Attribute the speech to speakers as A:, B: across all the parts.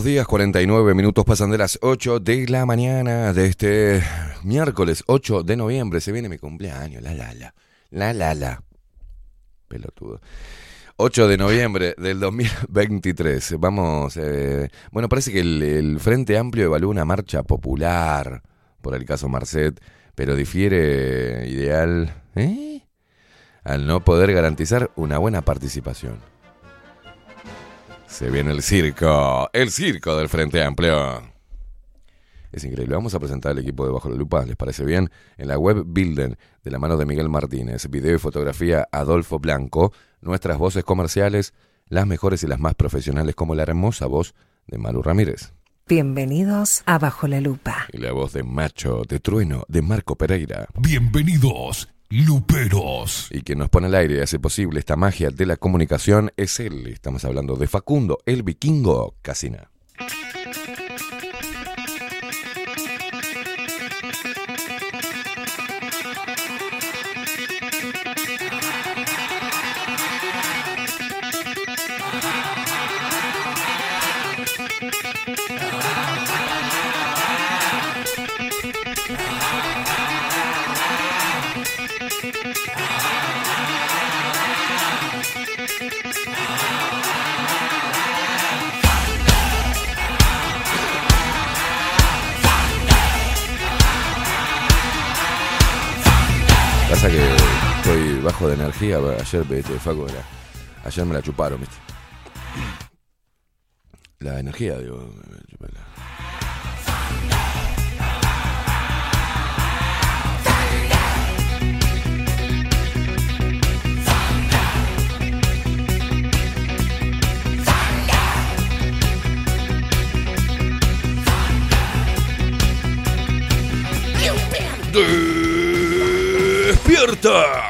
A: Buenos días. 49 minutos pasan de las 8 de la mañana de este miércoles 8 de noviembre. Se viene mi cumpleaños. La, la, la. La, la. Pelotudo. 8 de noviembre del 2023. Vamos. Eh, bueno, parece que el, Frente Amplio evalúa una marcha popular por el caso Marcet, pero difiere ideal. ¿eh? Al no poder garantizar una buena participación. Se viene el circo, el circo del Frente Amplio. Es increíble. Vamos a presentar el equipo de Bajo la Lupa, ¿les parece bien? En la web Builden, de la mano de Miguel Martínez, video y fotografía Adolfo Blanco, nuestras voces comerciales, las mejores y las más profesionales, como la hermosa voz de Maru Ramírez.
B: Bienvenidos a Bajo la Lupa.
A: Y la voz de Macho, de Trueno, de Marco Pereira.
C: Bienvenidos, Luperos.
A: Y quien nos pone al aire y hace posible esta magia de la comunicación es él. Estamos hablando de Facundo, el vikingo Casina. Bajo de energía. Ayer, viste, Facu, era- ayer me la chuparon, ¿viste? La energía, digo. Despierta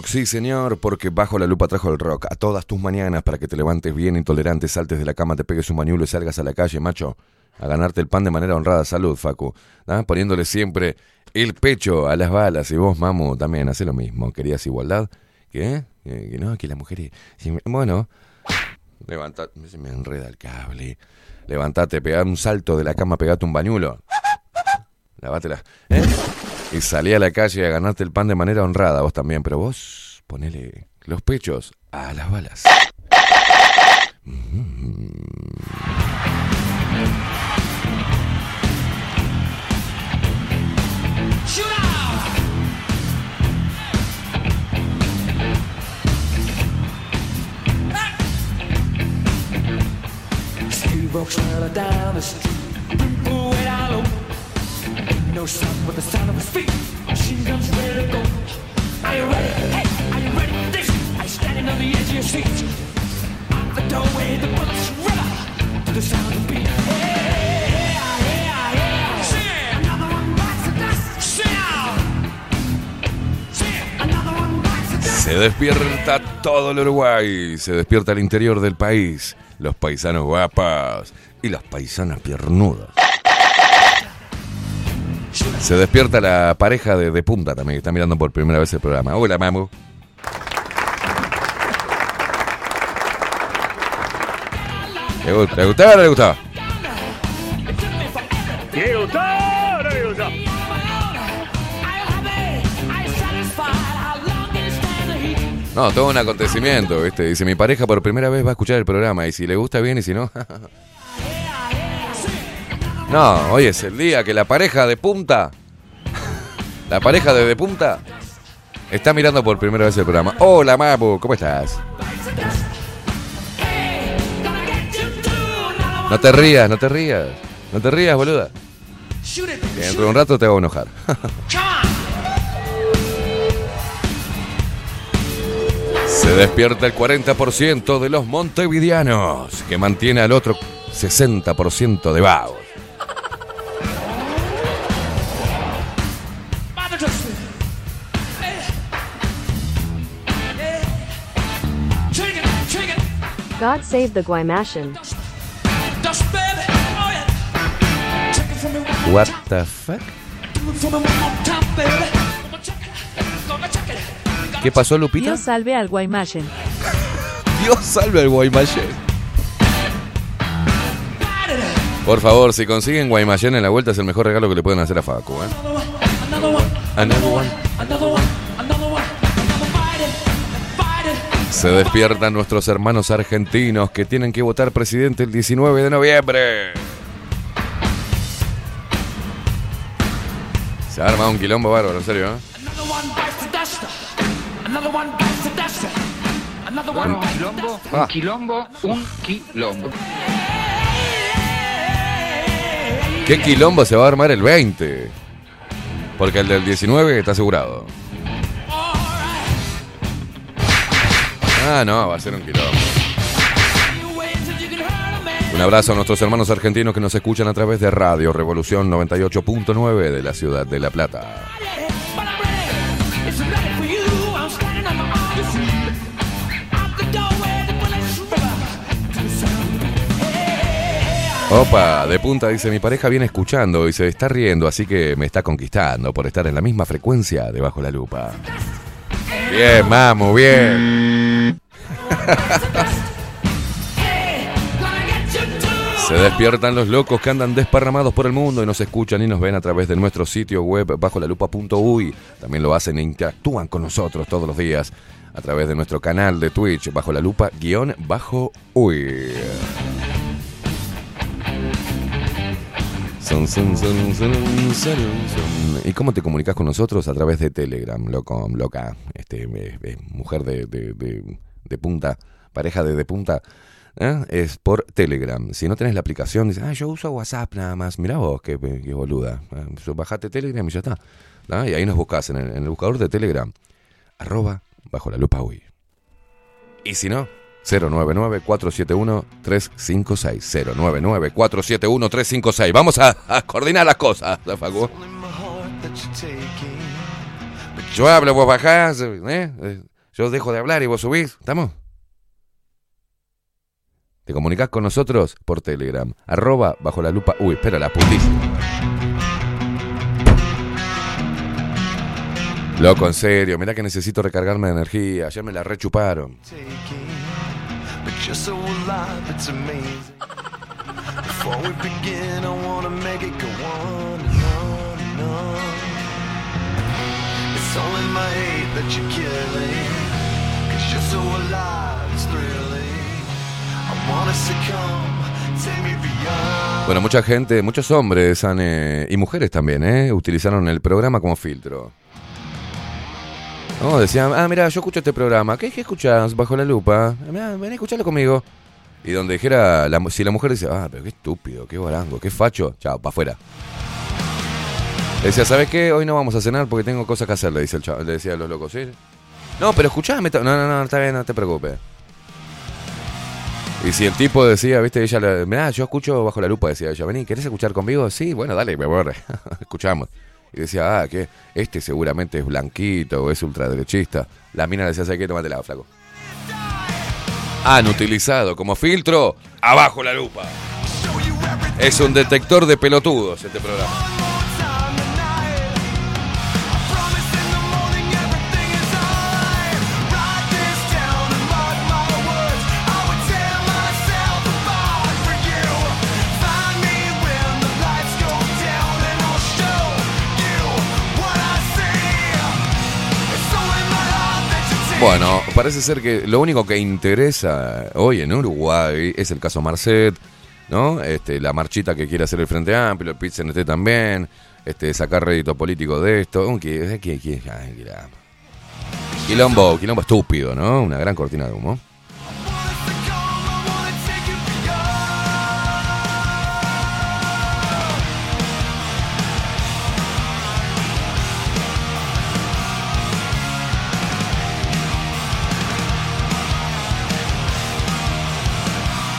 A: Sí señor, porque Bajo la Lupa trajo el rock a todas tus mañanas para que te levantes bien intolerante, saltes de la cama, te pegues un mañuelo y salgas a la calle, macho, a ganarte el pan de manera honrada. Salud, Facu. ¿ah? Poniéndole siempre el pecho a las balas. Y vos, mamu, también hace lo mismo. ¿Querías igualdad? ¿Qué? Que, no, que las mujeres... bueno, levanta... Se me enreda el cable. Levantate, pegá un salto de la cama, pegate un bañulo. Lavátela. ¿eh? Y salí a la calle a ganarte el pan de manera honrada, vos también, pero vos ponele los pechos a las balas.
D: No sound but the sound of his feet. Machine guns ready to go. Are you ready? Hey, are you ready for this? You standing on the edge of your seat? Out the doorway, the bullets river to the sound of beat. Hey.
A: Se despierta todo el Uruguay, se despierta el interior del país, los paisanos guapas y las paisanas piernudas. Se despierta la pareja de, de, punta también, que está mirando por primera vez el programa. Hola, mamu. ¿Le, gustaba o gustaba? ¿Le gustaba? ¿Le gustaba no le gustaba? No, todo un acontecimiento, ¿viste? Dice, mi pareja por primera vez va a escuchar el programa y si le gusta bien y si no... no, hoy es el día que la pareja de punta, la pareja de de punta, está mirando por primera vez el programa. Hola, Mapu, ¿cómo estás? No te rías, no te rías. No te rías, boluda. Dentro de un rato te hago enojar. Se despierta el 40% de los montevideanos, que mantiene al otro 60% de vagos.
E: God save the Guaymashan.
A: What the fuck? ¿Qué pasó, Lupita?
F: Dios salve al Guaymashen.
A: Dios salve al Guaymallén. Por favor, si consiguen Guaymallén en la vuelta es el mejor regalo que le pueden hacer a Facu. ¿eh? Another one. Se despiertan nuestros hermanos argentinos que tienen que votar presidente el 19 de noviembre. Se ha armado un quilombo bárbaro, en serio. ¿eh?
G: Un quilombo,
A: Ah.
G: un quilombo, un quilombo.
A: ¿Qué quilombo se va a armar el 20? Porque el del 19 está asegurado. Ah, no, va a ser un quilombo. Un abrazo a nuestros hermanos argentinos que nos escuchan a través de Radio Revolución 98.9 de la ciudad de La Plata. Opa, de punta dice, mi pareja viene escuchando y se está riendo, así que me está conquistando por estar en la misma frecuencia debajo la lupa. Bien, mamu, bien. Se despiertan los locos que andan desparramados por el mundo y nos escuchan y nos ven a través de nuestro sitio web bajo la lupa.uy. También lo hacen e interactúan con nosotros todos los días a través de nuestro canal de Twitch bajo la lupa guion bajo uy. ¿Y cómo te comunicas con nosotros? A través de Telegram, loco, loca, este, mujer de- de punta, pareja de, de punta, ¿eh? es por Telegram. Si no tenés la aplicación, dices, ah, yo uso WhatsApp nada más. Mirá vos, qué, qué boluda. Ah, Bajate Telegram y ya está. ¿Ah? Y ahí nos buscas en el, en el buscador de Telegram, arroba bajo la lupa UI. Y si no, 099-471-356. 099-471-356. Vamos a, a coordinar las cosas, Facu. Yo hablo, vos bajás, ¿eh? Yo dejo de hablar y vos subís. ¿Estamos? Te comunicás con nosotros por Telegram. Arroba bajo la lupa. Uy, espera, la putísima. Loco, en serio, mirá que necesito recargarme de energía. Ayer me la rechuparon.
H: It's amazing. Before we begin, I wanna make it go on and on and on. It's only my that you're killing.
A: Bueno, mucha gente, muchos hombres han, eh, y mujeres también, eh, utilizaron el programa como filtro. No, decían, ah, mira, yo escucho este programa. ¿Qué, qué escuchas bajo la lupa? Mirá, ven a escucharlo conmigo. Y donde dijera, si la mujer dice, ah, pero qué estúpido, qué barango, qué facho, chao, para afuera. Decía, ¿sabes qué? Hoy no vamos a cenar porque tengo cosas que hacer, le, dice el chavo, le decía a los locos, ¿sí? No, pero escuchame. No, no, no, está bien, no te preocupes. Y si el tipo decía, viste, ella, mirá, yo escucho bajo la lupa, decía ella, vení, ¿querés escuchar conmigo? Sí, bueno, dale, me voy, escuchamos. Y decía, ah, que este seguramente es blanquito o es ultraderechista. La mina decía, ¿sabes qué? Tómate la flaco. Han utilizado como filtro abajo la lupa. Es un detector de pelotudos este programa. Bueno, parece ser que lo único que interesa hoy en Uruguay es el caso Marcet, ¿no? Este, la marchita que quiere hacer el Frente Amplio, el pit también, este, sacar rédito político de esto. Un. Quilombo, quilombo estúpido, ¿no? Una gran cortina de humo.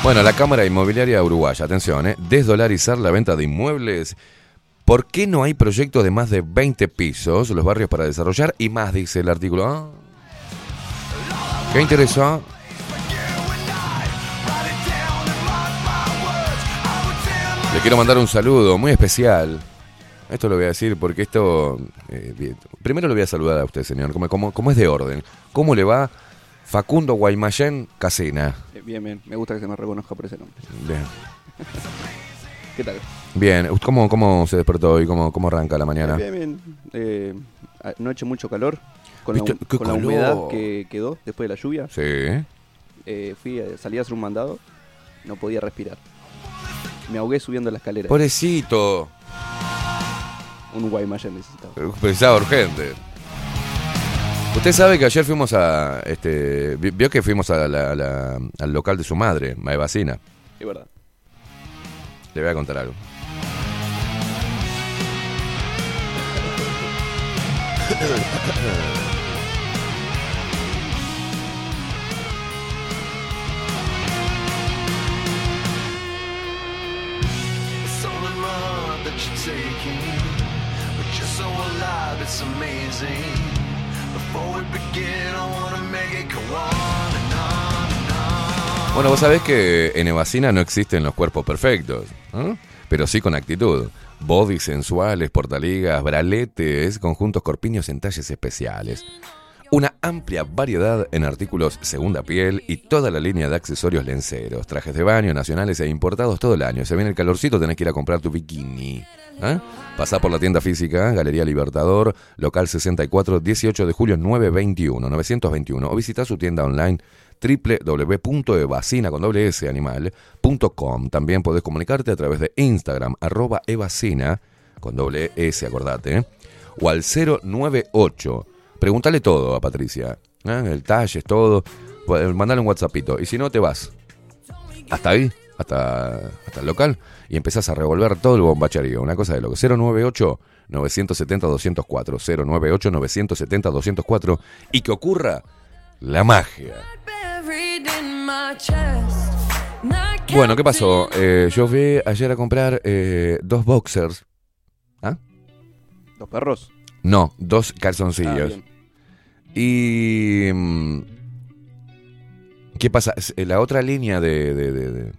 A: Bueno, la Cámara Inmobiliaria Uruguaya, atención, ¿eh? desdolarizar la venta de inmuebles. ¿Por qué no hay proyectos de más de 20 pisos, los barrios para desarrollar? Y más, dice el artículo. Ah. ¿Qué interesa? Le quiero mandar un saludo muy especial. Esto lo voy a decir porque esto... eh, primero le voy a saludar a usted, señor, como, como es de orden. ¿Cómo le va Facundo Guaymallén Casena?
I: Eh, Bien, bien. Me gusta que se me reconozca por ese nombre.
A: Bien.
I: ¿Qué tal?
A: Bien, ¿usted ¿cómo, cómo se despertó hoy? ¿Cómo, cómo arranca la mañana?
I: Bien, bien. Eh, no hecho mucho calor. Con, la, humedad que quedó después de la lluvia.
A: Sí.
I: Eh, fui a- salí a hacer un mandado. No podía respirar. Me ahogué subiendo la escalera.
A: Pobrecito.
I: Un Guaymallén necesitaba.
A: Pensaba urgente. Usted sabe que ayer fuimos a. Este, vi- vio que fuimos a la- a la- al local de su madre, Maevacina.
I: Es verdad.
A: Le voy a contar algo.
H: It's amazing.
A: Bueno, vos sabés que en Evacina no existen los cuerpos perfectos, pero sí con actitud. Bodys sensuales, portaligas, braletes, conjuntos corpiños en talles especiales. Una amplia variedad en artículos segunda piel y toda la línea de accesorios lenceros, trajes de baño nacionales e importados todo el año. Se viene el calorcito, tenés que ir a comprar tu bikini. ¿Eh? Pasá por la tienda física, Galería Libertador, local 64, 18 de julio 921, 921, o visita su tienda online www.evacina con. También podés comunicarte a través de Instagram, arroba evacina con doble S, acordate, ¿eh? o al 098. Pregúntale todo a Patricia, ¿eh? el talles, todo. Mandale un WhatsAppito. Y si no, te vas hasta ahí, hasta, hasta el local, y empezás a revolver todo el bombacharío. Una cosa de loco. 098 970 204 098 970 204 y que ocurra la magia. Bueno, ¿qué pasó? Eh, yo fui ayer a comprar eh, dos boxers. ¿Ah?
I: Los perros.
A: No, dos
I: Ah,
A: calzoncillos.
I: bien.
A: y. mm, ¿Qué pasa? Eh, La otra línea de, de- de- de-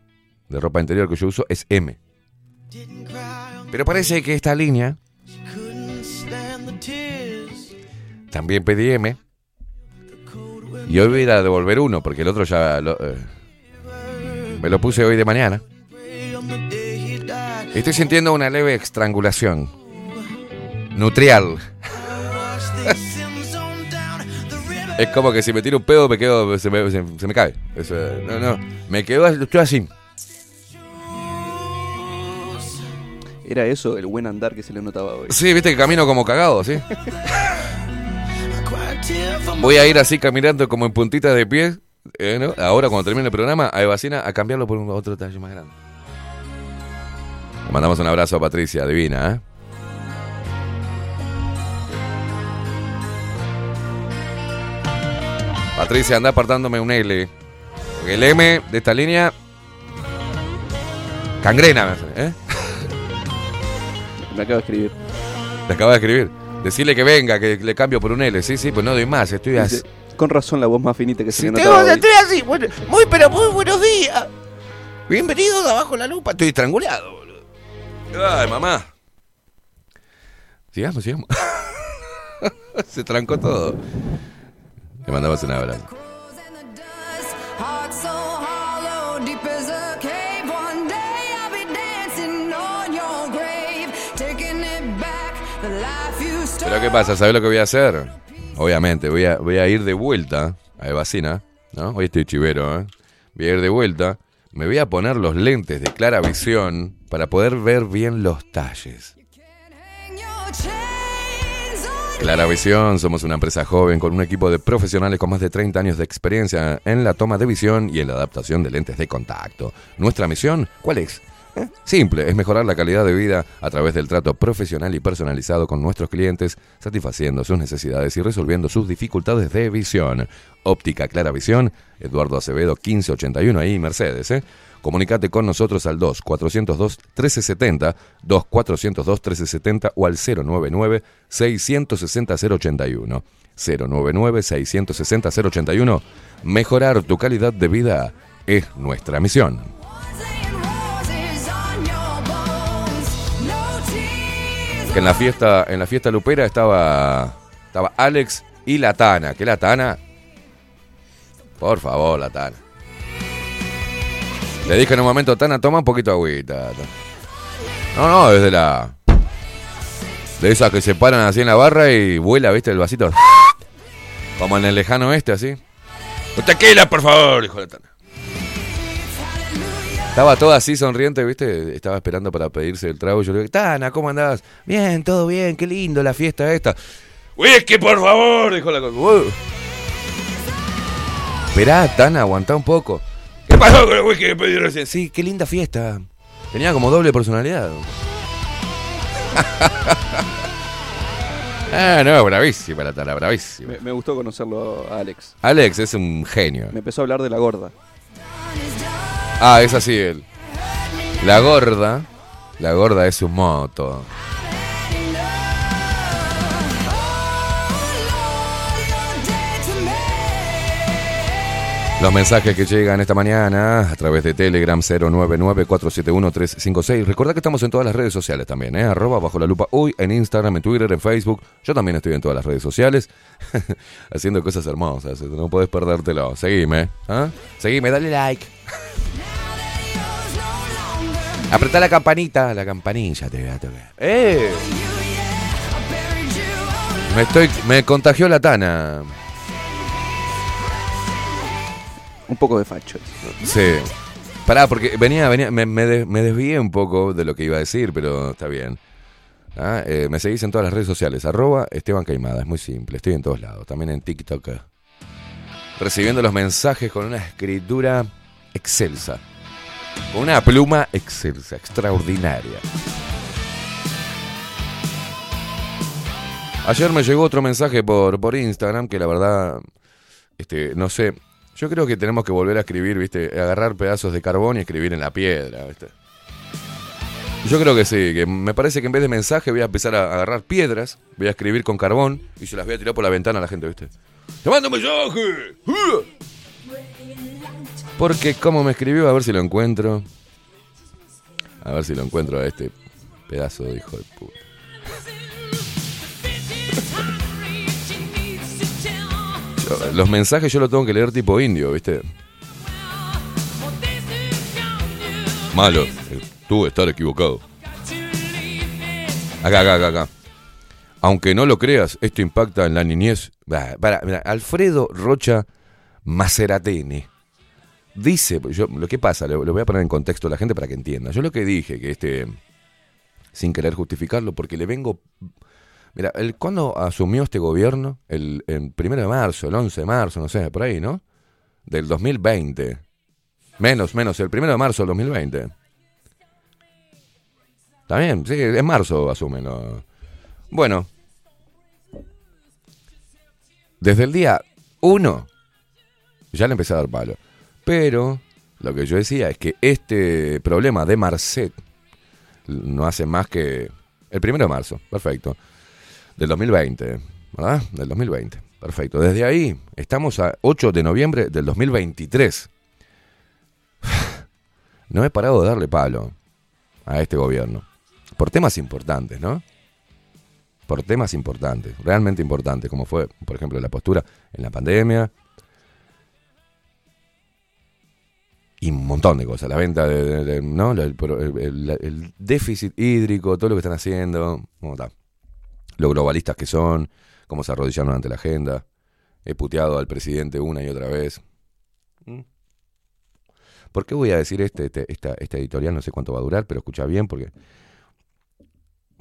A: de ropa interior que yo uso es M. Pero parece que esta línea también pedí M. Y hoy voy a devolver uno, porque el otro ya lo, eh, me lo puse hoy de mañana. Estoy sintiendo una leve estrangulación. Nutrial. Es como que si me tiro un pedo me quedo, se me, cae. No, no, me quedo, estoy así.
I: Era eso el buen andar que se le notaba hoy.
A: Sí, viste que camino como cagado, ¿sí? Voy a ir así caminando como en puntitas de pie. eh. Ahora cuando termine el programa, a Evacina a cambiarlo por un otro talle más grande. Le mandamos un abrazo a Patricia, divina, ¿eh? Patricia, anda apartándome un L. Porque el M de esta línea. Cangrena, ¿eh?
I: Me acabo de escribir.
A: Le acaba de escribir. Decirle que venga, que le cambio por un L. Sí, sí, pues no doy más, estoy así.
I: Con razón la voz más finita que se
A: Sí,
I: le
A: tengo- estoy así. bueno, muy, pero muy buenos días. Bienvenidos abajo la lupa. Estoy estrangulado, boludo. Ay, mamá. Sigamos, sigamos. Se trancó todo. Le mandamos un abrazo. ¿Qué pasa? ¿Sabes lo que voy a hacer? Obviamente, voy a, a ir de vuelta Ahí vacina, ¿no? Hoy estoy chivero, ¿eh? Voy a ir de vuelta. Me voy a poner los lentes de clara visión para poder ver bien los talles. Clara Visión, somos una empresa joven con un equipo de profesionales con más de 30 años de experiencia en la toma de visión y en la adaptación de lentes de contacto. Nuestra misión, ¿cuál es? Simple, es mejorar la calidad de vida a través del trato profesional y personalizado con nuestros clientes, satisfaciendo sus necesidades y resolviendo sus dificultades de visión. Óptica Clara Visión, Eduardo Acevedo 1581 ahí, Mercedes, ¿eh? Comunicate con nosotros al 2-402-1370, 2-402-1370 o al 099-660-081. 099-660-081. Mejorar tu calidad de vida es nuestra misión. En la fiesta, en la fiesta lupera estaba, estaba Alex y la Tana. ¿Qué la Tana? Por favor, la Tana. Le dije en un momento, Tana, toma un poquito de agüita. No, no, desde la. De esas que se paran así en la barra y vuela, ¿viste? El vasito. Como en el lejano oeste, así. Tequila, por favor, dijo la Tana. Estaba toda así sonriente, ¿viste? Estaba esperando para pedirse el trago. Yo le digo, Tana, ¿cómo andás? Bien, todo bien, qué lindo la fiesta esta. Whisky, por favor, dijo la cosa. "Wow". Esperá, Tana, aguantá un poco. ¿Qué pasó con el whisky que pedí recién? Sí, qué linda fiesta. Tenía como doble personalidad. ah, no, bravísima la Tana, bravísima.
I: Me, me gustó conocerlo a Alex.
A: Alex es un genio.
I: Me empezó a hablar de la gorda.
A: Ah, es así él. La gorda. La gorda es un moto. Los mensajes que llegan esta mañana a través de Telegram 099-471-356. Recordad que estamos en todas las redes sociales también, ¿eh? Arroba bajo la lupa hoy, en Instagram, en Twitter, en Facebook. Yo también estoy en todas las redes sociales haciendo cosas hermosas. No puedes perdértelo. Seguime. ¿ah? Seguime, dale like. Apretá la campanita, la campanilla te voy a tocar. ¡Eh! Me estoy. Me contagió la tana.
I: Un poco de facho.
A: Sí. Pará, porque venía, venía, me, me de- me desvié un poco de lo que iba a decir, pero está bien. Ah, eh, me seguís en todas las redes sociales, arroba Esteban Caimada, es muy simple, estoy en todos lados, también en TikTok. Recibiendo los mensajes con una escritura excelsa, con una pluma excelsa, extraordinaria. Ayer me llegó otro mensaje por, por Instagram que la verdad, este, no sé, yo creo que tenemos que volver a escribir, ¿viste? Agarrar pedazos de carbón y escribir en la piedra, ¿viste? Yo creo que sí, que me parece que en vez de mensaje voy a empezar a agarrar piedras, voy a escribir con carbón y se las voy a tirar por la ventana a la gente, ¿viste? ¡Te mando un mensaje! Porque como me escribió, a ver si lo encuentro. A ver si lo encuentro a este pedazo de hijo de puta. Los mensajes yo los tengo que leer tipo indio, ¿viste? Malo, eh, tú estar equivocado. Acá, acá, acá, acá. Aunque no lo creas, esto impacta en la niñez. Para, mira, Alfredo Rocha Maceratini dice, yo, lo que pasa, lo, voy a poner en contexto a la gente para que entienda. Yo lo que dije, que este, sin querer justificarlo, porque le vengo Mira, el, ¿cuándo asumió este gobierno? El, el primero de marzo, el 11 de marzo, no sé, por ahí, ¿no? Del 2020. Menos, menos, el primero de marzo del 2020. También, sí, es marzo asumen. ¿no? Bueno. Desde el día 1 ya le empecé a dar palo. Pero lo que yo decía es que este problema de Marcet no hace más que... El primero de marzo, perfecto del 2020, ¿verdad? Del 2020. Perfecto. Desde ahí estamos a 8 de noviembre del 2023. No he parado de darle palo a este gobierno. Por temas importantes, ¿no? Por temas importantes, realmente importantes, como fue, por ejemplo, la postura en la pandemia. Y un montón de cosas. La venta de, ¿no? El, déficit hídrico, todo lo que están haciendo. ¿Cómo está? lo globalistas que son, cómo se arrodillaron ante la agenda. he puteado al presidente una y otra vez. ¿Mm? ¿Por qué voy a decir este, este- esta, esta editorial? No sé cuánto va a durar, pero escucha bien porque...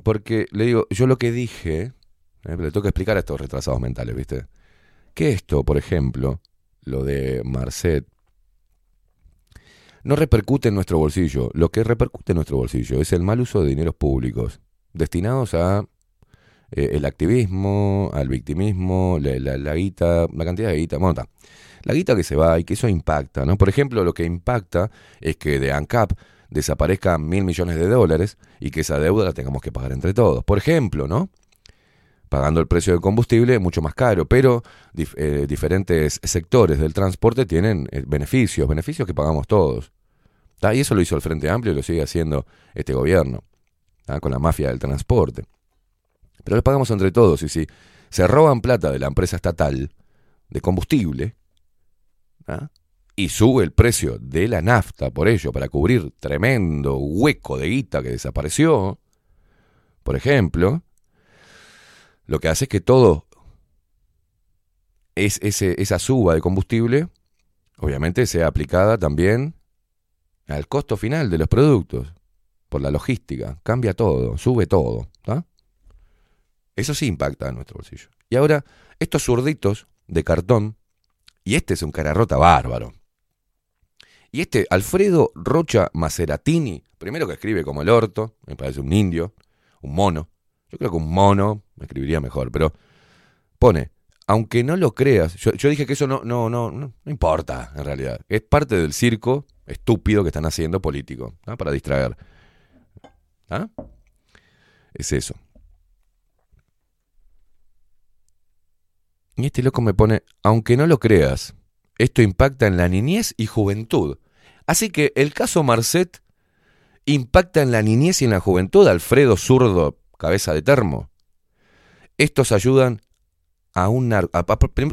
A: Porque le digo, yo lo que dije, eh, le tengo que explicar a estos retrasados mentales, ¿viste? Que esto, por ejemplo, lo de Marcet, no repercute en nuestro bolsillo. Lo que repercute en nuestro bolsillo es el mal uso de dineros públicos destinados a eh, el activismo, al victimismo, la, la- la guita, la cantidad de guita. Bueno, está. La guita que se va y que eso impacta, ¿no? Por ejemplo, lo que impacta es que de ANCAP desaparezcan mil millones de dólares y que esa deuda la tengamos que pagar entre todos. Por ejemplo, ¿no? Pagando el precio del combustible mucho más caro, pero eh, diferentes sectores del transporte tienen eh, beneficios, beneficios que pagamos todos. Y eso lo hizo el Frente Amplio y lo sigue haciendo este gobierno, con la mafia del transporte. Pero lo pagamos entre todos y si se roban plata de la empresa estatal de combustible ¿tá? y sube el precio de la nafta por ello para cubrir tremendo hueco de guita que desapareció, por ejemplo, lo que hace es que todo es ese, esa suba de combustible, obviamente, sea aplicada también al costo final de los productos, por la logística. Cambia todo, sube todo. Eso sí impacta en nuestro bolsillo. Y ahora, estos zurditos de cartón, y este es un cara rota bárbaro. Y este, Alfredo Rocha Maceratini, primero que escribe como el orto, me parece un indio, un mono. Yo creo que un mono me escribiría mejor, pero pone, aunque no lo creas, yo, dije que eso no, no, no, no, importa en realidad. Es parte del circo estúpido que están haciendo político, para distraer. ¿Ah? Es eso. Y este loco me pone, aunque no lo creas, esto impacta en la niñez y juventud. Así que el caso Marcet impacta en la niñez y en la juventud, Alfredo Zurdo, cabeza de termo. Estos ayudan a un narco.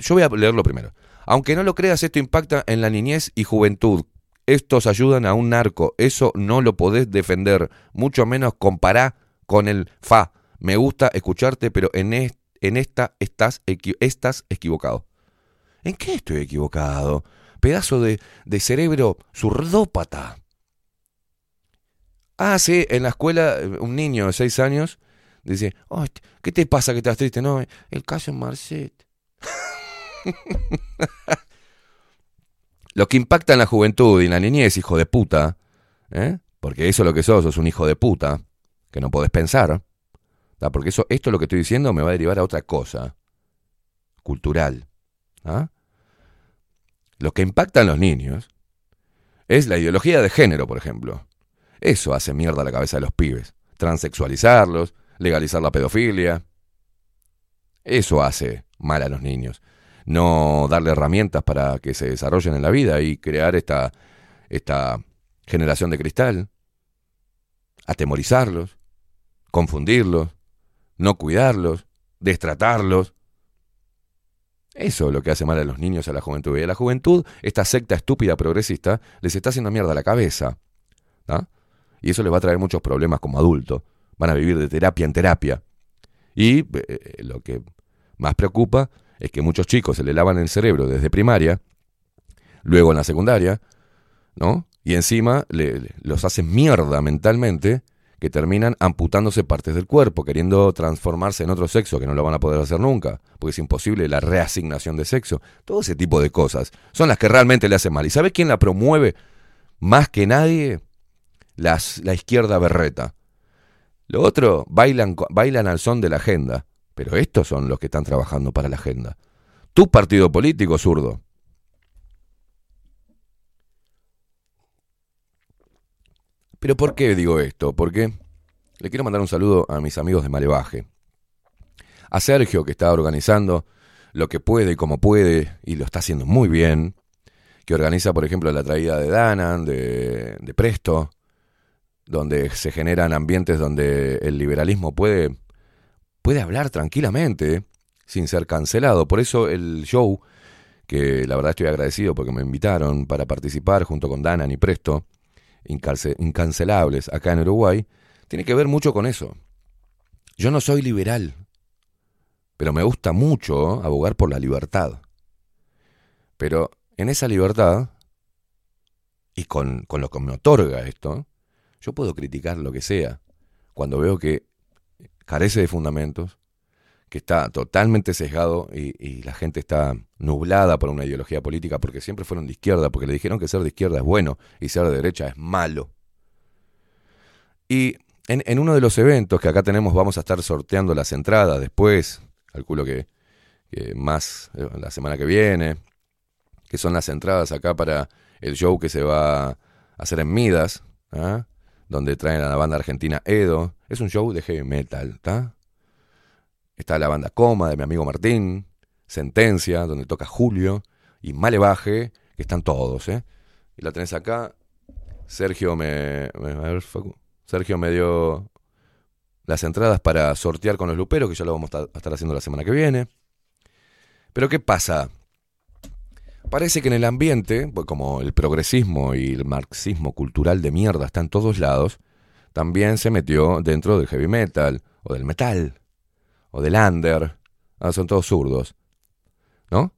A: Yo voy a leerlo primero. Aunque no lo creas, esto impacta en la niñez y juventud. Estos ayudan a un narco. Eso no lo podés defender. Mucho menos compará con el fa. Me gusta escucharte, pero en, en esta estás, estás equivocado. ¿En qué estoy equivocado? Pedazo de, de cerebro zurdópata. Ah, sí, en la escuela un niño de seis años dice, "Oh, ¿qué te pasa que estás triste? No, el caso Marcet. Lo que impacta en la juventud y la niñez, hijo de puta, ¿eh? porque eso es lo que sos, sos un hijo de puta, que no podés pensar, ¿tá? porque eso, esto lo que estoy diciendo me va a derivar a otra cosa, cultural. ¿ah? Lo que impacta los niños es la ideología de género, por ejemplo. Eso hace mierda la cabeza de los pibes. Transexualizarlos, legalizar la pedofilia. Eso hace mal a los niños. No darle herramientas para que se desarrollen en la vida y crear esta, esta generación de cristal. Atemorizarlos, confundirlos, no cuidarlos, destratarlos. Eso es lo que hace mal a los niños y a la juventud. Y a la juventud, esta secta estúpida progresista les está haciendo mierda la cabeza. ¿tá? Y eso les va a traer muchos problemas como adultos. Van a vivir de terapia en terapia. Y eh, lo que más preocupa es que muchos chicos se le lavan el cerebro desde primaria, luego en la secundaria, ¿no? Y encima los hacen mierda mentalmente que terminan amputándose partes del cuerpo, queriendo transformarse en otro sexo que no lo van a poder hacer nunca, porque es imposible la reasignación de sexo. Todo ese tipo de cosas son las que realmente le hacen mal. ¿Y sabes quién la promueve más que nadie? Las, la izquierda berreta. Lo otro, bailan, bailan al son de la agenda. Pero estos son los que están trabajando para la agenda. Tu partido político, zurdo. Pero ¿por qué digo esto? Porque le quiero mandar un saludo a mis amigos de Malevaje. A Sergio, que está organizando lo que puede y como puede, y lo está haciendo muy bien. Que organiza, por ejemplo, la traída de Danan, de Presto, donde se generan ambientes donde el liberalismo puede, puede hablar tranquilamente, sin ser cancelado. Por eso el show, que la verdad estoy agradecido porque me invitaron para participar junto con Danan y Presto, incancelables acá en Uruguay, tiene que ver mucho con eso. Yo no soy liberal, pero me gusta mucho abogar por la libertad. Pero en esa libertad, y con, con lo que me otorga esto, yo puedo criticar lo que sea. Cuando veo que carece de fundamentos, que está totalmente sesgado y, la gente está nublada por una ideología política porque siempre fueron de izquierda, porque le dijeron que ser de izquierda es bueno y ser de derecha es malo. Y en, en uno de los eventos que acá tenemos vamos a estar sorteando las entradas después, calculo que, que más eh, la semana que viene, que son las entradas acá para el show que se va a hacer en Midas, ¿ah? Donde traen a la banda argentina Edo. Es un show de heavy metal, ¿está? Está la banda Coma de mi amigo Martín, Sentencia, donde toca Julio, y Malevaje, que están todos, ¿eh? Y la tenés acá. Sergio me, a ver. Sergio me dio las entradas para sortear con los luperos, que ya lo vamos a estar haciendo la semana que viene. Pero ¿qué pasa? Parece que en el ambiente, pues como el progresismo y el marxismo cultural de mierda está en todos lados, también se metió dentro del heavy metal, o del metal, o del under. Ah, son todos zurdos. ¿No?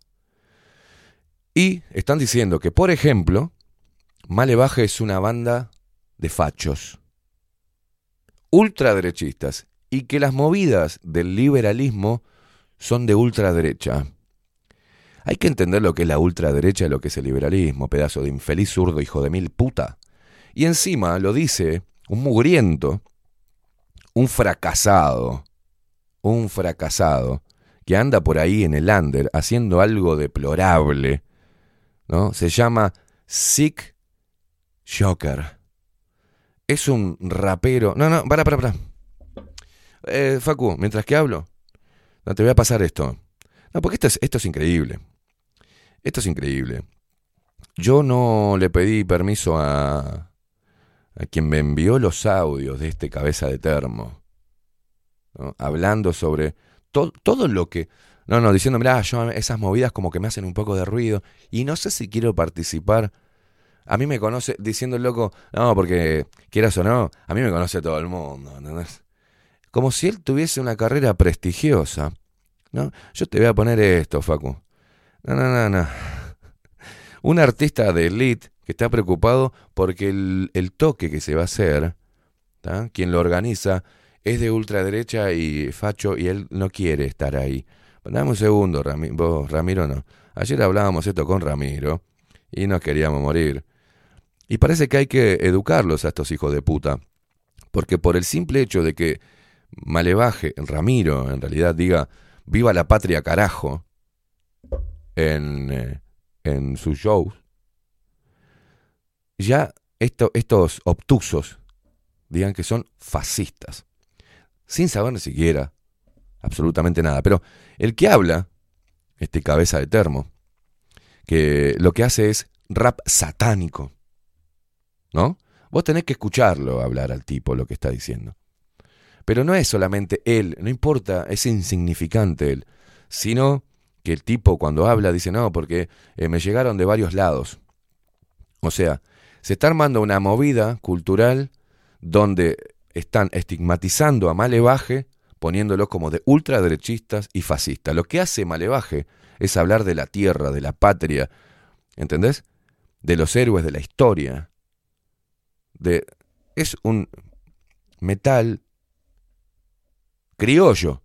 A: Y están diciendo que, por ejemplo, Malevaje es una banda de fachos, ultraderechistas, y que las movidas del liberalismo son de ultraderecha. Hay que entender lo que es la ultraderecha y lo que es el liberalismo, pedazo de infeliz zurdo hijo de mil puta. Y encima lo dice un mugriento, un fracasado, un fracasado, que anda por ahí en el under haciendo algo deplorable, ¿no? Se llama Sick Joker. Es un rapero. No, no, para, para, para. Eh, Facu, mientras que hablo, no te voy a pasar esto. No, porque esto es, esto es increíble. Esto es increíble. Yo no le pedí permiso a, a quien me envió los audios de este cabeza de termo. Hablando sobre to- todo lo que... No, no, diciendo, mirá, yo esas movidas como que me hacen un poco de ruido y no sé si quiero participar. A mí me conoce, diciendo el loco, no, porque quieras o no, a mí me conoce todo el mundo. Como si él tuviese una carrera prestigiosa. ¿no? Yo te voy a poner esto, Facu. No, no, no, no. Un artista de elite que está preocupado porque el, toque que se va a hacer, ¿tá? quien lo organiza, es de ultraderecha y facho y él no quiere estar ahí. Dame un segundo, Rami- vos, Ramiro, no. Ayer hablábamos esto con Ramiro y nos queríamos morir. Y parece que hay que educarlos a estos hijos de puta. Porque por el simple hecho de que Malevaje, Ramiro, en realidad diga, viva la patria carajo, en, eh, en sus shows, ya esto- estos obtusos digan que son fascistas, sin saber ni siquiera absolutamente nada. Pero el que habla, este cabeza de termo, que lo que hace es rap satánico, ¿no? Vos tenés que escucharlo hablar al tipo lo que está diciendo. Pero no es solamente él, no importa, es insignificante él, sino que el tipo cuando habla dice, no, porque eh, me llegaron de varios lados. O sea, se está armando una movida cultural donde están estigmatizando a Malevaje, poniéndolo como de ultraderechistas y fascistas. Lo que hace Malevaje es hablar de la tierra, de la patria, ¿entendés? De los héroes de la historia. De, es un metal criollo.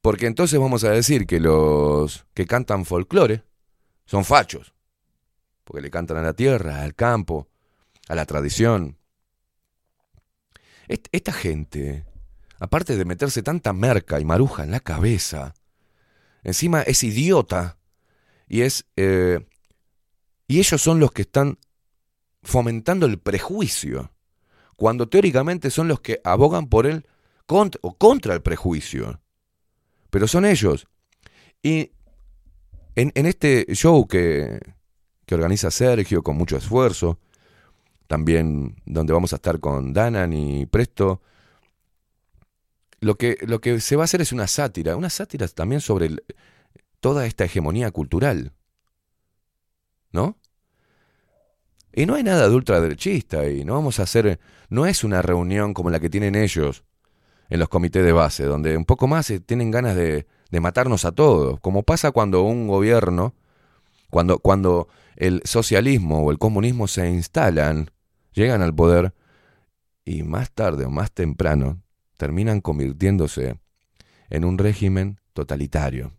A: Porque entonces vamos a decir que los que cantan folclore son fachos. Porque le cantan a la tierra, al campo, a la tradición. Est- Esta gente, aparte de meterse tanta merca y maruja en la cabeza, encima es idiota y es eh, y ellos son los que están fomentando el prejuicio, cuando teóricamente son los que abogan por él o contra el prejuicio. Pero son ellos. Y en, este show que, que organiza Sergio con mucho esfuerzo, también donde vamos a estar con Danan y Presto, lo que, lo que se va a hacer es una sátira, una sátira también sobre toda esta hegemonía cultural. ¿No? Y no hay nada de ultraderechista y no vamos a hacer, no es una reunión como la que tienen ellos en los comités de base, donde un poco más eh, tienen ganas de, de matarnos a todos, como pasa cuando un gobierno Cuando, cuando el socialismo o el comunismo se instalan, llegan al poder y más tarde o más temprano terminan convirtiéndose en un régimen totalitario.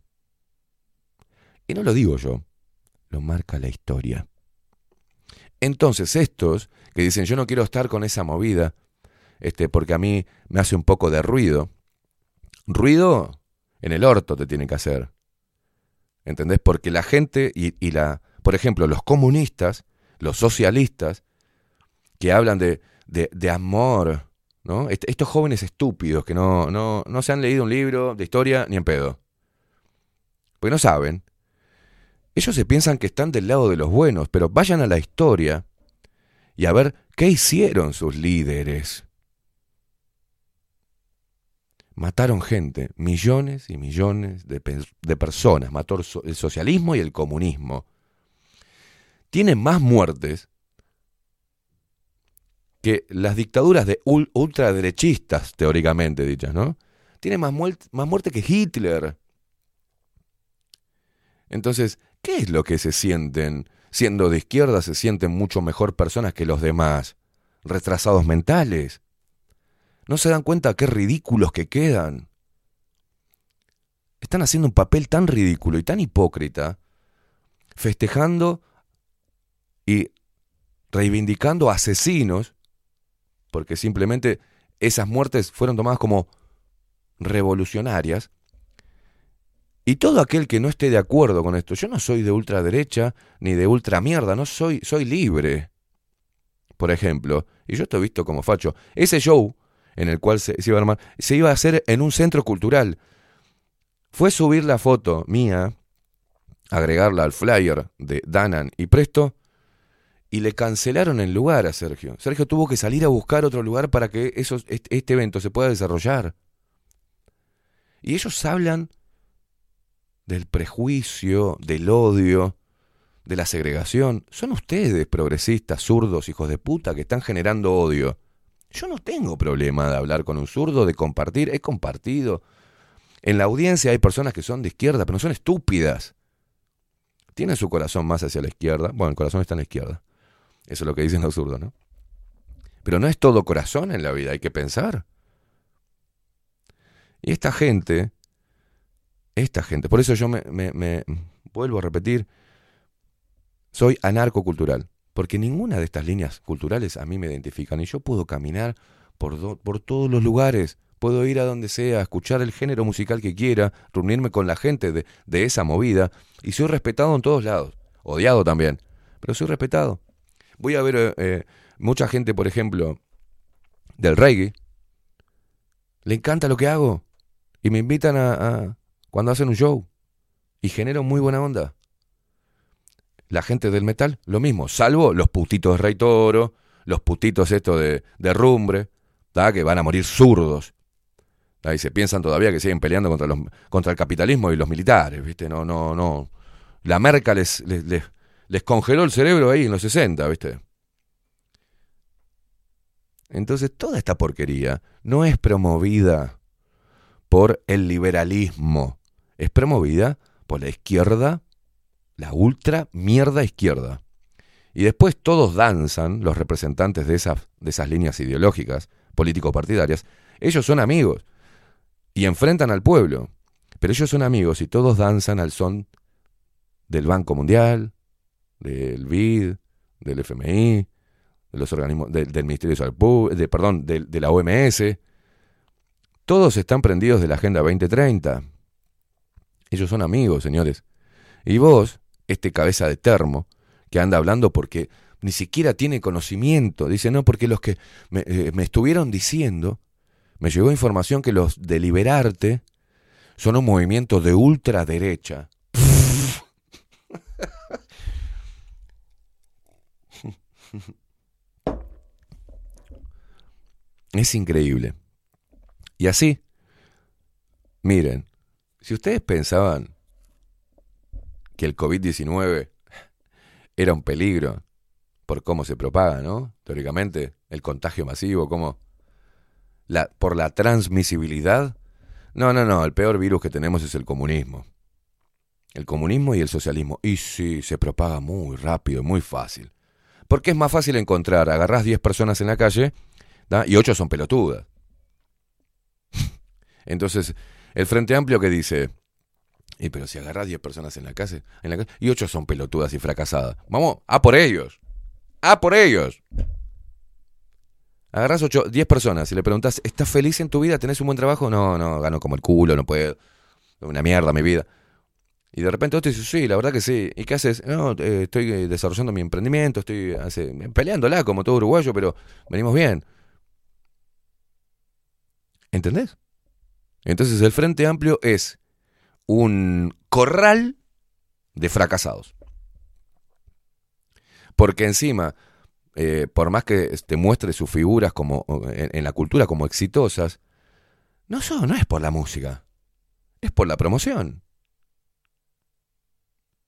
A: Y no lo digo yo, lo marca la historia. Entonces estos que dicen yo no quiero estar con esa movida, este, porque a mí me hace un poco de ruido. Ruido en el orto te tiene que hacer. ¿Entendés? Porque la gente y, y la, por ejemplo, los comunistas, los socialistas, que hablan de, de, de amor, ¿no? Est- estos jóvenes estúpidos que no, no, no se han leído un libro de historia ni en pedo. Porque no saben. Ellos se piensan que están del lado de los buenos, pero vayan a la historia y a ver qué hicieron sus líderes. Mataron gente, millones y millones de, pe- de personas. Mató el so- el socialismo y el comunismo. Tienen más muertes que las dictaduras de ul- ultraderechistas, teóricamente dichas, ¿no? Tienen más, muert- más muerte que Hitler. Entonces, ¿qué es lo que se sienten? Siendo de izquierda se sienten mucho mejor personas que los demás. Retrasados mentales. ¿No se dan cuenta qué ridículos que quedan? Están haciendo un papel tan ridículo y tan hipócrita, festejando y reivindicando asesinos, porque simplemente esas muertes fueron tomadas como revolucionarias, y todo aquel que no esté de acuerdo con esto, yo no soy de ultraderecha ni de ultramierda, no soy, soy libre. Por ejemplo, y yo estoy visto como facho, ese show en el cual se, iba a armar, se iba a hacer en un centro cultural. Fue subir la foto mía, agregarla al flyer de Danan y Presto, y le cancelaron el lugar a Sergio. Sergio tuvo que salir a buscar otro lugar para que este evento se pueda desarrollar. Y ellos hablan del prejuicio, del odio, de la segregación. Son ustedes, progresistas, zurdos, hijos de puta, que están generando odio. Yo no tengo problema de hablar con un zurdo, de compartir, he compartido. En la audiencia hay personas que son de izquierda, pero no son estúpidas. Tienen su corazón más hacia la izquierda. Bueno, el corazón está en la izquierda. Eso es lo que dicen los zurdos, ¿no? Pero no es todo corazón en la vida, hay que pensar. Y esta gente, esta gente, por eso yo me, me- me- vuelvo a repetir, soy anarcocultural, porque ninguna de estas líneas culturales a mí me identifican y yo puedo caminar por, do- por todos los lugares, puedo ir a donde sea, escuchar el género musical que quiera, reunirme con la gente de, de esa movida y soy respetado en todos lados, odiado también, pero soy respetado. Voy a ver eh, eh, mucha gente, por ejemplo, del reggae, le encanta lo que hago y me invitan a, a- cuando hacen un show y genero muy buena onda. La gente del metal, lo mismo, salvo los putitos de Rey Toro, los putitos estos de, de Rumbre, que van a morir zurdos. Y se piensan todavía que siguen peleando contra, los, contra el capitalismo y los militares, ¿viste? No, no, no. La merca les, les, les, les congeló el cerebro ahí en los 60, ¿viste? Entonces, toda esta porquería no es promovida por el liberalismo, es promovida por la izquierda, la ultra mierda izquierda. Y después todos danzan, los representantes de esas, de esas líneas ideológicas, político-partidarias, ellos son amigos y enfrentan al pueblo, pero ellos son amigos y todos danzan al son del Banco Mundial, del BID, del FMI, de los organismos del, Ministerio de Salud, de, perdón, de, la OMS. Todos están prendidos de la Agenda 2030. Ellos son amigos, señores. Y vos, este cabeza de termo, que anda hablando porque ni siquiera tiene conocimiento, dice, no, porque los que me, eh, estuvieron diciendo, me llegó información que los de Liberarte son un movimiento de ultraderecha. Es increíble. Y así, miren, si ustedes pensaban que el COVID-19 era un peligro por cómo se propaga, ¿no? Teóricamente, el contagio masivo, cómo la, por la transmisibilidad. No, no, no, el peor virus que tenemos es el comunismo. el comunismo y el socialismo. Y sí, se propaga muy rápido, muy fácil. Porque es más fácil encontrar, agarrás 10 personas en la calle y 8 son pelotudas. Entonces, el Frente Amplio que dice, y pero si agarrás 10 personas en la calle, en la calle y 8 son pelotudas y fracasadas. Vamos, a por ellos. A por ellos. Agarrás 8, 10 personas y le preguntas, ¿estás feliz en tu vida? ¿Tenés un buen trabajo? No, no, gano como el culo, no puedo. Una mierda mi vida. Y de repente otro dice, sí, la verdad que sí. ¿Y qué haces? No, eh, estoy eh, desarrollando mi emprendimiento, estoy peleándola como todo uruguayo, pero venimos bien. ¿Entendés? Entonces el Frente Amplio es un corral de fracasados. Porque encima, eh, por más que te muestre sus figuras como en, la cultura como exitosas, no son, no es por la música, es por la promoción.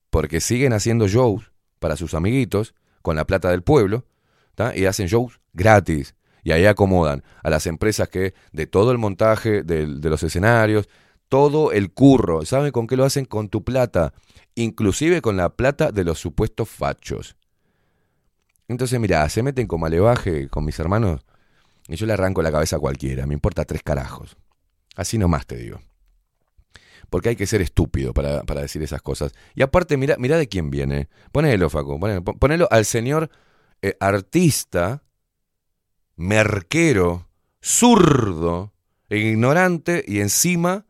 A: Porque siguen haciendo shows para sus amiguitos con la plata del pueblo, y hacen shows gratis. Y ahí acomodan a las empresas que de todo el montaje de, los escenarios, todo el curro, ¿saben con qué lo hacen? Con tu plata, inclusive con la plata de los supuestos fachos. Entonces, mira, se meten como alevaje con mis hermanos y yo le arranco la cabeza a cualquiera, me importa tres carajos. Así nomás te digo. Porque hay que ser estúpido para, para decir esas cosas. Y aparte, mira, mira de quién viene. Ponelo, pon- ponelo al señor eh, artista, merquero, zurdo, e ignorante y encima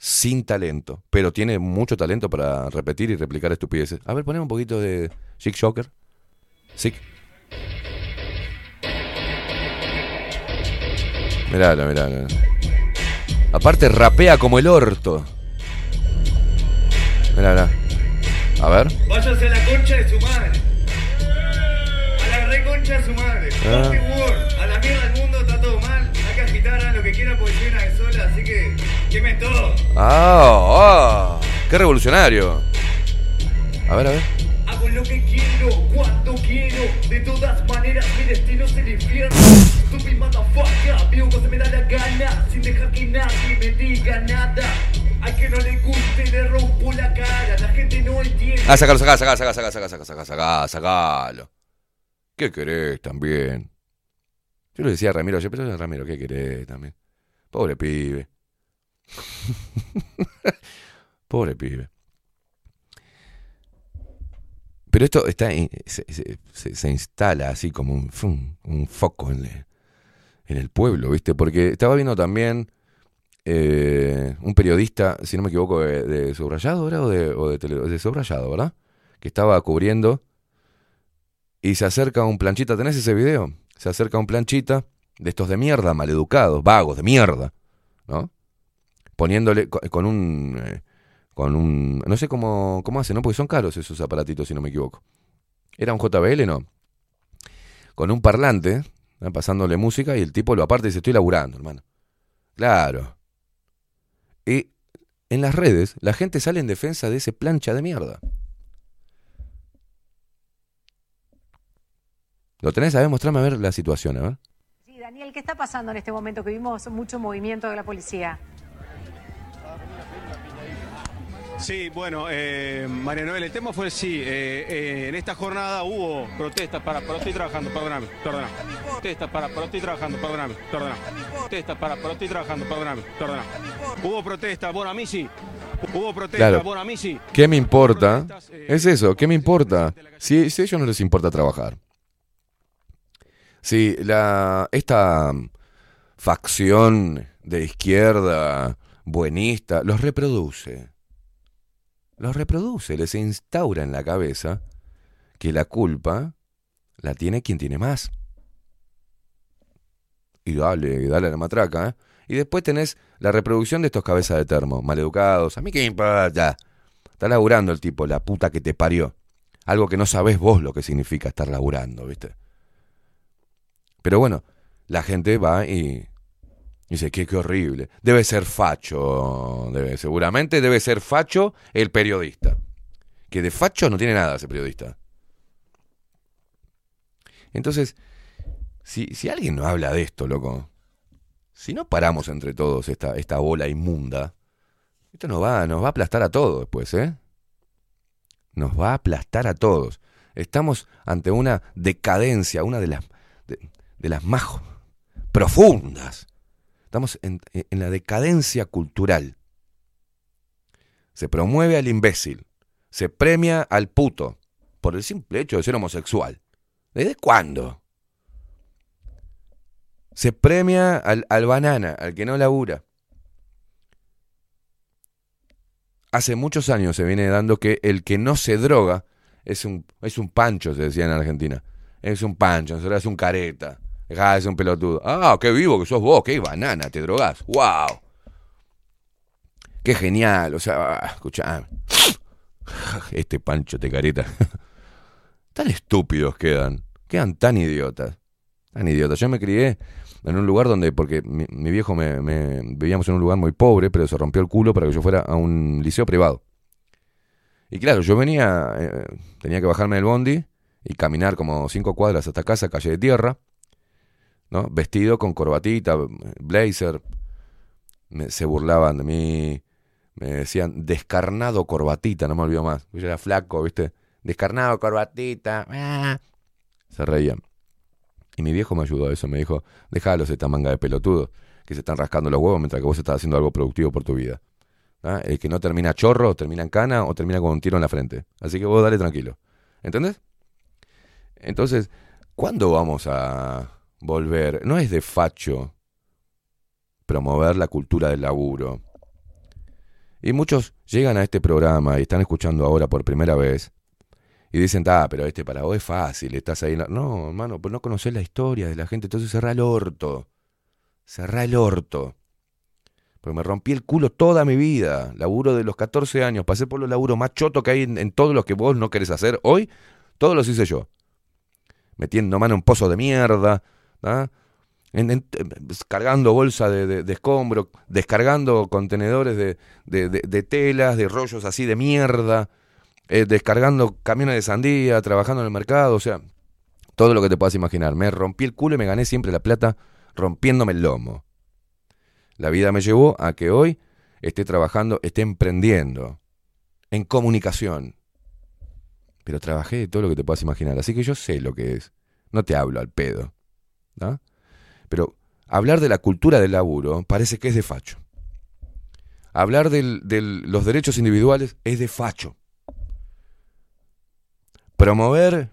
A: sin talento. Pero tiene mucho talento para repetir y replicar estupideces. A ver, ponemos un poquito de Chick Shocker. Sick. Miralo, miralo. Aparte rapea como el orto. Mirá, mirá. A ver.
J: Váyase a la concha de su madre. A la reconcha de su madre.
A: Ah.
J: Quemen todo.
A: Ah, ah, qué revolucionario. A ver, a ver.
J: Hago lo que quiero, cuando quiero. De todas maneras, mi destino es el infierno. Stupid motherfucker, vivo cuando se me da la gana. Sin dejar que nadie me diga nada. Al que no le guste, le rompo la cara. La gente no entiende.
A: Ah, sacalo, sacalo, sacalo, sacalo, sacalo, sacalo, sacalo, sacalo, sacalo. ¿Qué querés también? Yo le decía a Ramiro ayer, pero Ramiro, ¿qué querés también? Pobre pibe. Pobre pibe. Pero esto está se, instala así como un, foco en, el- en el pueblo, ¿viste? Porque estaba viendo también eh, un periodista, si no me equivoco, de, Subrayado, ¿era? O de, de Subrayado, ¿verdad? Que estaba cubriendo y se acerca un planchita. ¿Tenés ese video? Se acerca un planchita de estos de mierda, maleducados, vagos, de mierda, ¿no? Poniéndole co- con un... eh, con un... No sé cómo, cómo hace, ¿no? Porque son caros esos aparatitos, si no me equivoco. ¿Era un JBL? No. Con un parlante, pasándole música, y el tipo lo aparte y dice, estoy laburando, hermano. Claro. Y en las redes, la gente sale en defensa de ese plancha de mierda. ¿Lo tenés? A ver, mostrame a ver la situación, a.
K: Sí, Daniel, ¿qué está pasando en este momento que vimos mucho movimiento de la policía?
L: Sí, bueno, eh, María Noel, el tema fue sí, eh, eh, en esta jornada hubo protestas para, pero estoy trabajando, perdóname, perdóname. Protestas para, pero estoy trabajando, perdóname, perdóname. Protestas para, pero estoy trabajando, perdóname, perdóname. Hubo protestas, bueno, a mí sí. Hubo protestas,
A: Claro.
L: bueno, a mí sí.
A: ¿Qué me importa? Es eso, ¿qué me importa? Si, si a ellos no les importa trabajar. Si la, esta mm, facción de izquierda buenista los reproduce. Los reproduce, les instaura en la cabeza que la culpa la tiene quien tiene más. Y dale, dale a la matraca, ¿eh? Y después tenés la reproducción de estos cabezas de termo, maleducados. A mí qué importa. Está laburando el tipo, la puta que te parió. Algo que no sabés vos lo que significa estar laburando, ¿viste? Pero bueno, la gente va y dice, qué, qué horrible. Debe ser facho, debe, seguramente debe ser facho el periodista. Que de facho no tiene nada ese periodista. Entonces, si, si alguien no habla de esto, loco, si no paramos entre todos esta, esta bola inmunda, esto nos va, nos va a aplastar a todos después, ¿eh? nos va a aplastar a todos. Estamos ante una decadencia, una de las, de, de las más profundas. Estamos en, en la decadencia cultural. Se promueve al imbécil, se premia al puto por el simple hecho de ser homosexual. ¿Desde cuándo? Se premia al, banana, al que no labura. Hace muchos años se viene dando que el que no se droga es un, es un pancho, se decía en Argentina. Es un pancho, en es un careta. Dejá de ser un pelotudo. Ah, qué vivo que sos vos, qué banana, te drogás. ¡Wow! Qué genial, o sea, ah, escuchá. Este pancho te careta. Tan estúpidos quedan. Quedan tan idiotas. Tan idiotas. Yo me crié en un lugar donde, porque mi, viejo me, me- vivíamos en un lugar muy pobre, pero se rompió el culo para que yo fuera a un liceo privado. Y claro, yo venía, eh, tenía que bajarme del bondi y caminar como cinco cuadras hasta casa, calle de tierra, ¿no? Vestido con corbatita, blazer. Se burlaban de mí, me decían descarnado corbatita, no me olvido más. Yo era flaco, ¿viste? Descarnado corbatita. ah. Se reían. Y mi viejo me ayudó a eso, me dijo, déjalos esta manga de pelotudos, que se están rascando los huevos mientras que vos estás haciendo algo productivo por tu vida. ¿Ah? El que no termina chorro, termina en cana o termina con un tiro en la frente. Así que vos dale tranquilo. ¿Entendés? Entonces, ¿cuándo vamos a volver? No es de facho promover la cultura del laburo. Y muchos llegan a este programa y están escuchando ahora por primera vez y dicen, ah, pero este para vos es fácil, estás ahí. en la-". No, hermano, pues no conocés la historia de la gente, entonces cerrá el orto. Cerrá el orto. Porque me rompí el culo toda mi vida. Laburo de los 14 años. Pasé por los laburos más chotos que hay en, en todos los que vos no querés hacer. Hoy, todos los hice yo. Metiendo mano en pozos de mierda. En- en- cargando bolsa de, de- escombro. Descargando contenedores de telas, de rollos así de mierda. eh, descargando camiones de sandía. Trabajando en el mercado. O sea, todo lo que te puedas imaginar. Me rompí el culo y me gané siempre la plata rompiéndome el lomo. La vida me llevó a que hoy esté trabajando, esté emprendiendo en comunicación. Pero trabajé de todo lo que te puedas imaginar, así que yo sé lo que es. No te hablo al pedo. Pero hablar de la cultura del laburo parece que es de facho. Hablar de los derechos individuales es de facho. Promover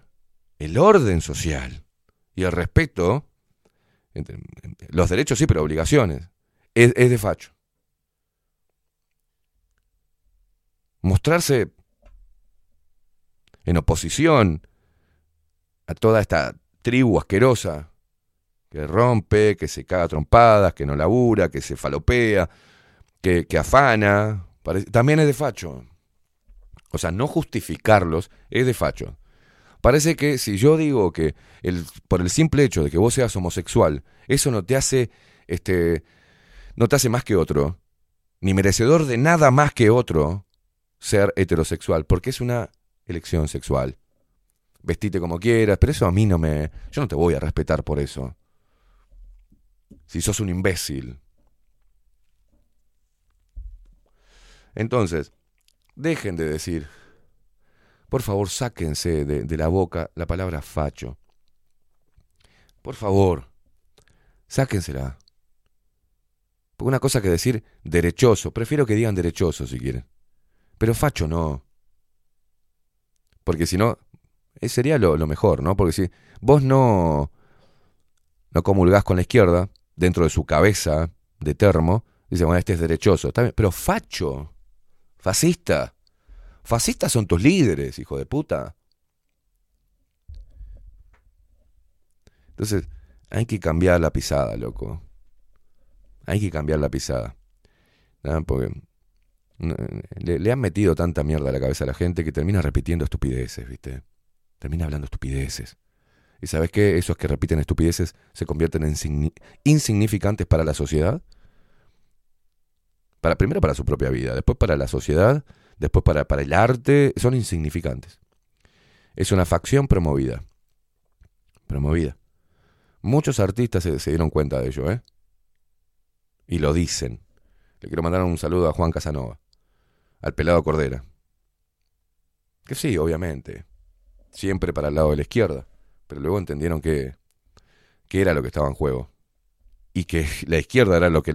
A: el orden social y el respeto, los derechos sí, pero obligaciones, es, es de facho. Mostrarse en oposición a toda esta tribu asquerosa que rompe, que se caga trompadas, que no labura, que se falopea, que, que afana, parece- también es de facho. O sea, no justificarlos es de facho. Parece que si yo digo que el, por el simple hecho de que vos seas homosexual, eso no te hace, este, no te hace más que otro, ni merecedor de nada más que otro, ser heterosexual, porque es una elección sexual. Vestite como quieras, pero eso a mí no me... Yo no te voy a respetar por eso. Si sos un imbécil. Entonces, dejen de decir, por favor, sáquense de, la boca la palabra facho. Por favor, sáquensela. Porque una cosa que decir derechoso, prefiero que digan derechoso si quieren. Pero facho no. Porque si no, eh, sería lo, lo mejor, ¿no? Porque si vos no, no comulgás con la izquierda, dentro de su cabeza de termo, dice, bueno, este es derechoso. Pero facho, fascista. Fascistas son tus líderes, hijo de puta. Entonces, hay que cambiar la pisada, loco. Hay que cambiar la pisada. ¿no? Porque le, le han metido tanta mierda a la cabeza a la gente que termina repitiendo estupideces, ¿viste? Termina hablando estupideces. ¿Y sabes qué? Esos que repiten estupideces se convierten en signi- insignificantes para la sociedad. Para, primero para su propia vida, después para la sociedad, después para, para el arte. Son insignificantes. Es una facción promovida. Promovida. Muchos artistas se, se dieron cuenta de ello, ¿eh? Y lo dicen. Le quiero mandar un saludo a Juan Casanova, al pelado Cordera. Que sí, obviamente. Siempre para el lado de la izquierda. Pero luego entendieron que, que era lo que estaba en juego. Y que la izquierda era lo que,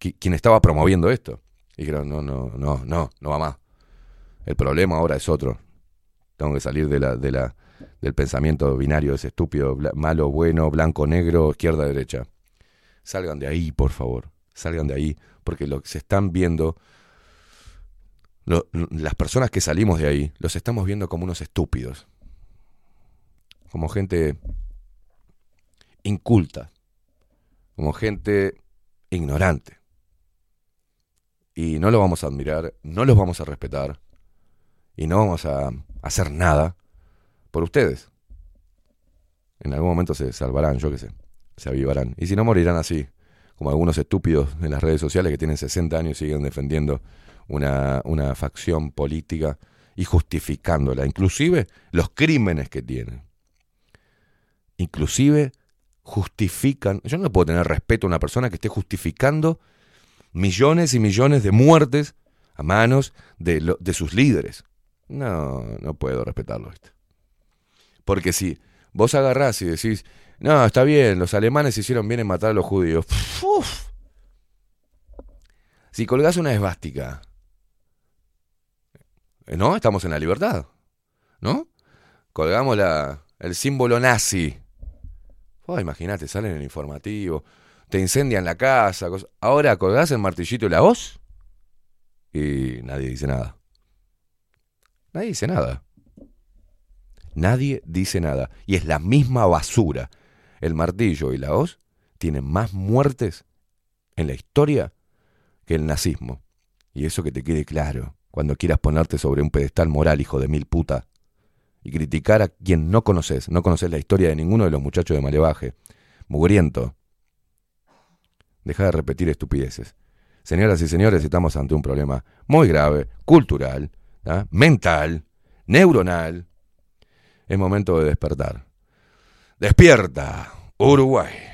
A: qui- quien estaba promoviendo esto. Y dijeron, no, no, no, no, no va más. El problema ahora es otro. Tengo que salir de la, de la, del pensamiento binario ese estúpido, malo, bueno, blanco, negro, izquierda, derecha. Salgan de ahí, por favor. Salgan de ahí, porque lo que se están viendo, las personas que salimos de ahí, los estamos viendo como unos estúpidos. Como gente inculta. Como gente ignorante. Y no lo vamos a admirar, no los vamos a respetar y no vamos a hacer nada por ustedes. En algún momento se salvarán, yo qué sé, se avivarán. Y si no, morirán así, como algunos estúpidos en las redes sociales que tienen 60 años y siguen defendiendo una, una facción política y justificándola, inclusive los crímenes que tienen. Inclusive justifican, yo no puedo tener respeto a una persona que esté justificando millones y millones de muertes a manos de, de sus líderes. No, no puedo respetarlo. ¿viste? Porque si vos agarrás y decís, no, está bien, los alemanes hicieron bien en matar a los judíos. Si colgás una esvástica, ¿no? Estamos en la libertad, ¿no? Colgamos la, el símbolo nazi. Oh, imagínate, salen en el informativo, te incendian la casa. Ahora colgás el martillito y la hoz y nadie dice nada. Nadie dice nada. Nadie dice nada. Y es la misma basura. El martillo y la hoz tienen más muertes en la historia que el nazismo. Y eso que te quede claro cuando quieras ponerte sobre un pedestal moral, hijo de mil puta, y criticar a quien no conoces. No conoces la historia de ninguno de los muchachos de Malevaje. Mugriento. Deja de repetir estupideces. Señoras y señores, estamos ante un problema muy grave, cultural, ¿ah? mental, neuronal. Es momento de despertar. Despierta, Uruguay.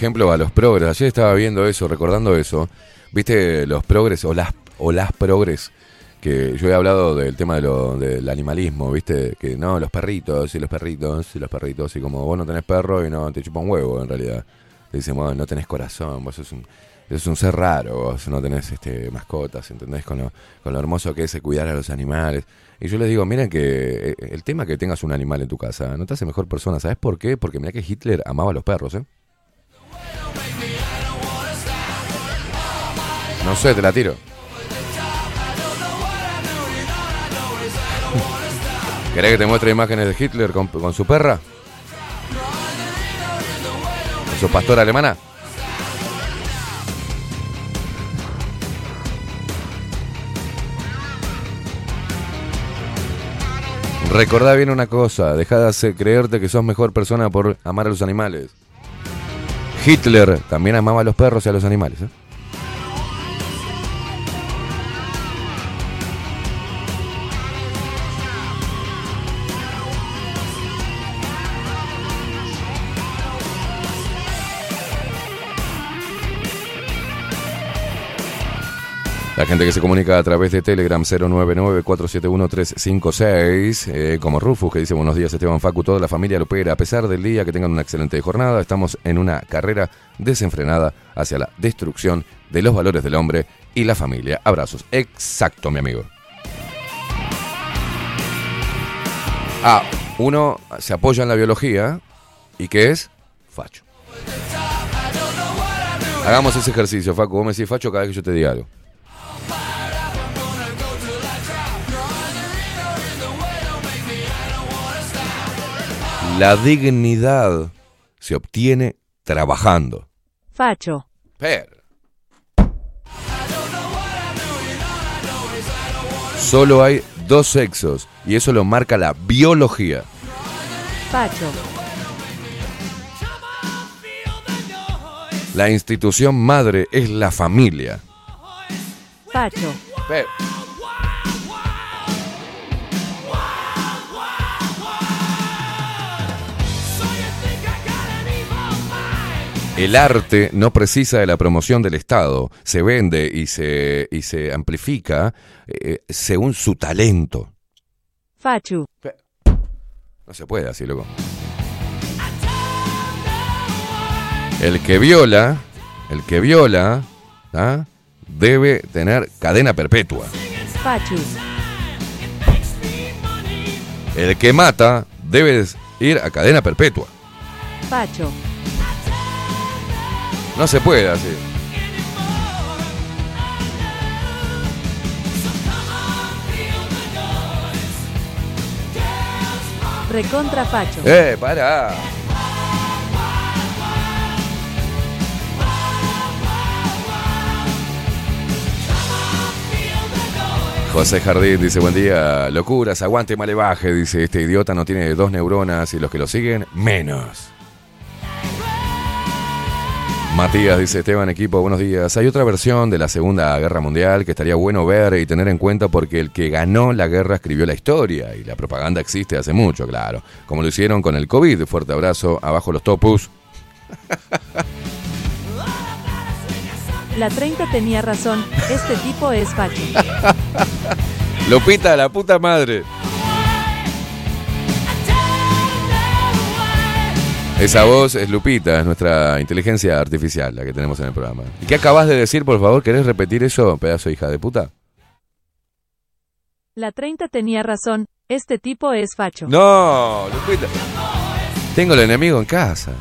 A: Ejemplo a los progres. Ayer estaba viendo eso, recordando eso. Viste los progres o las, o las progres que yo he hablado del tema de lo, del animalismo, viste, que no, los perritos y los perritos y los perritos, y como vos no tenés perro y no te chupa un huevo en realidad. Te dicen, bueno, no tenés corazón, vos sos un, sos un ser raro, vos no tenés este, mascotas, ¿entendés? Con lo, con lo hermoso que es cuidar a los animales. Y yo les digo, miren que eh, el tema que tengas un animal en tu casa no te hace mejor persona, ¿sabes por qué? Porque mira que Hitler amaba a los perros, ¿eh? No sé, te la tiro. ¿Querés que te muestre imágenes de Hitler con, su perra? ¿Con su pastora alemana? Recordá bien una cosa, dejá de creerte que sos mejor persona por amar a los animales. Hitler también amaba a los perros y a los animales. ¿eh? La gente que se comunica a través de Telegram 099-471-356, eh, como Rufus, que dice buenos días Esteban Facu, toda la familia Lopera, a pesar del día, que tengan una excelente jornada, estamos en una carrera desenfrenada hacia la destrucción de los valores del hombre y la familia. Abrazos. Exacto, mi amigo. Ah, uno se apoya en la biología y ¿qué es? Facho. Hagamos ese ejercicio, Facu. Vos me decís facho cada vez que yo te diga algo. La dignidad se obtiene trabajando.
F: Facho.
A: Pero. Solo hay dos sexos y eso lo marca la biología.
F: Facho.
A: La institución madre es la familia.
F: Facho.
A: Pero. El arte no precisa de la promoción del Estado, se vende y se, y se amplifica eh, según su talento.
F: Fachu.
A: No se puede así, loco. El que viola, el que viola, ¿ah? debe tener cadena perpetua.
F: Fachu.
A: El que mata debe ir a cadena perpetua.
F: Facho.
A: No se puede así.
F: Recontra Facho.
A: ¡Eh, para! José Jardín dice, buen día, locuras, aguante malevaje, dice, este idiota no tiene dos neuronas y los que lo siguen, menos. Matías dice, Esteban, equipo, buenos días. Hay otra versión de la Segunda Guerra Mundial que estaría bueno ver y tener en cuenta porque el que ganó la guerra escribió la historia y la propaganda existe hace mucho, claro. Como lo hicieron con el COVID. Fuerte abrazo, abajo los topus.
F: La 30 tenía razón, este tipo es Facho.
A: Lupita, la puta madre. Esa voz es Lupita, es nuestra inteligencia artificial, la que tenemos en el programa. ¿Y qué acabas de decir, por favor? ¿Querés repetir eso, pedazo de hija de puta?
F: La 30 tenía razón, este tipo es Facho.
A: No, Lupita. Tengo el enemigo en casa.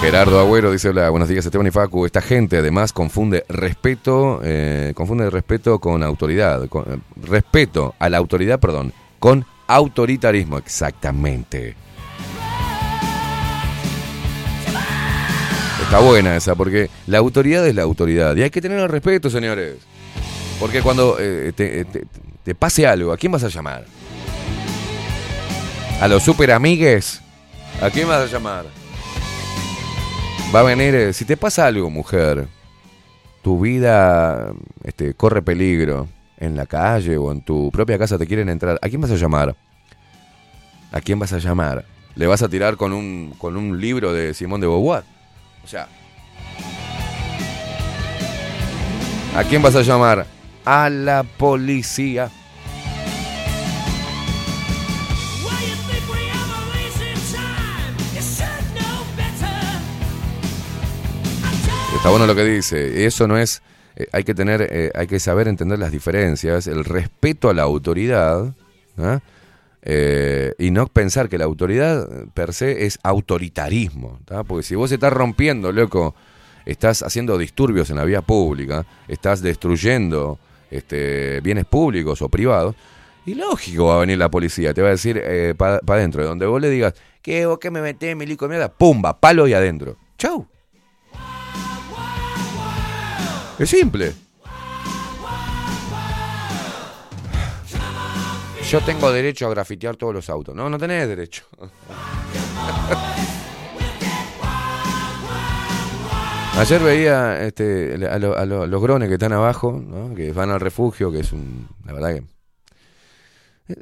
A: Gerardo Agüero dice, hola, buenos días Esteban y Facu. Esta gente además confunde respeto, eh, confunde respeto con autoridad. con- eh, respeto a la autoridad, perdón, con autoritarismo. Exactamente. Está buena esa, porque la autoridad es la autoridad. Y hay que tener el respeto, señores. Porque cuando eh, te, te- te pase algo, ¿a quién vas a llamar? ¿A los super amigues? ¿A quién vas a llamar? Va a venir, eh, si te pasa algo, mujer, tu vida este, corre peligro en la calle o en tu propia casa te quieren entrar, ¿a quién vas a llamar? ¿A quién vas a llamar? ¿Le vas a tirar con un, con un libro de Simón de Beauvoir? O sea, ¿a quién vas a llamar? A la policía. Está bueno lo que dice. Eso no es. Eh, hay que tener, eh, hay que saber entender las diferencias, el respeto a la autoridad, ¿ah? Eh, y no pensar que la autoridad eh, per se es autoritarismo, ¿tá? porque si vos estás rompiendo, loco, estás haciendo disturbios en la vía pública, estás destruyendo este, bienes públicos o privados, y lógico va a venir la policía, te va a decir para adentro, de donde vos le digas, ¿qué vos qué me metés, milico mierda? Pumba, palo y adentro. Chau. Es simple. Yo tengo derecho a grafitear todos los autos. No, no tenés derecho. Ayer veía este, a, lo- a lo- los grones que están abajo, ¿no? que van al refugio, que es un. La verdad que.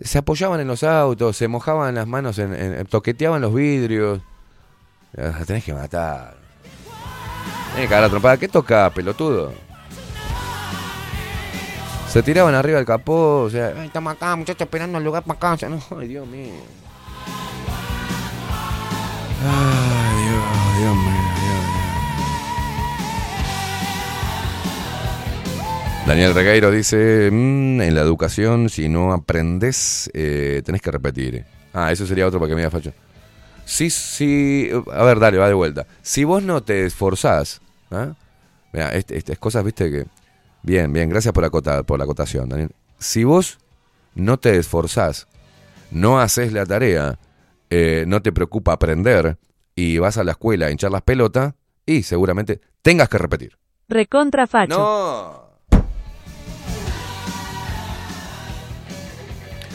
A: Se apoyaban en los autos, se mojaban las manos, en, en- toqueteaban los vidrios. Ah, Tenés que matar. Cagar la trompada. ¿Qué toca, pelotudo? Se tiraban arriba del capó, o sea, "Ay, estamos acá, muchachos, esperando el lugar para casa. No, ay, Dios mío. Ay, Dios, Dios mío, Dios mío. Daniel Regueiro dice, "Mm, en la educación, si no aprendes, eh, tenés que repetir. Ah, eso sería otro para que me diga Facho. Sí, sí, a ver, dale, va de vuelta. Si vos no te esforzás, ¿ah? Mira, este- estas cosas, viste que... Bien, bien, gracias por, acotar, por la acotación, Daniel. Si vos no te esforzás, no haces la tarea, eh, no te preocupa aprender y vas a la escuela a hinchar las pelotas, y seguramente tengas que repetir.
F: Recontra facho.
A: No.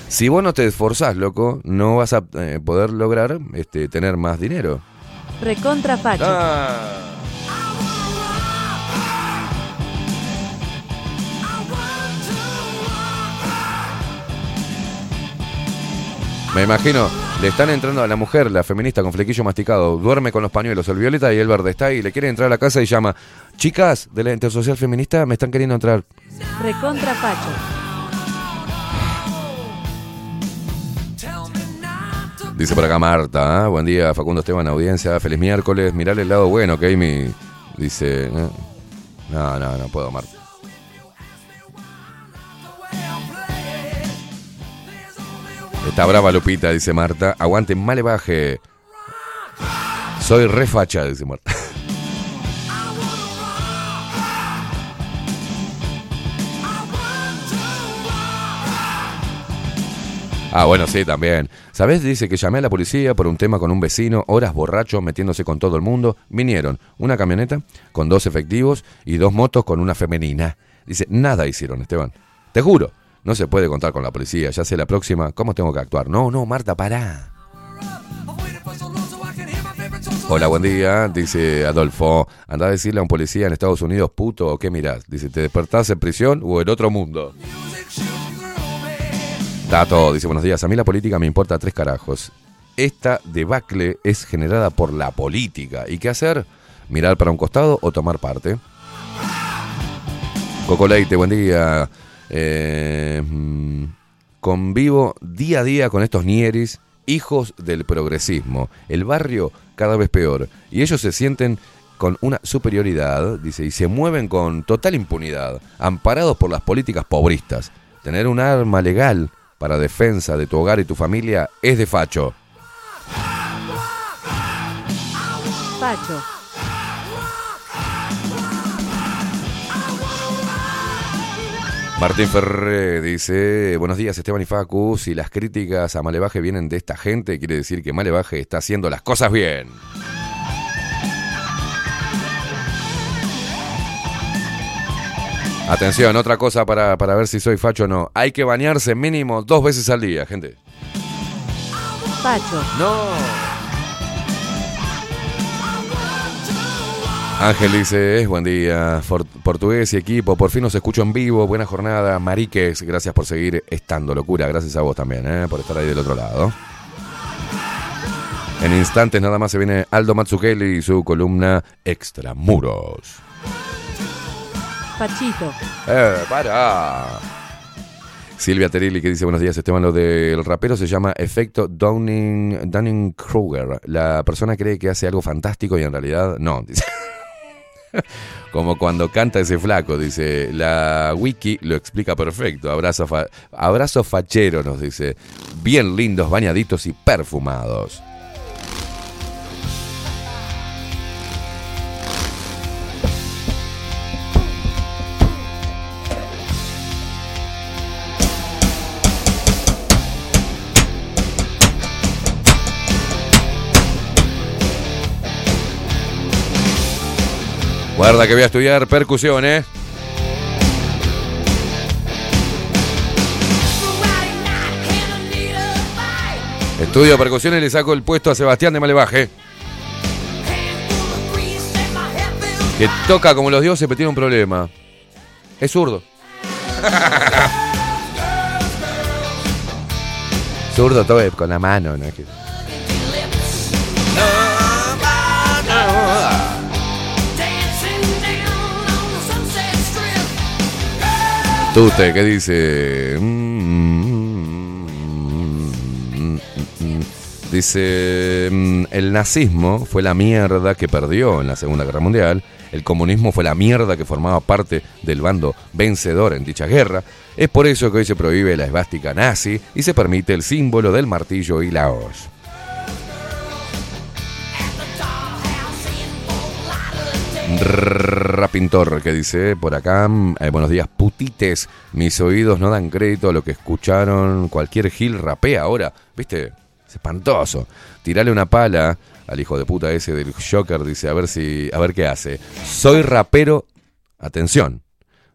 A: Si vos no te esforzás, loco, no vas a eh, poder lograr este, tener más dinero.
F: Recontra facho.
A: Ah. Me imagino, le están entrando a la mujer, la feminista con flequillo masticado, duerme con los pañuelos, el violeta y el verde está ahí, le quiere entrar a la casa y llama, chicas de la intersocial feminista me están queriendo entrar.
F: Recontra facho.
A: Dice por acá Marta, ¿ah? buen día Facundo Esteban, audiencia, feliz miércoles, mirale el lado bueno que Amy dice, ¿eh? no, no, no puedo Marta. Está brava Lupita, dice Marta, aguante, male baje. Soy re facha, dice Marta. Ah, bueno, sí, también. ¿Sabés? Dice que llamé a la policía por un tema con un vecino, horas borracho, metiéndose con todo el mundo. Vinieron una camioneta con dos efectivos y dos motos con una femenina. Dice, nada hicieron, Esteban. Te juro, no se puede contar con la policía. Ya sé la próxima, ¿cómo tengo que actuar? No, no, Marta, pará. Hola, buen día, dice Adolfo. Anda a decirle a un policía en Estados Unidos, puto, o qué mirás. Dice, ¿te despertás en prisión o en otro mundo? Tato dice buenos días. A mí la política me importa tres carajos. Esta debacle es generada por la política. ¿Y qué hacer? ¿Mirar para un costado o tomar parte? Coco Leite, buen día. Eh, mm, convivo día a día con estos nieris, hijos del progresismo. El barrio cada vez peor. Y ellos se sienten con una superioridad, dice, y se mueven con total impunidad, amparados por las políticas pobristas. Tener un arma legal para defensa de tu hogar y tu familia es de facho.
F: Facho.
A: Martín Ferré dice, buenos días Esteban y Facu, si las críticas a Malevaje vienen de esta gente, quiere decir que Malevaje está haciendo las cosas bien. Atención, otra cosa para, para ver si soy facho o no. Hay que bañarse mínimo dos veces al día, gente.
F: Facho.
A: No. Ángel dice, buen día, For- portugués y equipo, por fin nos escucho en vivo, buena jornada, Mariques, gracias por seguir estando, locura, gracias a vos también, eh, por estar ahí del otro lado. En instantes nada más se viene Aldo Matsukeli y su columna Extramuros.
F: Pachito.
A: Eh, para. Silvia Terilli que dice buenos días Esteban, lo del rapero se llama efecto Downing, Dunning-Kruger. La persona cree que hace algo fantástico y en realidad no. Como cuando canta ese flaco, dice. La wiki lo explica perfecto. Abrazo, abrazo fachero, nos dice. Bien lindos, bañaditos y perfumados. Guarda que voy a estudiar percusión, ¿eh? Estudio percusión y le saco el puesto a Sebastián de Malevaje. Que toca como los dioses, pero tiene un problema. Es zurdo. zurdo todo con la mano, ¿no? ¿Qué dice? Mm, Dice, mm, el nazismo fue la mierda que perdió en la Segunda Guerra Mundial, el comunismo fue la mierda que formaba parte del bando vencedor en dicha guerra, es por eso que hoy se prohíbe la esvástica nazi y se permite el símbolo del martillo y la hoz. Rapintor que dice por acá, mm, eh, buenos días putites, mis oídos no dan crédito a lo que escucharon, cualquier gil rapea ahora, viste, es espantoso. Tirale una pala al hijo de puta ese del Joker, dice, a ver si, a ver qué hace. Soy rapero, atención,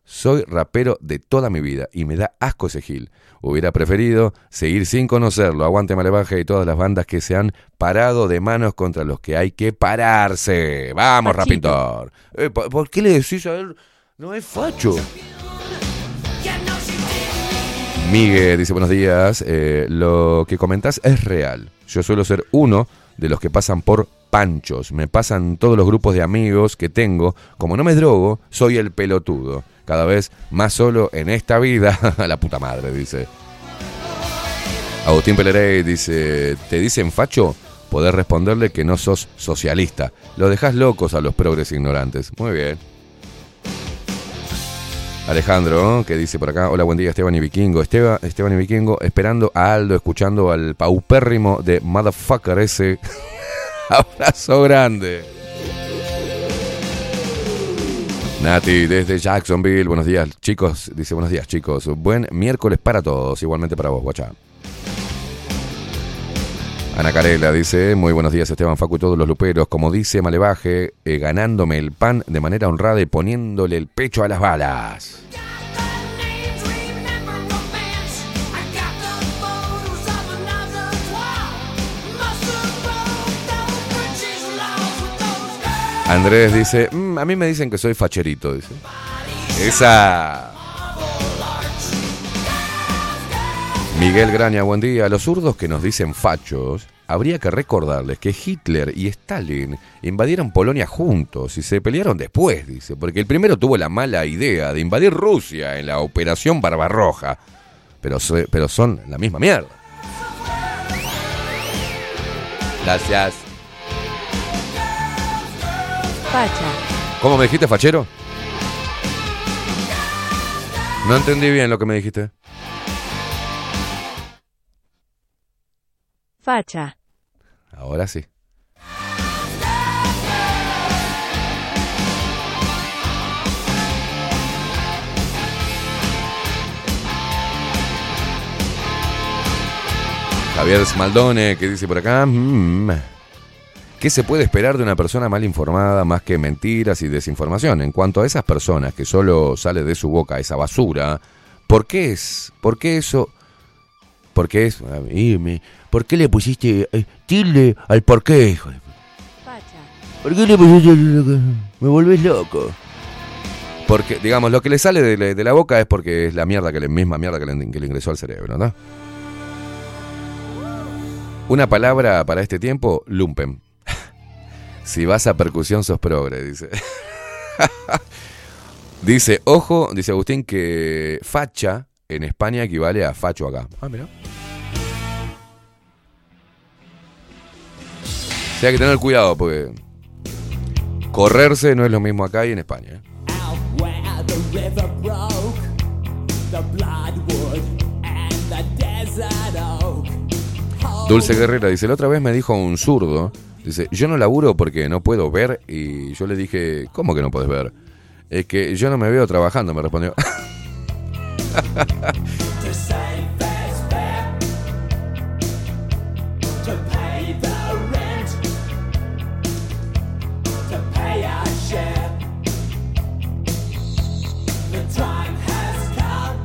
A: soy rapero de toda mi vida y me da asco ese gil. Hubiera preferido seguir sin conocerlo. Aguante Malevaje y todas las bandas que se han parado de manos contra los que hay que pararse. Vamos,
F: Fachito.
A: Rapintor. Eh, ¿por, qué le decís a él? No es facho. Migue dice buenos días. eh, lo que comentás es real. Yo suelo ser uno de los que pasan por panchos. Me pasan todos los grupos de amigos que tengo. Como no me drogo, soy el pelotudo. Cada vez más solo en esta vida. A la puta madre, dice. Agustín Pelerey dice, ¿te dicen facho? Podés responderle que no sos socialista. Lo dejás locos a los progres ignorantes. Muy bien. Alejandro, que dice por acá, hola, buen día Esteban y Vikingo. Esteba- Esteban y Vikingo, esperando a Aldo, escuchando al paupérrimo de Motherfucker ese. Abrazo grande. Nati, desde Jacksonville, buenos días chicos, dice buenos días chicos, buen miércoles para todos, igualmente para vos, guacha. Ana Carela dice, muy buenos días Esteban Facu y todos los luperos, como dice Malevaje, eh, ganándome el pan de manera honrada y poniéndole el pecho a las balas. Andrés dice, "Mm, a mí me dicen que soy facherito, dice. Esa. Miguel Graña, buen día. A los zurdos que nos dicen fachos, habría que recordarles que Hitler y Stalin invadieron Polonia juntos y se pelearon después, dice, porque el primero tuvo la mala idea de invadir Rusia en la Operación Barbarroja, pero, pero son la misma mierda. Gracias.
F: Facha.
A: ¿Cómo me dijiste, fachero? No entendí bien lo que me dijiste.
F: Facha.
A: Ahora sí. Javier Smaldone, que dice por acá, mm, ¿qué se puede esperar de una persona mal informada más que mentiras y desinformación? En cuanto a esas personas que solo sale de su boca esa basura, ¿por qué es? ¿Por qué eso? ¿Por qué es? me- ¿Por qué le pusiste eh, tilde al por qué, ¿Por qué le pusiste Me volvés loco. Porque, digamos, lo que le sale de, la- de la boca es porque es la mierda que le, misma mierda que le, que le ingresó al cerebro, ¿no? Una palabra para este tiempo, lumpen. Si vas a percusión sos progre, dice. dice, ojo, dice Agustín, que facha en España equivale a facho acá. Ah, mira. O sea, hay que tener cuidado porque correrse no es lo mismo acá y en España. ¿eh? Dulce Guerrera dice, la otra vez me dijo un zurdo, dice, yo no laburo porque no puedo ver y yo le dije, ¿cómo que no puedes ver? Es que yo no me veo trabajando, me respondió.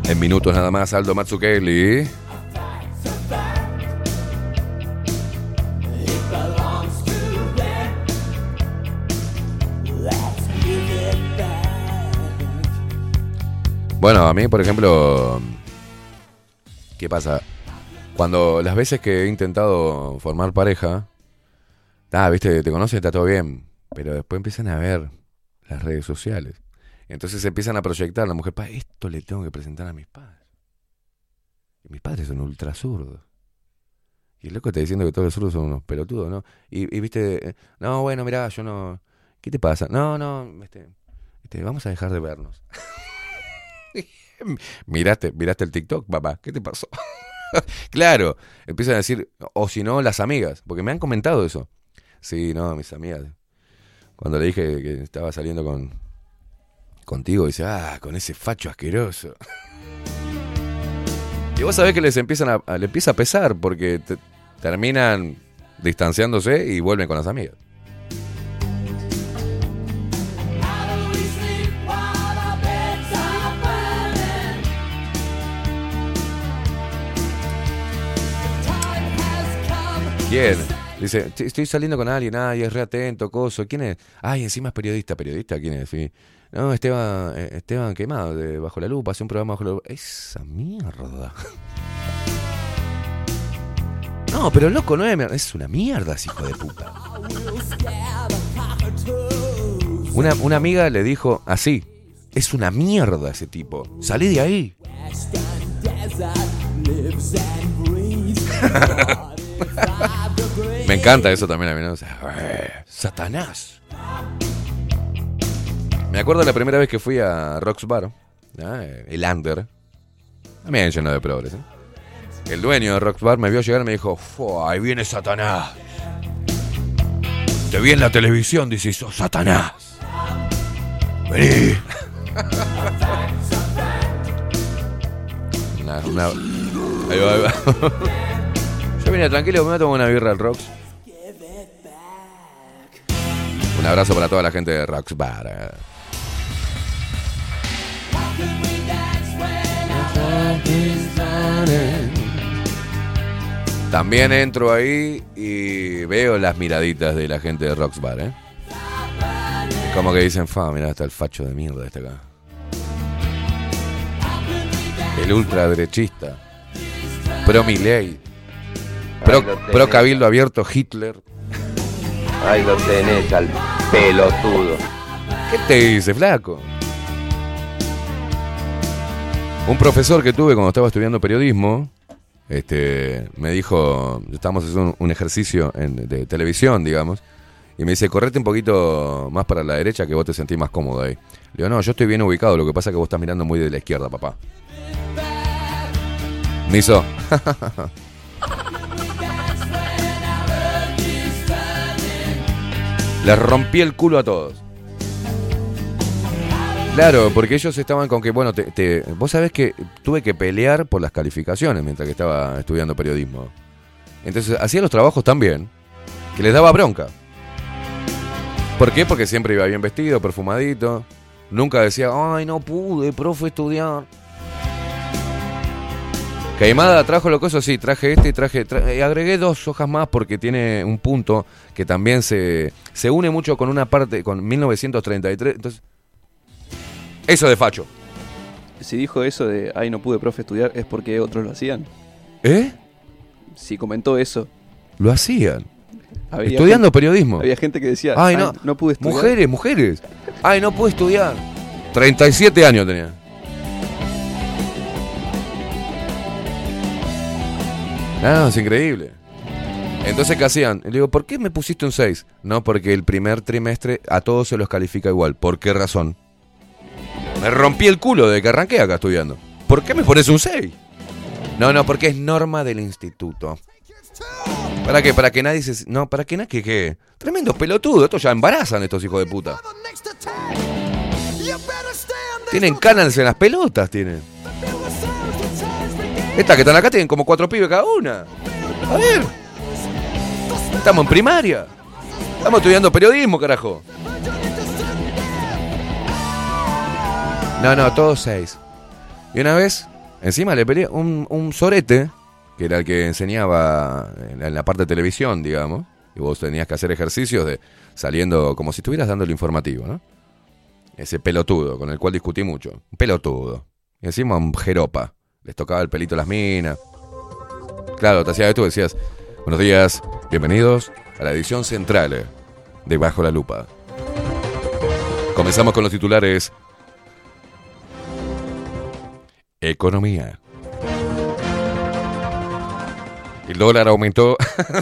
A: En minutos nada más, Aldo Matsukeli. Bueno, a mí, por ejemplo, ¿qué pasa? Cuando las veces que he intentado formar pareja, ah, viste, te conocen, está todo bien, pero después empiezan a ver las redes sociales. Entonces empiezan a proyectar la mujer, pa, esto le tengo que presentar a mis padres. Y mis padres son ultra zurdos. Y el loco está diciendo que todos los zurdos son unos pelotudos, ¿no? Y, y, viste, eh, no, bueno, mirá, yo no. ¿Qué te pasa? No, no, este, este, vamos a dejar de vernos. miraste, miraste el TikTok, papá, ¿qué te pasó? claro, empiezan a decir, o si no, las amigas, porque me han comentado eso. Sí, no, mis amigas. Cuando le dije que estaba saliendo con contigo, dice, ah, con ese facho asqueroso. y vos sabés que les empiezan a- le empieza a pesar porque te- terminan distanciándose y vuelven con las amigas. ¿Quién? Dice, "Estoy- saliendo con alguien, ay, es re atento, coso. ¿Quién es? Ay, encima es periodista. ¿Periodista? ¿Quién es? Sí. No, Esteban, eh, Esteban Quemado, de Bajo la Lupa, hace un programa Bajo la Lupa. Esa mierda. No, pero loco, no es, mier- es una mierda, ese hijo de puta. Una, una amiga le dijo así, es una mierda ese tipo, salí de ahí. Me encanta eso también a mí, ¿no? O sea, "Eh, Satanás. Me acuerdo la primera vez que fui a Rocks Bar, ¿ah? el Under, también lleno de progres. ¿eh? El dueño de Rocks Bar me vio llegar y me dijo, "Fu, ahí viene Satanás. Te vi en la televisión, dice, sos Satanás. Vení. Una- una- Ahí va, ahí va. Yo tranquilo, me voy a tomar una birra al Rocks. Un abrazo para toda la gente de Rocks Bar. eh. También entro ahí y veo las miraditas de la gente de Rocks Bar, ¿eh? Como que dicen, fa, mira, está el facho de mierda este acá. El ultraderechista. Pro Milei. Pro, Cabildo Abierto Hitler.
M: Ahí lo tenés al pelotudo.
A: ¿Qué te dice, flaco? Un profesor que tuve cuando estaba estudiando periodismo, este, me dijo, estábamos haciendo un, un ejercicio en- de televisión, digamos, y me dice, correte un poquito más para la derecha que vos te sentís más cómodo ahí. Le digo, no, yo estoy bien ubicado, lo que pasa es que vos estás mirando muy de la izquierda, papá. Me hizo, Les rompí el culo a todos. Claro, porque ellos estaban con que, bueno, te, te- vos sabés que tuve que pelear por las calificaciones mientras que estaba estudiando periodismo. Entonces hacía los trabajos tan bien que les daba bronca. ¿Por qué? Porque siempre iba bien vestido, perfumadito. Nunca decía, ay, no pude, profe, estudiar. Caimada trajo lo coso, sí, traje este y traje. tra- y agregué dos hojas más porque tiene un punto que también se, se une mucho con una parte, con 1933. Entonces, eso de facho.
I: Si dijo eso de, ay, no pude, profe, estudiar, es porque otros lo hacían.
A: ¿Eh?
I: Si comentó eso.
A: Lo hacían.
I: había
A: Estudiando
I: gente-
A: periodismo.
I: Había gente que decía,
A: Ay, no.
I: no pude estudiar.
A: Mujeres, mujeres. Ay, no pude estudiar. 37 años tenía. No, es increíble. Entonces, ¿qué hacían? Le digo, ¿por qué me pusiste un 6? No, porque el primer trimestre a todos se los califica igual. ¿Por qué razón? Me rompí el culo de que arranqué acá estudiando. ¿Por qué me pones un 6? No, no, porque es norma del instituto. ¿Para qué? Para que nadie se... No, para que nadie... ¿Qué? qué? Tremendo pelotudo. Estos ya embarazan estos hijos de puta. Tienen canals en las pelotas, tienen. Estas que están acá tienen como cuatro pibes cada una. A ver. Estamos en primaria. Estamos estudiando periodismo, carajo. No, no, todos seis. Y una vez, encima le peleé un, un sorete, que era el que enseñaba en la, parte de televisión, digamos. Y vos tenías que hacer ejercicios de saliendo como si estuvieras dando el informativo, ¿no? Ese pelotudo con el cual discutí mucho. Un pelotudo. Y encima un jeropa. Les tocaba el pelito a las minas. Claro, te hacía esto y decías, buenos días, bienvenidos a la edición central de Bajo la Lupa. Comenzamos con los titulares. Economía. El dólar aumentó.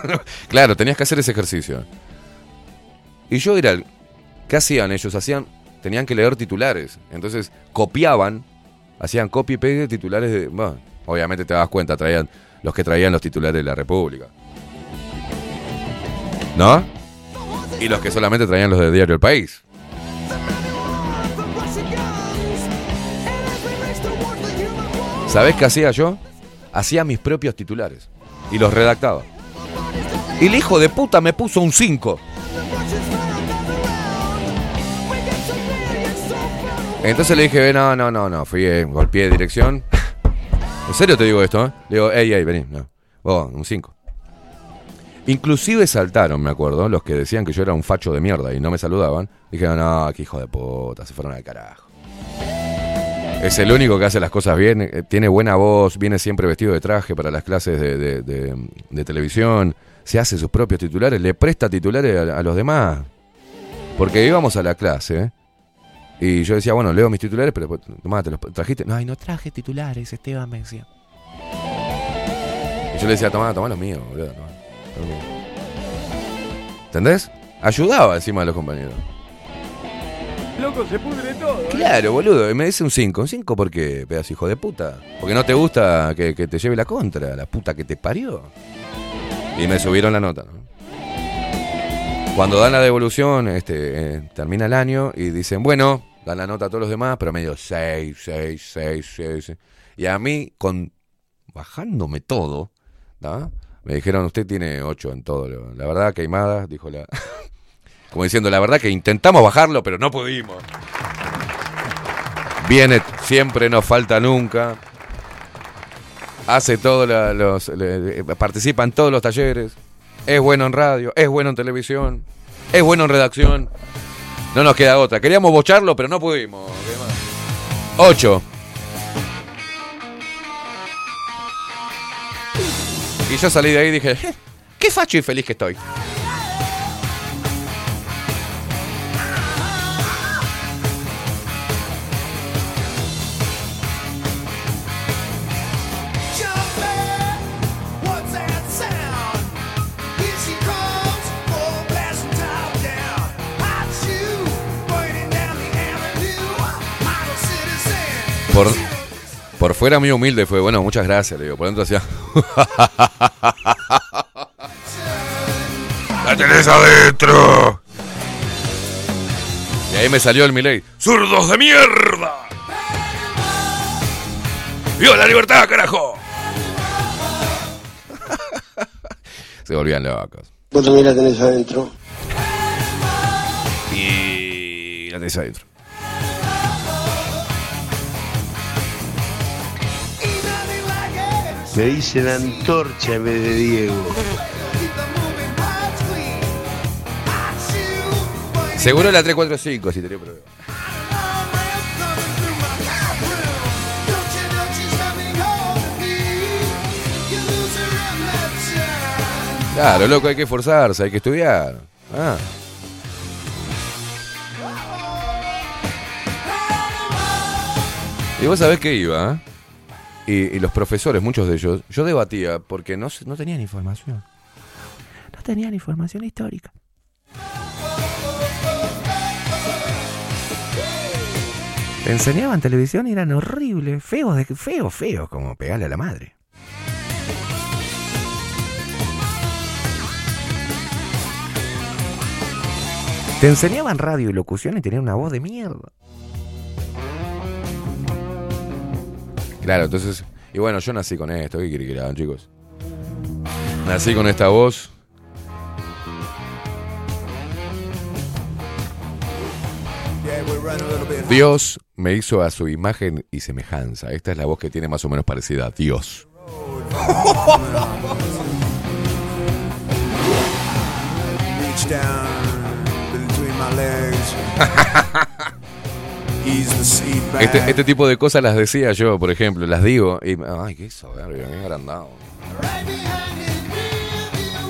A: claro, tenías que hacer ese ejercicio. Y yo era. ¿Qué hacían ellos? Hacían. Tenían que leer titulares. Entonces copiaban. Hacían copy y pegue de titulares de. Bueno, obviamente te das cuenta, traían los que traían los titulares de la República. ¿No? Y los que solamente traían los de Diario El País. ¿Sabés qué hacía yo? Hacía mis propios titulares y los redactaba. Y el hijo de puta me puso un 5. Entonces le dije, no, no, no, no, fui, eh, golpeé dirección. En serio te digo esto, ¿eh? Le digo, ey, ey, vení, no. Vos, un 5. Inclusive saltaron, me acuerdo, los que decían que yo era un facho de mierda y no me saludaban. Dijeron, no, qué hijo de puta, se fueron al carajo. Es el único que hace las cosas bien, eh, tiene buena voz, viene siempre vestido de traje para las clases de, de- televisión, se hace sus propios titulares, le presta titulares a, los demás. Porque íbamos a la clase y yo decía, bueno, leo mis titulares, pero tomá, ¿te los trajiste? No, no traje titulares, Esteban me. Y yo le decía, tomá, tomá los míos, boludo, tomá, míos". ¿Entendés? Ayudaba encima de los compañeros.
N: Loco, se pudre todo. ¿eh?
A: Claro, boludo. Y me dice un 5. ¿Un 5 por qué, pedazo hijo de puta? Porque no te gusta que, que te lleve la contra, la puta que te parió. Y me subieron la nota, ¿no? Cuando dan la devolución, este, eh, termina el año y dicen, bueno, dan la nota a todos los demás, pero medio 6, 6, 6, 6. Y a mí, con bajándome todo, ¿no? Me dijeron, usted tiene 8 en todo. La verdad, queimada, dijo la... Como diciendo, la verdad que intentamos bajarlo, pero no pudimos. Viene, siempre nos falta nunca. Hace todos la- los. participa en todos los talleres. Es bueno en radio, es bueno en televisión, es bueno en redacción. No nos queda otra. Queríamos bocharlo, pero no pudimos. Ocho. Y yo salí de ahí y dije, "Je, qué facho y feliz que estoy. Por, por fuera muy humilde fue, bueno, muchas gracias, le digo. Por dentro hacía. ¡La tenés adentro! Y ahí me salió el Miley. ¡Zurdos de mierda! ¡Viva la libertad, carajo! Se volvían locos.
O: Vos también la tenés adentro.
A: Y la tenés adentro.
O: Me dicen antorcha en vez de Diego.
A: Seguro la 345 si tenía problema. Claro, loco, hay que esforzarse, hay que estudiar. Ah. Y vos sabés que iba, ¿eh? Y, los profesores, muchos de ellos, yo debatía porque no, no tenían información. No tenían información histórica. Te enseñaban televisión y eran horribles, feos, feos, feos, como pegarle a la madre. Te enseñaban radio y locución y tenían una voz de mierda. Claro, entonces, y bueno, yo nací con esto, ¿qué quiere que le hagan, chicos? Nací con esta voz. Dios me hizo a su imagen y semejanza. Esta es la voz que tiene más o menos parecida a Dios. Este, este tipo de cosas las decía yo, por ejemplo, las digo y ay, qué soberbio, qué agrandado.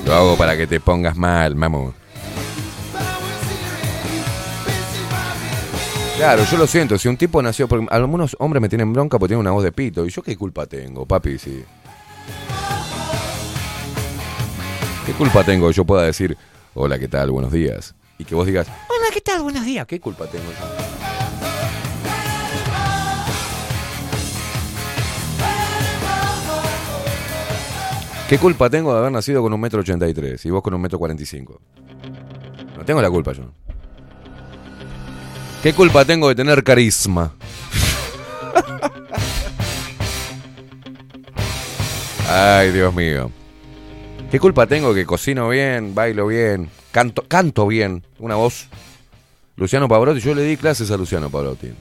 A: Lo hago para que te pongas mal, mamu. Claro, yo lo siento. Si un tipo nació. Porque algunos hombres me tienen bronca porque tienen una voz de pito. ¿Y yo qué culpa tengo, papi? Sí. ¿Qué culpa tengo que yo pueda decir, hola, ¿qué tal? Buenos días? Y que vos digas, hola, ¿qué tal? Buenos días. ¿Qué culpa tengo yo? ¿Qué culpa tengo de haber nacido con un metro ochenta y tres y vos con un metro cuarenta y cinco? No tengo la culpa yo. ¿Qué culpa tengo de tener carisma? Ay, Dios mío. ¿Qué culpa tengo que cocino bien, bailo bien, canto, canto bien? Una voz. Luciano Pavarotti, yo le di clases a Luciano Pavarotti.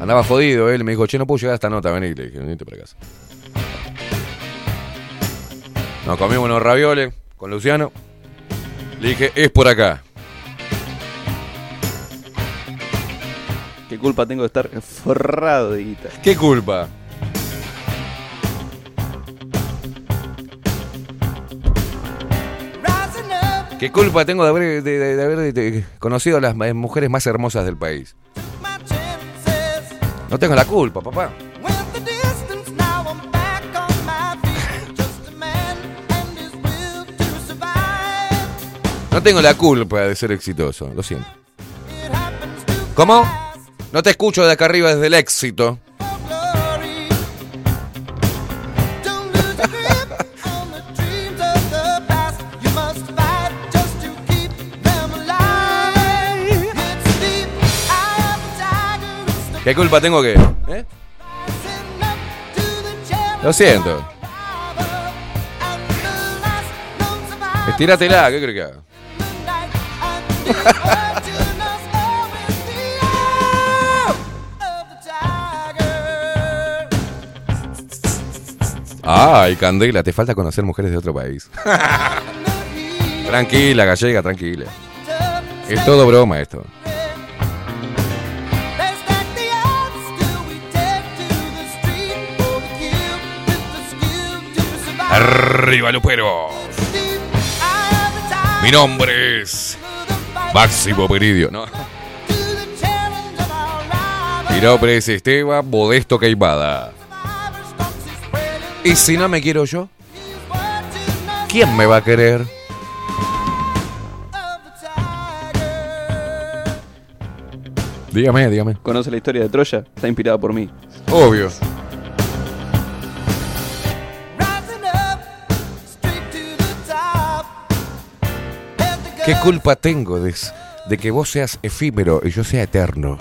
A: Andaba jodido él, me dijo, che, no puedo llegar a esta nota, vení. Le dije, venite para casa. Nos comimos unos ravioles con Luciano. Le dije, es por acá.
I: ¿Qué culpa tengo de estar forrado de guita?
A: ¿Qué culpa? ¿Qué culpa tengo de haber, de- de- de haber conocido a las ma- mujeres más hermosas del país? No tengo la culpa, papá. No tengo la culpa de ser exitoso, lo siento. ¿Cómo? No te escucho de acá arriba desde el éxito. ¿Qué culpa tengo que? ¿Eh? Lo siento. Estíratela, ¿qué crees que haga? Ay, Candela, te falta conocer mujeres de otro país. tranquila, gallega, tranquila. Es todo broma esto. Arriba, Lupero. Mi nombre es Máximo Peridio. No. Mi nombre es Esteban Modesto Queimada. ¿Y si no me quiero yo? ¿Quién me va a querer? Dígame, dígame.
I: ¿Conoce la historia de Troya? Está inspirada por mí.
A: Obvio. ¿Qué culpa tengo de, de que vos seas efímero y yo sea eterno?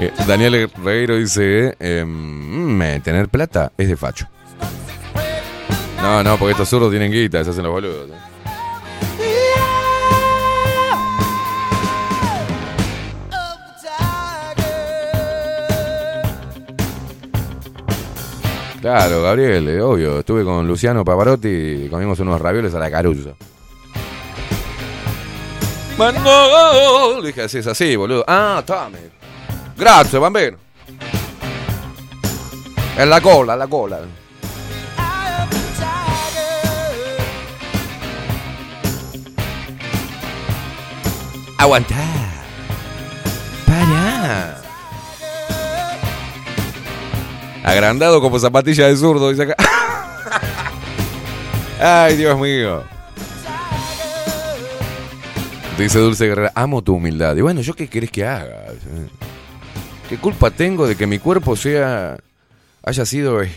A: Eh, Daniel Regueiro dice, eh, mm, eh, tener plata es de facho. No, no, porque estos zurdos tienen guita, se hacen los boludos. ¿eh? Claro, Gabriel, eh, obvio. Estuve con Luciano Pavarotti y comimos unos ravioles a la caruso. Mano, le dije así, es así, boludo. Ah, tome. Grazie, bambino. En la cola, la cola. Aguantá. Para. Agrandado como zapatilla de zurdo, dice acá. Ay, Dios mío. Dice Dulce Guerrera, amo tu humildad. Y bueno, ¿yo qué querés que haga? ¿Qué culpa tengo de que mi cuerpo sea haya sido eh,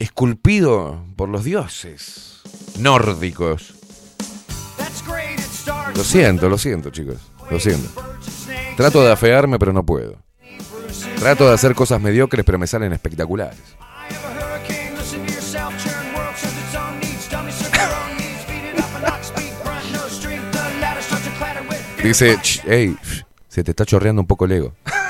A: esculpido por los dioses nórdicos? Lo siento, lo siento, chicos. Lo siento. Trato de afearme, pero no puedo. Trato de hacer cosas mediocres, pero me salen espectaculares. Dice, hey, se te está chorreando un poco el ego.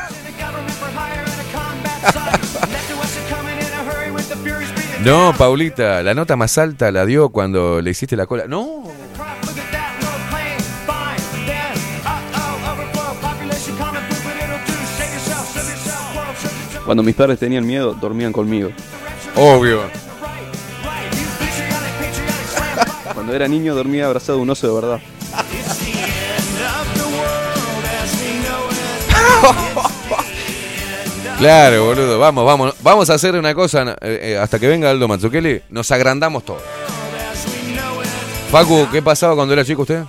A: No, Paulita, la nota más alta la dio cuando le hiciste la cola. No.
I: Cuando mis padres tenían miedo, dormían conmigo.
A: Obvio.
I: Cuando era niño dormía abrazado a un oso de verdad.
A: Claro, boludo. Vamos, vamos. Vamos a hacer una cosa. eh, eh, hasta que venga Aldo Mazzucchelli, nos agrandamos todos. Facu, ¿qué pasaba cuando era chico usted?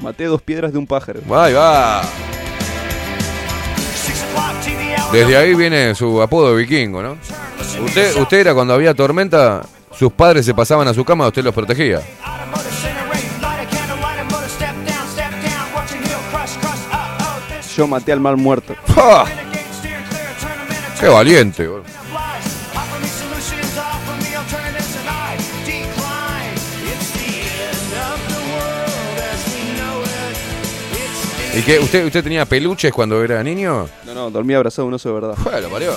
I: Maté dos piedras de un pájaro.
A: Ahí va. Desde ahí viene su apodo vikingo, ¿no? Usted, usted era cuando había tormenta, sus padres se pasaban a su cama, usted los protegía.
I: Yo maté al mal muerto.
A: ¡Ja! ¡Qué valiente! ¿Y qué? ¿Usted, ¿Usted tenía peluches cuando era niño?
I: No, no, dormía abrazado un oso de verdad.
A: Bueno, parió.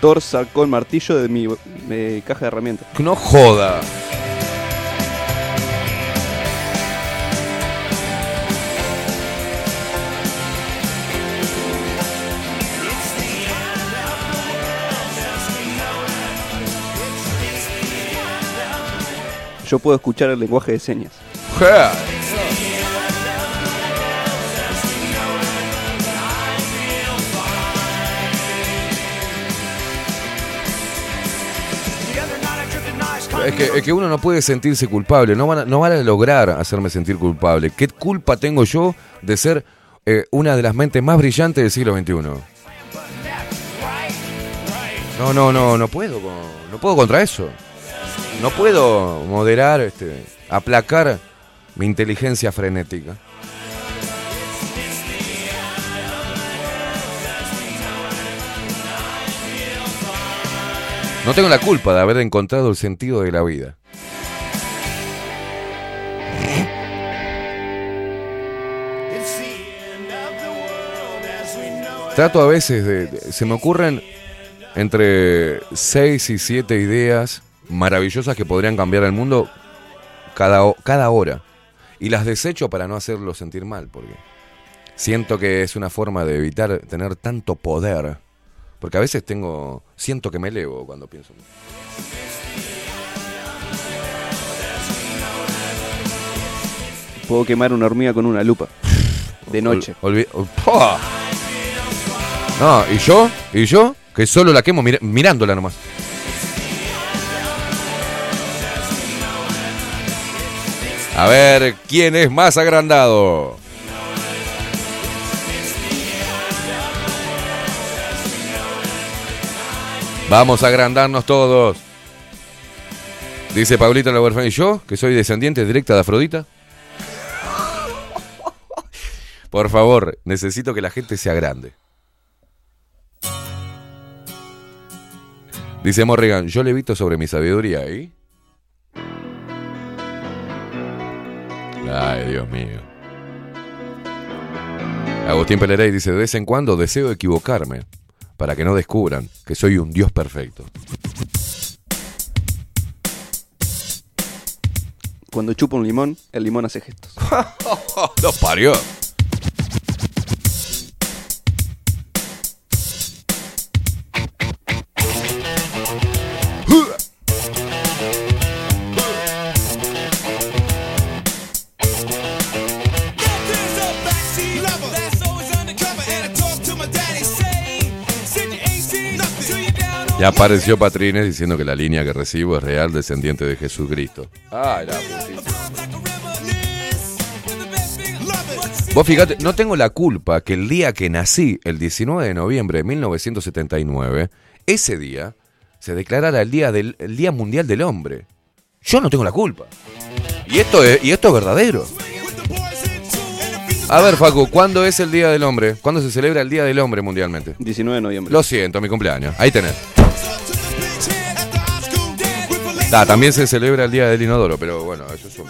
I: Thor sacó el martillo de mi eh, caja de herramientas.
A: No joda.
I: Yo puedo escuchar el lenguaje de señas.
A: Es que, es que uno no puede sentirse culpable, no van, a, no van a lograr hacerme sentir culpable. ¿Qué culpa tengo yo de ser eh, una de las mentes más brillantes del siglo XXI? No, no, no, no puedo, no puedo contra eso. No puedo moderar, este, aplacar mi inteligencia frenética. No tengo la culpa de haber encontrado el sentido de la vida. Trato a veces de, se me ocurren entre 6 y 7 ideas maravillosas que podrían cambiar el mundo cada, cada hora. Y las desecho para no hacerlo sentir mal, porque siento que es una forma de evitar tener tanto poder. Porque a veces tengo, siento que me elevo cuando pienso.
I: Puedo quemar una hormiga con una lupa. De noche.
A: Ol-. No, ¿y yo? ¿Y yo? Que solo la quemo mir- mirándola nomás. A ver, ¿quién es más agrandado? Vamos a agrandarnos todos. Dice Pablito la huérfana y yo, que soy descendiente directa de Afrodita. Por favor, necesito que la gente se agrande. Dice Morrigan, yo levito sobre mi sabiduría y... Ay, Dios mío. Agustín Pelerey dice, de vez en cuando deseo equivocarme para que no descubran que soy un Dios perfecto.
I: Cuando chupa un limón, el limón hace gestos.
A: ¡Lo parió! Ya apareció Patrines diciendo que la línea que recibo es real descendiente de Jesucristo. La putita. Vos fíjate, no tengo la culpa que el día que nací, el 19 de noviembre de 1979, ese día se declarara el día, del, el día Mundial del Hombre. Yo no tengo la culpa. Y esto es, y esto es verdadero. A ver, Facu, ¿cuándo es el Día del Hombre? ¿Cuándo se celebra el Día del Hombre mundialmente?
I: 19 de noviembre.
A: Lo siento, mi cumpleaños. Ahí tenés. También se celebra el Día del Inodoro, pero bueno, eso es un...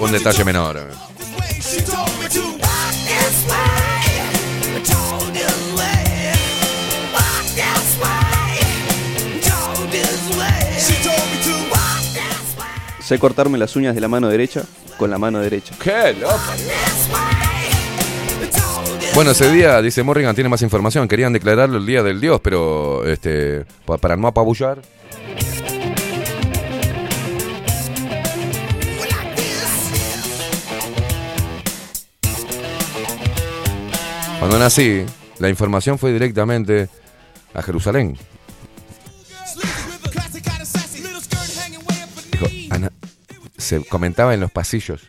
A: Un detalle menor.
P: Way.
I: Sé cortarme las uñas de la mano derecha con la mano derecha.
A: ¡Qué loco! Bueno, ese día, dice Morrigan, tiene más información. Querían declararlo el día del dios, pero este pa- para no apabullar. Cuando nací, la información fue directamente a Jerusalén. Se comentaba en los pasillos.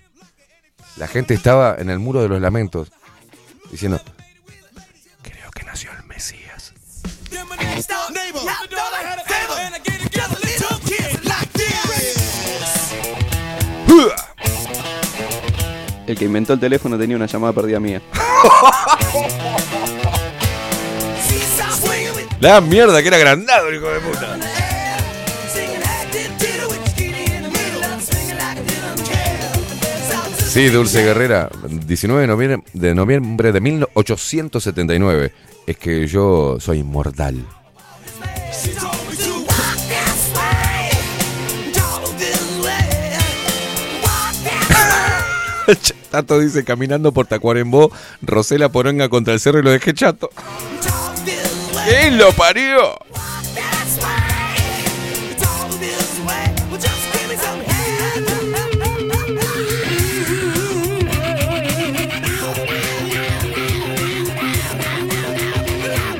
A: La gente estaba en el muro de los lamentos diciendo, El
I: que inventó el teléfono tenía una llamada perdida mía.
A: La mierda que era agrandado, hijo de puta. Sí, Dulce Guerrera, 19 de noviembre, de noviembre de 1879. Es que yo soy inmortal. Tato dice, caminando por Tacuarembó, Rosela Poronga contra el cerro y lo dejé chato. ¿Quién lo parió?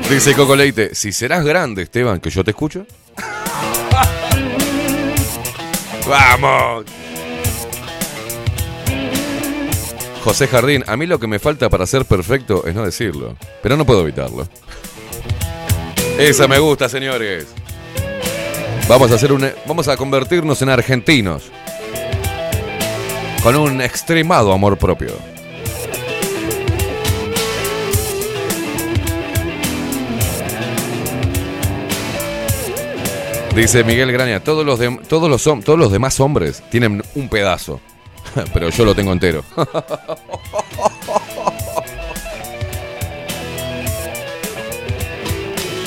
A: Dice Coco Leite, si serás grande, Esteban, que yo te escucho. ¡Vamos! José Jardín, a mí lo que me falta para ser perfecto es no decirlo, pero no puedo evitarlo. Esa me gusta, señores. Vamos a hacer un vamos a convertirnos en argentinos con un extremado amor propio. Dice Miguel Graña, todos los, dem- todos, los, todos los demás hombres tienen un pedazo, pero yo lo tengo entero.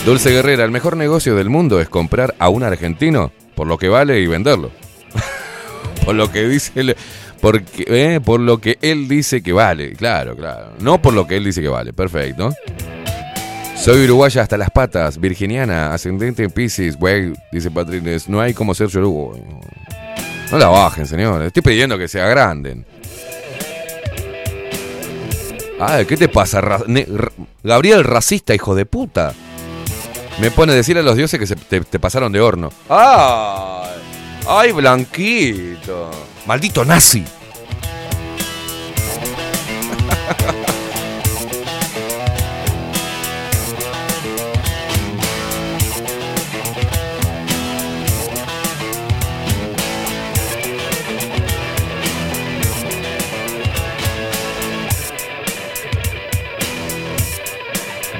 A: Dulce Guerrera, el mejor negocio del mundo es comprar a un argentino por lo que vale y venderlo. por lo que dice el- porque, eh, por lo que él dice que vale, claro, claro. No por lo que él dice que vale, perfecto. Soy uruguaya hasta las patas, virginiana, ascendente en Pisces, güey, dice Patrines, no hay como ser yoruba. No la bajen, señores, estoy pidiendo que se agranden. Ay, ¿qué te pasa, Gabriel racista, hijo de puta? Me pone a decir a los dioses que se te, pasaron de horno. ¡Ay! ¡Ay, blanquito! ¡Maldito nazi!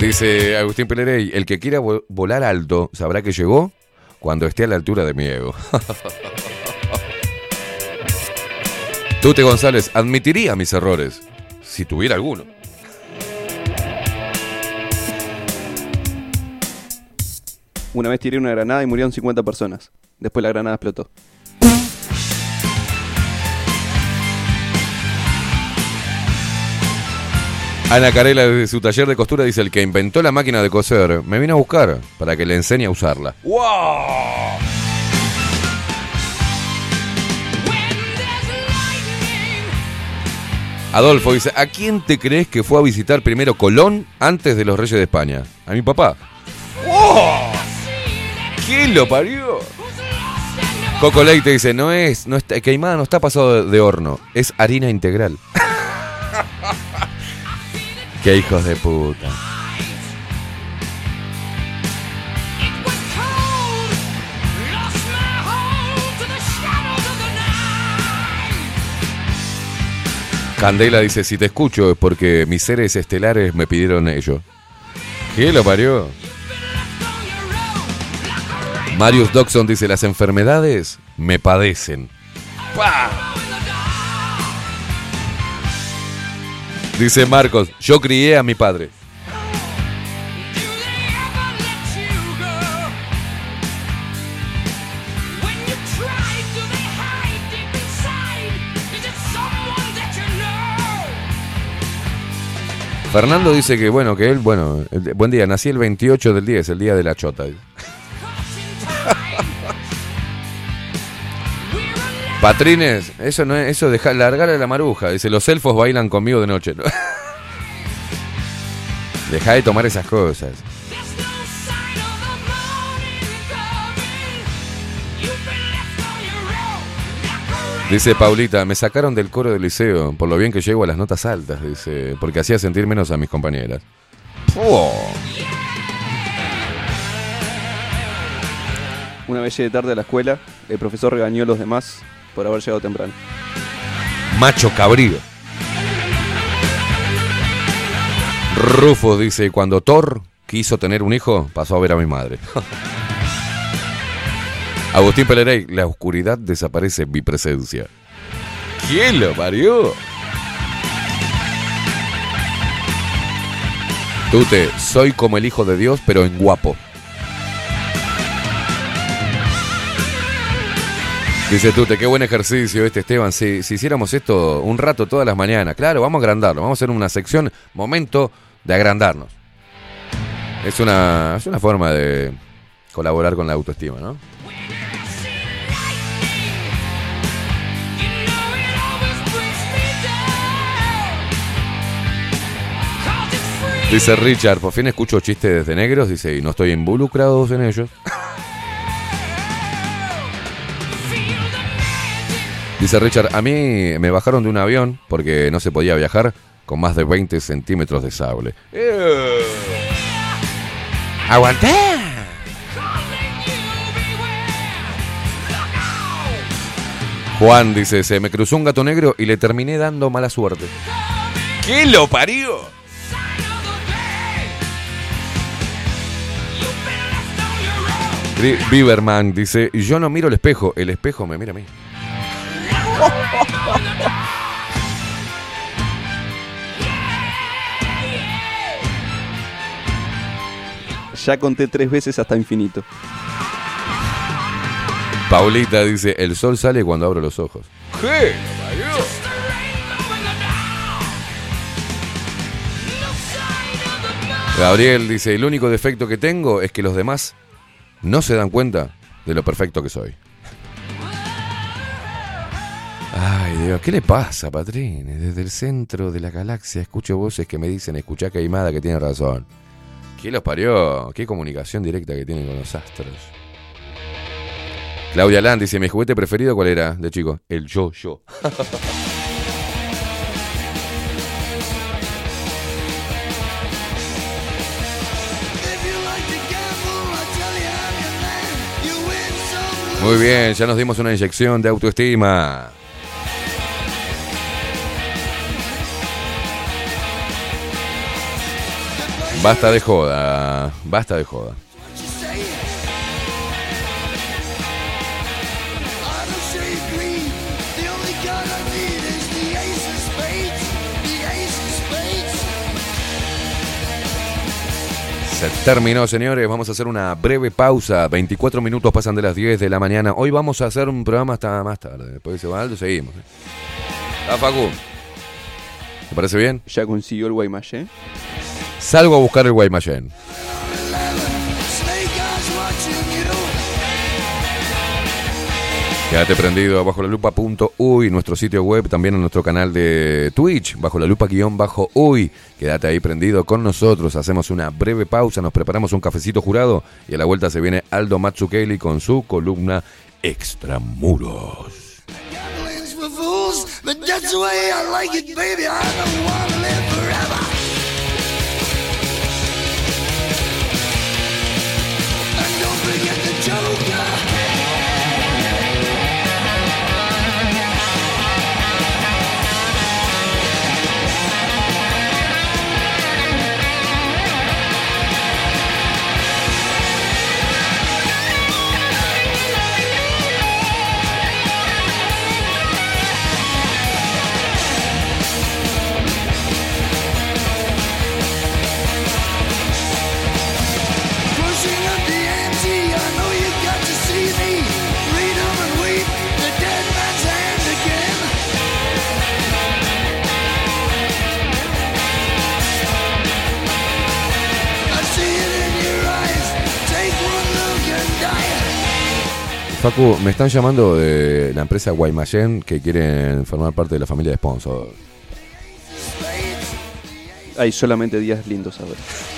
A: Dice Agustín Pelerey, el que quiera vo- volar alto sabrá que llegó cuando esté a la altura de mi ego. Tute González, admitiría mis errores, si tuviera alguno.
I: Una vez tiré una granada y murieron 50 personas. Después la granada explotó.
A: Ana Carela desde su taller de costura dice, el que inventó la máquina de coser me vino a buscar para que le enseñe a usarla.
P: ¡Wow!
A: Adolfo dice, ¿a quién te crees que fue a visitar primero Colón antes de los Reyes de España? A mi papá. ¿Quién lo parió? Coco Leite dice, no es, no está, queimada no está pasado de horno, es harina integral. Qué hijos de puta. Candela dice, si te escucho es porque mis seres estelares me pidieron ello. ¿Qué lo parió? Marius Doxon dice, las enfermedades me padecen. Dice Marcos, yo crié a mi padre. Fernando dice que bueno, que él, bueno, buen día, nací el 28 del 10, el día de la chota. Patrines, eso no es, eso deja largar a la maruja. Dice, los elfos bailan conmigo de noche. ¿no? Deja de tomar esas cosas. Dice Paulita, me sacaron del coro del liceo por lo bien que llego a las notas altas, dice, porque hacía sentir menos a mis compañeras. Oh.
I: Una vez llegué tarde a la escuela, el profesor regañó a los demás por haber llegado temprano.
A: Macho cabrío. Rufo dice, cuando Thor quiso tener un hijo, pasó a ver a mi madre. Agustín Pelerey, la oscuridad desaparece en mi presencia. ¿Quién lo parió? Tute, soy como el hijo de Dios, pero en guapo. Dice Tute, qué buen ejercicio este Esteban. Si, si hiciéramos esto un rato todas las mañanas, claro, vamos a agrandarlo. Vamos a hacer una sección, momento de agrandarnos. Es una, es una forma de colaborar con la autoestima, ¿no? Dice Richard, por fin escucho chistes de negros, dice, y no estoy involucrado en ellos. Dice Richard, a mí me bajaron de un avión porque no se podía viajar con más de 20 centímetros de sable. ¡Aguanté! Juan dice, se me cruzó un gato negro y le terminé dando mala suerte. ¿Qué lo parió? Bieberman dice, yo no miro el espejo, el espejo me mira a mí.
I: Ya conté tres veces hasta infinito.
A: Paulita dice, el sol sale cuando abro los ojos. ¿Qué? Gabriel dice, el único defecto que tengo es que los demás no se dan cuenta de lo perfecto que soy. Ay, Dios, ¿qué le pasa, Patrines? Desde el centro de la galaxia escucho voces que me dicen, escuchá Caimada que tiene razón. ¿Quién los parió? ¿Qué comunicación directa que tienen con los astros? Claudia Land dice, mi juguete preferido, ¿cuál era de chico? El yo-yo. Muy bien, ya nos dimos una inyección de autoestima. Basta de joda, basta de joda. Se terminó, señores. Vamos a hacer una breve pausa. 24 minutos pasan de las 10 de la mañana. Hoy vamos a hacer un programa hasta más tarde. Después dice Valdo, seguimos. ¿eh? ¿Está, Facu? ¿Te parece bien?
I: Ya consiguió el Guaymallé.
A: Salgo a buscar el Guaymallén. Quédate prendido a bajo la lupa.uy, nuestro sitio web, también en nuestro canal de Twitch, bajo la lupa guion bajo uy. Quédate ahí prendido con nosotros, hacemos una breve pausa, nos preparamos un cafecito jurado y a la vuelta se viene Aldo Matsukeli con su columna Extramuros.
P: But that's the way I like it, baby. I don't wanna live forever. And don't forget the Joker.
A: Facu, me están llamando de la empresa Guaymallén que quieren formar parte de la familia de sponsor.
I: Hay solamente días lindos ahora.
C: Ya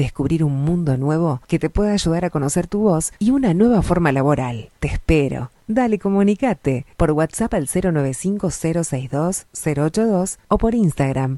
B: descubrir un mundo nuevo que te pueda ayudar a conocer tu voz y una nueva forma laboral. Te espero. Dale, comunicate por WhatsApp al 095-062-082 o por Instagram,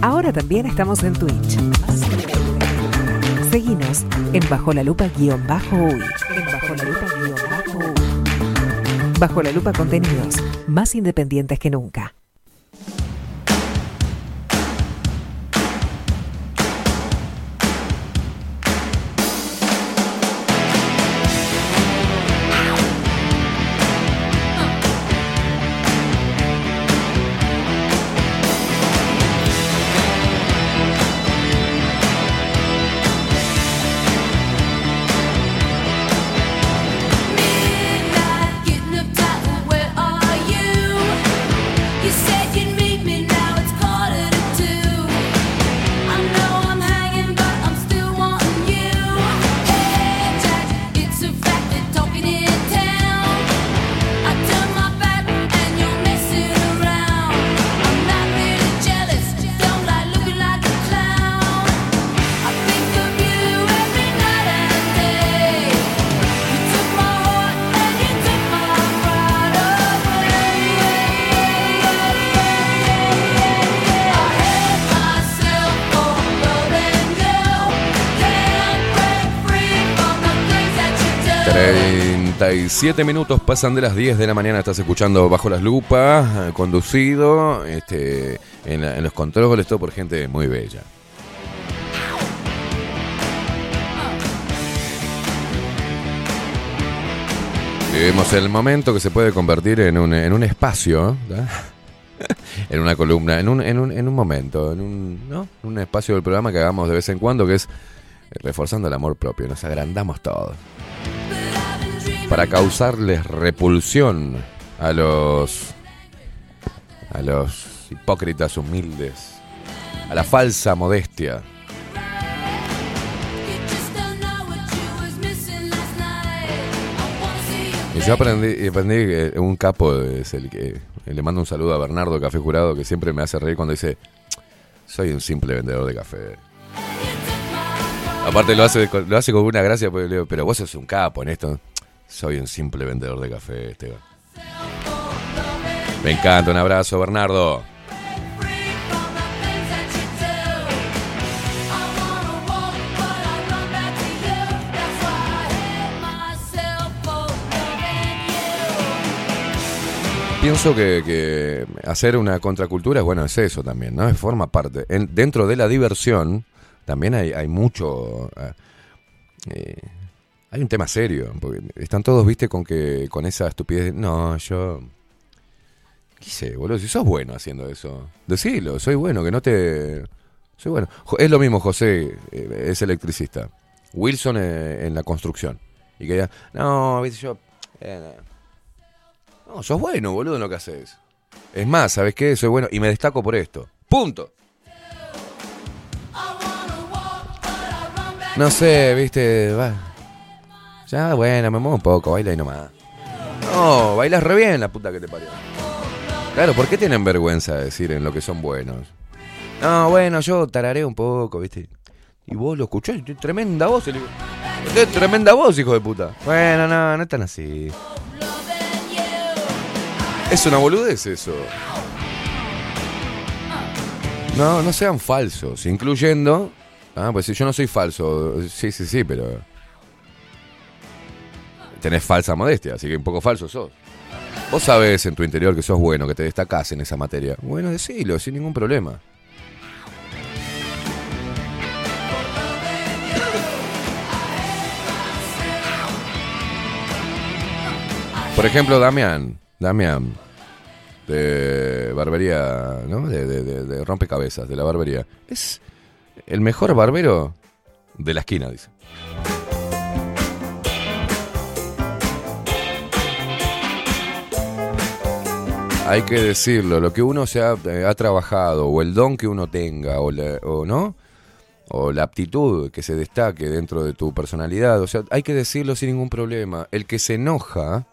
B: Ahora también estamos en Twitch. Seguinos en Bajo la Lupa guion bajo uy. En Bajo la Lupa guion bajo uy. Bajo la Lupa contenidos más independientes que nunca.
A: 37 minutos pasan de las 10 de la mañana. Estás escuchando Bajo las Lupas, eh, conducido este, en, los controles, todo por gente muy bella. Vivimos el momento que se puede convertir en un, espacio, en una columna, en un, en un, en un momento, en un, un espacio del programa que hagamos de vez en cuando, que es eh, reforzando el amor propio. Nos agrandamos todos para causarles repulsión a los a los hipócritas humildes, a la falsa modestia. Y yo aprendí, aprendí que un capo es el que le mando un saludo a Bernardo Café Jurado que siempre me hace reír cuando dice soy un simple vendedor de café. Aparte lo hace, lo hace con una gracia, digo, pero vos sos un capo en esto. Soy un simple vendedor de café, Esteban. Me encanta, un abrazo, Bernardo. Pienso que, que hacer una contracultura, bueno, es eso también, ¿no? Forma parte. En- dentro de la diversión, también hay, mucho. eh, eh, hay un tema serio, porque están todos, viste, con que con esa estupidez. de, No, yo. ¿Qué sé, boludo? Si sos bueno haciendo eso, decilo, soy bueno, que no te. Soy bueno. Es lo mismo, José eh, es electricista. Wilson eh, en la construcción. Y que diga, no, viste, yo. eh, no, sos bueno, boludo, en lo que haces. Es más, ¿sabes qué? Soy bueno y me destaco por esto. Punto. No sé, viste, va. Ya, bueno, me muevo un poco, baila y nomás. No, bailas re bien, la puta que te parió. Claro, ¿por qué tienen vergüenza de decir en lo que son buenos? No, bueno, yo tarareo un poco, viste. Y vos lo escuchás, tremenda voz. "Qué tremenda voz, hijo de puta. Bueno, no, no es tan así. Es una boludez eso. No, no sean falsos, incluyendo. Ah, pues si yo no soy falso. Sí, sí, sí, pero. Tenés falsa modestia, así que un poco falso sos. Vos sabés en tu interior que sos bueno, que te destacás en esa materia. Bueno, decilo, sin ningún problema. Por ejemplo, Damián. Damián. De barbería, ¿no? De, de- de- de rompecabezas, de la barbería. Es el mejor barbero de la esquina, dice. Hay que decirlo, lo que uno se ha, eh, ha trabajado, o el don que uno tenga, o, la- o no, o la aptitud que se destaque dentro de tu personalidad, o sea, hay que decirlo sin ningún problema. El que se enoja,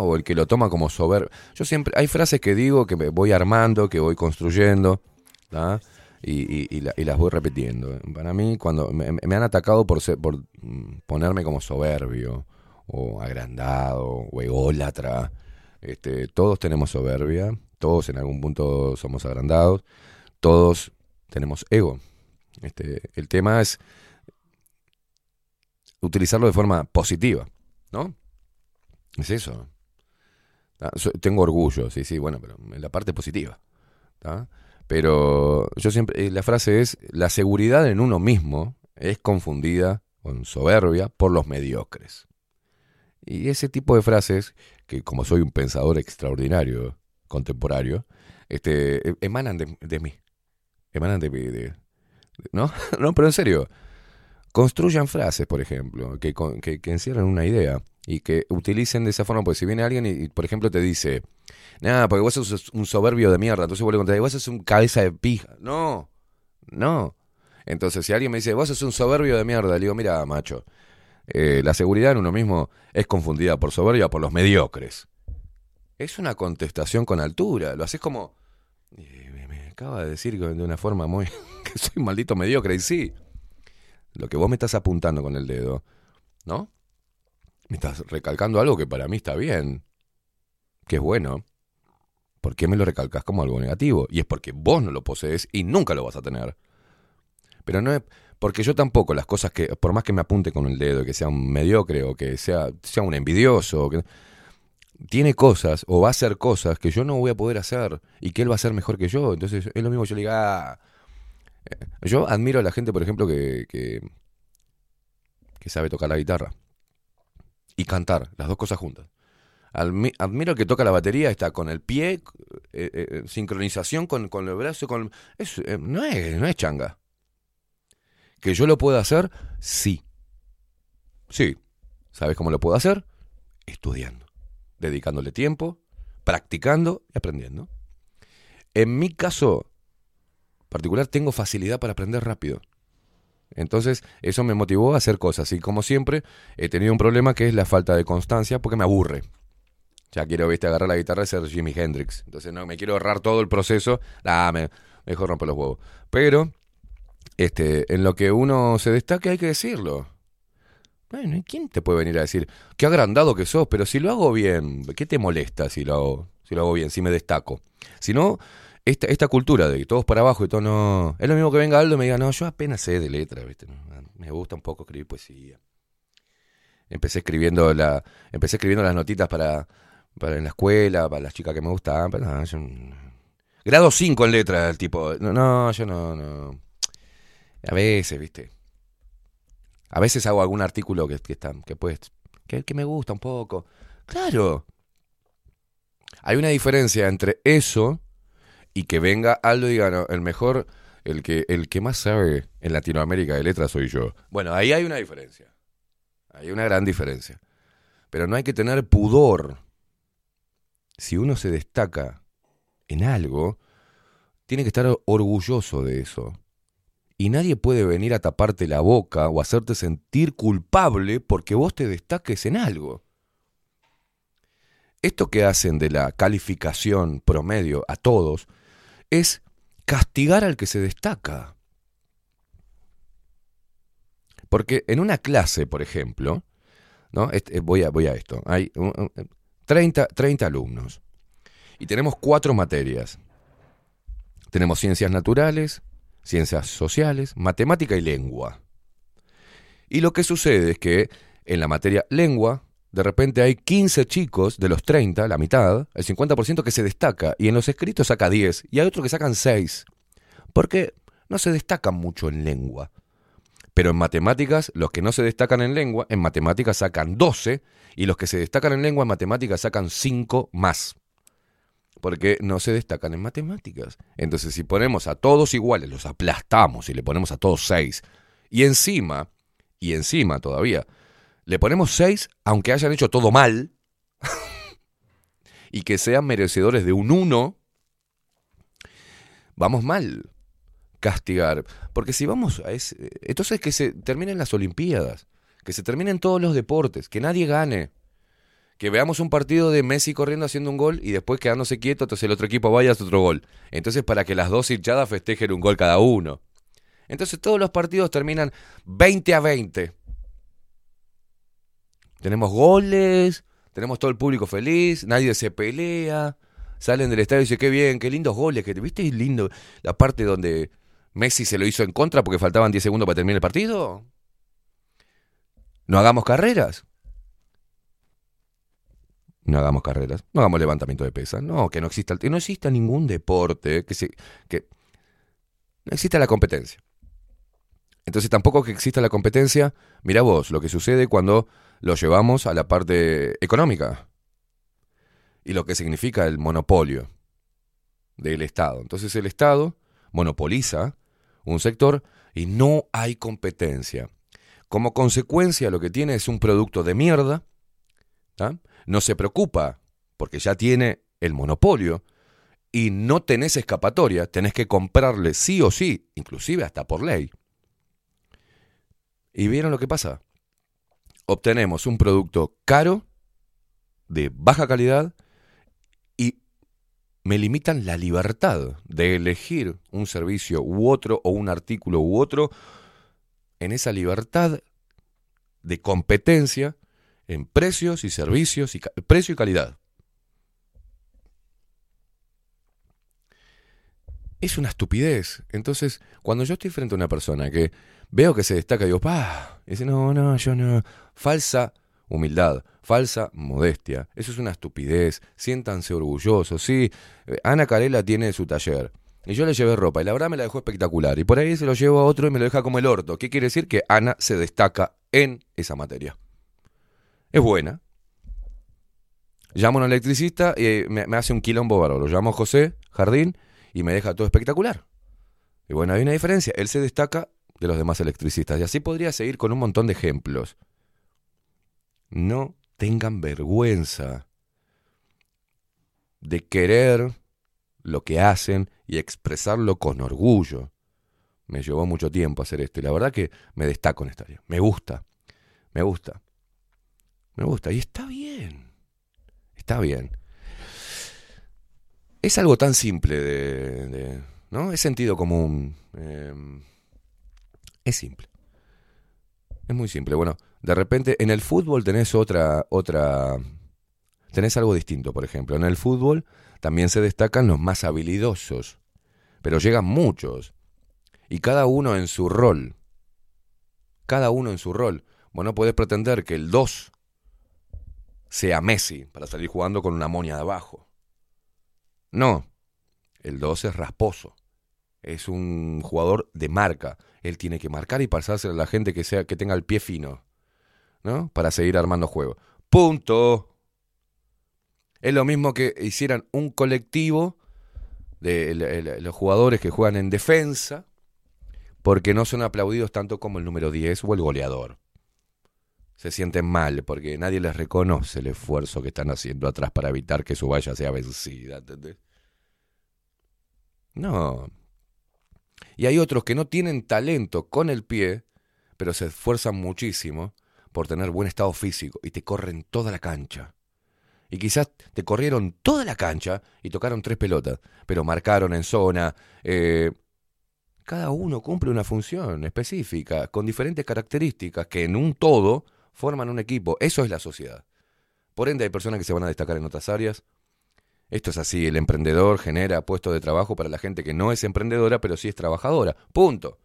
A: o el que lo toma como soberbio, yo siempre, hay frases que digo que me voy armando, que voy construyendo. Y, la- las voy repitiendo. Para mí, cuando me, me han atacado por, ser- por mm, ponerme como soberbio, o agrandado, o ególatra, este, todos tenemos soberbia, todos en algún punto somos agrandados, todos tenemos ego. Este, el tema es utilizarlo de forma positiva, ¿no? Es eso. Ah, Tengo orgullo, sí, sí, bueno, pero en la parte positiva. Pero yo siempre, eh, la frase es, la seguridad en uno mismo es confundida con soberbia por los mediocres. Y ese tipo de frases, que como soy un pensador extraordinario, contemporáneo, este, e- emanan de, de mí. Emanan de mí. de- ¿no? no, pero en serio. Construyan frases, por ejemplo, que, que, que encierren una idea y que utilicen de esa forma, porque si viene alguien y, y, por ejemplo, te dice, nada, porque vos sos un soberbio de mierda, entonces vos le contás, vos sos un cabeza de pija. No, no. Entonces, si alguien me dice, vos sos un soberbio de mierda, le digo, mira, macho, eh, la seguridad en uno mismo es confundida por soberbia por los mediocres. Es una contestación con altura. Lo haces como. eh, me, acaba de decir de una forma muy. que soy maldito mediocre. Y sí. Lo que vos me estás apuntando con el dedo, ¿no? Me estás recalcando algo que para mí está bien. Que es bueno. ¿Por qué me lo recalcas como algo negativo? Y es porque vos no lo posees y nunca lo vas a tener. Pero no es. Porque yo tampoco, las cosas que, por más que me apunte con el dedo, que sea un mediocre o que sea, sea un envidioso, tiene cosas o va a hacer cosas que yo no voy a poder hacer y que él va a hacer mejor que yo. Entonces es lo mismo que yo le diga, "Ah". Eh, yo admiro a la gente, por ejemplo, que, que, sabe tocar la guitarra y cantar, las dos cosas juntas. Admiro que toca la batería, está con el pie, eh, eh, sincronización con, con el brazo, con... eh, no, es, no es changa. ¿Que yo lo puedo hacer? Sí. Sí. ¿Sabes cómo lo puedo hacer? Estudiando, dedicándole tiempo, practicando y aprendiendo. En mi caso particular tengo facilidad para aprender rápido. Entonces, eso me motivó a hacer cosas. Y como siempre, he tenido un problema que es la falta de constancia porque me aburre. Ya quiero, viste, agarrar la guitarra y ser Jimi Hendrix. Entonces, no, me quiero ahorrar todo el proceso. Ah, me, mejor romper los huevos. Pero, este, en lo que uno se destaque hay que decirlo. Bueno, ¿y quién te puede venir a decir qué agrandado que sos? Pero si lo hago bien, ¿qué te molesta si lo hago, si lo hago bien, si me destaco? Si no, esta, esta cultura de todos para abajo y todo no. Es lo mismo que venga Aldo y me diga, no, yo apenas sé de letra, ¿viste? Me gusta un poco escribir poesía. Empecé escribiendo la, empecé escribiendo las notitas para, para en la escuela, para las chicas que me gustaban, pero no, grado 5 en letra, el tipo. No, no, yo no, no. A veces, ¿viste? A veces hago algún artículo que, que está, que puede, que, que me gusta un poco. Claro. Hay una diferencia entre eso y que venga Aldo y diga, no, el mejor, el que, el que más sabe en Latinoamérica de letras soy yo. Bueno, ahí hay una diferencia. Hay una gran diferencia. Pero no hay que tener pudor. Si uno se destaca en algo, tiene que estar orgulloso de eso. Y nadie puede venir a taparte la boca o hacerte sentir culpable porque vos te destaques en algo. Esto que hacen de la calificación promedio a todos es castigar al que se destaca. Porque en una clase, por ejemplo, ¿no? Este, voy, a, voy a esto. Hay un- un- 30, 30 alumnos y tenemos cuatro materias. Tenemos ciencias naturales, ciencias sociales, matemática y lengua. Y lo que sucede es que en la materia lengua, de repente hay 15 chicos de los 30, la mitad, el 50% que se destaca, y en los escritos saca 10, y hay otros que sacan 6, porque no se destacan mucho en lengua. Pero en matemáticas, los que no se destacan en lengua, en matemáticas sacan 12, y los que se destacan en lengua, en matemáticas sacan 5 más. Porque no se destacan en matemáticas. Entonces, si ponemos a todos iguales, los aplastamos y le ponemos a todos 6, y encima, y encima todavía, le ponemos 6 aunque hayan hecho todo mal, y que sean merecedores de un 1, vamos mal. Castigar. Porque si vamos a ese. Entonces que se terminen las Olimpiadas. Que se terminen todos los deportes. Que nadie gane. Que veamos un partido de Messi corriendo haciendo un gol y después quedándose quieto, entonces el otro equipo vaya a otro gol. Entonces para que las dos hinchadas festejen un gol cada uno. Entonces todos los partidos terminan 20 a 20. Tenemos goles, tenemos todo el público feliz, nadie se pelea, salen del estadio y dicen, qué bien, qué lindos goles, que ¿viste lindo la parte donde Messi se lo hizo en contra porque faltaban 10 segundos para terminar el partido? No hagamos carreras. No hagamos carreras, no hagamos levantamiento de pesas, no, que no exista, que no exista ningún deporte, que, se, que no exista la competencia. Entonces tampoco que exista la competencia, mira vos lo que sucede cuando lo llevamos a la parte económica y lo que significa el monopolio del Estado. Entonces el Estado monopoliza un sector y no hay competencia. Como consecuencia lo que tiene es un producto de mierda. No se preocupa porque ya tiene el monopolio y no tenés escapatoria, tenés que comprarle sí o sí, inclusive hasta por ley. ¿Y vieron lo que pasa? Obtenemos un producto caro, de baja calidad, y me limitan la libertad de elegir un servicio u otro, o un artículo u otro, en esa libertad de competencia en precios y servicios, y precio y calidad. Es una estupidez. Entonces, cuando yo estoy frente a una persona que veo que se destaca, digo, pa, y dice, no, no, yo no. Falsa humildad, falsa modestia. Eso es una estupidez. Siéntanse orgullosos. Sí, eh, Ana Carela tiene su taller. Y yo le llevé ropa y la verdad me la dejó espectacular. Y por ahí se lo llevo a otro y me lo deja como el orto. ¿Qué quiere decir? Que Ana se destaca en esa materia. Es buena. Llamo a un electricista y eh, me, hace un quilombo bárbaro. Lo llamo José Jardín y me deja todo espectacular. Y bueno, hay una diferencia. Él se destaca de los demás electricistas. Y así podría seguir con un montón de ejemplos. No tengan vergüenza de querer lo que hacen y expresarlo con orgullo. Me llevó mucho tiempo hacer esto y la verdad que me destaco en esta área. Me gusta, me gusta, me gusta y está bien, está bien. Es algo tan simple de, ¿no? Es sentido común. eh, es simple. Es muy simple. Bueno, de repente en el fútbol tenés otra, otra, tenés algo distinto, por ejemplo. En el fútbol también se destacan los más habilidosos, pero llegan muchos. Y cada uno en su rol. Cada uno en su rol. Vos no podés pretender que el 2 sea Messi para salir jugando con una moña de abajo. No. El 2 es rasposo. Es un jugador de marca. Él tiene que marcar y pasarse a la gente que sea que tenga el pie fino, ¿no? Para seguir armando juego. Punto. Es lo mismo que hicieran un colectivo de los jugadores que juegan en defensa, porque no son aplaudidos tanto como el número 10 o el goleador. Se sienten mal porque nadie les reconoce el esfuerzo que están haciendo atrás para evitar que su valla sea vencida. No. Y hay otros que no tienen talento con el pie, pero se esfuerzan muchísimo por tener buen estado físico y te corren toda la cancha. Y quizás te corrieron toda la cancha y tocaron tres pelotas, pero marcaron en zona. eh, cada uno cumple una función específica, con diferentes características, que en un todo forman un equipo. Eso es la sociedad. Por ende, hay personas que se van a destacar en otras áreas. Esto es así, el emprendedor genera puestos de trabajo para la gente que no es emprendedora, pero sí es trabajadora. Punto.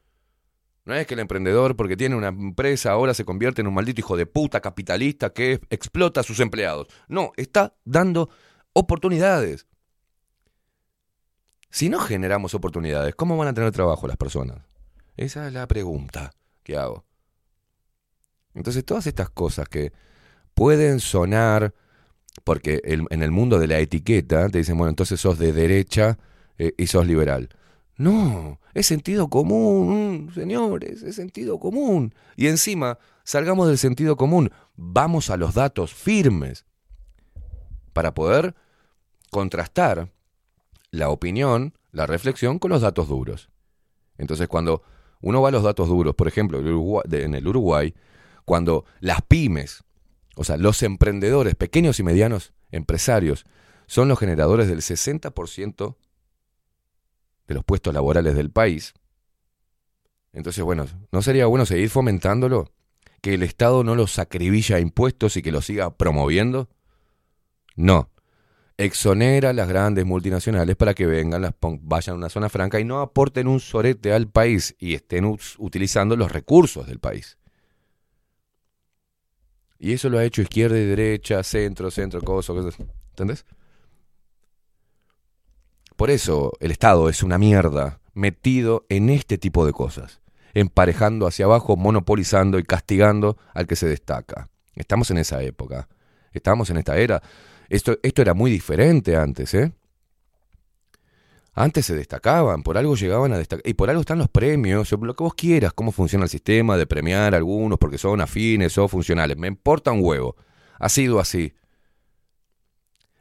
A: No es que el emprendedor, porque tiene una empresa, ahora se convierte en un maldito hijo de puta capitalista que explota a sus empleados. No, está dando oportunidades. Si no generamos oportunidades, ¿cómo van a tener trabajo las personas? Esa es la pregunta que hago. Entonces, todas estas cosas que pueden sonar, porque en el mundo de la etiqueta te dicen, bueno, entonces sos de derecha eh, y sos liberal. No, es sentido común, mm, señores, es sentido común. Y encima, salgamos del sentido común, vamos a los datos firmes para poder contrastar la opinión, la reflexión con los datos duros. Entonces, cuando uno va a los datos duros, por ejemplo, en el Uruguay, cuando las pymes, o sea, los emprendedores, pequeños y medianos empresarios, son los generadores del 60% de los puestos laborales del país, entonces, bueno, ¿no sería bueno seguir fomentándolo? ¿Que el Estado no los acribilla a impuestos y que los siga promoviendo? No. Exonera a las grandes multinacionales para que vengan, las vayan a una zona franca y no aporten un sorete al país y estén utilizando los recursos del país. Y eso lo ha hecho izquierda y derecha, centro, centro, coso, cosas. ¿Entendés? Por eso el Estado es una mierda metido en este tipo de cosas, emparejando hacia abajo, monopolizando y castigando al que se destaca. Estamos en esa época, estamos en esta era. Esto, esto era muy diferente antes, ¿eh? Antes se destacaban, por algo llegaban a destacar, y por algo están los premios, lo que vos quieras, cómo funciona el sistema de premiar a algunos porque son afines o funcionales. Me importa un huevo. Ha sido así.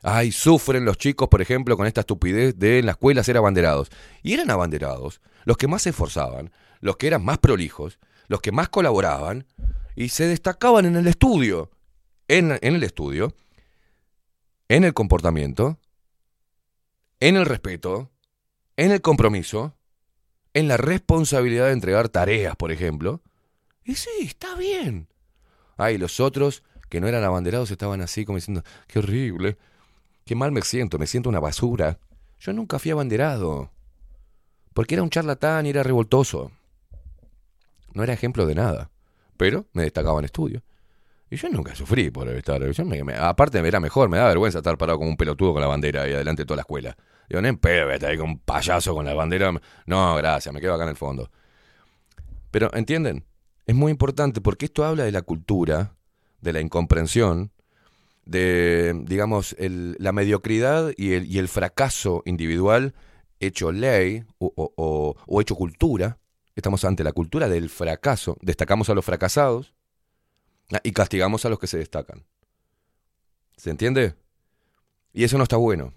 A: Ay, sufren los chicos, por ejemplo, con esta estupidez de en la escuela ser abanderados. Y eran abanderados los que más se esforzaban, los que eran más prolijos, los que más colaboraban y se destacaban en el estudio. En, en el estudio, en el comportamiento, en el respeto, en el compromiso, en la responsabilidad de entregar tareas, por ejemplo. Y sí, está bien. Ay, los otros que no eran abanderados estaban así como diciendo, qué horrible, qué mal me siento, me siento una basura. Yo nunca fui abanderado, porque era un charlatán y era revoltoso. No era ejemplo de nada, pero me destacaba en estudio. Y yo nunca sufrí por estar. yo me- me- era mejor, me da vergüenza estar parado como un pelotudo con la bandera ahí adelante de toda la escuela. Digo, no estar ahí con un payaso con la bandera. No, gracias, me quedo acá en el fondo. Pero, ¿entienden? Es muy importante porque esto habla de la cultura, de la incomprensión, de, digamos, la mediocridad y el, fracaso individual hecho ley o hecho cultura. Estamos ante la cultura del fracaso. Destacamos a los fracasados ah, y castigamos a los que se destacan. ¿Se entiende? Y eso no está bueno.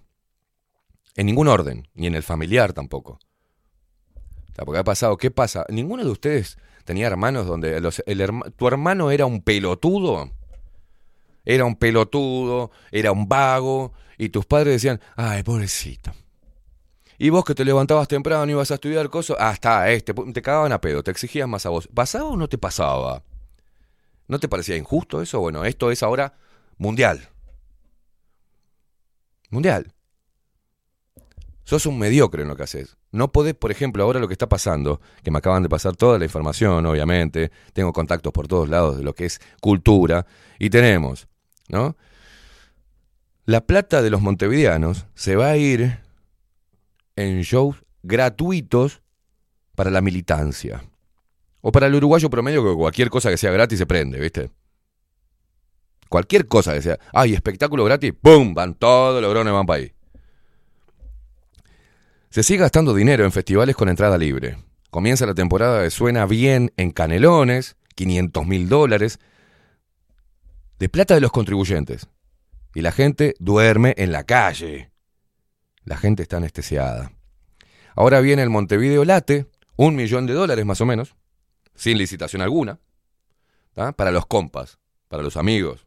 A: En ningún orden, ni en el familiar tampoco. O sea, porque ha pasado, ¿qué pasa? ¿Ninguno de ustedes tenía hermanos donde los- tu hermano era un pelotudo? Era un pelotudo, era un vago, y tus padres decían, ay, pobrecito. Y vos que te levantabas temprano y ibas a estudiar cosas, está, este, te cagaban a pedo, te exigían más a vos. ¿Pasaba o no te pasaba? ¿No te parecía injusto eso? Bueno, esto es ahora mundial. Mundial. Sos un mediocre en lo que haces. No podés, por ejemplo, ahora lo que está pasando, que me acaban de pasar toda la información, obviamente, tengo contactos por todos lados de lo que es cultura, y tenemos, ¿no? La plata de los montevideanos se va a ir en shows gratuitos para la militancia. O para el uruguayo promedio que cualquier cosa que sea gratis se prende, ¿viste? Cualquier cosa que sea. Ay, espectáculo gratis, ¡pum! Van todos los grones van para ahí. Se sigue gastando dinero en festivales con entrada libre. Comienza la temporada de Suena Bien en Canelones, 500 mil dólares, de plata de los contribuyentes. Y la gente duerme en la calle. La gente está anestesiada. Ahora viene el Montevideo Late, un millón de dólares más o menos, sin licitación alguna, para los compas, para los amigos.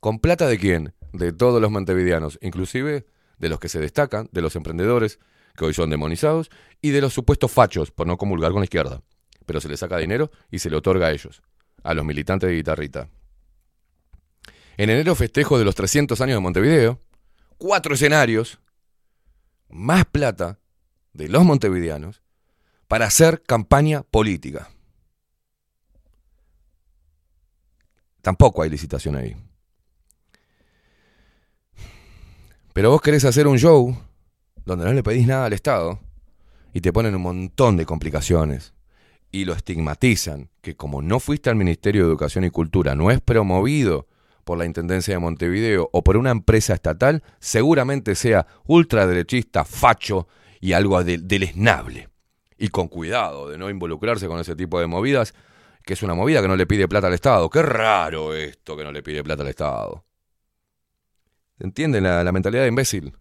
A: ¿Con plata de quién? De todos los montevideanos, inclusive de los que se destacan, de los emprendedores, que hoy son demonizados, y de los supuestos fachos, por no comulgar con la izquierda. Pero se les saca dinero y se le otorga a ellos, a los militantes de guitarrita. En enero festejo de los 300 años de Montevideo, cuatro escenarios, más plata de los montevideanos para hacer campaña política. Tampoco hay licitación ahí. Pero vos querés hacer un show donde no le pedís nada al Estado y te ponen un montón de complicaciones y lo estigmatizan, que como no fuiste al Ministerio de Educación y Cultura, no es promovido por la Intendencia de Montevideo o por una empresa estatal, seguramente sea ultraderechista, facho y algo de- deleznable. Y con cuidado de no involucrarse con ese tipo de movidas, que es una movida que no le pide plata al Estado. Qué raro esto que no le pide plata al Estado. ¿Entienden la, la mentalidad de imbécil?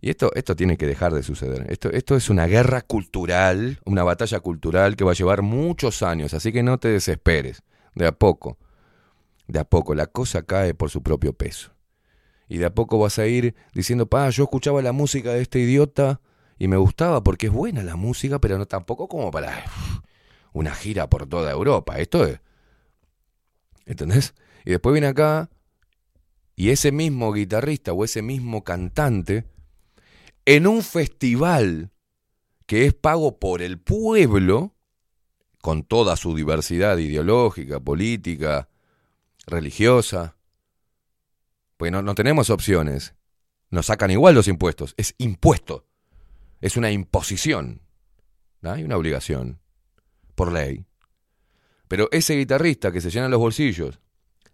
A: Y esto, esto tiene que dejar de suceder. Esto, esto es una guerra cultural, una batalla cultural que va a llevar muchos años, así que no te desesperes. De a poco, de a poco, la cosa cae por su propio peso. Y de a poco vas a ir diciendo, pa, yo escuchaba la música de este idiota y me gustaba porque es buena la música, pero no tampoco como para una gira por toda Europa. Esto es. ¿Entendés? Y después viene acá y ese mismo guitarrista o ese mismo cantante en un festival que es pago por el pueblo, con toda su diversidad ideológica, política, religiosa, pues no, no tenemos opciones. Nos sacan igual los impuestos. Es impuesto. Es una imposición. Hay una obligación. Por ley. Pero ese guitarrista que se llena los bolsillos,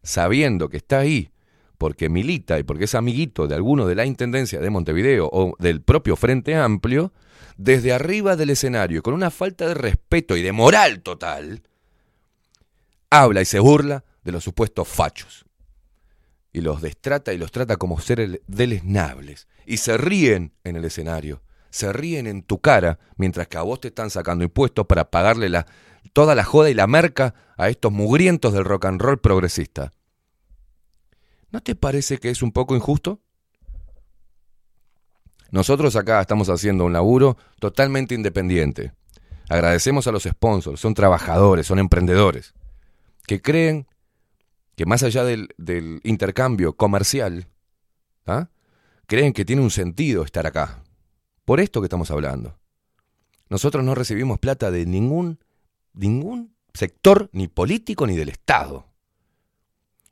A: sabiendo que está ahí porque milita y porque es amiguito de alguno de la Intendencia de Montevideo o del propio Frente Amplio, desde arriba del escenario, con una falta de respeto y de moral total, habla y se burla de los supuestos fachos. Y los destrata y los trata como seres deleznables. Y se ríen en el escenario. Se ríen en tu cara mientras que a vos te están sacando impuestos para pagarle la, toda la joda y la merca a estos mugrientos del rock and roll progresista. ¿No te parece que es un poco injusto? Nosotros acá estamos haciendo un laburo totalmente independiente. Agradecemos a los sponsors, son trabajadores, son emprendedores, que creen que más allá del, del intercambio comercial, ¿ah? creen que tiene un sentido estar acá. Por esto que estamos hablando. Nosotros no recibimos plata de ningún, ningún sector, ni político, ni del Estado.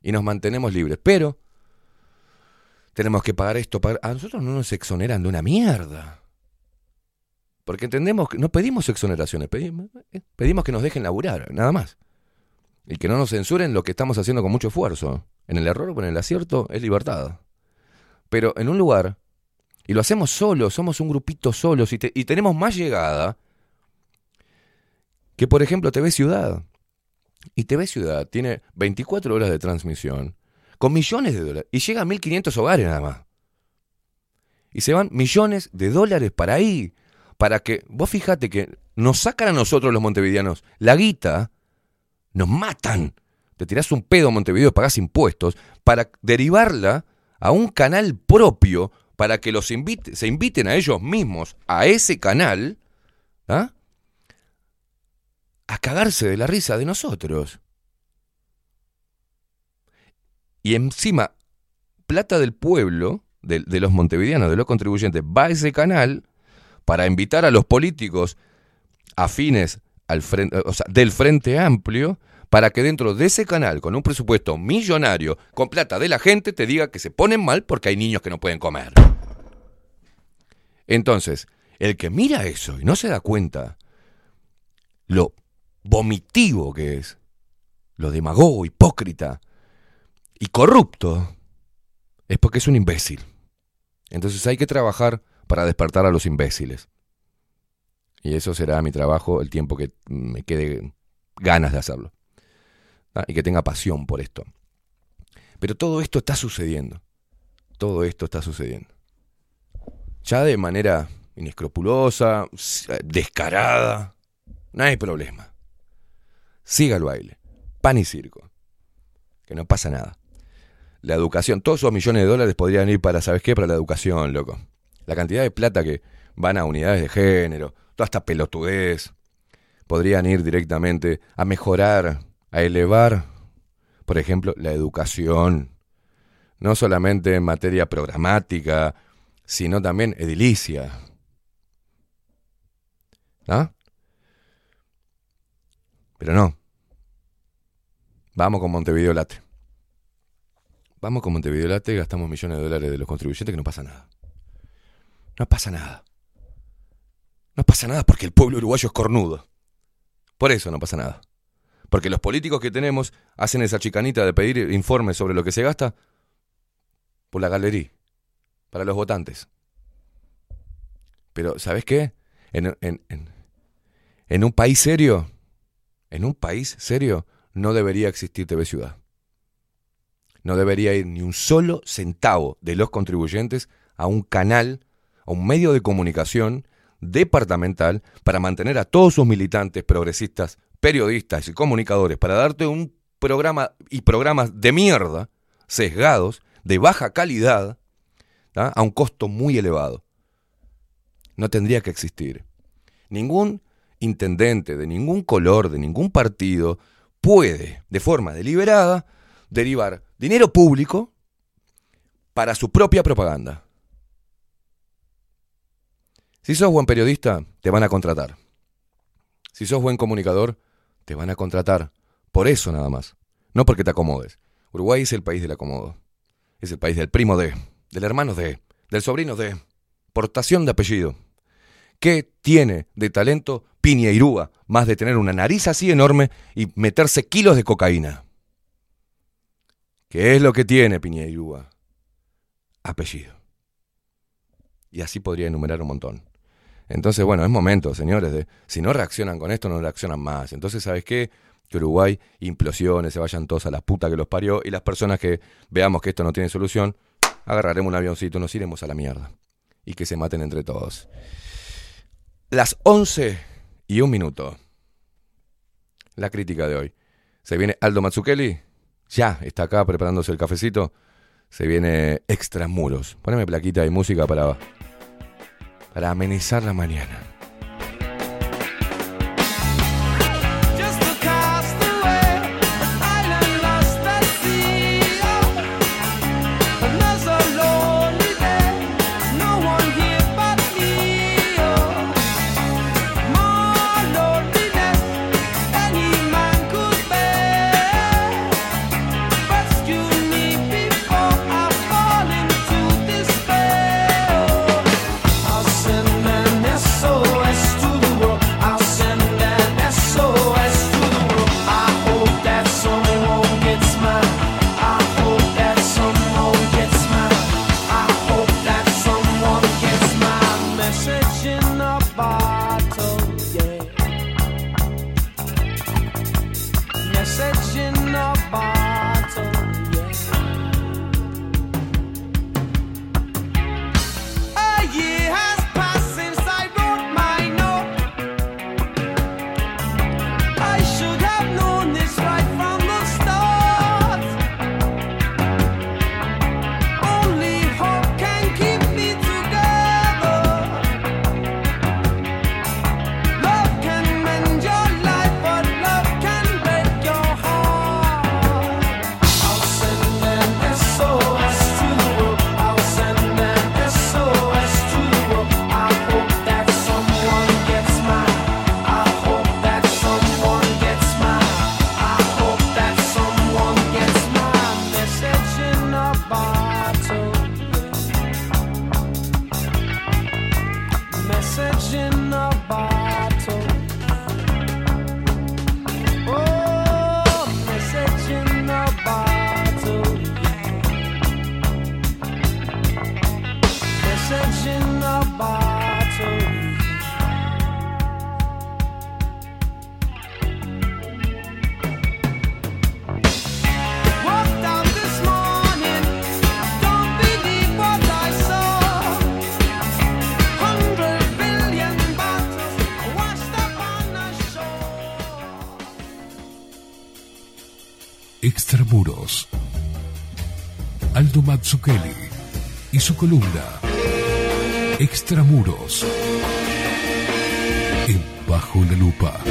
A: Y nos mantenemos libres. Pero tenemos que pagar esto. A nosotros no nos exoneran de una mierda. Porque entendemos que no pedimos exoneraciones, pedimos, eh, pedimos que nos dejen laburar, nada más. Y que no nos censuren lo que estamos haciendo con mucho esfuerzo. En el error o en el acierto es libertad. Pero en un lugar, y lo hacemos solos, somos un grupito solos y, te- y tenemos más llegada que, por ejemplo, TV Ciudad. Y TV Ciudad tiene 24 horas de transmisión con millones de dólares y llega a 1.500 hogares nada más. Y se van millones de dólares para ahí, para que, vos fíjate que nos sacan a nosotros los montevideanos la guita, nos matan. Te tirás un pedo a Montevideo, pagás impuestos, para derivarla a un canal propio, para que los invite, se inviten a ellos mismos, a ese canal, ¿ah? A cagarse de la risa de nosotros. Y encima, plata del pueblo, de, de los montevideanos, de los contribuyentes, va a ese canal para invitar a los políticos afines al del Frente Amplio para que dentro de ese canal, con un presupuesto millonario, con plata de la gente, te diga que se ponen mal porque hay niños que no pueden comer. Entonces, el que mira eso y no se da cuenta lo vomitivo que es, lo demagogo, hipócrita y corrupto, es porque es un imbécil. Entonces hay que trabajar para despertar a los imbéciles. Y eso será mi trabajo el tiempo que me quede ganas de hacerlo. Y que tenga pasión por esto. Pero todo esto está sucediendo. Todo esto está sucediendo. Ya de manera inescrupulosa, descarada. No hay problema. Siga el baile. Pan y circo. Que no pasa nada. La educación, todos esos millones de dólares podrían ir para, ¿sabes qué? Para la educación, loco. La cantidad de plata que van a unidades de género, toda esta pelotudez, podrían ir directamente a mejorar, a elevar, por ejemplo, la educación. No solamente en materia programática, sino también edilicia. ¿Ah? Pero no. Vamos con Montevideo Late. Vamos con Montevideo Late, gastamos millones de dólares de los contribuyentes que no pasa nada. No pasa nada. No pasa nada porque el pueblo uruguayo es cornudo. Por eso no pasa nada. Porque los políticos que tenemos hacen esa chicanita de pedir informes sobre lo que se gasta por la galería, para los votantes. Pero, ¿sabes qué? En, en- un país serio, en un país serio, no debería existir TV Ciudad. no debería ir ni un solo centavo de los contribuyentes a un canal, a un medio de comunicación departamental para mantener a todos sus militantes progresistas, periodistas y comunicadores, para darte un programa y programas de mierda, sesgados, de baja calidad, a un costo muy elevado. No tendría que existir. Ningún intendente de ningún color, de ningún partido, puede, de forma deliberada, derivar dinero público para su propia propaganda. Si sos buen periodista, te van a contratar. Si sos buen comunicador, te van a contratar. Por eso nada más. No porque te acomodes. Uruguay es el país del acomodo. Es el país del primo de, del hermano de, del sobrino de, portación de apellido. ¿Qué tiene de talento Piñeirúa más de tener una nariz así enorme y meterse kilos de cocaína? ¿Qué es lo que tiene Piñeirúa? Apellido. Y así podría enumerar un montón. Entonces, bueno, es momento, señores, de si no reaccionan con esto, no reaccionan más. Entonces, ¿sabes qué? Que Uruguay implosione, se vayan todos a la puta que los parió y las personas que veamos que esto no tiene solución, agarraremos un avioncito, nos iremos a la mierda. Y que se maten entre todos. Las 11 y un minuto. La crítica de hoy. Se viene Aldo Mazzucchelli. Ya está acá preparándose el cafecito. Se viene Extramuros. Poneme plaquita y música para, para amenizar la mañana.
C: Su columna Extramuros. En Bajo la Lupa.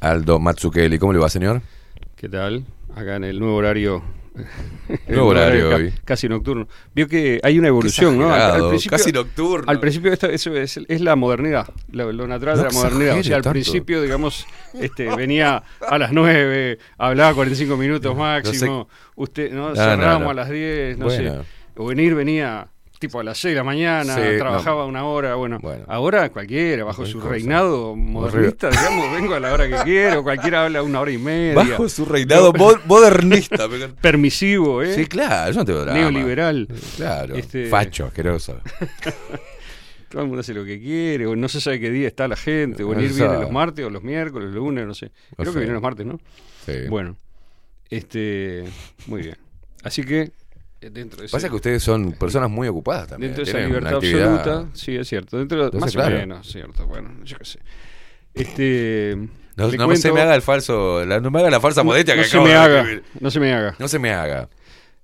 A: Aldo Mazzucchelli, ¿cómo le va, señor?
Q: ¿Qué tal? Acá en el nuevo horario.
A: horario
Q: ca-
A: hoy.
Q: Casi nocturno. Vio que hay una evolución, ¿no?
A: exagerado, casi nocturno.
Q: Al principio esto eso es, es la modernidad, lo, lo natural
A: No
Q: de la modernidad. O sea, al
A: tanto.
Q: principio, digamos, este, venía a las 9, hablaba 45 minutos máximo. Usted, ¿no?
A: No,
Q: Cerramos
A: no, no.
Q: a las 10, no
A: Bueno.
Q: sé. O venir venía tipo a las 6 de la mañana,
A: Sí,
Q: trabajaba
A: no.
Q: una hora, bueno, ahora cualquiera, bajo su
A: cosa.
Q: reinado modernista, digamos, vengo a la hora que quiero, cualquiera habla una hora y media.
A: Bajo su reinado mo- modernista.
Q: Permisivo, ¿eh?
A: Sí, claro, yo no tengo drama.
Q: Neoliberal.
A: Claro,
Q: Este-
A: facho, asqueroso.
Q: Todo el mundo hace lo que quiere, o no se sabe qué día está la gente, o venir viene los martes, o los miércoles, los lunes, no sé. Creo que vienen los martes, ¿no?
A: Sí.
Q: Bueno, este, muy bien. Así que, dentro de ese-
A: Pasa que ustedes son personas muy ocupadas también.
Q: Dentro de esa libertad
A: actividad-
Q: absoluta, sí, es cierto. Dentro de-
A: Entonces,
Q: más
A: claro.
Q: o menos, cierto. Bueno, yo qué sé. Este,
A: No, no
Q: cuento-
A: se me haga el falso, la- no me haga la falsa
Q: No-
A: modestia
Q: no
A: que
Q: se
A: acabo
Q: me
A: de
Q: haga, no se me haga.
A: No se me haga.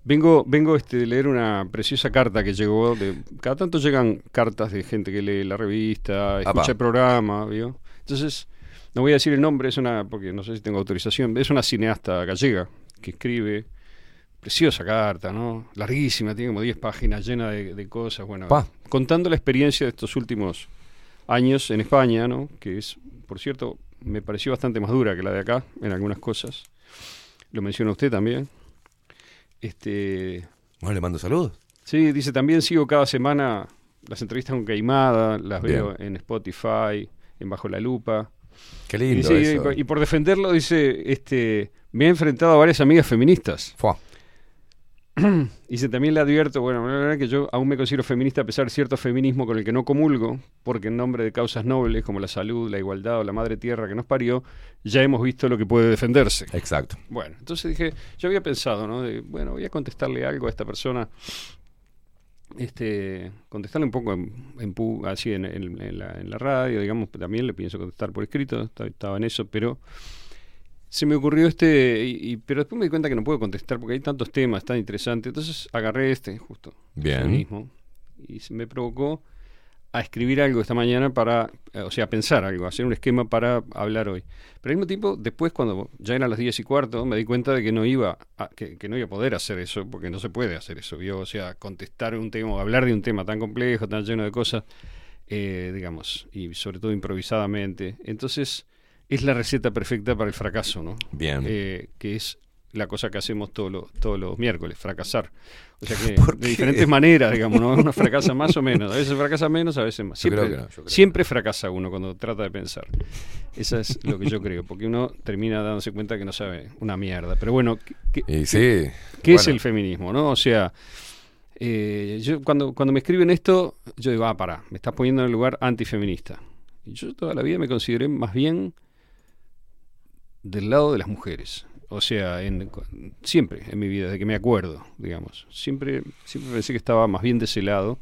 Q: Vengo, vengo este, de leer una preciosa carta que llegó. De, cada tanto llegan cartas de gente que lee la revista, escucha
A: Apa.
Q: el programa, ¿vio? Entonces, no voy a decir el nombre, es una, porque no sé si tengo autorización, es una cineasta gallega que escribe. Preciosa carta, ¿no? Larguísima, tiene como 10 páginas llena de, de cosas. Bueno,
A: Pa.
Q: contando la experiencia de estos últimos años en España, ¿no? Que es, por cierto, me pareció bastante más dura que la de acá en algunas cosas. Lo menciona usted también. Este,
A: Bueno, le mando saludos.
Q: Sí, dice también sigo cada semana las entrevistas con Queimada, las veo en Spotify, en Bajo la Lupa.
A: Qué
Q: Y,
A: lindo
Q: dice-
A: eso.
Q: y por defenderlo dice, este, me he enfrentado a varias amigas feministas. Dice, también le advierto, bueno, la verdad que yo aún me considero feminista a pesar de cierto feminismo con el que no comulgo, porque en nombre de causas nobles como la salud, la igualdad o la madre tierra que nos parió, ya hemos visto lo que puede defenderse.
A: Exacto.
Q: Bueno, entonces dije, yo había pensado, ¿no? De, bueno, voy a contestarle algo a esta persona, este, contestarle un poco en, en pu- así en, en- la, en la radio, digamos, también le pienso contestar por escrito, esta- estaba en eso, pero se me ocurrió este, y, y- pero después me di cuenta que no puedo contestar porque hay tantos temas tan interesantes, entonces agarré este, justo,
A: Bien.
Q: feminismo, y se me provocó a escribir algo esta mañana para, eh, o sea, a pensar algo, a hacer un esquema para hablar hoy. Pero al mismo tiempo, después cuando ya eran las 10 y cuarto, me di cuenta de que no iba a, que, que no iba a poder hacer eso, porque no se puede hacer eso, ¿vio? o sea, contestar un tema, o hablar de un tema tan complejo, tan lleno de cosas, eh, digamos, y sobre todo improvisadamente. Entonces, es la receta perfecta para el fracaso, ¿no?
A: Bien.
Q: Eh, que es la cosa que hacemos todos los, todos los miércoles, fracasar. O sea que
A: ¿Por
Q: de diferentes maneras, digamos, ¿no? Uno fracasa más o menos. A veces fracasa menos, a veces más. Siempre,
A: no,
Q: fracasa uno cuando trata de pensar. Eso es lo que yo creo, porque uno termina dándose cuenta que no sabe una mierda. Pero bueno, ¿qué,
A: Y sí,
Q: qué es el feminismo, no? O sea, eh, yo cuando, cuando me escriben esto, yo digo, ah, pará, me estás poniendo en el lugar antifeminista. Y yo toda la vida me consideré más bien del lado de las mujeres. O sea, en, siempre en mi vida, desde que me acuerdo, digamos. Siempre, siempre pensé que estaba más bien de ese lado.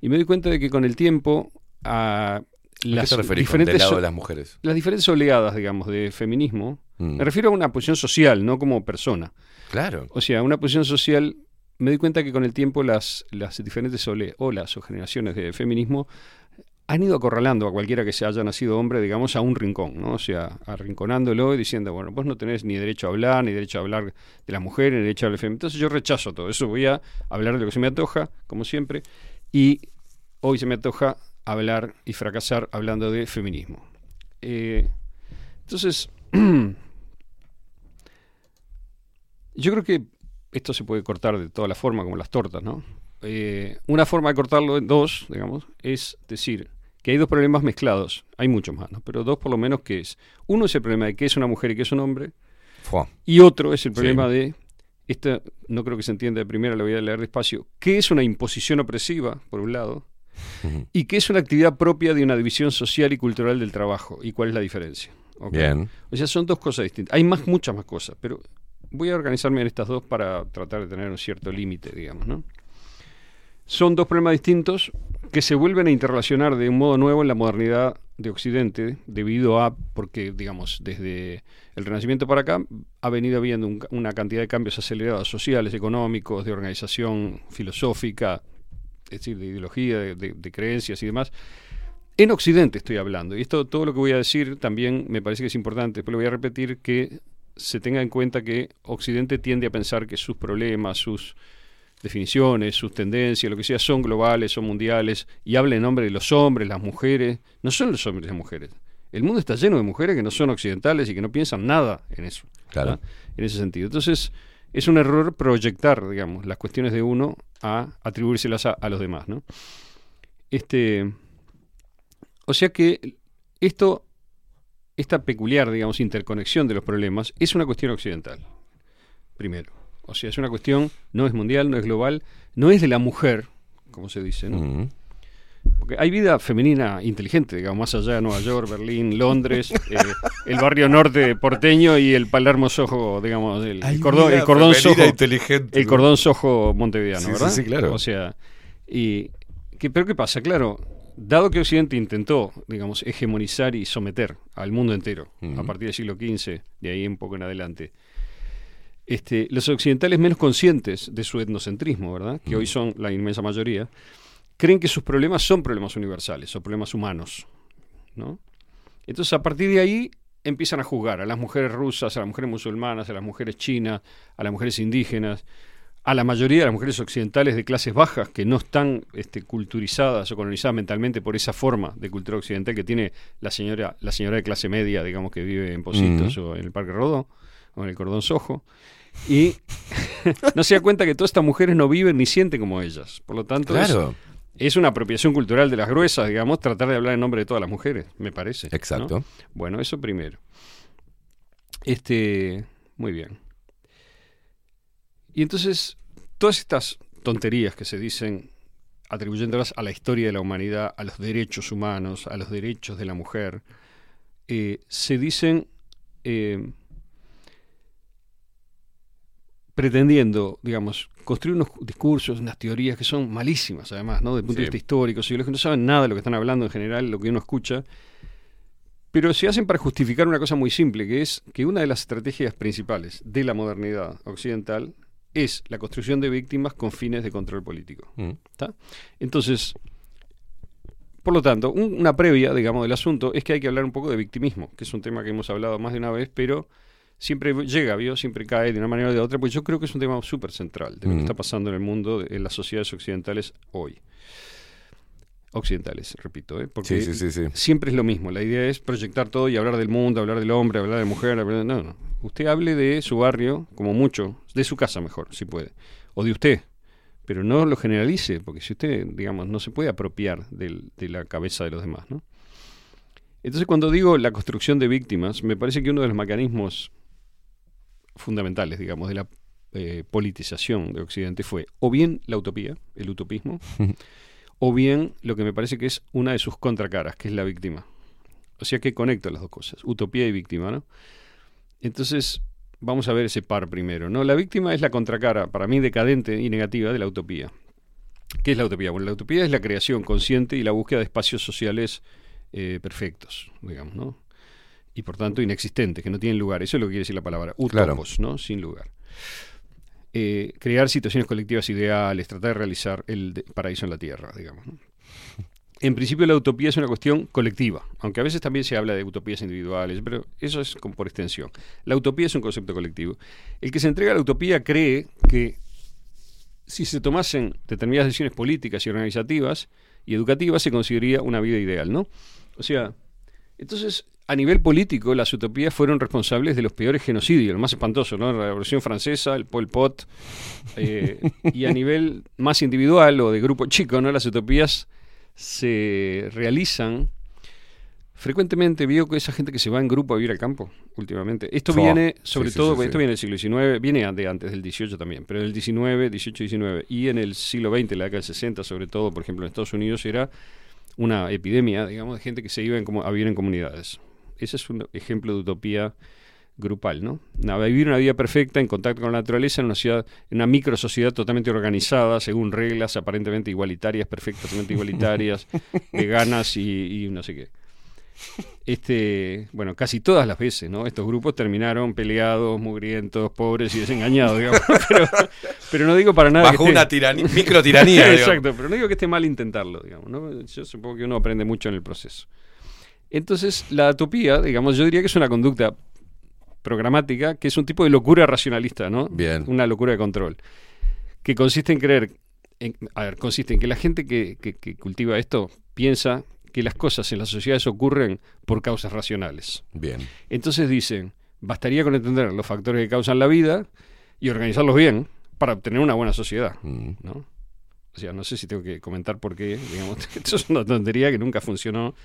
Q: Y me doy cuenta de que con el tiempo, a las diferentes
A: del lado de las mujeres?
Q: Las diferentes oleadas, digamos, de feminismo,
A: Mm.
Q: me refiero a una posición social, no como persona.
A: Claro.
Q: O sea, una posición social, me doy cuenta que con el tiempo las, las diferentes ole- olas o generaciones de feminismo han ido acorralando a cualquiera que se haya nacido hombre, digamos, a un rincón, ¿no? O sea, arrinconándolo y diciendo, bueno, vos no tenés ni derecho a hablar, ni derecho a hablar de las mujeres, ni derecho a hablar de feminismo. Entonces yo rechazo todo eso, voy a hablar de lo que se me antoja, como siempre, y hoy se me antoja hablar y fracasar hablando de feminismo. Eh, entonces, yo creo que esto se puede cortar de todas las formas, como las tortas, ¿no? Eh, una forma de cortarlo en dos, digamos, es decir que hay dos problemas mezclados. Hay muchos más, ¿no? Pero dos por lo menos que es. Uno es el problema de qué es una mujer y qué es un hombre.
A: Fua.
Q: Y otro es el
A: Sí.
Q: problema de, esta no creo que se entienda de primera, lo voy a leer despacio, qué es una imposición opresiva, por un lado, y qué es una actividad propia de una división social y cultural del trabajo, y cuál es la diferencia. ¿ok?
A: Bien.
Q: O sea, son dos cosas distintas. Hay más, muchas más cosas, pero voy a organizarme en estas dos para tratar de tener un cierto límite, digamos, ¿no? Son dos problemas distintos que se vuelven a interrelacionar de un modo nuevo en la modernidad de Occidente, debido a, porque, digamos, desde el Renacimiento para acá ha venido habiendo un- una cantidad de cambios acelerados sociales, económicos, de organización filosófica, es decir, de ideología, de, de- de creencias y demás. En Occidente estoy hablando, y esto todo lo que voy a decir también me parece que es importante, pero lo voy a repetir que se tenga en cuenta que Occidente tiende a pensar que sus problemas, sus definiciones, sus tendencias, lo que sea, son globales, son mundiales, y habla en nombre de los hombres, las mujeres, no son los hombres y las mujeres. El mundo está lleno de mujeres que no son occidentales y que no piensan nada en eso.
A: Claro.
Q: ¿verdad? En ese sentido. Entonces, es un error proyectar, digamos, las cuestiones de uno a atribuírselas a, a los demás, ¿no? Este, o sea que esto, esta peculiar, digamos, interconexión de los problemas es una cuestión occidental, primero. O sea, es una cuestión, no es mundial, no es global, no es de la mujer, como se dice, ¿no?
A: Mm.
Q: Porque hay vida femenina inteligente, digamos, más allá de Nueva York, Berlín, Londres, eh, el barrio norte porteño y el Palermo Sojo, digamos, el, cordón, el cordón Sojo.
A: inteligente,
Q: el
A: ¿no?
Q: cordón Sojo montevideano,
A: Sí, sí,
Q: ¿verdad?
A: sí, claro.
Q: O sea, y que, pero ¿qué pasa? Claro, dado que Occidente intentó, digamos, hegemonizar y someter al mundo entero a partir del siglo XV, de ahí un poco en adelante, este, los occidentales menos conscientes de su etnocentrismo, ¿verdad? Que hoy son la inmensa mayoría, creen que sus problemas son problemas universales o problemas humanos, ¿no? Entonces, a partir de ahí empiezan a juzgar a las mujeres rusas, a las mujeres musulmanas, a las mujeres chinas, a las mujeres indígenas, a la mayoría de las mujeres occidentales de clases bajas que no están este, culturizadas o colonizadas mentalmente por esa forma de cultura occidental que tiene la señora, la señora de clase media, digamos, que vive en Positos
A: Ujú.
Q: o en el Parque Rodó en el Cordón Sojo. Y no se da cuenta que todas estas mujeres no viven ni sienten como ellas. Por lo tanto, es-
A: Claro.
Q: es, una apropiación cultural de las gruesas, digamos, tratar de hablar en nombre de todas las mujeres, me parece. ¿no?
A: Exacto.
Q: Bueno, eso primero. Este, muy bien. Y entonces, todas estas tonterías que se dicen atribuyéndolas a la historia de la humanidad, a los derechos humanos, a los derechos de la mujer, eh, se dicen eh, pretendiendo, digamos, construir unos discursos, unas teorías que son malísimas, además, ¿no? Desde el punto de vista histórico, psicológico, no saben nada de lo que están hablando en general, lo que uno escucha, pero se hacen para justificar una cosa muy simple, que es que una de las estrategias principales de la modernidad occidental es la construcción de víctimas con fines de control político.
A: Mm.
Q: ¿Está? Entonces, por lo tanto, un- una previa, digamos, del asunto es que hay que hablar un poco de victimismo, que es un tema que hemos hablado más de una vez, pero siempre llega, ¿vio? Siempre cae de una manera o de otra, pues yo creo que es un tema súper central de lo que está pasando en el mundo, en las sociedades occidentales hoy. Occidentales, repito, ¿eh? porque
A: Sí, sí, sí, sí.
Q: siempre es lo mismo. La idea es proyectar todo y hablar del mundo, hablar del hombre, hablar de mujer. hablar- No, no. Usted hable de su barrio, como mucho, de su casa mejor, si puede, o de usted, pero no lo generalice, porque si usted, digamos, no se puede apropiar del- de la cabeza de los demás, ¿no? Entonces, cuando digo la construcción de víctimas, me parece que uno de los mecanismos fundamentales, digamos, de la eh, politización de Occidente fue o bien la utopía, el utopismo, o bien lo que me parece que es una de sus contracaras, que es la víctima. O sea que conecto las dos cosas, utopía y víctima, ¿no? Entonces, vamos a ver ese par primero, ¿no? La víctima es la contracara, para mí decadente y negativa, de la utopía. ¿Qué es la utopía? Bueno, la utopía es la creación consciente y la búsqueda de espacios sociales eh, perfectos, digamos, ¿no? Y por tanto inexistentes, que no tienen lugar. Eso es lo que quiere decir la palabra
A: Claro.
Q: utopos, ¿no? Sin lugar. Eh, crear situaciones colectivas ideales, tratar de realizar el de- paraíso en la tierra, digamos. ¿no? En principio la utopía es una cuestión colectiva, aunque a veces también se habla de utopías individuales, pero eso es como por extensión. La utopía es un concepto colectivo. El que se entrega a la utopía cree que si se tomasen determinadas decisiones políticas y organizativas y educativas se conseguiría una vida ideal, ¿no? O sea, entonces a nivel político las utopías fueron responsables de los peores genocidios, el más espantoso, ¿no? La Revolución Francesa, el Pol Pot, eh, y a nivel más individual o de grupo chico, ¿no? Las utopías se realizan frecuentemente veo que esa gente que se va en grupo a vivir al campo últimamente. Esto viene, sobre
A: Sí,
Q: todo,
A: sí,
Q: esto viene del siglo XIX, viene de antes del XVIII también, pero en el XIX, XVIII, XIX y en el siglo XX, la década del 60, sobre todo, por ejemplo, en Estados Unidos, era una epidemia, digamos, de gente que se iba en a vivir en comunidades. Ese es un ejemplo de utopía grupal, ¿no? Una- vivir una vida perfecta en contacto con la naturaleza en una ciudad, en una micro sociedad totalmente organizada, según reglas aparentemente igualitarias, perfectamente igualitarias, veganas y, y no sé qué. Este, bueno, casi todas las veces, ¿no? Estos grupos terminaron peleados, mugrientos, pobres y desengañados, digamos. Pero, pero no digo para nada.
A: Bajo
Q: que esté-
A: una tirani- microtiranía, digamos.
Q: Exacto, pero no digo que esté mal intentarlo, digamos. ¿no? Yo supongo que uno aprende mucho en el proceso. Entonces, la utopía, digamos, yo diría que es una conducta programática, que es un tipo de locura racionalista, ¿no?
A: Bien.
Q: Una locura de control. Que consiste en creer, en- a ver, consiste en que la gente que, que- que cultiva esto piensa que las cosas en las sociedades ocurren por causas racionales.
A: Bien.
Q: Entonces dicen, bastaría con entender los factores que causan la vida y organizarlos bien para obtener una buena sociedad,
A: Mm.
Q: ¿no? O sea, no sé si tengo que comentar por qué, digamos, esto es una tontería que nunca funcionó,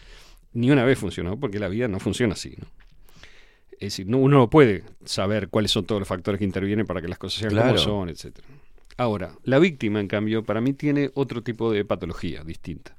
Q: ni una vez funcionó, porque la vida no funciona así, ¿no? Es decir, no, uno no puede saber cuáles son todos los factores que intervienen para que las cosas sean
A: Claro.
Q: como son, etcétera. Ahora, la víctima, en cambio, para mí tiene otro tipo de patología distinta.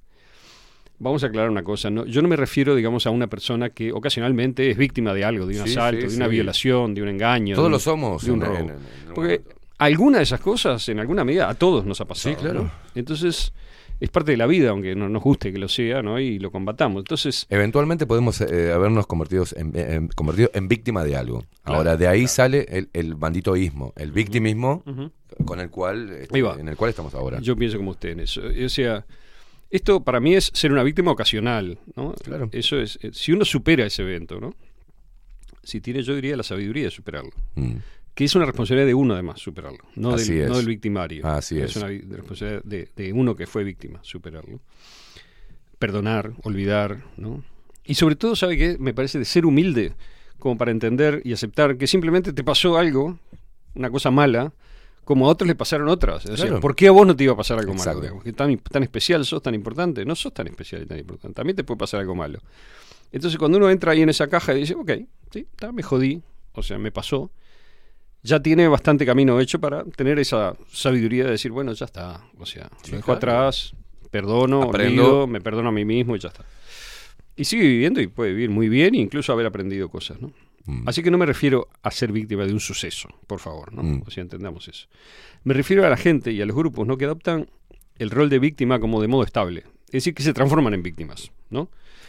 Q: Vamos a aclarar una cosa. ¿no? Yo no me refiero, digamos, a una persona que ocasionalmente es víctima de algo, de un
A: Sí,
Q: asalto,
A: sí,
Q: de una
A: sí.
Q: violación, de un engaño.
A: Todos
Q: de un-
A: lo somos
Q: De un robo.
A: en- en- en
Q: Porque alguna de esas cosas, en alguna medida, a todos nos ha pasado.
A: Sí, claro.
Q: ¿no? Entonces, es parte de la vida, aunque no nos guste que lo sea, ¿no? Y lo combatamos. Entonces,
A: Eventualmente podemos eh, habernos convertidos en, en- convertido en víctima de algo.
Q: Claro,
A: Ahora, de ahí sale el, el banditoísmo, el victimismo con el cual, este, en el cual estamos ahora.
Q: Yo pienso como usted en eso. O sea, esto para mí es ser una víctima ocasional, ¿no? Eso es, eh, si uno supera ese evento, ¿no? Si tiene, yo diría, la sabiduría de superarlo.
A: Mm.
Q: Que es una responsabilidad de uno, además, superarlo. No,
A: Así
Q: del,
A: es.
Q: no del victimario.
A: Así es.
Q: una vi- responsabilidad de, de uno que fue víctima, superarlo. Perdonar, olvidar, ¿no? Y sobre todo, ¿sabe qué? Me parece de ser humilde, como para entender y aceptar que simplemente te pasó algo, una cosa mala, como a otros le pasaron otras. O sea,
A: Claro.
Q: ¿por qué a vos no te iba a pasar algo
A: Exacto.
Q: malo? Que tan, tan especial sos, tan importante. No sos tan especial y tan importante. También te puede pasar algo malo. Entonces, cuando uno entra ahí en esa caja y dice, ok, sí, está, me jodí, o sea, me pasó, ya tiene bastante camino hecho para tener esa sabiduría de decir, bueno, ya está. O sea,
A: Sí,
Q: lo dejo
A: claro.
Q: atrás, perdono,
A: Aprendo.
Q: olvido, me perdono a mí mismo y ya está. Y sigue viviendo y puede vivir muy bien incluso haber aprendido cosas, ¿no? Así que no me refiero a ser víctima de un suceso, por favor, ¿no?
A: Mm.
Q: O sea, entendamos eso. Me refiero a la gente y a los grupos, ¿no? Que adoptan el rol de víctima como de modo estable. Es decir, que se transforman en víctimas, ¿no?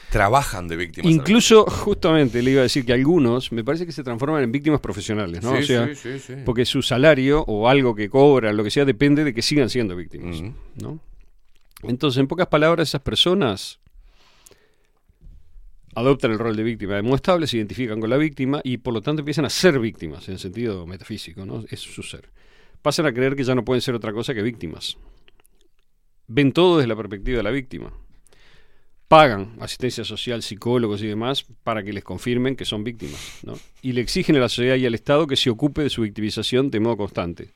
A: Trabajan de víctimas.
Q: Incluso, justamente, le iba a decir que algunos me parece que se transforman en víctimas profesionales, ¿no?
A: Sí,
Q: o sea,
A: sí, sí, sí.
Q: porque su salario o algo que cobran, lo que sea, depende de que sigan siendo víctimas, ¿no? Entonces, en pocas palabras, esas personas adoptan el rol de víctima de modo estable, se identifican con la víctima y por lo tanto empiezan a ser víctimas en sentido metafísico, ¿no? Es su ser. Pasan a creer que ya no pueden ser otra cosa que víctimas. Ven todo desde la perspectiva de la víctima. Pagan asistencia social, psicólogos y demás para que les confirmen que son víctimas, ¿no? Y le exigen a la sociedad y al Estado que se ocupe de su victimización de modo constante.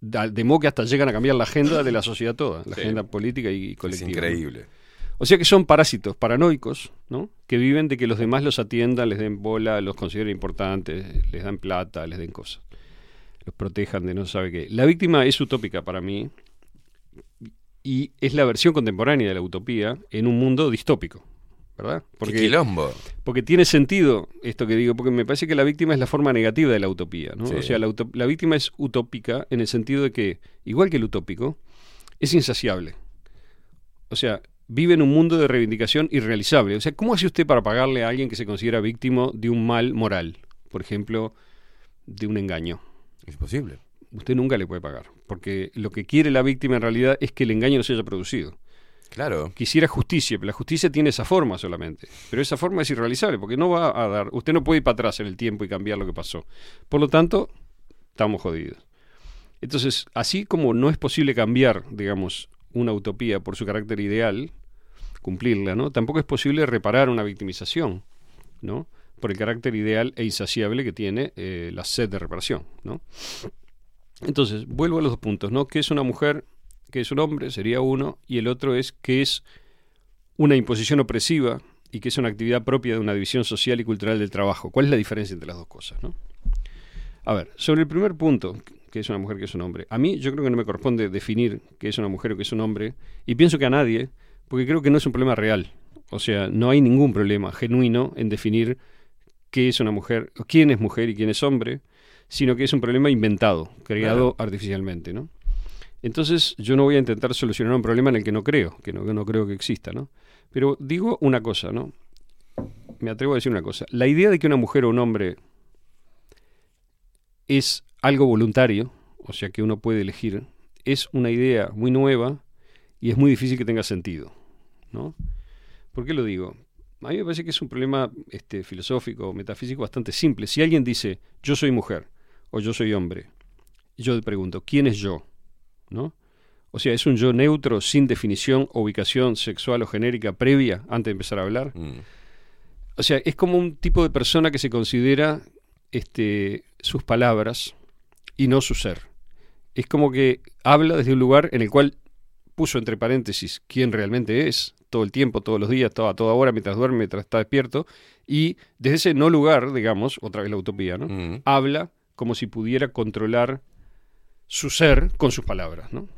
Q: De modo que hasta llegan a cambiar la agenda de la sociedad toda, la
A: Sí.
Q: agenda política y
A: Es
Q: colectiva. ¿no?
A: increíble.
Q: O sea que son parásitos paranoicos, ¿no? Que viven de que los demás los atiendan, les den bola, los consideren importantes, les dan plata, les den cosas. Los protejan de no sabe qué. La víctima es utópica para mí y es la versión contemporánea de la utopía en un mundo distópico, ¿verdad?
A: ¡Qué quilombo!
Q: Porque tiene sentido esto que digo, porque me parece que la víctima es la forma negativa de la utopía, ¿no?
A: Sí.
Q: O sea, la, la víctima es utópica en el sentido de que, igual que el utópico, es insaciable. O sea, vive en un mundo de reivindicación irrealizable. O sea, ¿cómo hace usted para pagarle a alguien que se considera víctima de un mal moral? Por ejemplo, de un engaño.
A: Es posible.
Q: Usted nunca le puede pagar, porque lo que quiere la víctima en realidad es que el engaño no se haya producido.
A: Claro.
Q: Quisiera justicia, pero la justicia tiene esa forma solamente. Pero esa forma es irrealizable, porque no va a dar. Usted no puede ir para atrás en el tiempo y cambiar lo que pasó. Por lo tanto, estamos jodidos. Entonces, así como no es posible cambiar, digamos, una utopía por su carácter ideal, cumplirla, ¿no? Tampoco es posible reparar una victimización, ¿no? Por el carácter ideal e insaciable que tiene eh, la sed de reparación, ¿no? Entonces, vuelvo a los dos puntos, ¿no? ¿Qué es una mujer? ¿Qué es un hombre? Sería uno. Y el otro es que es una imposición opresiva y que es una actividad propia de una división social y cultural del trabajo. ¿Cuál es la diferencia entre las dos cosas, no? A ver, sobre el primer punto, que es una mujer, que es un hombre. A mí yo creo que no me corresponde definir qué es una mujer o qué es un hombre, y pienso que a nadie, porque creo que no es un problema real. O sea, no hay ningún problema genuino en definir qué es una mujer, quién es mujer y quién es hombre, sino que es un problema inventado, creado artificialmente, ¿no? Entonces yo no voy a intentar solucionar un problema en el que no creo, que no, que no creo que exista, ¿no? Pero digo una cosa, ¿no? Me atrevo a decir una cosa. La idea de que una mujer o un hombre es algo voluntario, o sea que uno puede elegir, es una idea muy nueva y es muy difícil que tenga sentido, ¿no? ¿Por qué lo digo? A mí me parece que es un problema este, filosófico, metafísico bastante simple. Si alguien dice yo soy mujer o yo soy hombre, yo le pregunto, ¿quién es yo? ¿No? O sea, ¿es un yo neutro sin definición ubicación sexual o genérica previa antes de empezar a hablar?
A: Mm.
Q: O sea, es como un tipo de persona que se considera este, sus palabras y no su ser. Es como que habla desde un lugar en el cual puso entre paréntesis quién realmente es, todo el tiempo, todos los días, toda, a toda hora, mientras duerme, mientras está despierto, y desde ese no lugar, digamos, otra vez la utopía, ¿no?
A: Mm.
Q: Habla como si pudiera controlar su ser con sus palabras, ¿no?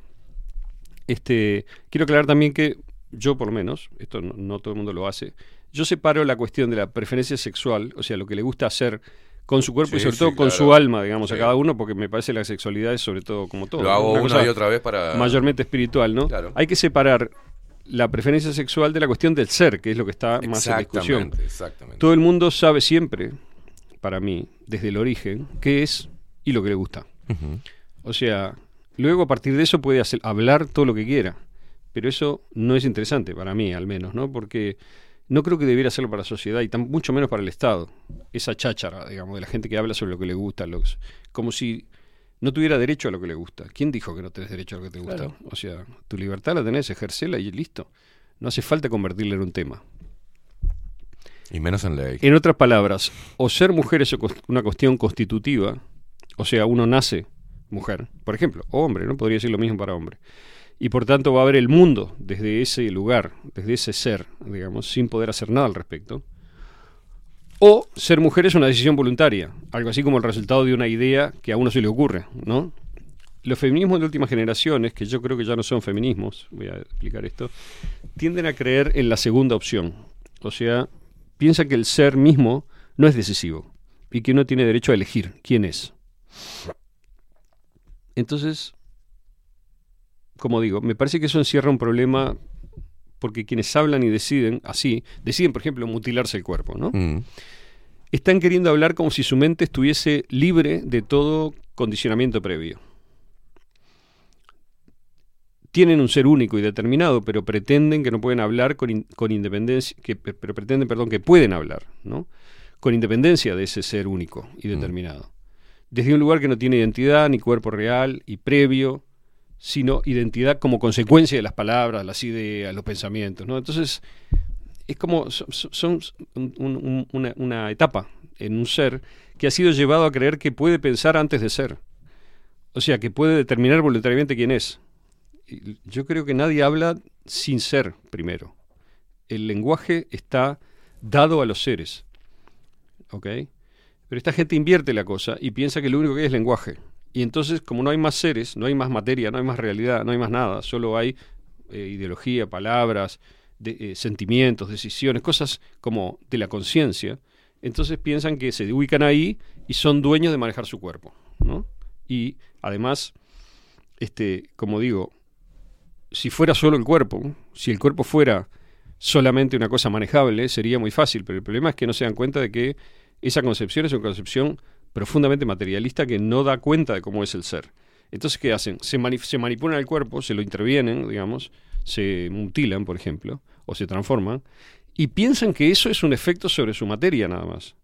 Q: Este, quiero aclarar también que yo por lo menos, esto no, no todo el mundo lo hace, yo separo la cuestión de la preferencia sexual, o sea, lo que le gusta hacer con su cuerpo y sobre
A: sí,
Q: todo con
A: claro.
Q: su alma, digamos, a cada uno, porque me parece la sexualidad es sobre todo como todo.
A: Lo hago
Q: una
A: y otra vez para-
Q: Mayormente espiritual, ¿no?
A: Claro.
Q: Hay que separar la preferencia sexual de la cuestión del ser, que es lo que está más en discusión.
A: Exactamente.
Q: Todo el mundo sabe siempre, para mí, desde el origen, qué es y lo que le gusta. O sea, luego a partir de eso puede hacer, hablar todo lo que quiera. Pero eso no es interesante para mí, al menos, ¿no? Porque no creo que debiera hacerlo para la sociedad y tan, mucho menos para el Estado. Esa cháchara, digamos, de la gente que habla sobre lo que le gusta, lo- como si no tuviera derecho a lo que le gusta. ¿Quién dijo que no tenés derecho a lo que te gusta?
A: Claro.
Q: O sea, tu libertad la tenés, ejercela y listo. No hace falta convertirla en un tema.
A: Y menos en ley.
Q: En otras palabras, o ser mujer es una cuestión constitutiva, o sea, uno nace mujer, por ejemplo, o hombre, ¿no? Podría decir lo mismo para hombre. Y por tanto va a ver el mundo desde ese lugar, desde ese ser, digamos, sin poder hacer nada al respecto. O ser mujer es una decisión voluntaria, algo así como el resultado de una idea que a uno se le ocurre, ¿no? Los feminismos de últimas generaciones, que yo creo que ya no son feminismos, voy a explicar esto, tienden a creer en la segunda opción. O sea, piensan que el ser mismo no es decisivo y que uno tiene derecho a elegir quién es. Entonces, como digo, me parece que eso encierra un problema porque quienes hablan y deciden así, deciden, por ejemplo, mutilarse el cuerpo, ¿no?
A: Mm.
Q: Están queriendo hablar como si su mente estuviese libre de todo condicionamiento previo. Tienen un ser único y determinado, pero pretenden que no pueden hablar con, in- con independencia, que, pero pretenden, perdón, que pueden hablar, ¿no? Con independencia de ese ser único y determinado. Desde un lugar que no tiene identidad, ni cuerpo real y previo, sino identidad como consecuencia de las palabras, las ideas, los pensamientos, ¿no? Entonces, es como son, son un- un- una, una etapa en un ser que ha sido llevado a creer que puede pensar antes de ser. O sea, que puede determinar voluntariamente quién es. Yo creo que nadie habla sin ser primero. El lenguaje está dado a los seres. ¿Ok? Pero esta gente invierte la cosa y piensa que lo único que hay es lenguaje. Y entonces, como no hay más seres, no hay más materia, no hay más realidad, no hay más nada, solo hay eh, ideología, palabras, de- eh, sentimientos, decisiones, cosas como de la conciencia, entonces piensan que se ubican ahí y son dueños de manejar su cuerpo, ¿no? Y además, este, como digo, si fuera solo el cuerpo, si el cuerpo fuera solamente una cosa manejable, sería muy fácil, pero el problema es que no se dan cuenta de que esa concepción es una concepción profundamente materialista que no da cuenta de cómo es el ser. Entonces, ¿qué hacen? Se, mani- se manipulan el cuerpo, se lo intervienen, digamos, se mutilan, por ejemplo, o se transforman, y piensan que eso es un efecto sobre su materia nada más.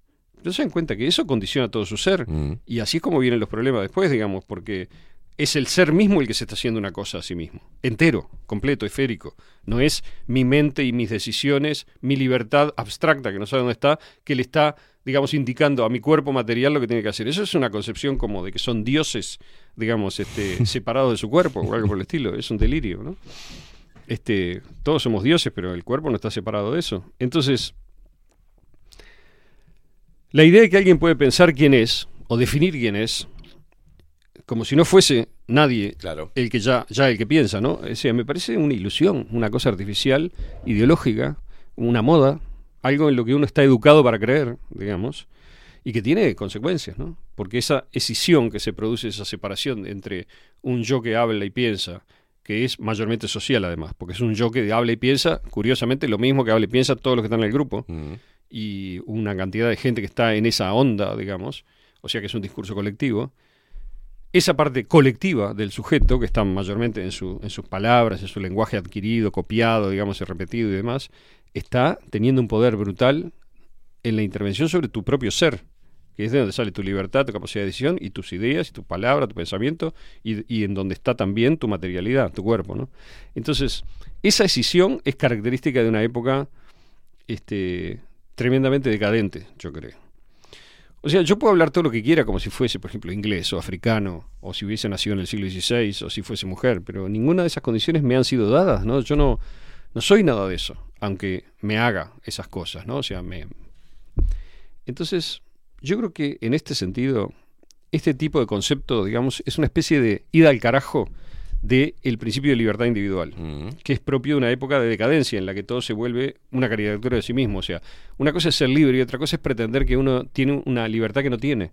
Q: No se dan cuenta que eso condiciona todo su ser. Y así es como vienen los problemas después, digamos, porque es el ser mismo el que se está haciendo una cosa a sí mismo. Entero, completo, esférico. No es mi mente y mis decisiones, mi libertad abstracta que no sabe dónde está, que le está, digamos, indicando a mi cuerpo material lo que tiene que hacer. Eso es una concepción como de que son dioses, digamos, este, separados de su cuerpo o algo por el estilo. Es un delirio, ¿no? Este, todos somos dioses, pero el cuerpo no está separado de eso. Entonces, la idea de que alguien puede pensar quién es o definir quién es, como si no fuese nadie el que ya, ya el que piensa, ¿no? O sea, me parece una ilusión, una cosa artificial, ideológica, una moda, algo en lo que uno está educado para creer, digamos, y que tiene consecuencias, ¿no? Porque esa escisión que se produce, esa separación entre un yo que habla y piensa, que es mayormente social además, porque es un yo que habla y piensa, curiosamente, lo mismo que habla y piensa todos los que están en el grupo, y una cantidad de gente que está en esa onda, digamos, o sea que es un discurso colectivo, esa parte colectiva del sujeto, que está mayormente en, su, en sus palabras, en su lenguaje adquirido, copiado, digamos, y repetido y demás, está teniendo un poder brutal en la intervención sobre tu propio ser, que es de donde sale tu libertad, tu capacidad de decisión y tus ideas, y tu palabra, tu pensamiento, y, y en donde está también tu materialidad, tu cuerpo. ¿no? Entonces, esa escisión es característica de una época este, tremendamente decadente, yo creo. O sea, yo puedo hablar todo lo que quiera como si fuese, por ejemplo, inglés o africano, o si hubiese nacido en el siglo XVI, o si fuese mujer, pero ninguna de esas condiciones me han sido dadas, ¿no? Yo no, no soy nada de eso, aunque me haga esas cosas, ¿no? O sea, me... Entonces, yo creo que en este sentido, este tipo de concepto, digamos, es una especie de ida al carajo del principio de libertad individual, que es propio de una época de decadencia en la que todo se vuelve una caricatura de sí mismo. O sea, una cosa es ser libre y otra cosa es pretender que uno tiene una libertad que no tiene.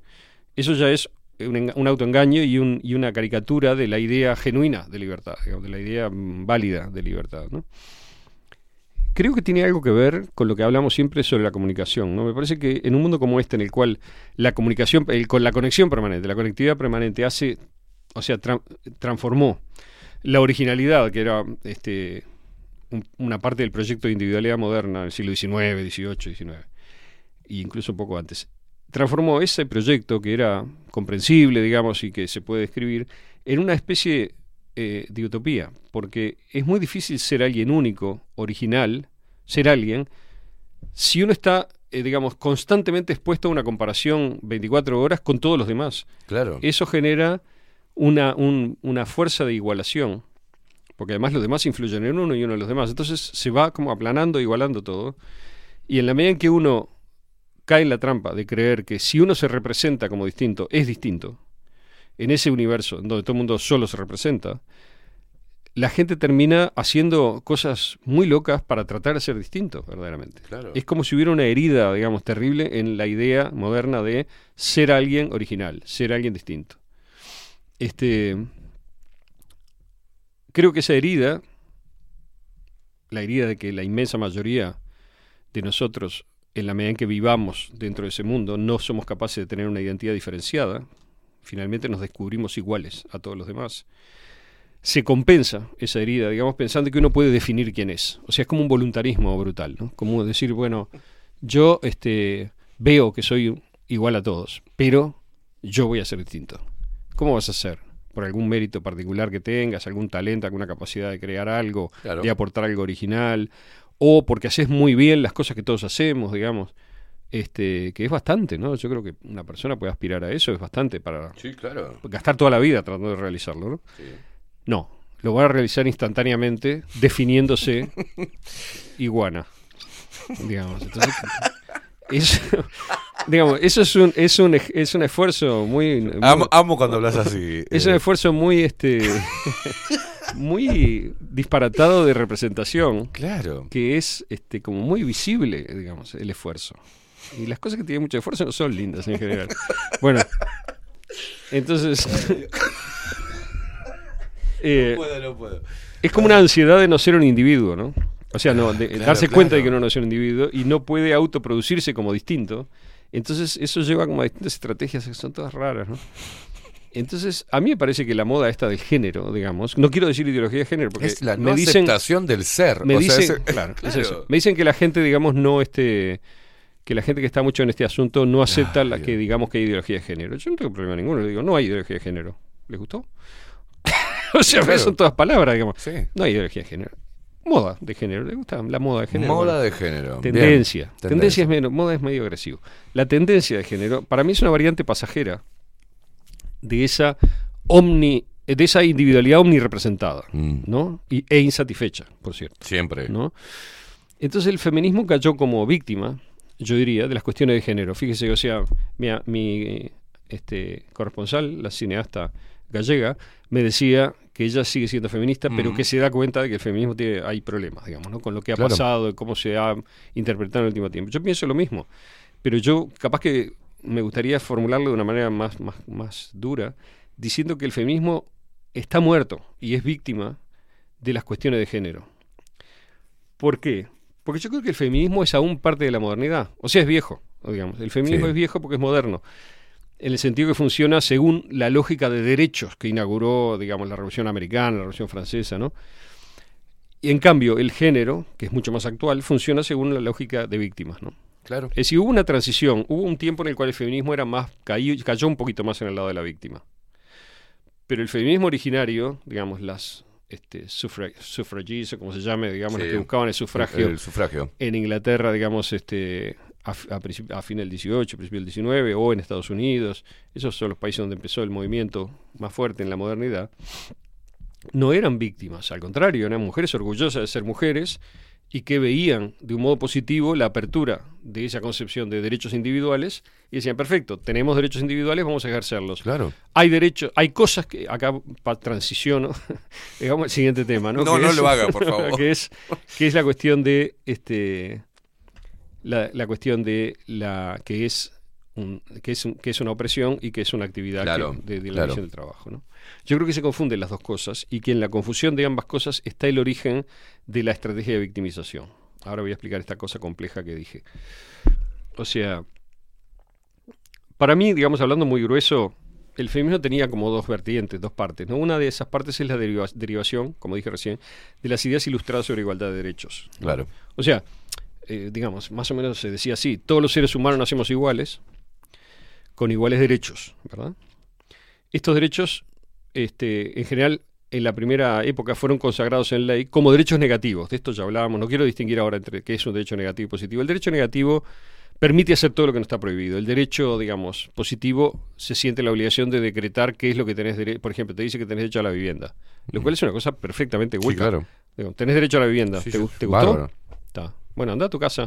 Q: Eso ya es un, enga- un autoengaño y, un- y una caricatura de la idea genuina de libertad, digamos, de la idea mm, válida de libertad. ¿no? Creo que tiene algo que ver con lo que hablamos siempre sobre la comunicación. ¿no? Me parece que en un mundo como este, en el cual la comunicación, el- con la conexión permanente, la conectividad permanente hace, o sea, tra- transformó la originalidad, que era este, un- una parte del proyecto de individualidad moderna del siglo XIX, XVIII, XIX, e incluso un poco antes, transformó ese proyecto que era comprensible, digamos, y que se puede describir, en una especie eh, de utopía, porque es muy difícil ser alguien único, original, ser alguien, si uno está, eh, digamos, constantemente expuesto a una comparación 24 horas con todos los demás.
A: Claro.
Q: Eso genera una, un- una fuerza de igualación, porque además los demás influyen en uno y uno en los demás. Entonces se va como aplanando, igualando todo. Y en la medida en que uno cae en la trampa de creer que si uno se representa como distinto, es distinto, en ese universo en donde todo el mundo solo se representa, la gente termina haciendo cosas muy locas para tratar de ser distinto, verdaderamente.
A: Claro.
Q: Es como si hubiera una herida, digamos, terrible en la idea moderna de ser alguien original, ser alguien distinto. Este, creo que esa herida, la herida de que la inmensa mayoría de nosotros, en la medida en que vivamos dentro de ese mundo, no somos capaces de tener una identidad diferenciada, finalmente nos descubrimos iguales a todos los demás, se compensa esa herida, digamos, pensando que uno puede definir quién es. O sea, es como un voluntarismo brutal, ¿no? Como decir, bueno, yo este, veo que soy igual a todos, pero yo voy a ser distinto. ¿Cómo vas a ser? ¿Por algún mérito particular que tengas, algún talento, alguna capacidad de crear algo,
A: Claro.
Q: de aportar algo original? O porque haces muy bien las cosas que todos hacemos, digamos. Este, que es bastante, ¿no? Yo creo que una persona puede aspirar a eso, es bastante para
A: Sí, claro.
Q: gastar toda la vida tratando de realizarlo, ¿no? No, lo va a realizar instantáneamente definiéndose iguana, digamos. Entonces, eso, digamos, eso es un, es un, es un esfuerzo muy... muy-
A: Amo, amo cuando hablas así.
Q: es
A: eh.
Q: un esfuerzo muy, este, muy disparatado de representación.
A: Claro.
Q: Que es, este, como muy visible, digamos, el esfuerzo. Y las cosas que tienen mucho esfuerzo no son lindas en general. Bueno, entonces... eh,
A: No puedo, no puedo.
Q: es como una ansiedad de no ser un individuo, ¿no? O sea, no, de
A: Claro,
Q: darse cuenta de que uno no es un individuo y no puede autoproducirse como distinto. Entonces, eso lleva como a distintas estrategias que son todas raras, ¿no? Entonces, a mí me parece que la moda esta del género, digamos, no quiero decir ideología de género, porque
A: Es la
Q: me
A: no
Q: dicen,
A: aceptación del ser.
Q: Me
A: O sea,
Q: dicen,
A: es-
Q: claro, es
A: claro.
Q: eso. Me dicen que la gente, digamos, no este que la gente que está mucho en este asunto no acepta la que digamos que hay ideología de género. Yo no tengo problema ninguno, le digo, no hay ideología de género. ¿Les gustó? o sea,
A: Claro.
Q: son todas palabras, digamos.
A: Sí.
Q: No hay ideología de género. Moda de género, ¿le gusta la moda de género?
A: Moda de género. Bien.
Q: Tendencia.
A: Tendencia.
Q: Es menos, moda es medio agresivo. La tendencia de género, para mí es una variante pasajera de esa omni, de esa individualidad omnirepresentada, ¿no? Y, e insatisfecha, por cierto.
A: Mm. Siempre.
Q: ¿no? Entonces el feminismo cayó como víctima, yo diría, de las cuestiones de género. Fíjese, o sea, mi, mi este, corresponsal, la cineasta gallega, me decía que ella sigue siendo feminista, pero que se da cuenta de que el feminismo tiene, hay problemas, digamos, ¿no? con lo que ha
A: Claro.
Q: pasado, de cómo se ha interpretado en el último tiempo. Yo pienso lo mismo, pero yo capaz que me gustaría formularlo de una manera más, más, más dura, diciendo que el feminismo está muerto y es víctima de las cuestiones de género. ¿Por qué? Porque yo creo que el feminismo es aún parte de la modernidad. O sea, es viejo, digamos. El feminismo
A: Sí.
Q: es viejo porque es moderno. En el sentido que funciona según la lógica de derechos que inauguró, digamos, la Revolución Americana, la Revolución Francesa, ¿no? Y en cambio, el género, que es mucho más actual, funciona según la lógica de víctimas, ¿no?
A: Claro.
Q: Es decir, hubo una transición, hubo un tiempo en el cual el feminismo era más, cayó, cayó un poquito más en el lado de la víctima. Pero el feminismo originario, digamos, las este, o como se llame, digamos,
A: Sí.
Q: las que buscaban el sufragio,
A: El sufragio.
Q: en Inglaterra, digamos, este, a, a, a fin del 18, principio del 19, o en Estados Unidos, esos son los países donde empezó el movimiento más fuerte en la modernidad, no eran víctimas, al contrario, eran mujeres orgullosas de ser mujeres y que veían de un modo positivo la apertura de esa concepción de derechos individuales y decían, perfecto, tenemos derechos individuales, vamos a ejercerlos.
A: Claro.
Q: Hay derechos, hay cosas que acá transiciono, digamos el siguiente tema, ¿no?
A: No,
Q: Que
A: no
Q: es-
A: lo haga, por favor.
Q: que es que es la cuestión de este la, la cuestión de la que es un- que es un- que es una opresión y que es una actividad
A: Claro,
Q: que- de, de la
A: claro.
Q: del trabajo, ¿no? Yo creo que se confunden las dos cosas y que en la confusión de ambas cosas está el origen de la estrategia de victimización. Ahora voy a explicar esta cosa compleja que dije. O sea, para mí, digamos, hablando muy grueso, el feminismo tenía como dos vertientes, dos partes. ¿no? Una de esas partes es la deriva- derivación, como dije recién, de las ideas ilustradas sobre igualdad de derechos. ¿no?
A: Claro.
Q: O sea, eh, digamos, más o menos se decía así, todos los seres humanos nacemos iguales, con iguales derechos, ¿verdad? Estos derechos, este, en general, en la primera época fueron consagrados en ley como derechos negativos. De esto ya hablábamos, no quiero distinguir ahora entre qué es un derecho negativo y positivo. El derecho negativo permite hacer todo lo que no está prohibido. El derecho, digamos, positivo se siente la obligación de decretar qué es lo que tenés derecho. Por ejemplo, te dice que tenés derecho a la vivienda, lo cual es una cosa perfectamente
A: Sí,
Q: hueca.
A: claro.
Q: Digo, tenés derecho a la vivienda.
A: Sí,
Q: ¿Te,
A: sí.
Q: gu- te gustó?
A: Bárbaro.
Q: Está. Bueno, anda a tu casa.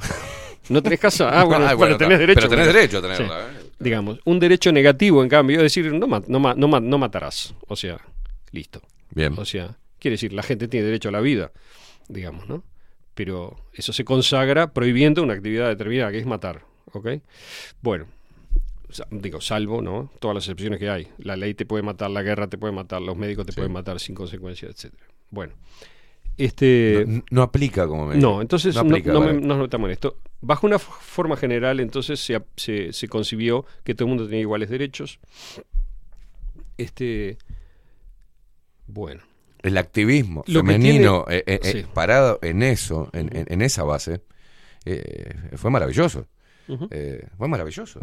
Q: ¿No tenés casa? Ah, bueno,
A: Ah,
Q: bueno,
A: bueno,
Q: tenés
A: está.
Q: derecho.
A: Pero tenés derecho a tenerla, ¿eh?
Q: Digamos, un derecho negativo, en cambio, es decir, no, no, no, ma- no matarás. O sea, listo.
A: Bien.
Q: O sea, quiere decir, la gente tiene derecho a la vida, digamos, ¿no? Pero eso se consagra prohibiendo una actividad determinada, que es matar, ¿ok? Bueno, digo, salvo, ¿no? Todas las excepciones que hay. La ley te puede matar, la guerra te puede matar, los médicos te pueden matar sin consecuencias, etcétera. Bueno, este...
A: No, no aplica como me
Q: No, entonces no,
A: aplica,
Q: no me- no nos metamos en esto. Bajo una forma general, entonces se, se, se concibió que todo el mundo tenía iguales derechos. Este, bueno,
A: El activismo
Q: Lo
A: femenino
Q: tiene-
A: eh, eh, eh,
Q: sí.
A: parado en eso, en, en- en esa base, eh, fue maravilloso. Fue maravilloso.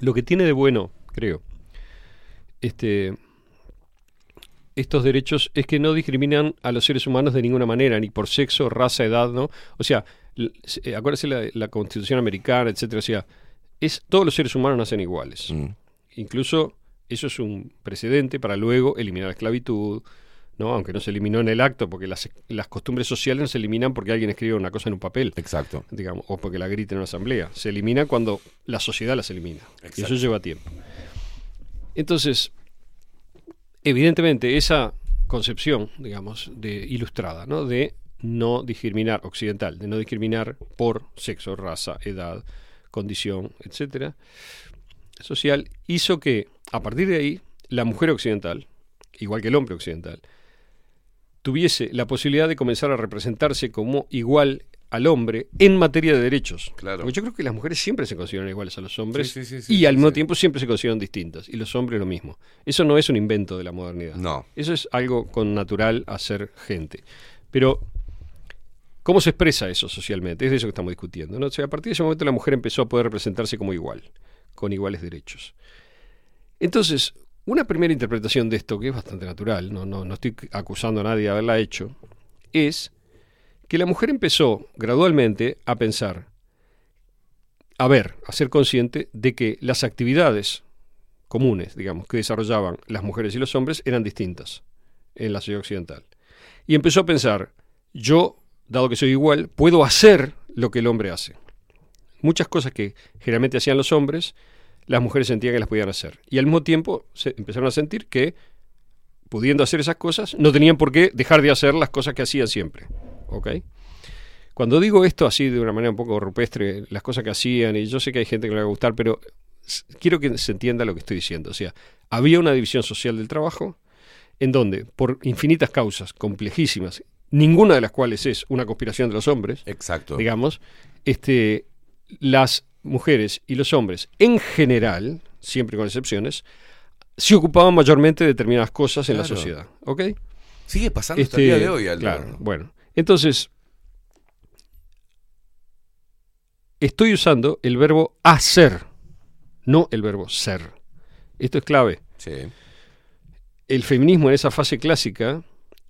Q: lo que tiene de bueno, creo, este, estos derechos es que no discriminan a los seres humanos de ninguna manera, ni por sexo, raza, edad, ¿no? O sea, eh, acuérdese la, la Constitución americana, etcétera, o sea, es, todos los seres humanos nacen iguales.
A: Mm.
Q: Incluso eso es un precedente para luego eliminar la esclavitud, ¿no? Aunque no se eliminó en el acto, porque las, las costumbres sociales no se eliminan porque alguien escribe una cosa en un papel.
A: Exacto.
Q: Digamos, o porque la grita en una asamblea. Se elimina cuando la sociedad las elimina. Y eso lleva tiempo. Entonces, evidentemente, esa concepción, digamos, de ilustrada, ¿no? De no discriminar, occidental, de no discriminar por sexo, raza, edad, condición, etcétera, social, hizo que, a partir de ahí, la mujer occidental, igual que el hombre occidental, tuviese la posibilidad de comenzar a representarse como igual al hombre en materia de derechos.
A: Claro.
Q: Porque yo creo que las mujeres siempre se consideran iguales a los hombres
A: Sí, sí, sí, sí,
Q: y al mismo tiempo siempre se consideran distintas. Y los hombres lo mismo. Eso no es un invento de la modernidad.
A: No.
Q: Eso es algo con natural a ser gente. Pero, ¿cómo se expresa eso socialmente? Es de eso que estamos discutiendo. ¿no? O sea, a partir de ese momento la mujer empezó a poder representarse como igual, con iguales derechos. Entonces, una primera interpretación de esto, que es bastante natural, no, no, no estoy acusando a nadie de haberla hecho, es que la mujer empezó gradualmente a pensar, a ver, a ser consciente de que las actividades comunes, digamos, que desarrollaban las mujeres y los hombres eran distintas en la sociedad occidental. Y empezó a pensar, yo, dado que soy igual, puedo hacer lo que el hombre hace. Muchas cosas que generalmente hacían los hombres, las mujeres sentían que las podían hacer. Y al mismo tiempo se empezaron a sentir que, pudiendo hacer esas cosas, no tenían por qué dejar de hacer las cosas que hacían siempre. ¿Ok? Cuando digo esto así de una manera un poco rupestre, las cosas que hacían, y yo sé que hay gente que le va a gustar, pero quiero que se entienda lo que estoy diciendo. O sea, había una división social del trabajo en donde, por infinitas causas complejísimas, ninguna de las cuales es una conspiración de los hombres,
A: Exacto.
Q: digamos, este, las mujeres y los hombres en general, siempre con excepciones, se ocupaban mayormente de determinadas cosas en la sociedad. ¿Ok?
A: Sigue pasando hasta el día de hoy, Aldo.
Q: Claro, bueno. Entonces, estoy usando el verbo hacer, no el verbo ser. Esto es clave.
A: Sí.
Q: El feminismo en esa fase clásica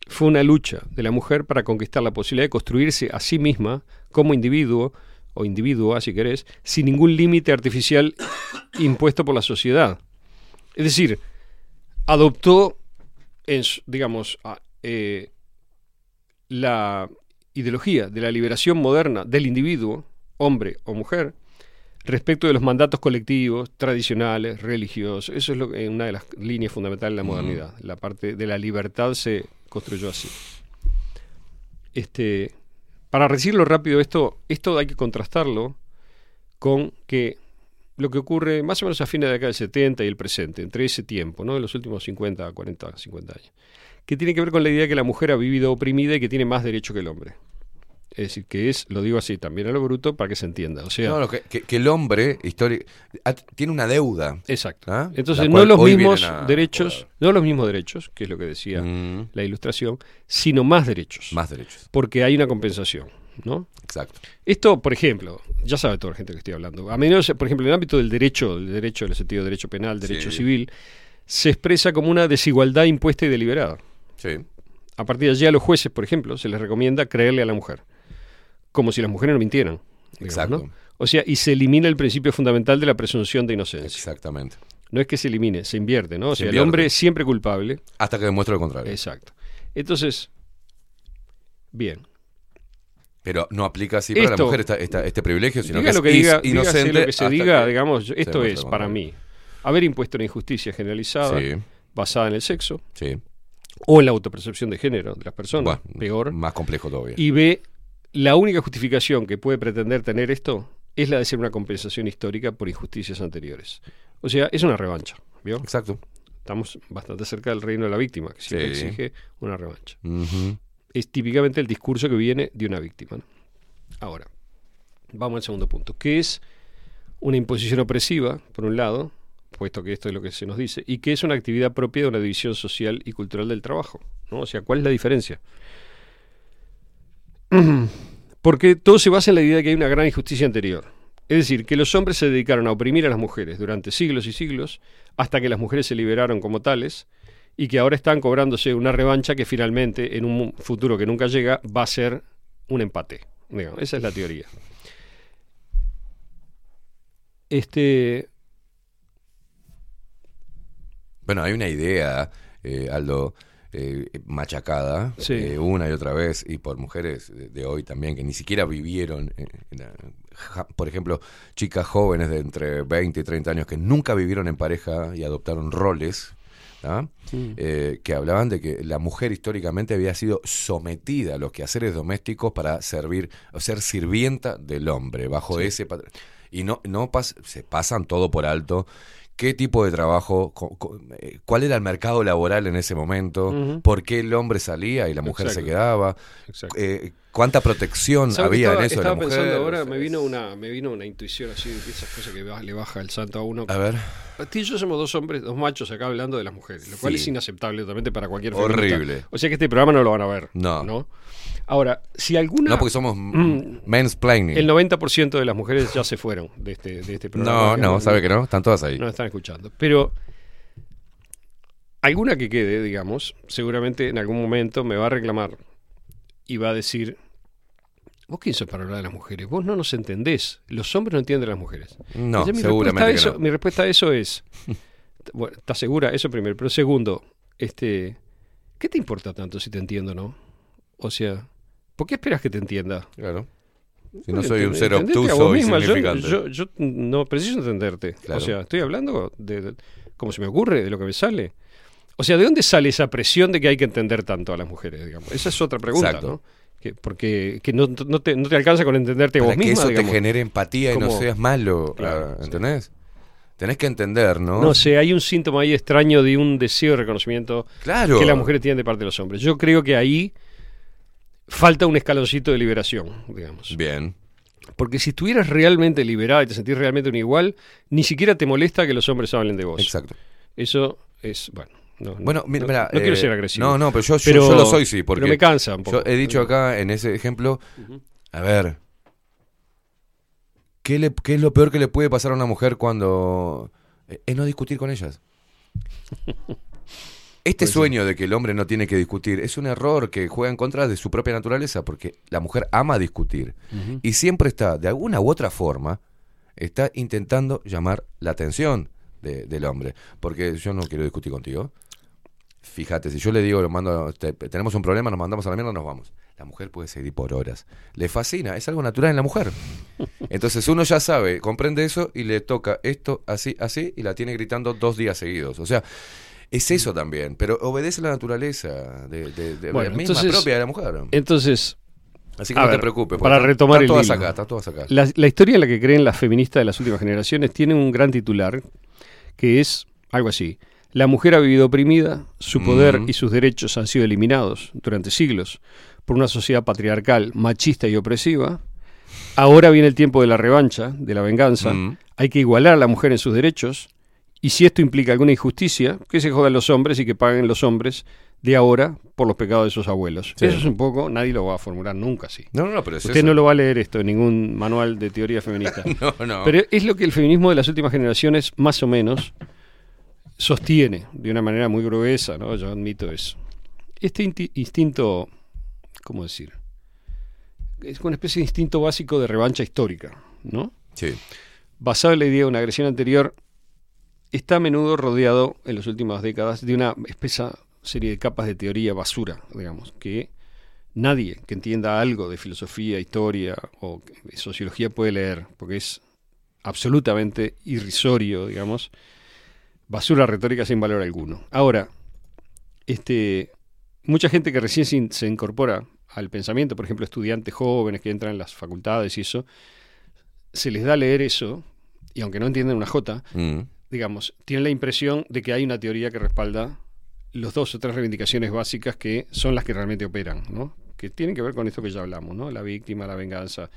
Q: fue una lucha de la mujer para conquistar la posibilidad de construirse a sí misma como individuo o individua, si querés, sin ningún límite artificial impuesto por la sociedad. Es decir, adoptó, en digamos, eh, la ideología de la liberación moderna del individuo, hombre o mujer, respecto de los mandatos colectivos, tradicionales, religiosos. Eso es lo que, una de las líneas fundamentales de la modernidad. La parte de la libertad se construyó así. Este, para decirlo rápido, esto, esto hay que contrastarlo con que lo que ocurre más o menos a fines de la década del 70 y el presente, entre ese tiempo, ¿no? de los últimos 50, 40, 50 años, que tiene que ver con la idea de que la mujer ha vivido oprimida y que tiene más derecho que el hombre. Es decir, que es, lo digo así, también a lo bruto para que se entienda. O sea,
A: No, no, que, que- que el hombre histórico tiene una deuda.
Q: Exacto.
A: ¿ah?
Q: Entonces, no los mismos
A: a-
Q: derechos, no los mismos derechos, que es lo que decía la ilustración, sino más derechos.
A: Más derechos.
Q: Porque hay una compensación, ¿no?
A: Exacto.
Q: Esto, por ejemplo, ya sabe toda la gente que estoy hablando. A menos, por ejemplo, en el ámbito del derecho, el derecho en el sentido de derecho penal, derecho
A: Sí.
Q: civil, se expresa como una desigualdad impuesta y deliberada.
A: Sí.
Q: A partir de allí a los jueces, por ejemplo, se les recomienda creerle a la mujer, como si las mujeres no mintieran. digamos,
A: Exacto.
Q: ¿no? O sea, y se elimina el principio fundamental de la presunción de inocencia.
A: Exactamente.
Q: No es que se elimine, se invierte, ¿no? O
A: Se
Q: sea, el hombre es siempre culpable.
A: Hasta que demuestre lo contrario.
Q: Exacto. Entonces, bien.
A: Pero no aplica así para
Q: Esto-
A: la mujer esta- esta- este privilegio, sino
Q: diga
A: que
Q: lo que
A: es
Q: diga,
A: inocente
Q: lo que se diga,
A: que
Q: digamos, esto es para mí haber impuesto una injusticia generalizada
A: Sí.
Q: basada en el sexo
A: Sí.
Q: O la autopercepción de género de las personas,
A: Bueno,
Q: peor.
A: Más complejo todavía.
Q: Y B, la única justificación que puede pretender tener esto es la de ser una compensación histórica por injusticias anteriores. O sea, es una revancha, ¿vio?
A: Exacto.
Q: Estamos bastante cerca del reino de la víctima, que siempre
A: Sí.
Q: exige una revancha. Es típicamente el discurso que viene de una víctima. ¿no? Ahora, vamos al segundo punto, que es una imposición opresiva, por un lado, puesto que esto es lo que se nos dice, y que es una actividad propia de una división social y cultural del trabajo. ¿no? O sea, ¿cuál es la diferencia? Porque todo se basa en la idea de que hay una gran injusticia anterior. Es decir, que los hombres se dedicaron a oprimir a las mujeres durante siglos y siglos, hasta que las mujeres se liberaron como tales, y que ahora están cobrándose una revancha que finalmente, en un futuro que nunca llega, va a ser un empate. Esa es la teoría. Este,
A: Bueno, hay una idea, eh, Aldo, eh, machacada
Q: Sí.
A: eh, una y otra vez, y por mujeres de, hoy también, que ni siquiera vivieron, en la- ja- por ejemplo, chicas jóvenes de entre 20 y 30 años que nunca vivieron en pareja y adoptaron roles. ¿ah? Eh, que hablaban de que la mujer históricamente había sido sometida a los quehaceres domésticos para servir o ser sirvienta del hombre bajo ese patr- y no no pas- se pasan todo por alto qué tipo de trabajo eh, cuál era el mercado laboral en ese momento
Q: Ujú.
A: por qué el hombre salía y la mujer se quedaba eh, cuánta protección
Q: ¿Sabe que
A: había
Q: estaba,
A: en eso de la
Q: estaba
A: mujer
Q: pensando ahora, me vino una, me vino una intuición así de esas cosas que le baja el santo a uno.
A: A ver.
Q: Tú y yo somos dos hombres, dos machos acá hablando de las mujeres, lo cual
A: Sí.
Q: es inaceptable totalmente para cualquier
A: Horrible.
Q: feminista. O sea que este programa no lo van a ver.
A: No.
Q: Ahora, si alguna...
A: no porque somos
Q: Mm,
A: mansplaining
Q: El 90% de las mujeres ya se fueron de este, de este programa.
A: no no sabe que no están todas ahí
Q: No están escuchando. Pero alguna que quede, digamos, seguramente en algún momento me va a reclamar y va a decir, ¿vos quién sos para hablar de las mujeres? Vos no nos entendés. Los hombres no entienden a las mujeres.
A: No,
Q: Entonces, mi
A: seguramente
Q: respuesta a
A: que
Q: eso,
A: no.
Q: Mi respuesta a eso es, bueno, ¿estás segura? Eso primero. Pero segundo, este, ¿qué te importa tanto si te entiendo o no? O sea, ¿por qué esperas que te entienda?
A: Claro. Si no soy un ser obtuso y
Q: misma. Yo-. Yo, yo no preciso entenderte.
A: Claro.
Q: O sea, estoy hablando de, de- como se me ocurre, de lo que me sale. O sea, ¿de dónde sale esa presión de que hay que entender tanto a las mujeres? Digamos? Esa es otra pregunta,
A: Exacto.
Q: ¿no? Que, porque que no, no te, no te alcanza con entenderte
A: para
Q: vos
A: que
Q: misma.
A: eso
Q: digamos.
A: te genere empatía y no seas malo,
Q: Claro,
A: ah, ¿entendés? Tenés que entender, ¿no?
Q: No sé, hay un síntoma ahí extraño de un deseo de reconocimiento
A: Claro.
Q: que las mujeres tienen de parte de los hombres. Yo creo que ahí falta un escaloncito de liberación, digamos.
A: Bien.
Q: Porque si estuvieras realmente liberada y te sentís realmente un igual, ni siquiera te molesta que los hombres hablen de vos.
A: Exacto.
Q: Eso es, bueno. No,
A: Bueno,
Q: no,
A: mira,
Q: no-
A: mira,
Q: no quiero
A: eh,
Q: ser agresivo.
A: No, no, pero yo, yo-
Q: Pero-
A: yo lo soy, sí, porque
Q: pero me cansa un poco.
A: Yo he dicho acá en ese ejemplo, a ver, ¿qué, le- qué es lo peor que le puede pasar a una mujer cuando eh, es no discutir con ellas? Este
Q: Pues sí.
A: sueño de que el hombre no tiene que discutir es un error que juega en contra de su propia naturaleza, porque la mujer ama discutir y siempre está, de alguna u otra forma, está intentando llamar la atención de- del hombre. Porque yo no quiero discutir contigo. Fíjate, si yo le digo, lo mando, te- tenemos un problema, nos mandamos a la mierda, nos vamos. La mujer puede seguir por horas. Le fascina, es algo natural en la mujer. Entonces uno ya sabe, comprende eso y le toca esto así, así, y la tiene gritando dos días seguidos. O sea, es eso también, pero obedece la naturaleza de, de- de-
Q: Bueno,
A: misma
Q: entonces-
A: propia de la mujer.
Q: Entonces,
A: Así que no te preocupes.
Q: Para retomar
A: está
Q: el
A: todas
Q: hilo.
A: acá, está todas acá.
Q: La, la historia en la que creen las feministas de las últimas generaciones tiene un gran titular que es algo así. La mujer ha vivido oprimida, su poder
A: Mm.
Q: y sus derechos han sido eliminados durante siglos por una sociedad patriarcal, machista y opresiva. Ahora viene el tiempo de la revancha, de la venganza.
A: Mm.
Q: Hay que igualar a la mujer en sus derechos. Y si esto implica alguna injusticia, que se jodan los hombres y que paguen los hombres de ahora por los pecados de sus abuelos.
A: Sí.
Q: Eso es un poco, nadie lo va a formular nunca así.
A: No, no, pero es
Q: Usted
A: eso.
Q: no lo va a leer esto en ningún manual de teoría feminista.
A: No, no.
Q: Pero es lo que el feminismo de las últimas generaciones más o menos sostiene de una manera muy gruesa, ¿no? Yo admito eso. Este instinto, ¿cómo decir? Es una especie de instinto básico de revancha histórica, ¿no?
A: Sí.
Q: Basado en la idea de una agresión anterior, está a menudo rodeado en las últimas décadas de una espesa serie de capas de teoría basura, digamos, que nadie que entienda algo de filosofía, historia o sociología puede leer, porque es absolutamente irrisorio, digamos, basura retórica sin valor alguno. Ahora, este, mucha gente que recién se, in- se incorpora al pensamiento, por ejemplo, estudiantes jóvenes que entran en las facultades y eso, se les da a leer eso, y aunque no entienden una jota,
A: Mm.
Q: Digamos, tienen la impresión de que hay una teoría que respalda los dos o tres reivindicaciones básicas que son las que realmente operan, ¿no? Que tienen que ver con esto que ya hablamos, ¿no? La víctima, la venganza,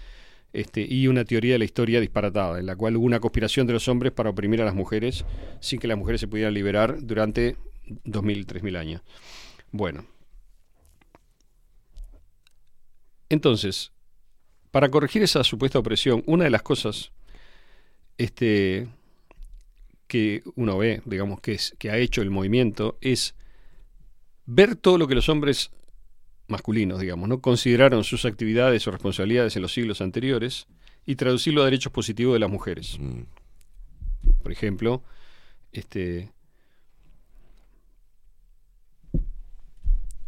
Q: este, y una teoría de la historia disparatada, en la cual hubo una conspiración de los hombres para oprimir a las mujeres sin que las mujeres se pudieran liberar durante 2.000, 3.000 años. Bueno. Entonces, para corregir esa supuesta opresión, una de las cosas este, que uno ve, digamos, que, es, que ha hecho el movimiento es ver todo lo que los hombres masculinos, digamos, ¿no? consideraron sus actividades o responsabilidades en los siglos anteriores y traducirlo a derechos positivos de las mujeres. Por ejemplo, este,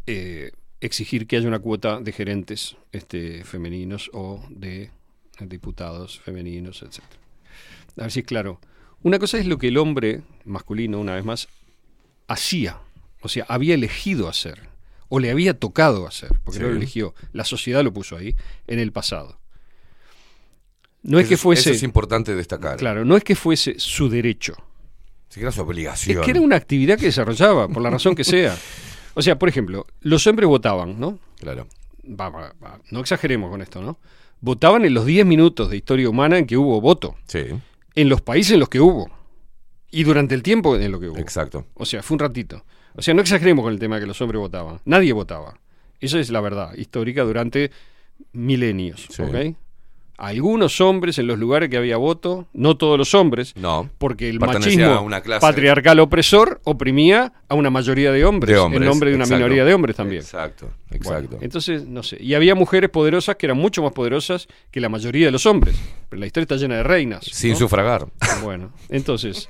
Q: eh, exigir que haya una cuota de gerentes este, femeninos o de diputados femeninos, etc. A ver si es claro. Una cosa es lo que el hombre masculino, una vez más, hacía, o sea, había elegido hacer, o le había tocado hacer, porque no lo eligió, la sociedad lo puso ahí, en el pasado. No es que fuese...
A: Eso es importante destacar.
Q: Claro, no es que fuese su derecho.
A: Que era su obligación.
Q: Es que era una actividad que desarrollaba, por la razón que sea. O sea, por ejemplo, los hombres votaban, ¿no?
A: Claro.
Q: Va, va, va, No exageremos con esto, ¿no? Votaban en los 10 minutos de historia humana en que hubo voto.
A: Sí.
Q: En los países en los que hubo. Y durante el tiempo en lo que hubo.
A: Exacto.
Q: O sea, fue un ratito. O sea, no exageremos con el tema de que los hombres votaban. Nadie votaba. Esa es la verdad histórica durante milenios.
A: Sí.
Q: ¿ok? Algunos hombres en los lugares que había voto, no todos los hombres,
A: No.
Q: porque el machismo
A: a una clase-
Q: patriarcal opresor oprimía a una mayoría de hombres,
A: De hombres,
Q: en nombre de una minoría de hombres también.
A: Exacto,
Q: Bueno,
A: exacto.
Q: entonces, no sé. Y había mujeres poderosas que eran mucho más poderosas que la mayoría de los hombres. Pero la historia está llena de reinas.
A: Sin
Q: ¿no?
A: sufragar.
Q: Bueno, entonces,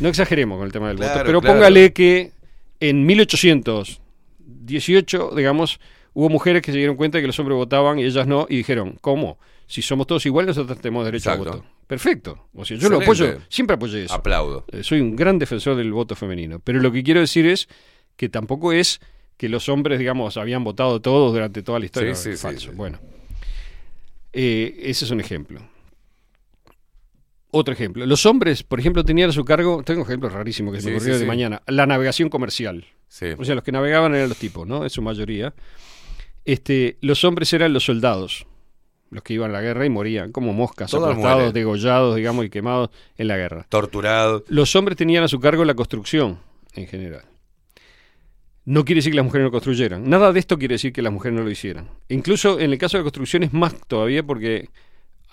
Q: no exageremos con el tema del voto, pero
A: claro.
Q: póngale que en 1818, digamos, hubo mujeres que se dieron cuenta de que los hombres votaban y ellas no, y dijeron, ¿cómo? Si somos todos iguales, nosotros tenemos derecho
A: Exacto.
Q: a voto. Perfecto. O sea, yo lo apoyo, siempre apoyé eso.
A: Aplaudo.
Q: Eh, soy un gran defensor del voto femenino. Pero lo que quiero decir es que tampoco es que los hombres, digamos, habían votado todos durante toda la historia.
A: Sí, sí,
Q: falso.
A: sí.
Q: Bueno, Eh, ese es un ejemplo. Otro ejemplo. Los hombres, por ejemplo, tenían a su cargo, tengo un ejemplo rarísimo que se me ocurrió
A: sí,
Q: de mañana, la navegación comercial.
A: Sí.
Q: O sea, los que navegaban eran los tipos, ¿no? En su mayoría. Este, los hombres eran los soldados, los que iban a la guerra y morían como moscas,
A: Todos
Q: aplastados,
A: mueren.
Q: degollados, digamos, y quemados en la guerra.
A: Torturado.
Q: Los hombres tenían a su cargo la construcción, en general. No quiere decir que las mujeres no construyeran. Nada de esto quiere decir que las mujeres no lo hicieran. Incluso en el caso de la construcción es más todavía porque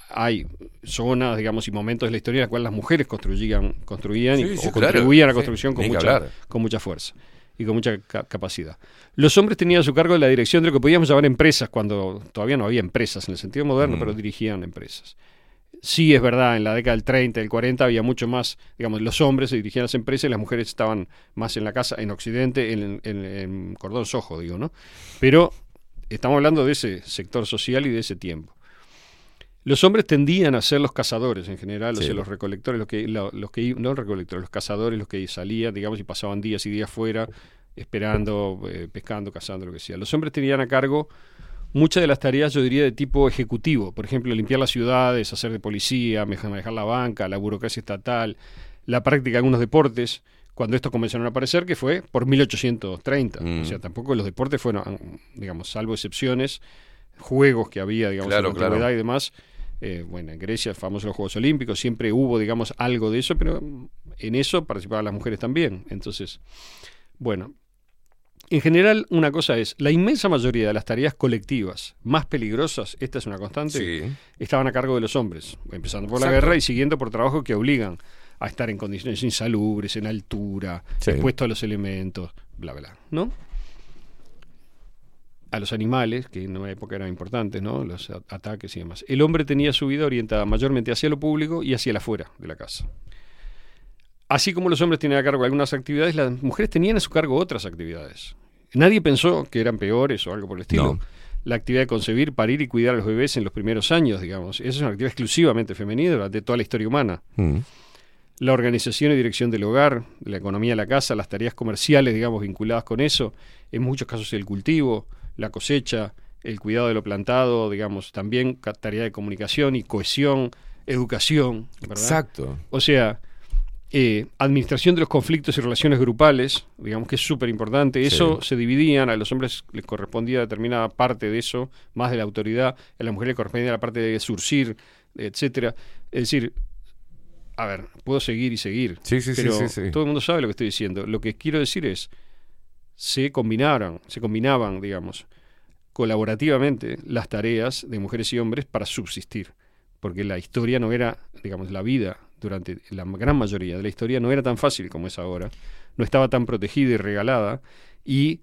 Q: hay zonas, digamos, y momentos de la historia en los cuales las mujeres construían, construían y,
A: Sí,
Q: o
A: claro.
Q: contribuían a la
A: Sí,
Q: construcción con, mucha, con mucha fuerza y con mucha ca- capacidad. Los hombres tenían a su cargo la dirección de lo que podíamos llamar empresas, cuando todavía no había empresas en el sentido moderno,
A: Mm.
Q: pero dirigían empresas. Sí, es verdad, en la década del 30, del 40 había mucho más, digamos, los hombres se dirigían a las empresas y las mujeres estaban más en la casa, en Occidente, en, en, en Cordón Sojo, digo, ¿no? Pero estamos hablando de ese sector social y de ese tiempo. Los hombres tendían a ser los cazadores en general, o sea, los recolectores, los que, lo- los que no los recolectores, los cazadores, los que salían, digamos, y pasaban días y días fuera, esperando, eh, pescando, cazando, lo que sea. Los hombres tenían a cargo muchas de las tareas, yo diría, de tipo ejecutivo. Por ejemplo, limpiar las ciudades, hacer de policía, manejar la banca, la burocracia estatal, la práctica de algunos deportes, cuando estos comenzaron a aparecer, que fue por 1830.
A: Mm.
Q: O sea, tampoco los deportes fueron, digamos, salvo excepciones, juegos que había, digamos,
A: Claro,
Q: en la antigüedad
A: claro.
Q: y demás. Eh, bueno, en Grecia, famosos los Juegos Olímpicos, siempre hubo, digamos, algo de eso, pero en eso participaban las mujeres también. Entonces, bueno, en general, una cosa es, la inmensa mayoría de las tareas colectivas más peligrosas, esta es una constante,
A: Sí.
Q: estaban a cargo de los hombres, empezando por la guerra y siguiendo por trabajos que obligan a estar en condiciones insalubres, en altura,
A: Sí.
Q: expuesto a los elementos, bla, bla, ¿no? A los animales, que en una época eran importantes, ¿no? Los ataques y demás. El hombre tenía su vida orientada mayormente hacia lo público y hacia el afuera de la casa. Así como los hombres tenían a cargo algunas actividades, las mujeres tenían a su cargo otras actividades. Nadie pensó que eran peores o algo por el estilo.
A: No.
Q: La actividad de concebir, parir y cuidar a los bebés en los primeros años, digamos. Esa es una actividad exclusivamente femenina durante toda la historia humana.
A: Mm.
Q: La organización y dirección del hogar, la economía de la casa, las tareas comerciales, digamos, vinculadas con eso, en muchos casos el cultivo, la cosecha, el cuidado de lo plantado, digamos, también tarea de comunicación y cohesión, educación, ¿verdad?
A: Exacto.
Q: O sea, eh, administración de los conflictos y relaciones grupales, digamos que es súper importante. Eso se dividían, a los hombres les correspondía determinada parte de eso, más de la autoridad, a la mujer le correspondía la parte de surcir, etcétera. Es decir, a ver, puedo seguir y seguir,
A: Sí, sí, sí,
Q: pero
A: sí, sí.
Q: todo el mundo sabe lo que estoy diciendo. Lo que quiero decir es, se combinaron, se combinaban, digamos, colaborativamente las tareas de mujeres y hombres para subsistir, porque la historia no era, digamos, la vida durante la gran mayoría de la historia no era tan fácil como es ahora, no estaba tan protegida y regalada, y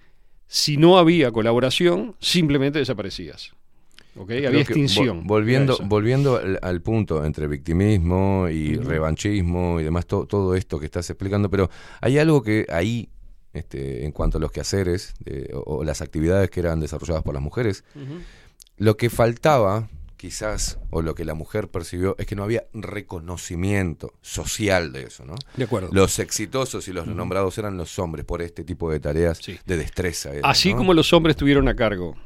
Q: si no había colaboración, simplemente desaparecías. ¿ok?
A: Creo
Q: Había extinción.
A: vol- volviendo volviendo al, al punto entre victimismo y revanchismo y demás, to- todo esto que estás explicando, pero hay algo que ahí, este, en cuanto a los quehaceres eh, o, o las actividades que eran desarrolladas por las mujeres, lo que faltaba, quizás, o lo que la mujer percibió, es que no había reconocimiento social de eso, ¿no?
Q: De acuerdo.
A: Los exitosos y los nombrados eran los hombres por este tipo de tareas de destreza. era,
Q: Así
A: ¿no?
Q: como los hombres tuvieron a cargo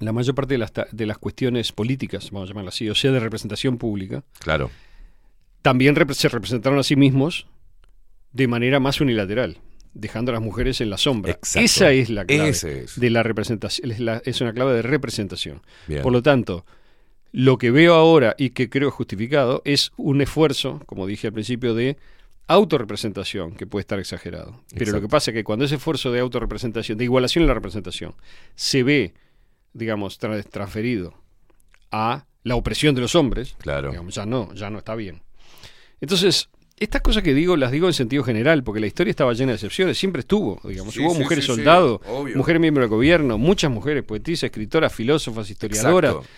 Q: la mayor parte de las, de las cuestiones políticas, vamos a llamarlas así, o sea, de representación pública,
A: Claro.
Q: también se representaron a sí mismos de manera más unilateral, dejando a las mujeres en la sombra.
A: Exacto.
Q: Esa es la clave
A: es.
Q: de la representación, es, la- es una clave de representación.
A: Bien.
Q: Por lo tanto, lo que veo ahora y que creo justificado es un esfuerzo, como dije al principio, de autorrepresentación, que puede estar exagerado. Pero lo que pasa es que cuando ese esfuerzo de autorrepresentación, de igualación en la representación, se ve, digamos, tra- transferido a la opresión de los hombres,
A: Claro.
Q: digamos, ya no, ya no está bien. Entonces, estas cosas que digo las digo en sentido general, porque la historia estaba llena de excepciones, siempre estuvo, digamos,
A: Sí,
Q: hubo
A: sí,
Q: mujeres
A: sí, obvio.
Q: mujeres miembros del gobierno, muchas mujeres poetisas, escritoras, filósofas, historiadoras,
A: Exacto.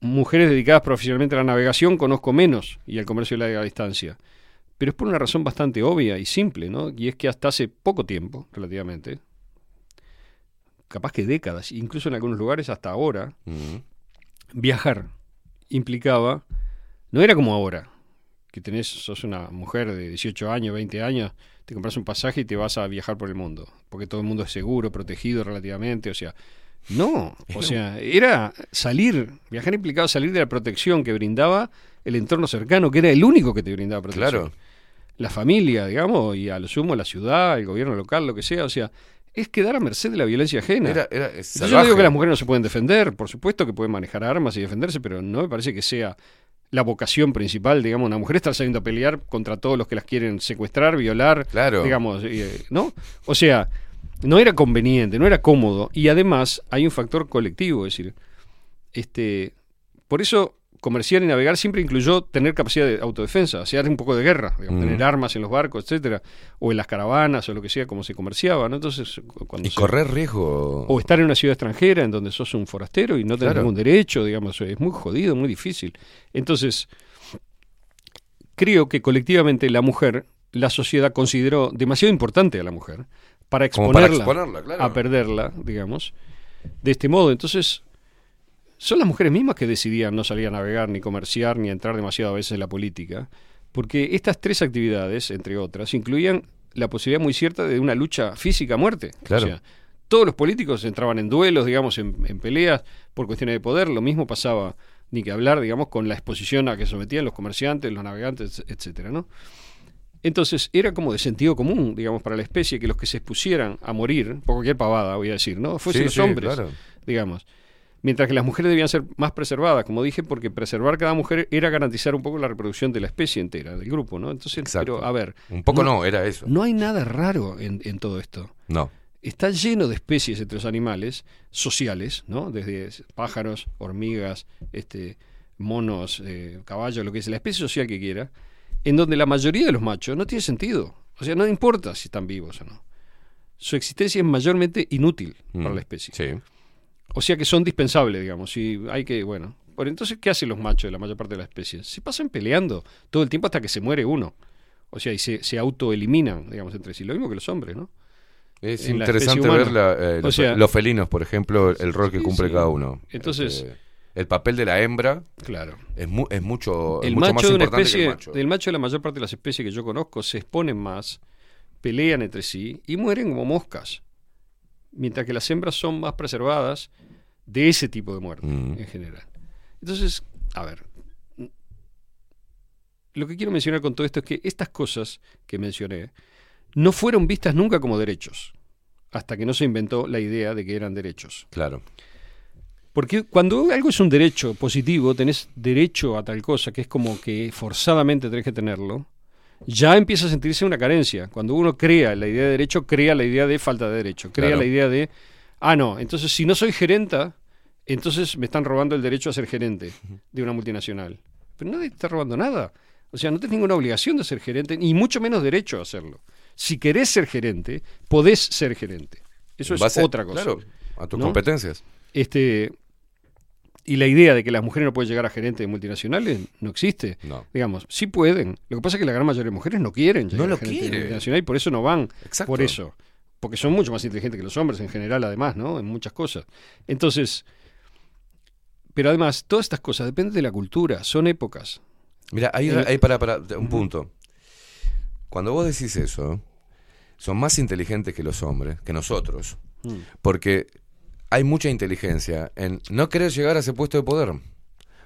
Q: mujeres dedicadas profesionalmente a la navegación, conozco menos, y al comercio de larga distancia. Pero es por una razón bastante obvia y simple, ¿no? Y es que hasta hace poco tiempo, relativamente, capaz que décadas, incluso en algunos lugares hasta ahora, viajar implicaba, no era como ahora, que tenés, sos una mujer de 18 años, 20 años, te compras un pasaje y te vas a viajar por el mundo, porque todo el mundo es seguro, protegido relativamente, o sea, no, o sea, era salir, viajar implicaba salir de la protección que brindaba el entorno cercano, que era el único que te brindaba protección.
A: Claro.
Q: La familia, digamos, y a lo sumo la ciudad, el gobierno local, lo que sea, o sea, es quedar a merced de la violencia ajena.
A: Era- era-
Q: yo no digo que las mujeres no se pueden defender, por supuesto que pueden manejar armas y defenderse, pero no me parece que sea la vocación principal, digamos, una mujer está saliendo a pelear contra todos los que las quieren secuestrar, violar,
A: Claro.
Q: digamos, eh, ¿no? O sea, no era conveniente, no era cómodo, y además hay un factor colectivo, es decir, este, por eso comerciar y navegar siempre incluyó tener capacidad de autodefensa, o sea, un poco de guerra, digamos,
A: Mm.
Q: tener armas en los barcos, etcétera, o en las caravanas o lo que sea, como se comerciaba, ¿no? Entonces, cu- cuando
A: Y
Q: se-
A: correr riesgo.
Q: o estar en una ciudad extranjera en donde sos un forastero y no tenés
A: Claro.
Q: ningún derecho, digamos, es muy jodido, muy difícil. Entonces, creo que colectivamente la mujer, la sociedad consideró demasiado importante a la mujer para exponerla,
A: exponerla, claro.
Q: a perderla, digamos. de este modo. Entonces, son las mujeres mismas que decidían no salir a navegar, ni comerciar, ni entrar demasiado a veces en la política, porque estas tres actividades, entre otras, incluían la posibilidad muy cierta de una lucha física a muerte.
A: Claro.
Q: O sea, todos los políticos entraban en duelos, digamos, en, en peleas por cuestiones de poder. Lo mismo pasaba, ni que hablar, digamos, con la exposición a que sometían los comerciantes, los navegantes, etcétera, ¿no? Entonces era como de sentido común, digamos, para la especie que los que se expusieran a morir, por cualquier pavada, voy a decir, ¿no? Fuesen
A: Sí,
Q: los
A: sí,
Q: hombres,
A: claro.
Q: digamos. Mientras que las mujeres debían ser más preservadas, como dije, porque preservar cada mujer era garantizar un poco la reproducción de la especie entera, del grupo, ¿no? Entonces,
A: Exacto.
Q: pero a ver.
A: Un poco no, era eso.
Q: No hay nada raro en, en todo esto.
A: No.
Q: Está lleno de especies entre los animales sociales, ¿no? Desde pájaros, hormigas, este, monos, eh, caballos, lo que es la especie social que quiera, en donde la mayoría de los machos no tiene sentido. O sea, no importa si están vivos o no. Su existencia es mayormente inútil para
A: Mm,
Q: la especie.
A: Sí.
Q: O sea que son dispensables, digamos. Y hay que, bueno. Por entonces, ¿qué hacen los machos de la mayor parte de las especies? Se pasan peleando todo el tiempo hasta que se muere uno. O sea, y se, se autoeliminan, digamos, entre sí. Lo mismo que los hombres, ¿no?
A: Es
Q: En
A: interesante ver la- eh,
Q: O
A: los,
Q: sea,
A: los felinos, por ejemplo, el rol que cumple
Q: sí.
A: cada uno.
Q: Entonces-
A: Este, el papel de la hembra
Q: Claro.
A: es, mu- es mucho, es
Q: el
A: mucho
Q: macho
A: más
Q: de una
A: importante
Q: especie,
A: que el macho.
Q: del macho de la mayor parte de las especies que yo conozco se exponen más, pelean entre sí y mueren como moscas. Mientras que las hembras son más preservadas de ese tipo de muerte
A: Mm.
Q: en general. Entonces, a ver, lo que quiero mencionar con todo esto es que estas cosas que mencioné no fueron vistas nunca como derechos, hasta que no se inventó la idea de que eran derechos.
A: Claro.
Q: Porque cuando algo es un derecho positivo, tenés derecho a tal cosa, que es como que forzadamente tenés que tenerlo, ya empieza a sentirse una carencia. Cuando uno crea la idea de derecho, crea la idea de falta de derecho, crea
A: Claro.
Q: la idea de, ah, no, entonces si no soy gerenta, entonces me están robando el derecho a ser gerente de una multinacional. Pero nadie te está robando nada. O sea, no tenés ninguna obligación de ser gerente, ni mucho menos derecho a hacerlo. Si querés ser gerente, podés ser gerente. Eso es otra cosa.
A: claro, a tus
Q: ¿no?
A: competencias.
Q: Este, y la idea de que las mujeres no pueden llegar a gerentes de multinacionales no existe.
A: No.
Q: Digamos, sí pueden. Lo que pasa es que la gran mayoría de mujeres no quieren llegar
A: No lo
Q: a gerentes de
A: quiere.
Q: multinacionales y por eso no van.
A: Exacto.
Q: Por eso. Porque son mucho más inteligentes que los hombres en general, además, ¿no? En muchas cosas. Entonces, pero además, todas estas cosas dependen de la cultura, son épocas.
A: Mira, ahí,
Q: Eh,
A: ahí para, para, un punto. Cuando vos decís eso, son más inteligentes que los hombres, que nosotros,
Q: Mm.
A: porque hay mucha inteligencia en no querer llegar a ese puesto de poder.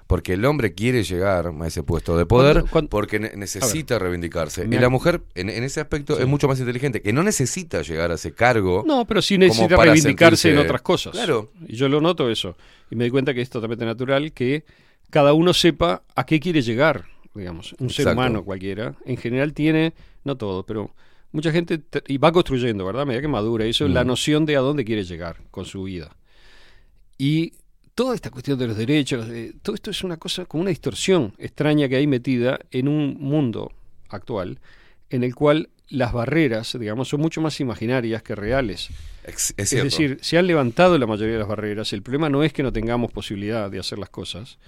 A: Porque el hombre quiere llegar a ese puesto de poder porque ne- necesita reivindicarse. y la mujer, en, en ese aspecto,
Q: Sí.
A: es mucho más inteligente, que no necesita llegar a ese cargo.
Q: No, pero sí necesita reivindicarse en otras cosas.
A: Claro.
Q: Y yo lo noto eso. Y me di cuenta que es totalmente natural que cada uno sepa a qué quiere llegar, digamos. Un ser humano cualquiera, en general tiene, no todo, pero mucha gente y va construyendo, ¿verdad? A medida que madura, eso es la noción de a dónde quiere llegar con su vida. Y toda esta cuestión de los derechos, eh, todo esto es una cosa como una distorsión extraña que hay metida en un mundo actual en el cual las barreras, digamos, son mucho más imaginarias que reales.
A: Es
Q: decir, se han levantado la mayoría de las barreras. El problema no es que no tengamos posibilidad de hacer las cosas,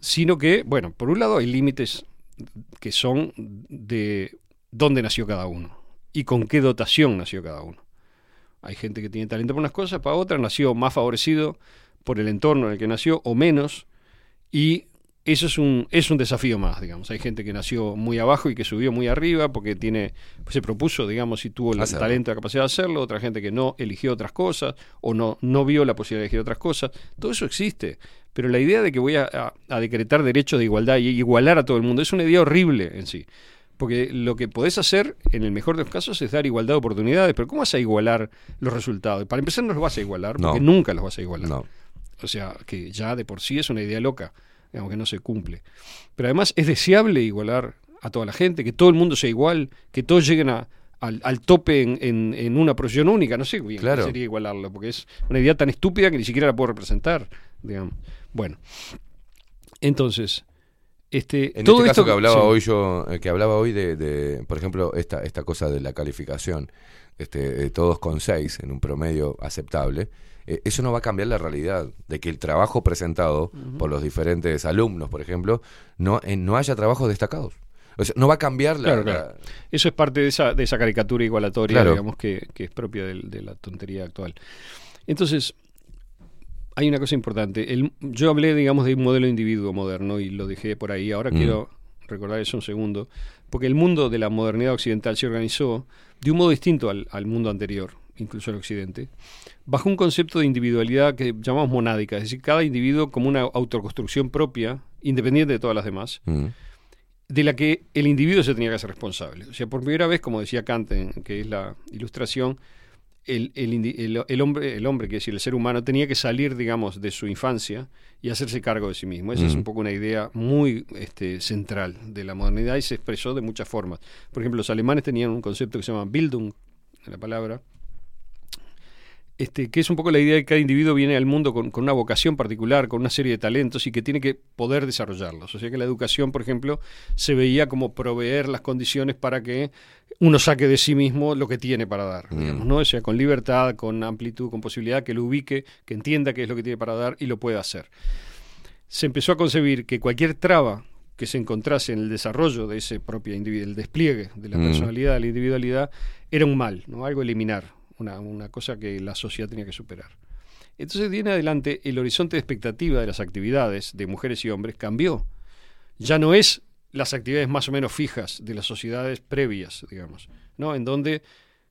Q: sino que, bueno, por un lado hay límites que son de dónde nació cada uno y con qué dotación nació cada uno. Hay gente que tiene talento para unas cosas, para otras nació más favorecido por el entorno en el que nació o menos, y eso es un, es un desafío más, digamos. Hay gente que nació muy abajo y que subió muy arriba porque tiene, se propuso, digamos, y tuvo el
A: Hacerlo.
Q: talento, la capacidad de hacerlo, otra gente que no eligió otras cosas o no, no vio la posibilidad de elegir otras cosas. Todo eso existe. Pero la idea de que voy a, a- a decretar derechos de igualdad y igualar a todo el mundo es una idea horrible en sí. Porque lo que podés hacer, en el mejor de los casos, es dar igualdad de oportunidades. Pero ¿cómo vas a igualar los resultados? Para empezar, no los vas a igualar, porque
A: No.
Q: nunca los vas a igualar.
A: No.
Q: O sea, que ya de por sí es una idea loca, digamos que no se cumple. Pero además es deseable igualar a toda la gente, que todo el mundo sea igual, que todos lleguen a- al, al tope en, en- en una profesión única. No sé bien
A: Claro.
Q: sería igualarlo, porque es una idea tan estúpida que ni siquiera la puedo representar, digamos. Bueno, entonces, este,
A: En
Q: todo
A: este caso
Q: esto
A: que hablaba
Q: sí.
A: hoy yo, eh, que hablaba hoy de, de, por ejemplo, esta, esta cosa de la calificación, este, eh, todos con seis en un promedio aceptable, eh, eso no va a cambiar la realidad de que el trabajo presentado por los diferentes alumnos, por ejemplo, no, eh, no haya trabajos destacados. O sea, no va a cambiar la,
Q: Claro,
A: la-
Q: claro. Eso es parte de esa, de esa caricatura igualatoria,
A: Claro.
Q: digamos, que, que es propia del- de, la tontería actual. Entonces, hay una cosa importante. El- yo hablé, digamos, de un modelo de individuo moderno y lo dejé por ahí. Ahora
A: Mm.
Q: quiero recordar eso un segundo. Porque el mundo de la modernidad occidental se organizó de un modo distinto al, al mundo anterior, incluso al occidente, bajo un concepto de individualidad que llamamos monádica, es decir, cada individuo como una autoconstrucción propia, independiente de todas las demás,
A: Mm.
Q: de la que el individuo se tenía que hacer responsable. O sea, por primera vez, como decía Kant, en- que es la ilustración, el, el el- el hombre, el hombre, que es decir, el ser humano, tenía que salir, digamos, de su infancia y hacerse cargo de sí mismo. Esa es un poco una idea muy este, central de la modernidad y se expresó de muchas formas. Por ejemplo, los alemanes tenían un concepto que se llama Bildung, la palabra, este, que es un poco la idea de que cada individuo viene al mundo con, con una vocación particular, con una serie de talentos y que tiene que poder desarrollarlos. O sea que la educación, por ejemplo, se veía como proveer las condiciones para que uno saque de sí mismo lo que tiene para dar, digamos, ¿no? O sea, con libertad, con amplitud, con posibilidad, que lo ubique, que entienda qué es lo que tiene para dar y lo pueda hacer. Se empezó a concebir que cualquier traba que se encontrase en el desarrollo de ese propio individuo, el despliegue de la
A: Mm.
Q: personalidad, de la individualidad, era un mal, ¿no? algo eliminar, una, una cosa que la sociedad tenía que superar. Entonces, de en adelante, el horizonte de expectativa de las actividades de mujeres y hombres cambió. Ya no es las actividades más o menos fijas de las sociedades previas, digamos, ¿no? En donde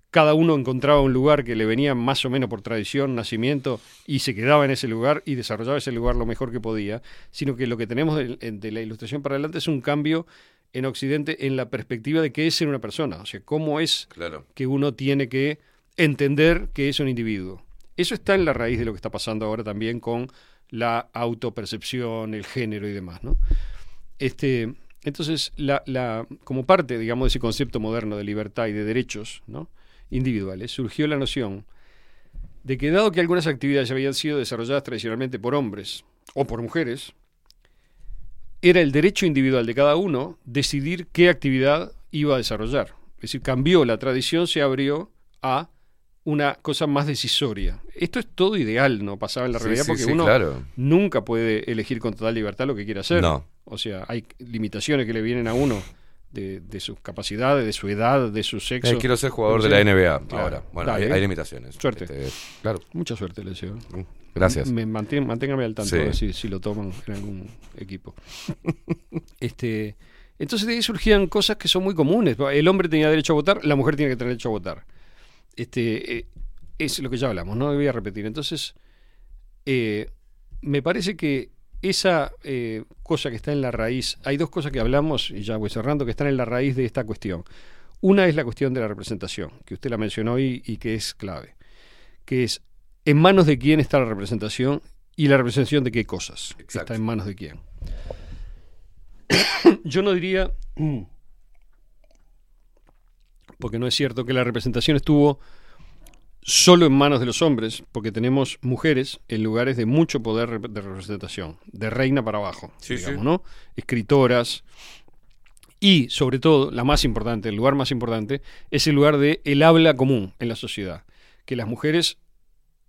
Q: cada uno encontraba un lugar que le venía más o menos por tradición, nacimiento, y se quedaba en ese lugar y desarrollaba ese lugar lo mejor que podía, sino que lo que tenemos de, de la ilustración para adelante es un cambio en Occidente en la perspectiva de qué es ser una persona, o sea, cómo es
A: Claro.
Q: que uno tiene que entender que es un individuo. Eso está en la raíz de lo que está pasando ahora también con la autopercepción, el género y demás, ¿no? Este, entonces, la, la, como parte, digamos, de ese concepto moderno de libertad y de derechos ¿no? individuales, surgió la noción de que dado que algunas actividades habían sido desarrolladas tradicionalmente por hombres o por mujeres, era el derecho individual de cada uno decidir qué actividad iba a desarrollar. Es decir, cambió la tradición, se abrió a una cosa más decisoria. Esto es todo ideal, ¿no? Pasaba en la
A: Sí,
Q: realidad
A: sí,
Q: porque
A: sí,
Q: uno
A: claro.
Q: nunca puede elegir con total libertad lo que quiere hacer.
A: No.
Q: O sea, hay limitaciones que le vienen a uno de, de sus capacidades, de su edad, de su sexo.
A: Eh, quiero ser jugador de la NBA
Q: Claro.
A: ahora. Bueno,
Q: Dale.
A: hay, hay limitaciones.
Q: Suerte.
A: Este, claro.
Q: Mucha suerte, le deseo.
A: Gracias.
Q: Me mantén- manténgame al tanto si, si lo toman en algún equipo. este, entonces de ahí surgían cosas que son muy comunes. El hombre tenía derecho a votar, la mujer tiene que tener derecho a votar. Este, eh, es lo que ya hablamos, no voy a repetir. Entonces, eh, me parece que esa eh, cosa que está en la raíz, hay dos cosas que hablamos, y ya voy cerrando, que están en la raíz de esta cuestión. Una es la cuestión de la representación, que usted la mencionó y, y que es clave, que es en manos de quién está la representación y la representación de qué cosas está en manos de quién. Yo no diría, porque no es cierto que la representación estuvo solo en manos de los hombres, porque tenemos mujeres en lugares de mucho poder de representación, de reina para abajo,
A: Sí,
Q: digamos,
A: sí.
Q: ¿no? Escritoras y, sobre todo, la más importante, el lugar más importante, es el lugar de el habla común en la sociedad, que las mujeres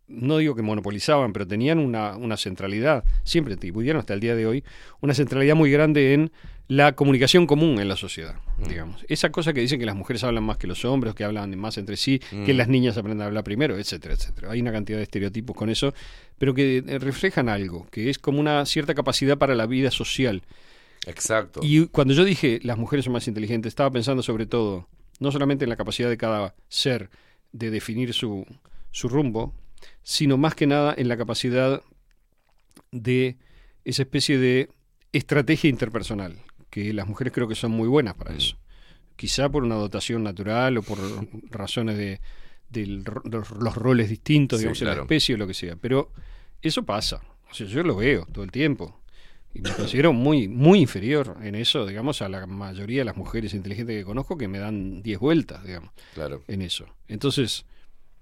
Q: no digo que monopolizaban, pero tenían una, una centralidad, siempre tuvieron hasta el día de hoy, una centralidad muy grande en la comunicación común en la sociedad, digamos. Esa cosa que dicen que las mujeres hablan más que los hombres, que hablan más entre sí, que
A: Mm.
Q: las niñas aprenden a hablar primero, etcétera, etcétera. Hay una cantidad de estereotipos con eso, pero que eh, reflejan algo, que es como una cierta capacidad para la vida social.
A: Exacto.
Q: Y cuando yo dije las mujeres son más inteligentes, estaba pensando sobre todo, no solamente en la capacidad de cada ser de definir su, su rumbo, sino más que nada en la capacidad de esa especie de estrategia interpersonal, que las mujeres creo que son muy buenas
A: Mm.
Q: para eso. Quizá por una dotación natural o por razones de, los, roles distintos,
A: Sí,
Q: digamos, en la especie o lo que sea. Pero eso pasa. O sea, yo lo veo todo el tiempo. Y me considero muy, muy inferior en eso, digamos, a la mayoría de las mujeres inteligentes que conozco que me dan 10 vueltas, digamos,
A: Claro.
Q: en eso. Entonces,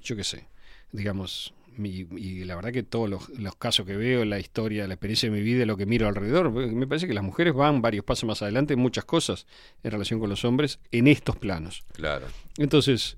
Q: yo qué sé, digamos, mi- y la verdad que todos los, los casos que veo, la historia, la experiencia de mi vida, lo que miro alrededor, me parece que las mujeres van varios pasos más adelante en muchas cosas en relación con los hombres en estos planos.
A: Claro.
Q: Entonces,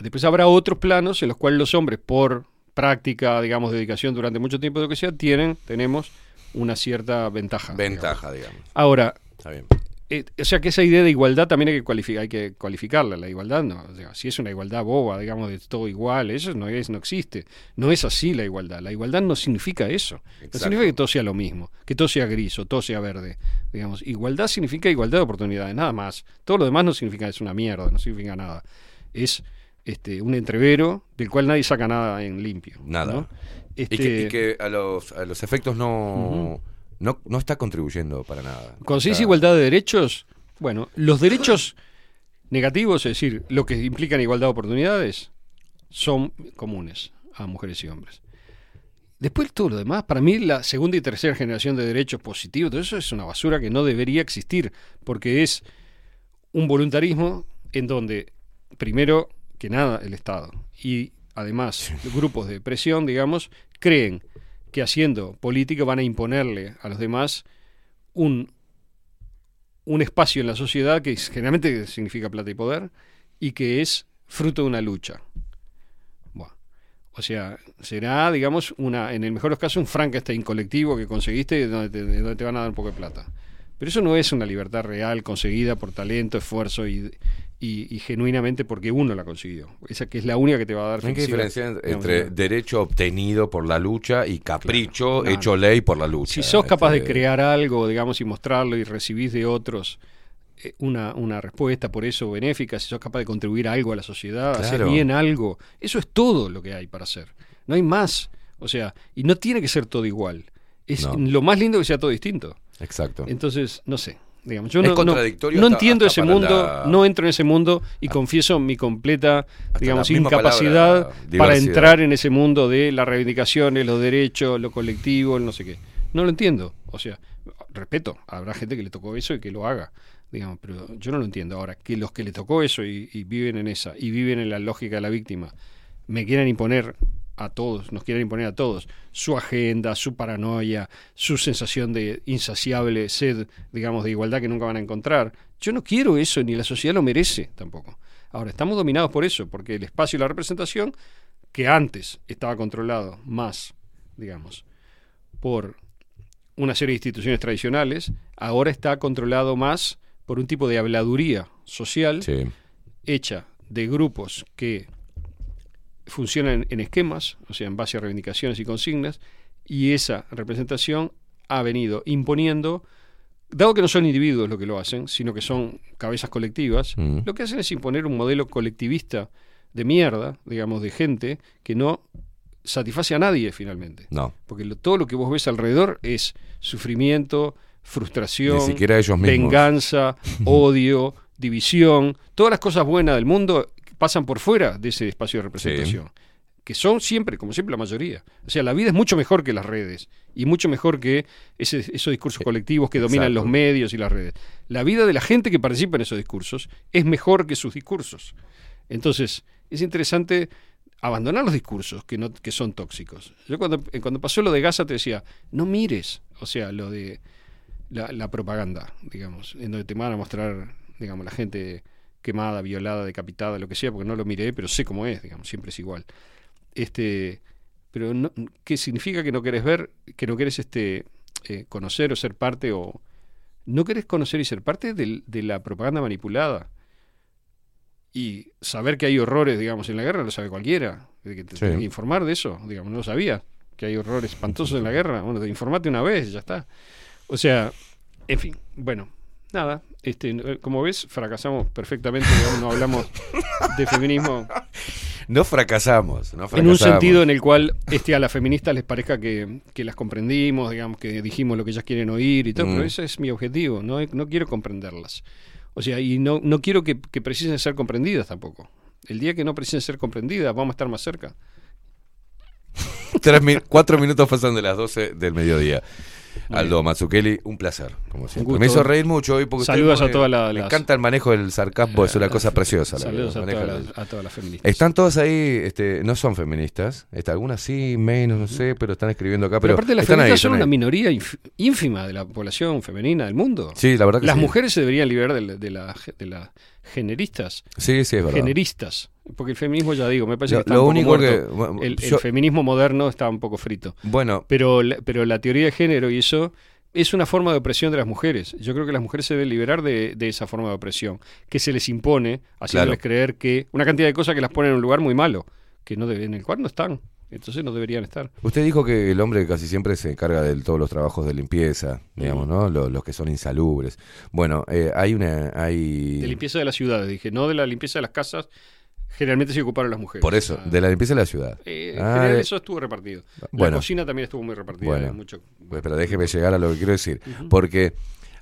Q: después habrá otros planos en los cuales los hombres, por práctica, digamos, dedicación durante mucho tiempo, de lo que sea, tienen, tenemos una cierta ventaja.
A: Ventaja, digamos.
Q: Ahora,
A: Está bien.
Q: Eh, o sea que esa idea de igualdad también hay que, cualificar, hay que cualificarla. La igualdad, no, o sea, si es una igualdad boba, digamos, de todo igual, eso no, es, no existe. No es así la igualdad. La igualdad no significa eso. No significa que todo sea lo mismo, que todo sea gris o todo sea verde. Digamos, igualdad significa igualdad de oportunidades, nada más. Todo lo demás no significa, es una mierda, no significa nada. Es este, un entrevero del cual nadie saca nada en limpio.
A: Nada.
Q: ¿no?
A: Y,
Q: Este,
A: que, y que a, los, a los efectos no, no, no está contribuyendo para nada.
Q: Dice
A: Está-
Q: igualdad de derechos, bueno, los derechos negativos, es decir, lo que implican igualdad de oportunidades, son comunes a mujeres y hombres. Después todo lo demás, para mí la segunda y tercera generación de derechos positivos, todo eso es una basura que no debería existir, porque es un voluntarismo en donde, primero que nada, el Estado y además grupos de presión, digamos, creen que haciendo política van a imponerle a los demás un, un espacio en la sociedad que generalmente significa plata y poder y que es fruto de una lucha. O sea, será, digamos, una, en el mejor de los casos, un Frankenstein colectivo que conseguiste donde te, donde te van a dar un poco de plata. Pero eso no es una libertad real conseguida por talento, esfuerzo y, y- y genuinamente porque uno la consiguió. Esa que es la única que te va a dar
A: Hay que diferenciar entre
Q: ¿no?
A: derecho obtenido por la lucha y capricho
Q: Claro.
A: hecho ley por la lucha.
Q: Si sos capaz de
A: Este,
Q: crear algo, digamos, y mostrarlo y recibís de otros eh, una, una respuesta por eso benéfica, si sos capaz de contribuir algo a la sociedad, hacer bien algo, eso es todo lo que hay para hacer. No hay más. O sea, y no tiene que ser todo igual. Es
A: No.
Q: lo más lindo que sea todo distinto.
A: Exacto.
Q: Entonces, no sé. Digamos, yo
A: Es
Q: no,
A: contradictorio
Q: no
A: hasta-
Q: entiendo
A: hasta
Q: ese mundo,
A: la-
Q: no entro en ese mundo y confieso mi completa, digamos, incapacidad
A: palabra,
Q: para entrar en ese mundo de las reivindicaciones, los derechos, lo colectivo, el no sé qué. No lo entiendo. O sea, respeto, habrá gente que le tocó eso y que lo haga, digamos, pero yo no lo entiendo. Ahora, que los que le tocó eso y, y viven en esa, y viven en la lógica de la víctima, me quieran imponer a todos, nos quieren imponer a todos, su agenda, su paranoia, su sensación de insaciable sed, digamos, de igualdad que nunca van a encontrar. Yo no quiero eso, ni la sociedad lo merece tampoco. Ahora, estamos dominados por eso, porque el espacio y la representación, que antes estaba controlado más, digamos, por una serie de instituciones tradicionales, ahora está controlado más por un tipo de habladuría social hecha de grupos que funcionan en esquemas, o sea, en base a reivindicaciones y consignas, y esa representación ha venido imponiendo, dado que no son individuos los que lo hacen, sino que son cabezas colectivas,
A: Mm.
Q: lo que hacen es imponer un modelo colectivista de mierda, digamos, de gente que no satisface a nadie finalmente.
A: No.
Q: Porque lo- todo lo que vos ves alrededor es sufrimiento, frustración,
A: Ni siquiera ellos mismos.
Q: venganza, odio, división, todas las cosas buenas del mundo pasan por fuera de ese espacio de representación. Que son siempre, como siempre, la mayoría. O sea, la vida es mucho mejor que las redes y mucho mejor que ese- esos discursos colectivos que dominan
A: Exacto.
Q: los medios y las redes. La vida de la gente que participa en esos discursos es mejor que sus discursos. Entonces, es interesante abandonar los discursos que, no, que son tóxicos. Yo cuando, eh, cuando pasó lo de Gaza te decía, no mires, o sea, lo de la, la propaganda, digamos, en donde te van a mostrar, digamos, la gente quemada, violada, decapitada, lo que sea, porque no lo miré, pero sé cómo es, digamos, siempre es igual. Este, pero no, ¿qué significa que no querés ver, que no querés este, eh, conocer o ser parte o no querés conocer y ser parte del- de la propaganda manipulada? Y saber que hay horrores, digamos, en la guerra lo sabe cualquiera. De que te
A: Sí.
Q: informar de eso, digamos, no lo sabía que hay horrores espantosos en la guerra. Bueno, te informate una vez, ya está. O sea, en fin, bueno, nada. Este, eh, como ves, fracasamos perfectamente, digamos, no hablamos de feminismo
A: No fracasamos, no
Q: en un sentido en el cual este, a las feministas les parezca que, que las comprendimos, digamos, que dijimos lo que ellas quieren oír y todo,
A: Mm.
Q: pero ese es mi objetivo, no, no quiero comprenderlas. O sea, y no, no quiero que, que precisen ser comprendidas tampoco. El día que no precisen ser comprendidas, vamos a estar más cerca.
A: Tres cuatro minutos pasan de las 12 del mediodía. Aldo Mazzucchelli, un placer, como siempre.
Q: gusto.
A: Me hizo reír mucho hoy porque
Q: Saludos a todas la-
A: Me
Q: las-
A: encanta el manejo del sarcasmo, es una cosa preciosa.
Q: Saludos a todas, las, a todas las feministas.
A: Están todas ahí, este, no son feministas, este, algunas sí, menos, no sé, pero están escribiendo acá.
Q: Pero
A: Pero,
Q: aparte las
A: están ahí,
Q: feministas son una minoría ínfima de la población femenina del mundo.
A: Sí, la verdad que
Q: Las
A: sí.
Q: mujeres se deberían liberar de, la- de, la- de las generistas.
A: Sí, sí, es verdad.
Q: Generistas. Porque el feminismo, ya digo, me parece
A: Lo-
Q: que está
A: lo
Q: un poco
A: único
Q: muerto.
A: que- bueno,
Q: el, feminismo moderno está un poco frito.
A: Bueno.
Q: Pero, la- pero la teoría de género y eso es una forma de opresión de las mujeres. Yo creo que las mujeres se deben liberar de, de esa forma de opresión, que se les impone, haciéndoles creer que una cantidad de cosas que las ponen en un lugar muy malo, que no deben, en el cual no están. Entonces no deberían estar.
A: Usted dijo que el hombre casi siempre se encarga de todos los trabajos de limpieza, digamos, ¿no? Los, los que son insalubres. Bueno, eh, hay una... Hay...
Q: De limpieza de las ciudades, dije, no de la limpieza de las casas. Generalmente se ocuparon las mujeres.
A: Por eso, de la limpieza de la ciudad.
Q: Eh, en
A: Ah,
Q: general
A: de-
Q: eso estuvo repartido.
A: Bueno.
Q: La cocina también estuvo muy repartida.
A: Bueno,
Q: mucho.
A: pues, pero déjeme llegar a lo que quiero decir. Porque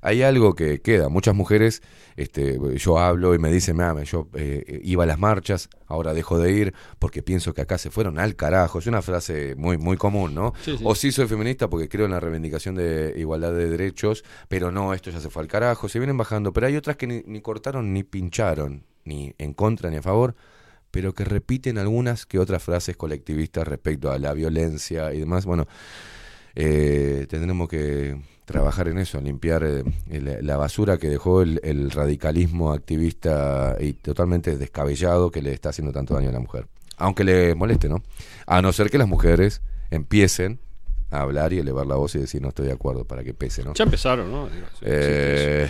A: hay algo que queda. Muchas mujeres, este, yo hablo y me dicen, "Mame, yo eh, iba a las marchas, ahora dejo de ir porque pienso que acá se fueron al carajo. Es una frase muy, muy común, ¿no?
Q: Sí, sí.
A: O sí soy feminista porque creo en la reivindicación de igualdad de derechos, pero no, esto ya se fue al carajo. Se vienen bajando. Pero hay otras que ni, ni cortaron ni pincharon, ni en contra ni a favor pero que repiten algunas que otras frases colectivistas respecto a la violencia y demás. Bueno, eh, tendremos que trabajar en eso, en limpiar eh, la basura que dejó el, el radicalismo activista y totalmente descabellado que le está haciendo tanto daño a la mujer. Aunque le moleste, ¿no? A no ser que las mujeres empiecen a hablar y elevar la voz y decir no estoy de acuerdo para que pese, ¿no?
Q: Ya empezaron, ¿no? Sí,
A: Eh,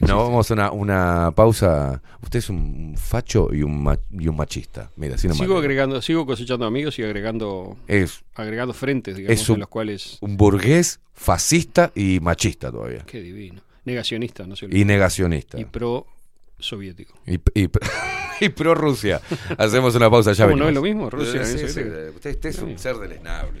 A: no, vamos a una, una pausa. Usted es un facho y un, ma- y un machista. Mira, nomás.
Q: Sigo agregando, sigo cosechando amigos y agregando,
A: Es-
Q: agregando frentes, digamos,
A: es un,
Q: en los cuales.
A: un burgués fascista y machista todavía.
Q: Qué divino. Negacionista, no sé.
A: Y negacionista.
Q: Y pro soviético.
A: Y, y, y pro Rusia. Hacemos una pausa ya.
Q: ¿Cómo no es lo mismo? Rusia,
A: Sí,
Q: Unión
A: sí,
Q: Soviética.
A: Usted, usted es un
Q: Sí.
A: ser deleznable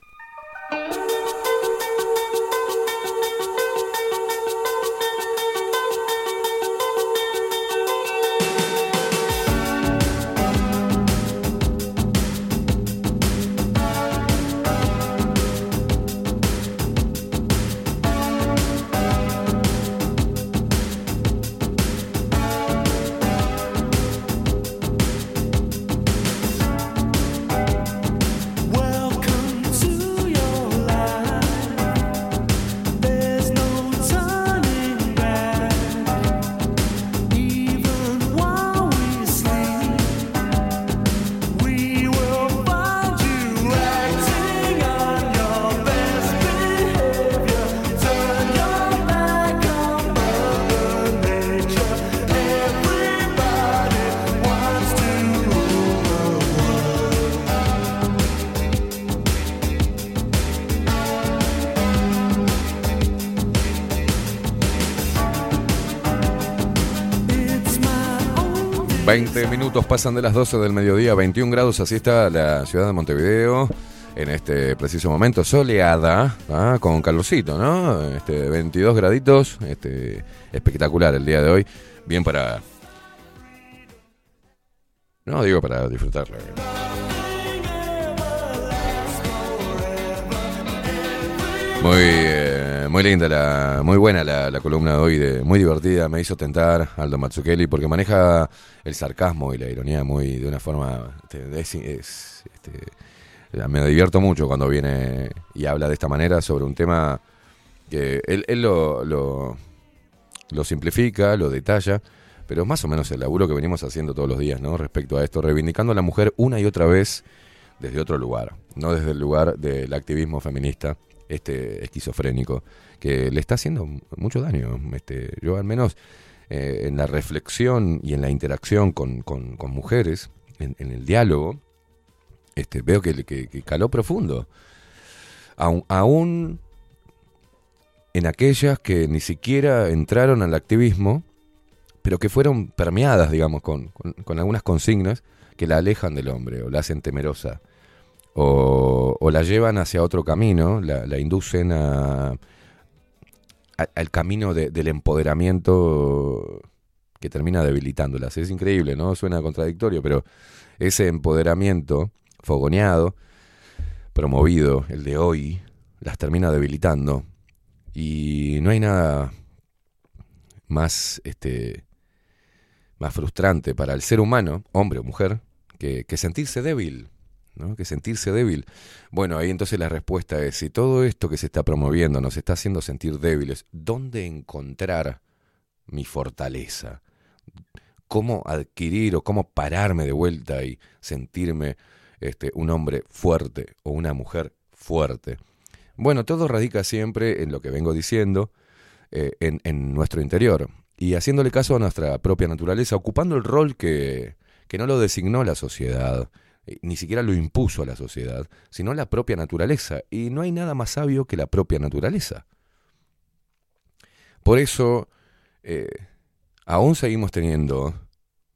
A: Pasan de las 12 del mediodía, 21 grados, así está la ciudad de Montevideo en este preciso momento, soleada, ¿ah? con calorcito, ¿no? Este, 22 graditos, este, espectacular el día de hoy, bien para... No, digo para disfrutarla. Muy, eh, muy linda, la, muy buena la, la columna de hoy, de, muy divertida, me hizo tentar Aldo Mazzucchelli porque maneja el sarcasmo y la ironía muy de una forma... este, es- es, este, me divierto mucho cuando viene y habla de esta manera sobre un tema que él, él lo, lo, lo simplifica, lo detalla, pero es más o menos el laburo que venimos haciendo todos los días, ¿no? Respecto a esto, reivindicando a la mujer una y otra vez desde otro lugar, no desde el lugar del activismo feminista, este esquizofrénico, que le está haciendo mucho daño. Este, yo al menos eh, en la reflexión y en la interacción con, con- mujeres, en, el diálogo, este, veo que, que- caló profundo. Aún, aún en aquellas que ni siquiera entraron al activismo, pero que fueron permeadas, digamos, con, con- con algunas consignas que la alejan del hombre o la hacen temerosa o, la llevan hacia otro camino, la, inducen a, al camino de- del empoderamiento que termina debilitándolas. Es increíble, ¿no? Suena contradictorio, pero ese empoderamiento fogoneado, promovido, el de hoy, las termina debilitando. Y no hay nada más, este, más frustrante para el ser humano, hombre o mujer, que sentirse débil. Que sentirse débil. Bueno, ahí entonces la respuesta es, si todo esto que se está promoviendo nos está haciendo sentir débiles, ¿dónde encontrar mi fortaleza? ¿Cómo adquirir o cómo pararme de vuelta y sentirme este, un hombre fuerte o una mujer fuerte? Bueno, todo radica siempre en lo que vengo diciendo, eh, en, en nuestro interior y haciéndole caso a nuestra propia naturaleza, ocupando el rol que, que no lo designó la sociedad, ni siquiera lo impuso a la sociedad, sino la propia naturaleza. Y no hay nada más sabio que la propia naturaleza. Por eso, eh, aún seguimos teniendo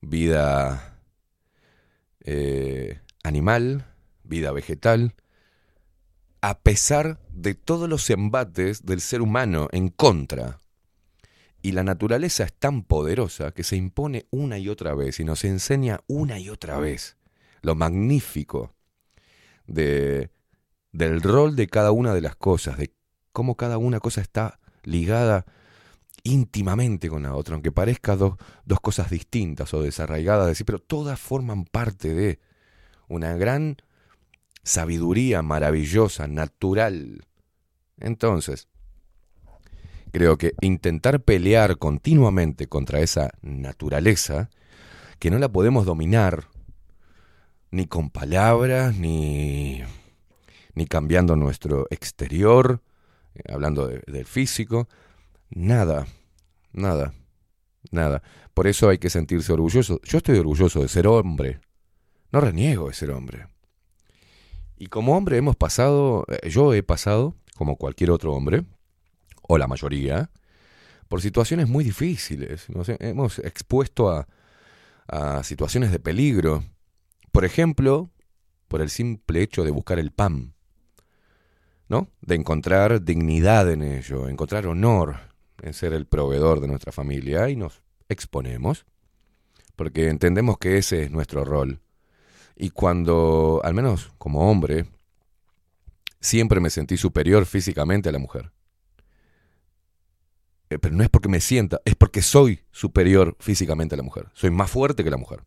A: vida eh, animal, vida vegetal, a pesar de todos los embates del ser humano en contra. Y la naturaleza es tan poderosa que se impone una y otra vez y nos enseña una y otra vez lo magnífico de, del rol de cada una de las cosas, de cómo cada una cosa está ligada íntimamente con la otra, aunque parezca dos, dos cosas distintas o desarraigadas, decir, pero todas forman parte de una gran sabiduría maravillosa, natural. Entonces, creo que intentar pelear continuamente contra esa naturaleza, que no la podemos dominar, ni con palabras, ni, ni cambiando nuestro exterior, eh, hablando de- del físico, nada, nada, nada. Por eso hay que sentirse orgulloso. Yo estoy orgulloso de ser hombre, no reniego de ser hombre. Y como hombre hemos pasado, eh, yo he pasado, como cualquier otro hombre, o la mayoría, por situaciones muy difíciles. Hemos expuesto a, a situaciones de peligro. Por ejemplo, por el simple hecho de buscar el pan, ¿no? De encontrar dignidad en ello, encontrar honor en ser el proveedor de nuestra familia y nos exponemos, porque entendemos que ese es nuestro rol. Y cuando, al menos como hombre, siempre me sentí superior físicamente a la mujer. Eh, Pero no es porque me sienta, es porque soy superior físicamente a la mujer. Soy más fuerte que la mujer.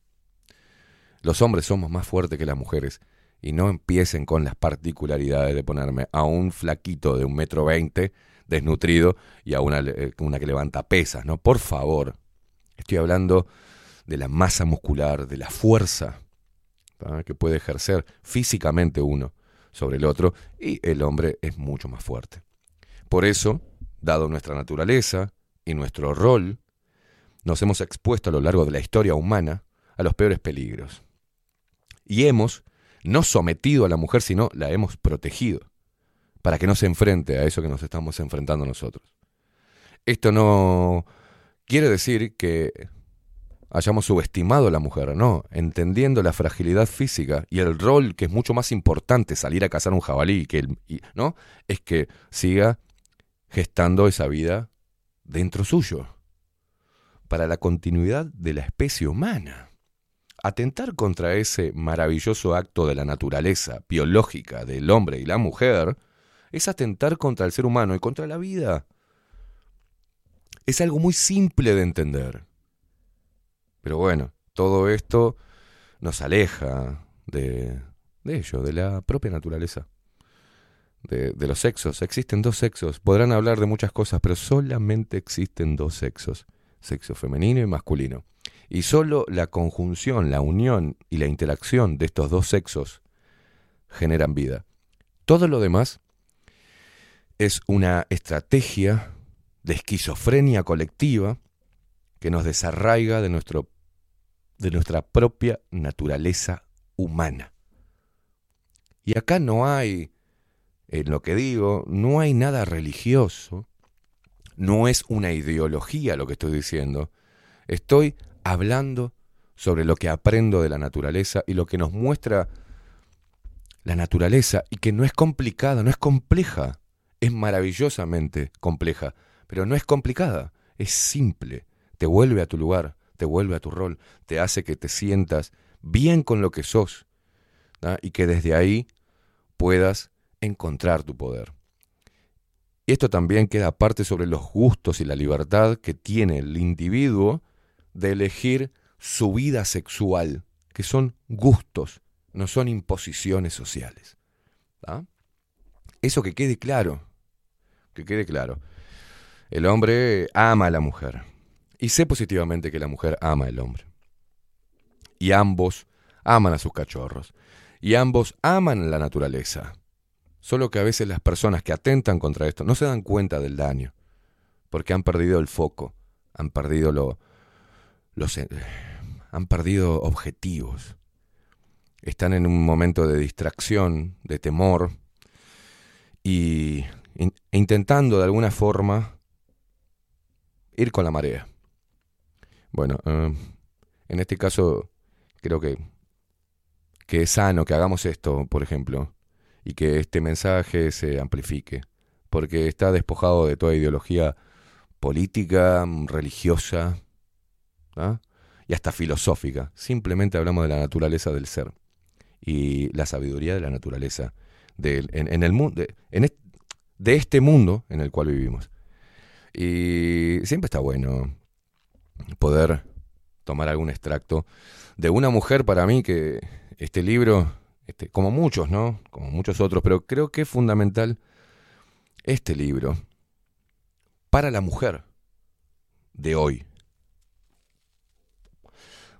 A: Los hombres somos más fuertes que las mujeres. Y no empiecen con las particularidades de ponerme a un flaquito de un metro veinte, desnutrido, y a una, eh, que levanta pesas, ¿no? Por favor. Estoy hablando de la masa muscular, de la fuerza que puede ejercer físicamente uno sobre el otro, y el hombre es mucho más fuerte. Por eso, dado nuestra naturaleza y nuestro rol, nos hemos expuesto a lo largo de la historia humana a los peores peligros. Y hemos no sometido a la mujer, sino la hemos protegido, para que no se enfrente a eso que nos estamos enfrentando nosotros. Esto no quiere decir que hayamos subestimado a la mujer, no, entendiendo la fragilidad física y el rol que es mucho más importante salir a cazar un jabalí que ¿no? Es que siga gestando esa vida dentro suyo para la continuidad de la especie humana. Atentar contra ese maravilloso acto de la naturaleza biológica del hombre y la mujer es atentar contra el ser humano y contra la vida. Es algo muy simple de entender. Pero bueno, todo esto nos aleja de, de ello, de la propia naturaleza, de, de los sexos. Existen dos sexos. Podrán hablar de muchas cosas, pero solamente existen dos sexos, sexo femenino y masculino. Y solo la conjunción, la unión y la interacción de estos dos sexos generan vida. Todo lo demás es una estrategia de esquizofrenia colectiva que nos desarraiga de, nuestro, de nuestra propia naturaleza humana. Y acá no hay, en lo que digo, no hay nada religioso, no es una ideología lo que estoy diciendo. Estoy hablando sobre lo que aprendo de la naturaleza y lo que nos muestra la naturaleza y que no es complicada, no es compleja, es maravillosamente compleja, pero no es complicada, es simple, te vuelve a tu lugar, te vuelve a tu rol, te hace que te sientas bien con lo que sos y que desde ahí puedas encontrar tu poder. Esto también queda aparte sobre los gustos y la libertad que tiene el individuo de elegir su vida sexual, que son gustos, no son imposiciones sociales. ¿da? Eso que quede claro, que quede claro. El hombre ama a la mujer y sé positivamente que la mujer ama al hombre. Y ambos aman a sus cachorros y ambos aman la naturaleza. Solo que a veces las personas que atentan contra esto no se dan cuenta del daño, porque han perdido el foco, han perdido lo, los, eh, han perdido objetivos, están en un momento de distracción, de temor, y in- intentando de alguna forma ir con la marea. Bueno, eh, en este caso creo que, que es sano que hagamos esto, por ejemplo, y que este mensaje se amplifique, porque está despojado de toda ideología política, religiosa y hasta filosófica. Simplemente hablamos de la naturaleza del ser y la sabiduría de la naturaleza del- en, el mundo, de, de este mundo en el cual vivimos. Y siempre está bueno poder tomar algún extracto de una mujer para mí que este libro, este, como muchos, ¿no? Como muchos otros, pero creo que es fundamental este libro para la mujer de hoy.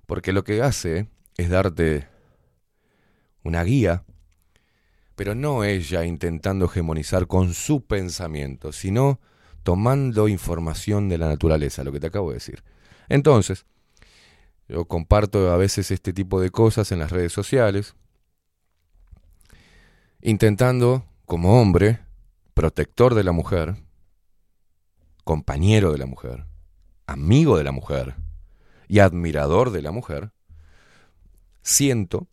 A: Porque lo que hace es darte una guía, pero no ella intentando hegemonizar con su pensamiento, sino tomando información de la naturaleza, lo que te acabo de decir. Entonces, yo comparto a veces este tipo de cosas en las redes sociales, intentando, como hombre, protector de la mujer, compañero de la mujer, amigo de la mujer y admirador de la mujer, siento,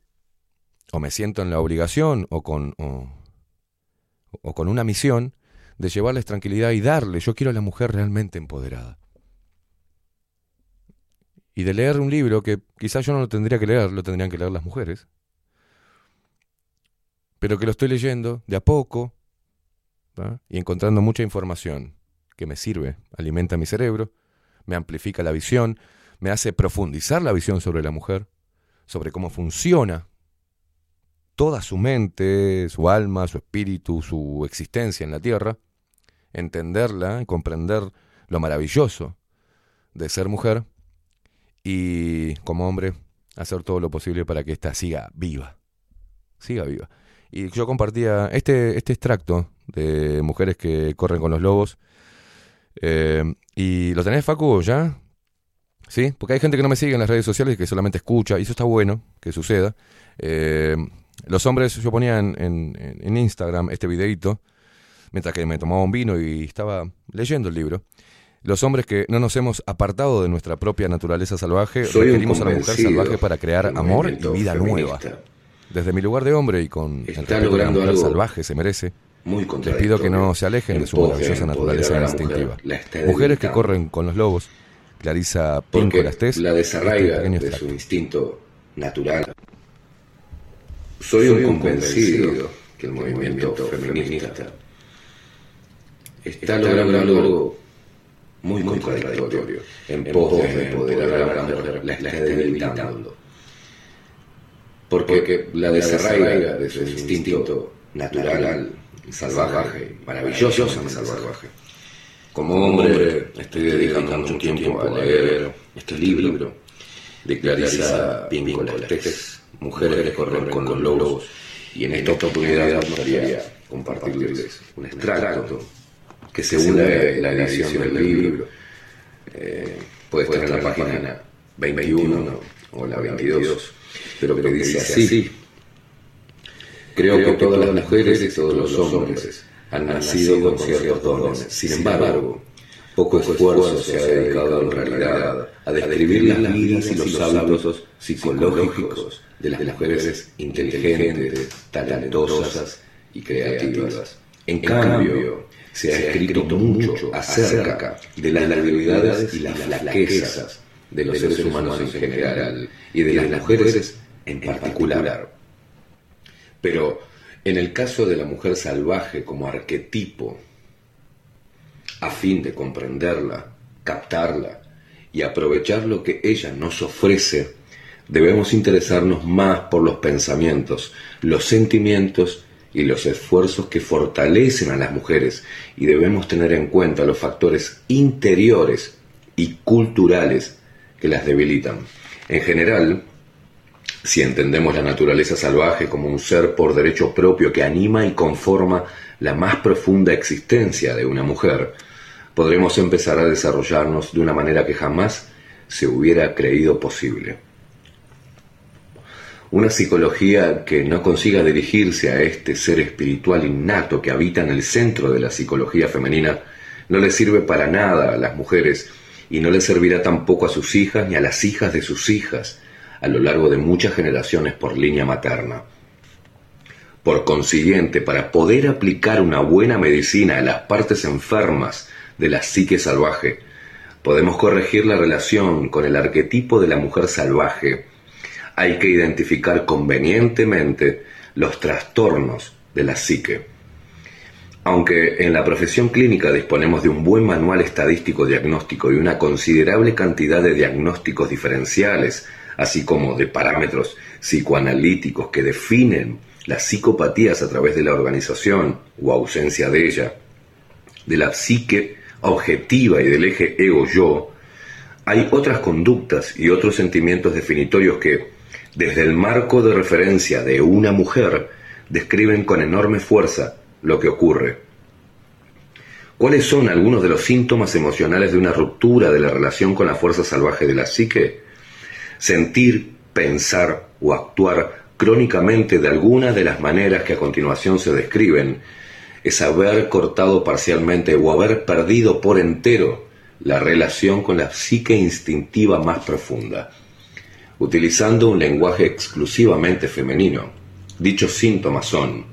A: o me siento en la obligación o con, o, con una misión de llevarles tranquilidad y darle, yo quiero a la mujer realmente empoderada. Y de leer un libro que quizás yo no lo tendría que leer, lo tendrían que leer las mujeres, pero que lo estoy leyendo de a poco y encontrando mucha información que me sirve, alimenta mi cerebro, me amplifica la visión, me hace profundizar la visión sobre la mujer, sobre cómo funciona toda su mente, su alma, su espíritu, su existencia en la tierra, entenderla y comprender lo maravilloso de ser mujer y como hombre hacer todo lo posible para que ésta siga viva, siga viva. Y yo compartía este, este extracto de mujeres que corren con los lobos. eh, y lo tenés, Facu, ya. ¿Sí? Porque hay gente que no me sigue en las redes sociales y que solamente escucha, y eso está bueno que suceda. Eh, los hombres, yo ponía en, en- en Instagram este videito, mientras que me tomaba un vino y estaba leyendo el libro. Los hombres que no nos hemos apartado de nuestra propia naturaleza salvaje,
R: Soy
A: requerimos a la mujer salvaje para crear amor y vida nueva. Desde mi lugar de hombre y con el respeto que la mujer salvaje se merece,
R: muy
A: les pido que no se alejen de su maravillosa naturaleza instintiva. Mujeres que corren con los lobos, Clarisa
R: la
A: este
R: desarraiga
A: pequeño
R: de
A: extracto.
R: su instinto natural. Soy un convencido que el movimiento feminista está logrando algo muy contradictorio en pos de empoderar a la mujer, la está debilitando. Porque la desarraiga de su instinto natural, salvaje, maravillosamente salvaje. Como hombre, estoy dedicando mucho tiempo a leer este libro de Clarisa Pinco Lastés, Mujeres que corren con los lobos, y en esta oportunidad me gustaría compartirles un extracto que se une a la edición del libro. Eh, puede estar en la página 21 o la 22, pero que dice así. Creo que todas las mujeres y todos los hombres han nacido con ciertos dones. Sin embargo, poco esfuerzo se ha dedicado en realidad a describir las vidas y los hábitos psicológicos de las mujeres inteligentes, talentosas y creativas. En cambio, se ha escrito mucho acerca de las debilidades y las flaquezas de los seres humanos en general y de las mujeres en particular. Pero en el caso de la mujer salvaje como arquetipo, a fin de comprenderla, captarla y aprovechar lo que ella nos ofrece, debemos interesarnos más por los pensamientos, los sentimientos y los esfuerzos que fortalecen a las mujeres y debemos tener en cuenta los factores interiores y culturales que las debilitan. En general, si entendemos la naturaleza salvaje como un ser por derecho propio que anima y conforma la más profunda existencia de una mujer, podremos empezar a desarrollarnos de una manera que jamás se hubiera creído posible. Una psicología que no consiga dirigirse a este ser espiritual innato que habita en el centro de la psicología femenina no le sirve para nada a las mujeres y no le servirá tampoco a sus hijas ni a las hijas de sus hijas a lo largo de muchas generaciones por línea materna. Por consiguiente, para poder aplicar una buena medicina a las partes enfermas de la psique salvaje, podemos corregir la relación con el arquetipo de la mujer salvaje. Hay que identificar convenientemente los trastornos de la psique. Aunque en la profesión clínica disponemos de un buen manual estadístico diagnóstico y una considerable cantidad de diagnósticos diferenciales, así como de parámetros psicoanalíticos que definen las psicopatías a través de la organización o ausencia de ella, de la psique objetiva y del eje ego-yo, hay otras conductas y otros sentimientos definitorios que, desde el marco de referencia de una mujer, describen con enorme fuerza lo que ocurre. ¿Cuáles son algunos de los síntomas emocionales de una ruptura de la relación con la fuerza salvaje de la psique? Sentir, pensar o actuar crónicamente de alguna de las maneras que a continuación se describen es haber cortado parcialmente o haber perdido por entero la relación con la psique instintiva más profunda, utilizando un lenguaje exclusivamente femenino. Dichos síntomas son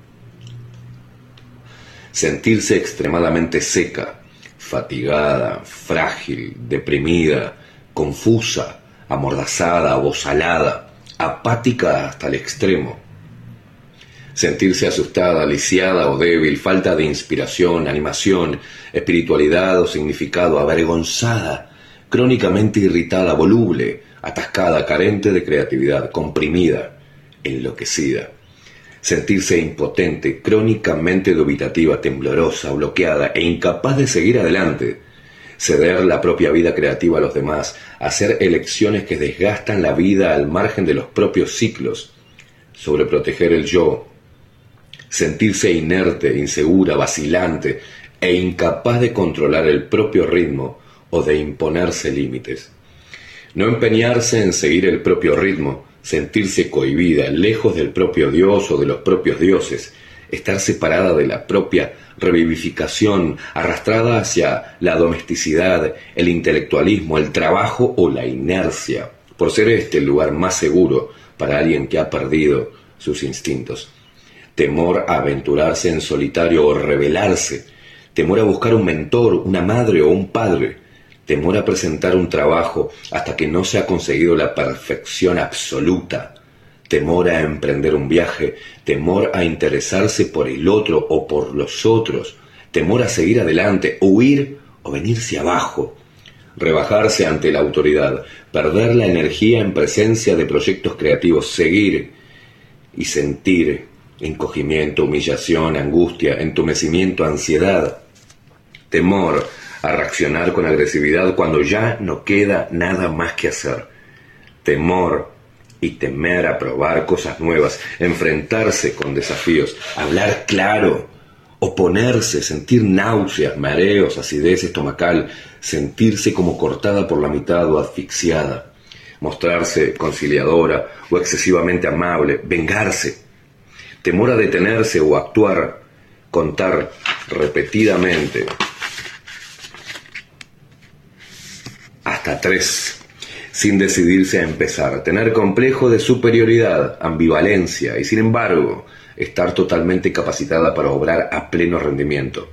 R: sentirse extremadamente seca, fatigada, frágil, deprimida, confusa, amordazada, abosalada, apática hasta el extremo. Sentirse asustada, lisiada o débil, falta de inspiración, animación, espiritualidad o significado, avergonzada, crónicamente irritada, voluble, atascada, carente de creatividad, comprimida, enloquecida. Sentirse impotente, crónicamente dubitativa, temblorosa, bloqueada e incapaz de seguir adelante. Ceder la propia vida creativa a los demás, hacer elecciones que desgastan la vida al margen de los propios ciclos, sobreproteger el yo, sentirse inerte, insegura, vacilante e incapaz de controlar el propio ritmo o de imponerse límites. No empeñarse en seguir el propio ritmo, sentirse cohibida, lejos del propio Dios o de los propios dioses, estar separada de la propia revivificación, arrastrada hacia la domesticidad, el intelectualismo, el trabajo o la inercia, por ser este el lugar más seguro para alguien que ha perdido sus instintos. Temor a aventurarse en solitario o rebelarse, temor a buscar un mentor, una madre o un padre, temor a presentar un trabajo hasta que no se ha conseguido la perfección absoluta, temor a emprender un viaje, temor a interesarse por el otro o por los otros, temor a seguir adelante, huir o venirse abajo, rebajarse ante la autoridad, perder la energía en presencia de proyectos creativos, seguir y sentir encogimiento, humillación, angustia, entumecimiento, ansiedad, temor a reaccionar con agresividad cuando ya no queda nada más que hacer, temor y temer a probar cosas nuevas, enfrentarse con desafíos, hablar claro, oponerse, sentir náuseas, mareos, acidez estomacal, sentirse como cortada por la mitad o asfixiada, mostrarse conciliadora o excesivamente amable, vengarse, temor a detenerse o actuar, contar repetidamente hasta tres, sin decidirse a empezar, tener complejo de superioridad, ambivalencia y sin embargo estar totalmente capacitada para obrar a pleno rendimiento.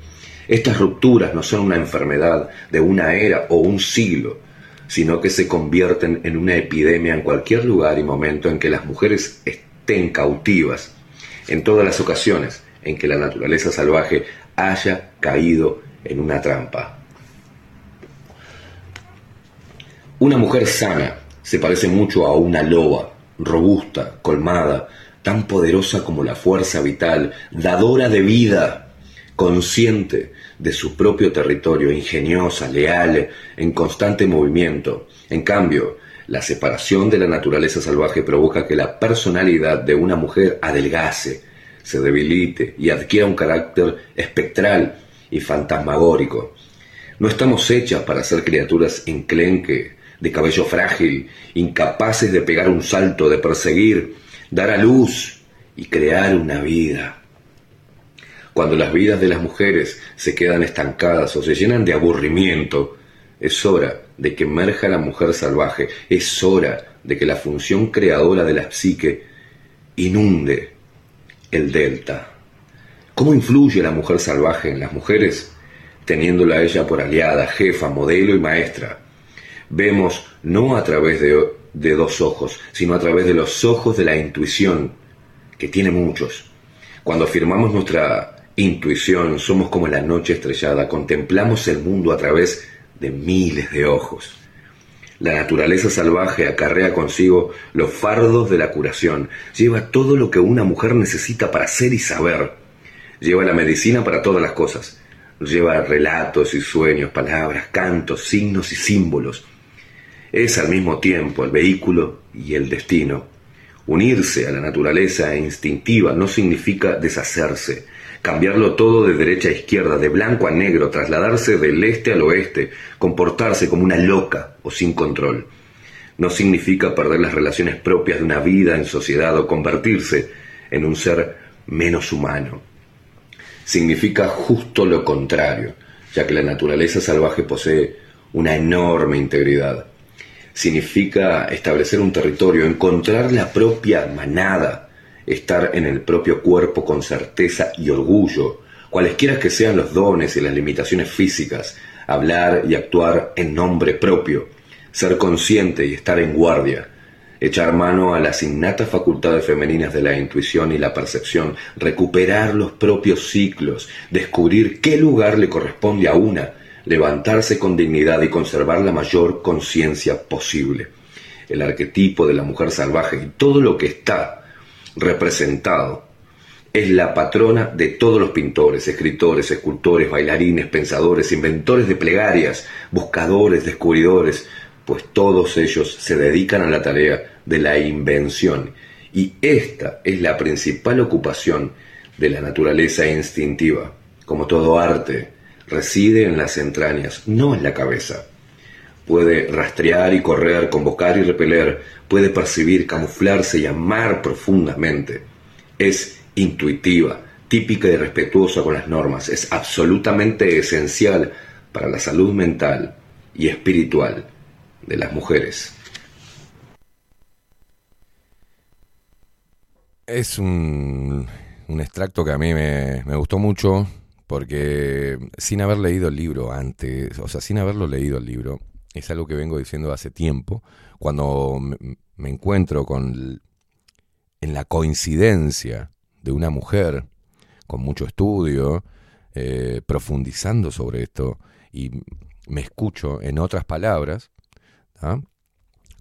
R: Estas rupturas no son una enfermedad de una era o un siglo, sino que se convierten en una epidemia en cualquier lugar y momento en que las mujeres estén cautivas, en todas las ocasiones en que la naturaleza salvaje haya caído en una trampa. Una mujer sana se parece mucho a una loba, robusta, colmada, tan poderosa como la fuerza vital, dadora de vida, consciente de su propio territorio, ingeniosa, leal, en constante movimiento. En cambio, la separación de la naturaleza salvaje provoca que la personalidad de una mujer adelgace, se debilite y adquiera un carácter espectral y fantasmagórico. No estamos hechas para ser criaturas enclenque, de cabello frágil, incapaces de pegar un salto, de perseguir, dar a luz y crear una vida. Cuando las vidas de las mujeres se quedan estancadas o se llenan de aburrimiento, es hora de que emerja la mujer salvaje, es hora de que la función creadora de la psique inunde el delta. ¿Cómo influye la mujer salvaje en las mujeres? Teniéndola ella por aliada, jefa, modelo y maestra vemos no a través de, dos ojos, sino a través de los ojos de la intuición, que tiene muchos. Cuando afirmamos nuestra intuición, somos como la noche estrellada, contemplamos el mundo a través de miles de ojos. La naturaleza salvaje acarrea consigo los fardos de la curación, lleva todo lo que una mujer necesita para ser y saber, lleva la medicina para todas las cosas, lleva relatos y sueños, palabras, cantos, signos y símbolos, es al mismo tiempo el vehículo y el destino. Unirse a la naturaleza instintiva no significa deshacerse, cambiarlo todo de derecha a izquierda, de blanco a negro, trasladarse del este al oeste, comportarse como una loca o sin control. No significa perder las relaciones propias de una vida en sociedad o convertirse en un ser menos humano. Significa justo lo contrario, ya que la naturaleza salvaje posee una enorme integridad significa establecer un territorio, encontrar la propia manada, estar en el propio cuerpo con certeza y orgullo, cualesquiera que sean los dones y las limitaciones físicas, hablar y actuar en nombre propio, ser consciente y estar en guardia, echar mano a las innatas facultades femeninas de la intuición y la percepción, recuperar los propios ciclos, descubrir qué lugar le corresponde a una, levantarse con dignidad y conservar la mayor conciencia posible. El arquetipo de la mujer salvaje y todo lo que está representado es la patrona de todos los pintores, escritores, escultores, bailarines, pensadores, inventores de plegarias, buscadores, descubridores, pues todos ellos se dedican a la tarea de la invención. Y esta es la principal ocupación de la naturaleza instintiva. Como todo arte, reside en las entrañas, no en la cabeza. Puede rastrear y correr, convocar y repeler, puede percibir, camuflarse y amar profundamente. Es intuitiva, típica y respetuosa con las normas. Es absolutamente esencial para la salud mental y espiritual de las mujeres.
A: Es un, extracto que a mí me gustó mucho porque sin haber leído el libro antes, o sea, sin haberlo leído el libro, es algo que vengo diciendo hace tiempo, cuando me, encuentro con en la coincidencia de una mujer con mucho estudio, eh, profundizando sobre esto y me escucho en otras palabras, ¿ah?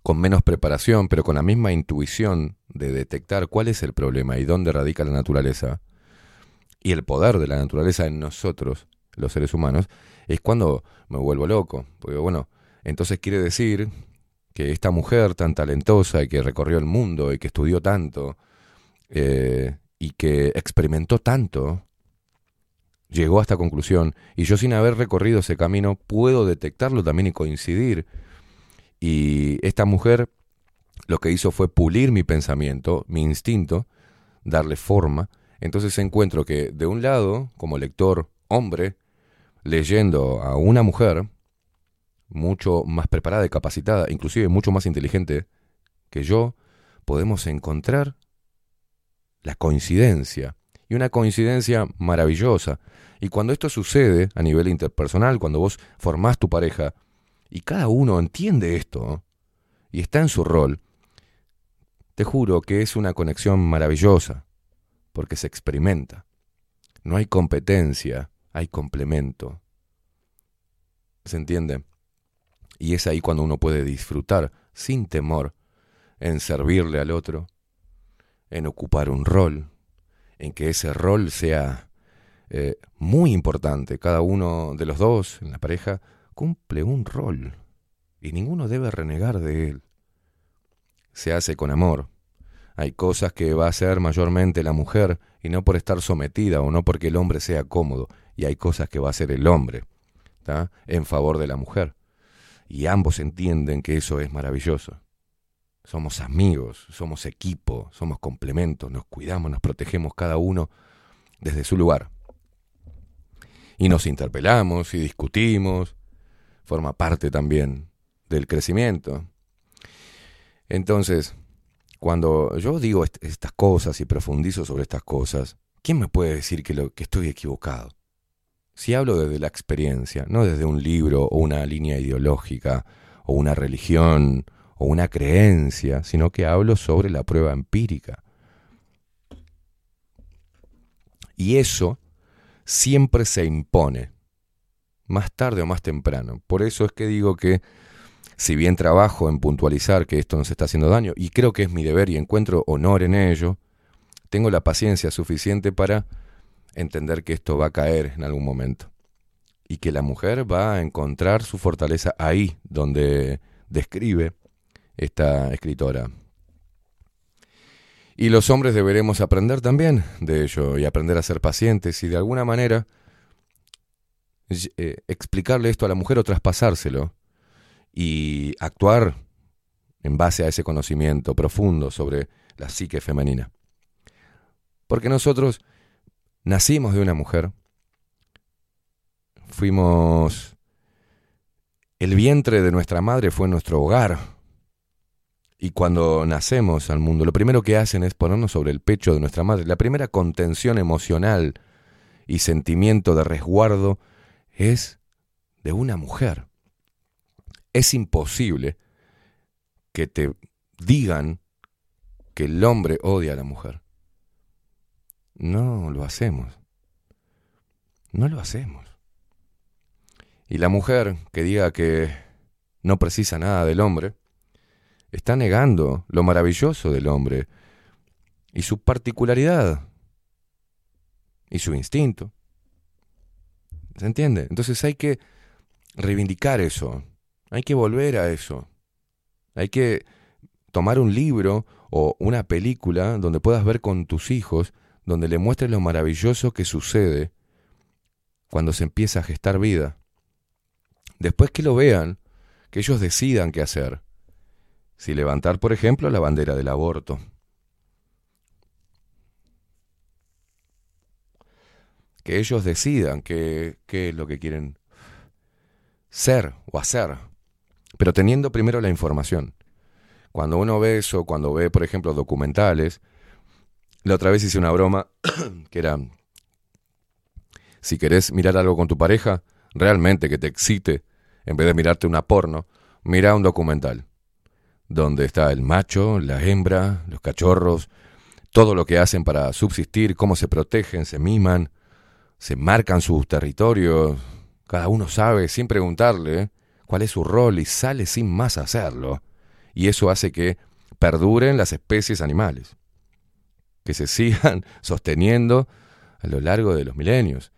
A: con menos preparación, pero con la misma intuición de detectar cuál es el problema y dónde radica la naturaleza y el poder de la naturaleza en nosotros, los seres humanos, es cuando me vuelvo loco. Porque bueno, entonces quiere decir que esta mujer tan talentosa y que recorrió el mundo y que estudió tanto eh, y que experimentó tanto, llegó a esta conclusión y yo sin haber recorrido ese camino puedo detectarlo también y coincidir. Y esta mujer lo que hizo fue pulir mi pensamiento, mi instinto, darle forma. Entonces encuentro que de un lado, como lector hombre, leyendo a una mujer mucho más preparada y capacitada, inclusive mucho más inteligente que yo, podemos encontrar la coincidencia. Y una coincidencia maravillosa. Y cuando esto sucede a nivel interpersonal, cuando vos formás tu pareja y cada uno entiende esto y está en su rol, te juro que es una conexión maravillosa, porque se experimenta. No hay competencia, hay complemento. ¿Se entiende? Y es ahí cuando uno puede disfrutar sin temor en servirle al otro, en ocupar un rol, en que ese rol sea eh, muy importante. Cada uno de los dos en la pareja cumple un rol y ninguno debe renegar de él. Se hace con amor. Hay cosas que va a hacer mayormente la mujer y no por estar sometida o no porque el hombre sea cómodo. Y hay cosas que va a hacer el hombre ¿tá? en favor de la mujer. Y ambos entienden que eso es maravilloso. Somos amigos, somos equipo, somos complementos, nos cuidamos, nos protegemos cada uno desde su lugar. Y nos interpelamos y discutimos, forma parte también del crecimiento. Entonces, cuando yo digo est- estas cosas y profundizo sobre estas cosas, ¿quién me puede decir que, lo, que estoy equivocado? Si hablo desde la experiencia, no desde un libro o una línea ideológica o una religión o una creencia, sino que hablo sobre la prueba empírica. Y eso siempre se impone, más tarde o más temprano. Por eso es que digo que si bien trabajo en puntualizar que esto nos está haciendo daño, y creo que es mi deber y encuentro honor en ello, tengo la paciencia suficiente para entender que esto va a caer en algún momento. Y que la mujer va a encontrar su fortaleza ahí donde describe esta escritora. Y los hombres deberemos aprender también de ello y aprender a ser pacientes y de alguna manera eh, explicarle esto a la mujer o traspasárselo y actuar en base a ese conocimiento profundo sobre la psique femenina. Porque nosotros nacimos de una mujer, fuimos... El vientre de nuestra madre fue nuestro hogar. Y cuando nacemos al mundo, lo primero que hacen es ponernos sobre el pecho de nuestra madre. La primera contención emocional y sentimiento de resguardo es de una mujer. Es imposible que te digan que el hombre odia a la mujer. No lo hacemos. No lo hacemos. Y la mujer que diga que no precisa nada del hombre, está negando lo maravilloso del hombre y su particularidad y su instinto. ¿Se entiende? Entonces hay que reivindicar eso, hay que volver a eso, hay que tomar un libro o una película donde puedas ver con tus hijos, donde le muestres lo maravilloso que sucede cuando se empieza a gestar vida. Después que lo vean, que ellos decidan qué hacer. Si levantar, por ejemplo, la bandera del aborto. que ellos decidan qué, qué es lo que quieren ser o hacer, pero teniendo primero la información. Cuando uno ve eso, cuando ve, por ejemplo, documentales, la otra vez hice una broma que era, si querés mirar algo con tu pareja, realmente que te excite, en vez de mirarte una porno, mira un documental, donde está el macho, la hembra, los cachorros, todo lo que hacen para subsistir, cómo se protegen, se miman, se marcan sus territorios, cada uno sabe, sin preguntarle, ¿eh? Cuál es su rol y sale sin más hacerlo. Y eso hace que perduren las especies animales, que se sigan sosteniendo a lo largo de los milenios.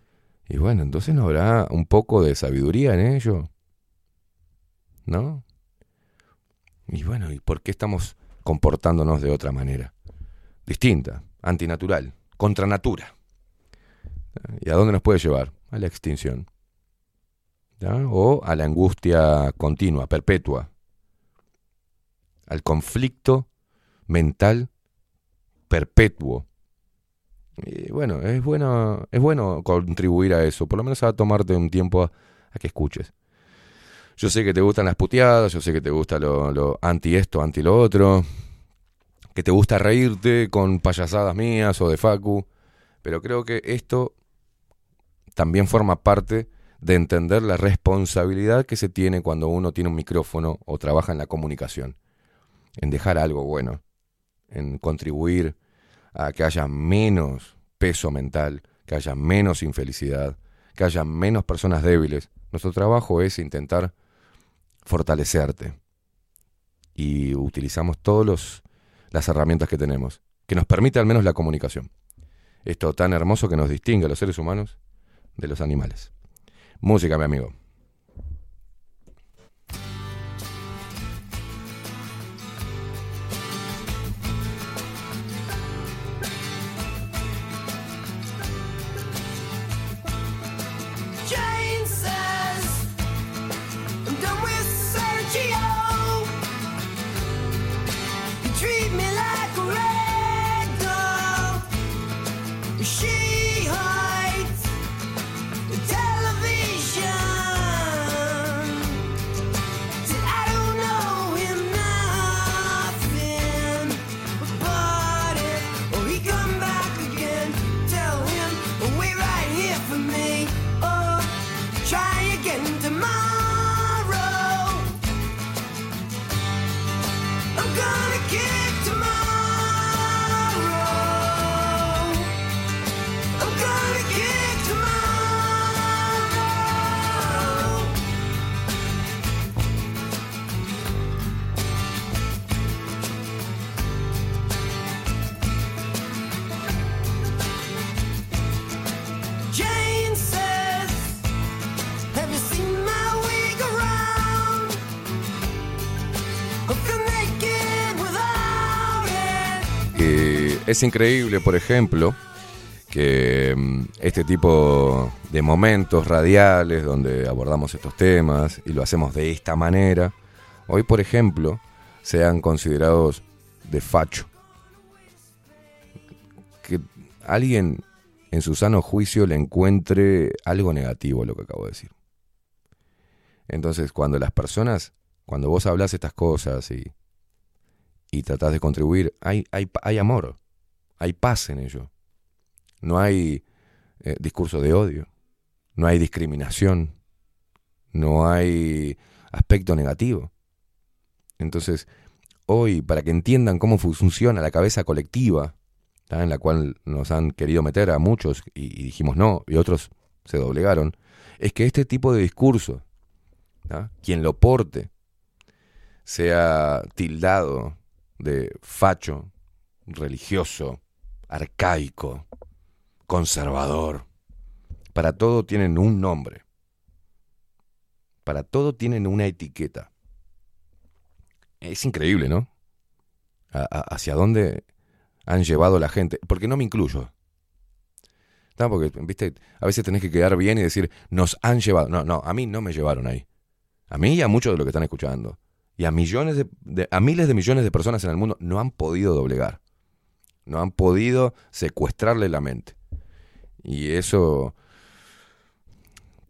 A: Y bueno, entonces no habrá un poco de sabiduría en ello, ¿no? Y bueno, ¿y por qué estamos comportándonos de otra manera? Distinta, antinatural, contra natura. ¿Y a dónde nos puede llevar? A la extinción. O a la angustia continua, perpetua. Al conflicto mental perpetuo. Y bueno, es bueno, es bueno contribuir a eso, por lo menos a tomarte un tiempo a, a que escuches. Yo sé que te gustan las puteadas, yo sé que te gusta lo, lo anti esto, anti lo otro, que te gusta reírte con payasadas mías o de Facu, pero creo que esto también forma parte de entender la responsabilidad que se tiene cuando uno tiene un micrófono o trabaja en la comunicación, en dejar algo bueno, en contribuir a que haya menos peso mental, que haya menos infelicidad, que haya menos personas débiles. Nuestro trabajo es intentar fortalecerte y utilizamos todas las herramientas que tenemos, que nos permite al menos la comunicación. Esto tan hermoso que nos distingue a los seres humanos de los animales. Música, mi amigo. Es increíble, por ejemplo, que mm, este tipo de momentos radiales donde abordamos estos temas y lo hacemos de esta manera, hoy, por ejemplo, sean considerados de facho. Que alguien en su sano juicio le encuentre algo negativo a lo que acabo de decir. Entonces, cuando las personas, cuando vos hablas estas cosas y, y tratás de contribuir, hay, hay, hay amor, hay paz en ello. No hay eh, discurso de odio, no hay discriminación, no hay aspecto negativo. Entonces, hoy, para que entiendan cómo funciona la cabeza colectiva, en la cual nos han querido meter a muchos y, dijimos no, y otros se doblegaron, es que este tipo de discurso, quien lo porte, sea tildado de facho, religioso, arcaico, conservador. Para todo tienen un nombre. Para todo tienen una etiqueta. Es increíble, ¿no? Hacia dónde han llevado la gente. Porque no me incluyo. No, porque, viste, a veces tenés que quedar bien y decir, nos han llevado. No, no, a mí no me llevaron ahí. A mí y a muchos de los que están escuchando. Y a millones de, de- a miles de millones de personas en el mundo no han podido doblegar. No han podido secuestrarle la mente. Y eso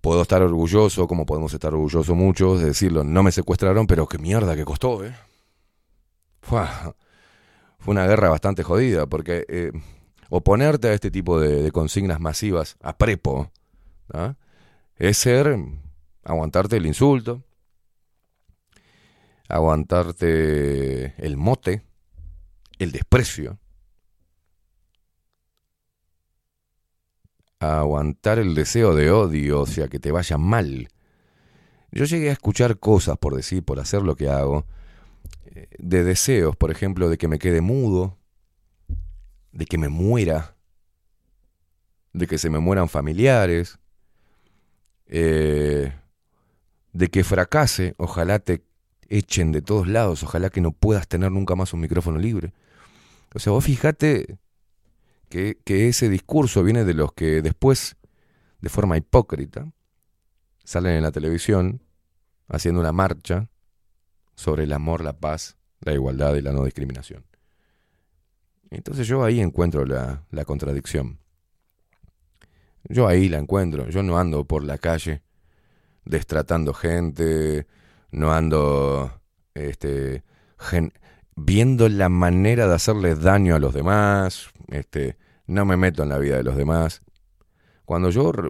A: puedo estar orgulloso, como podemos estar orgullosos muchos, de decirlo, no me secuestraron, pero qué mierda que costó, ¿eh? Fue una guerra bastante jodida, porque eh, oponerte a este tipo de, de consignas masivas a prepo, ¿ah? es ser, aguantarte el insulto, aguantarte el mote, el desprecio, aguantar el deseo de odio, o sea, que te vaya mal. Yo llegué a escuchar cosas, por decir, por hacer lo que hago, eh, de deseos, por ejemplo, de que me quede mudo, de que me muera, de que se me mueran familiares, eh, de que fracase, ojalá te echen de todos lados, ojalá que no puedas tener nunca más un micrófono libre. O sea, vos fíjate que, ese discurso viene de los que después, de forma hipócrita, salen en la televisión haciendo una marcha sobre el amor, la paz, la igualdad y la no discriminación. Entonces yo ahí encuentro la, la contradicción. Yo ahí la encuentro. Yo no ando por la calle destratando gente, no ando este, gen- viendo la manera de hacerles daño a los demás, este, no me meto en la vida de los demás. Cuando yo r-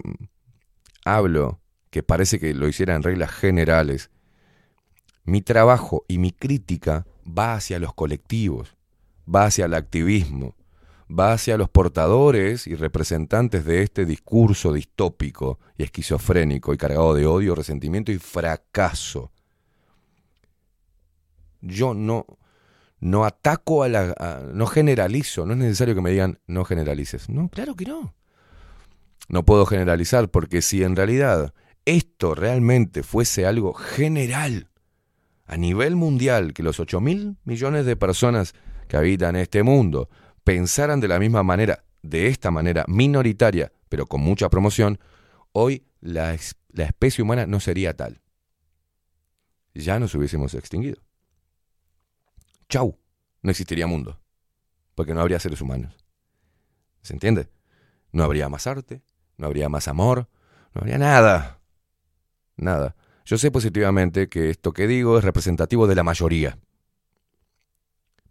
A: hablo, que parece que lo hiciera en reglas generales, mi trabajo y mi crítica va hacia los colectivos, va hacia el activismo, va hacia los portadores y representantes de este discurso distópico y esquizofrénico y cargado de odio, resentimiento y fracaso. Yo no, no ataco a la... no generalizo, no es necesario que me digan no generalices. No, claro que no. No puedo generalizar porque si en realidad esto realmente fuese algo general, a nivel mundial, que los 8 mil millones de personas que habitan este mundo pensaran de la misma manera, de esta manera minoritaria, pero con mucha promoción, hoy la, la especie humana no sería tal. Ya nos hubiésemos extinguido. Chau, no existiría mundo, porque no habría seres humanos. ¿Se entiende? No habría más arte, no habría más amor, no habría nada. Nada. Yo sé positivamente que esto que digo es representativo de la mayoría.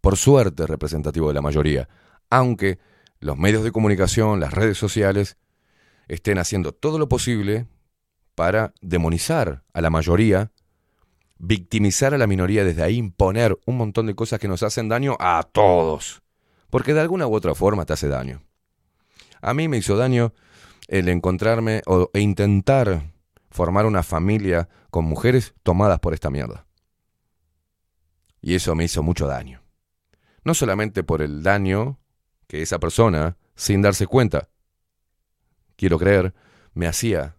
A: Por suerte es representativo de la mayoría, aunque los medios de comunicación, las redes sociales, estén haciendo todo lo posible para demonizar a la mayoría, victimizar a la minoría, desde ahí imponer un montón de cosas que nos hacen daño a todos. Porque de alguna u otra forma te hace daño. A mí me hizo daño el encontrarme o, e intentar formar una familia con mujeres tomadas por esta mierda. Y eso me hizo mucho daño. No solamente por el daño que esa persona, sin darse cuenta, quiero creer, me hacía,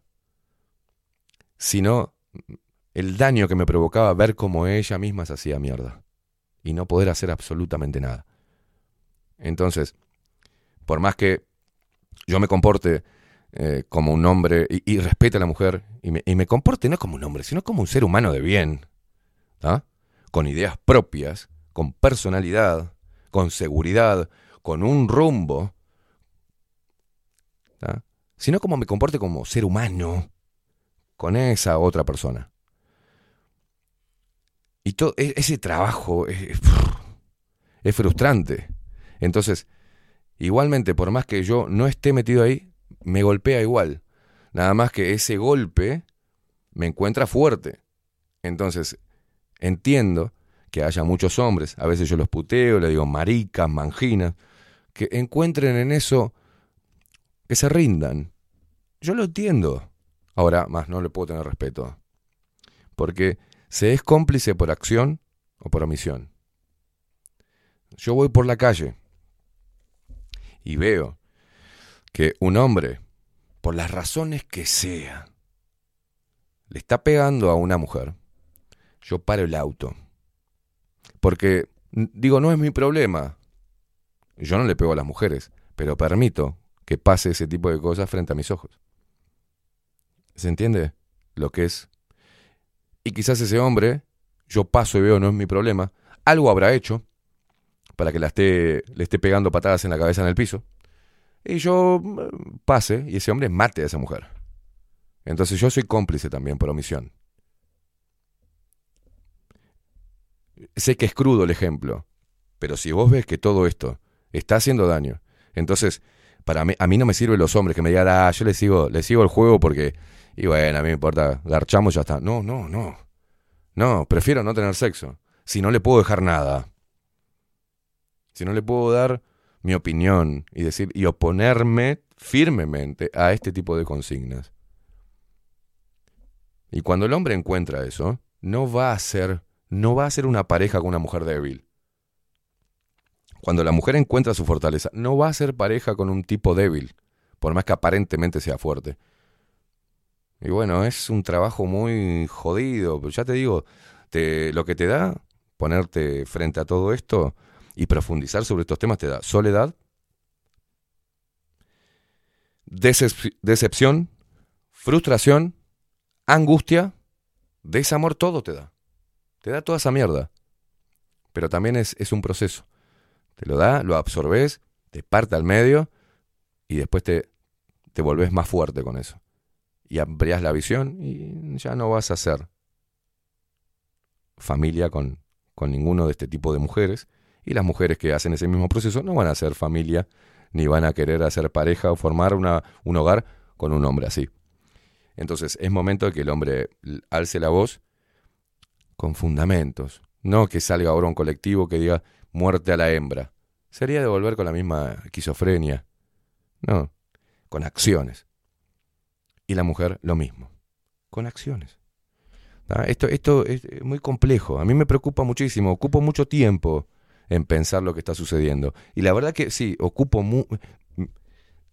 A: sino el daño que me provocaba ver cómo ella misma se hacía mierda y no poder hacer absolutamente nada. Entonces, por más que yo me comporte eh, como un hombre y, respete a la mujer y me, y me comporte no como un hombre, sino como un ser humano de bien, con ideas propias, con personalidad, con seguridad, con un rumbo, sino como me comporte como ser humano con esa otra persona. Y todo e- ese trabajo es, frustrante. Entonces, igualmente, por más que yo no esté metido ahí, me golpea igual. Nada más que ese golpe me encuentra fuerte. Entonces, entiendo que haya muchos hombres, a veces yo los puteo, le digo maricas, manginas, que encuentren en eso, que se rindan. Yo lo entiendo. Ahora, más no le puedo tener respeto. Porque se es cómplice por acción o por omisión. Yo voy por la calle y veo que un hombre, por las razones que sea, le está pegando a una mujer, yo paro el auto. Porque, digo, no es mi problema. Yo no le pego a las mujeres, pero permito que pase ese tipo de cosas frente a mis ojos. ¿Se entiende lo que es? Y quizás ese hombre, yo paso y veo, no es mi problema, algo habrá hecho para que la esté, le esté pegando patadas en la cabeza en el piso. y yo mm, pase y ese hombre mate a esa mujer. Entonces yo soy cómplice también por omisión. Sé que es crudo el ejemplo, pero si vos ves que todo esto está haciendo daño, entonces para a mí no me sirven los hombres que me digan, ah, yo le sigo, le sigo el juego porque, y bueno, a mí me importa, garchamos y ya está. No, no, no. No, prefiero no tener sexo. Si no le puedo dejar nada. Si no le puedo dar mi opinión y decir, y oponerme firmemente a este tipo de consignas. Y cuando el hombre encuentra eso, no va a ser, no va a ser una pareja con una mujer débil. Cuando la mujer encuentra su fortaleza, no va a ser pareja con un tipo débil, por más que aparentemente sea fuerte. Y bueno, es un trabajo muy jodido, pero ya te digo, te, lo que te da ponerte frente a todo esto y profundizar sobre estos temas te da soledad, decep- decepción, frustración, angustia, desamor, todo te da. Te da toda esa mierda. Pero también es, es un proceso. Te lo da, lo absorbes, te parte al medio y después te, te volvés más fuerte con eso. Y amplias la visión y ya no vas a ser familia con, con ninguno de este tipo de mujeres. Y las mujeres que hacen ese mismo proceso no van a ser familia, ni van a querer hacer pareja o formar una, un hogar con un hombre así. Entonces es momento de que el hombre alce la voz con fundamentos. No que salga ahora un colectivo que diga muerte a la hembra. Sería devolver con la misma esquizofrenia. No, con acciones. Y la mujer lo mismo, con acciones. Esto, esto es muy complejo. A mí me preocupa muchísimo. Ocupo mucho tiempo en pensar lo que está sucediendo. Y la verdad que sí, ocupo mu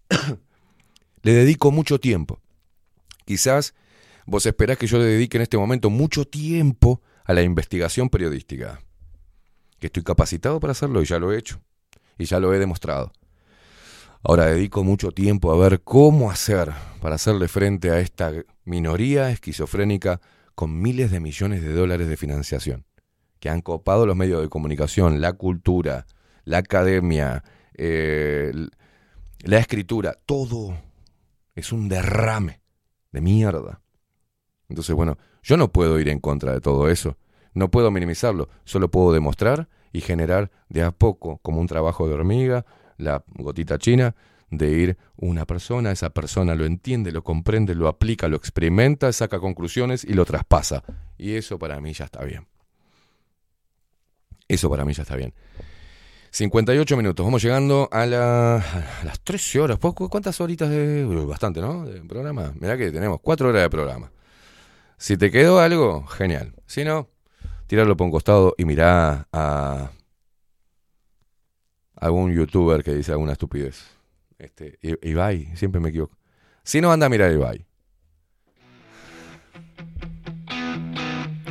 A: le dedico mucho tiempo. Quizás vos esperás que yo le dedique en este momento mucho tiempo a la investigación periodística. Que estoy capacitado para hacerlo y ya lo he hecho. Y ya lo he demostrado. Ahora dedico mucho tiempo a ver cómo hacer para hacerle frente a esta minoría esquizofrénica con miles de millones de dólares de financiación, que han copado los medios de comunicación, la cultura, la academia, eh, la escritura, todo es un derrame de mierda. Entonces, bueno, yo no puedo ir en contra de todo eso, no puedo minimizarlo, solo puedo demostrar y generar de a poco, como un trabajo de hormiga, la gotita china, de ir una persona, esa persona lo entiende, lo comprende, lo aplica, lo experimenta, saca conclusiones y lo traspasa. Y eso para mí ya está bien. Eso para mí ya está bien. 58 minutos, vamos llegando a, la- a las 13 horas. ¿Cu- cu- ¿Cuántas horitas de... Uy, Bastante, ¿no? De programa. Mirá que tenemos 4 horas de programa. Si te quedó algo, genial. Si no, tirarlo por un costado y mirá a algún youtuber que dice alguna estupidez. Este, Ibai, siempre me equivoco. Si no, anda a mirar a Ibai.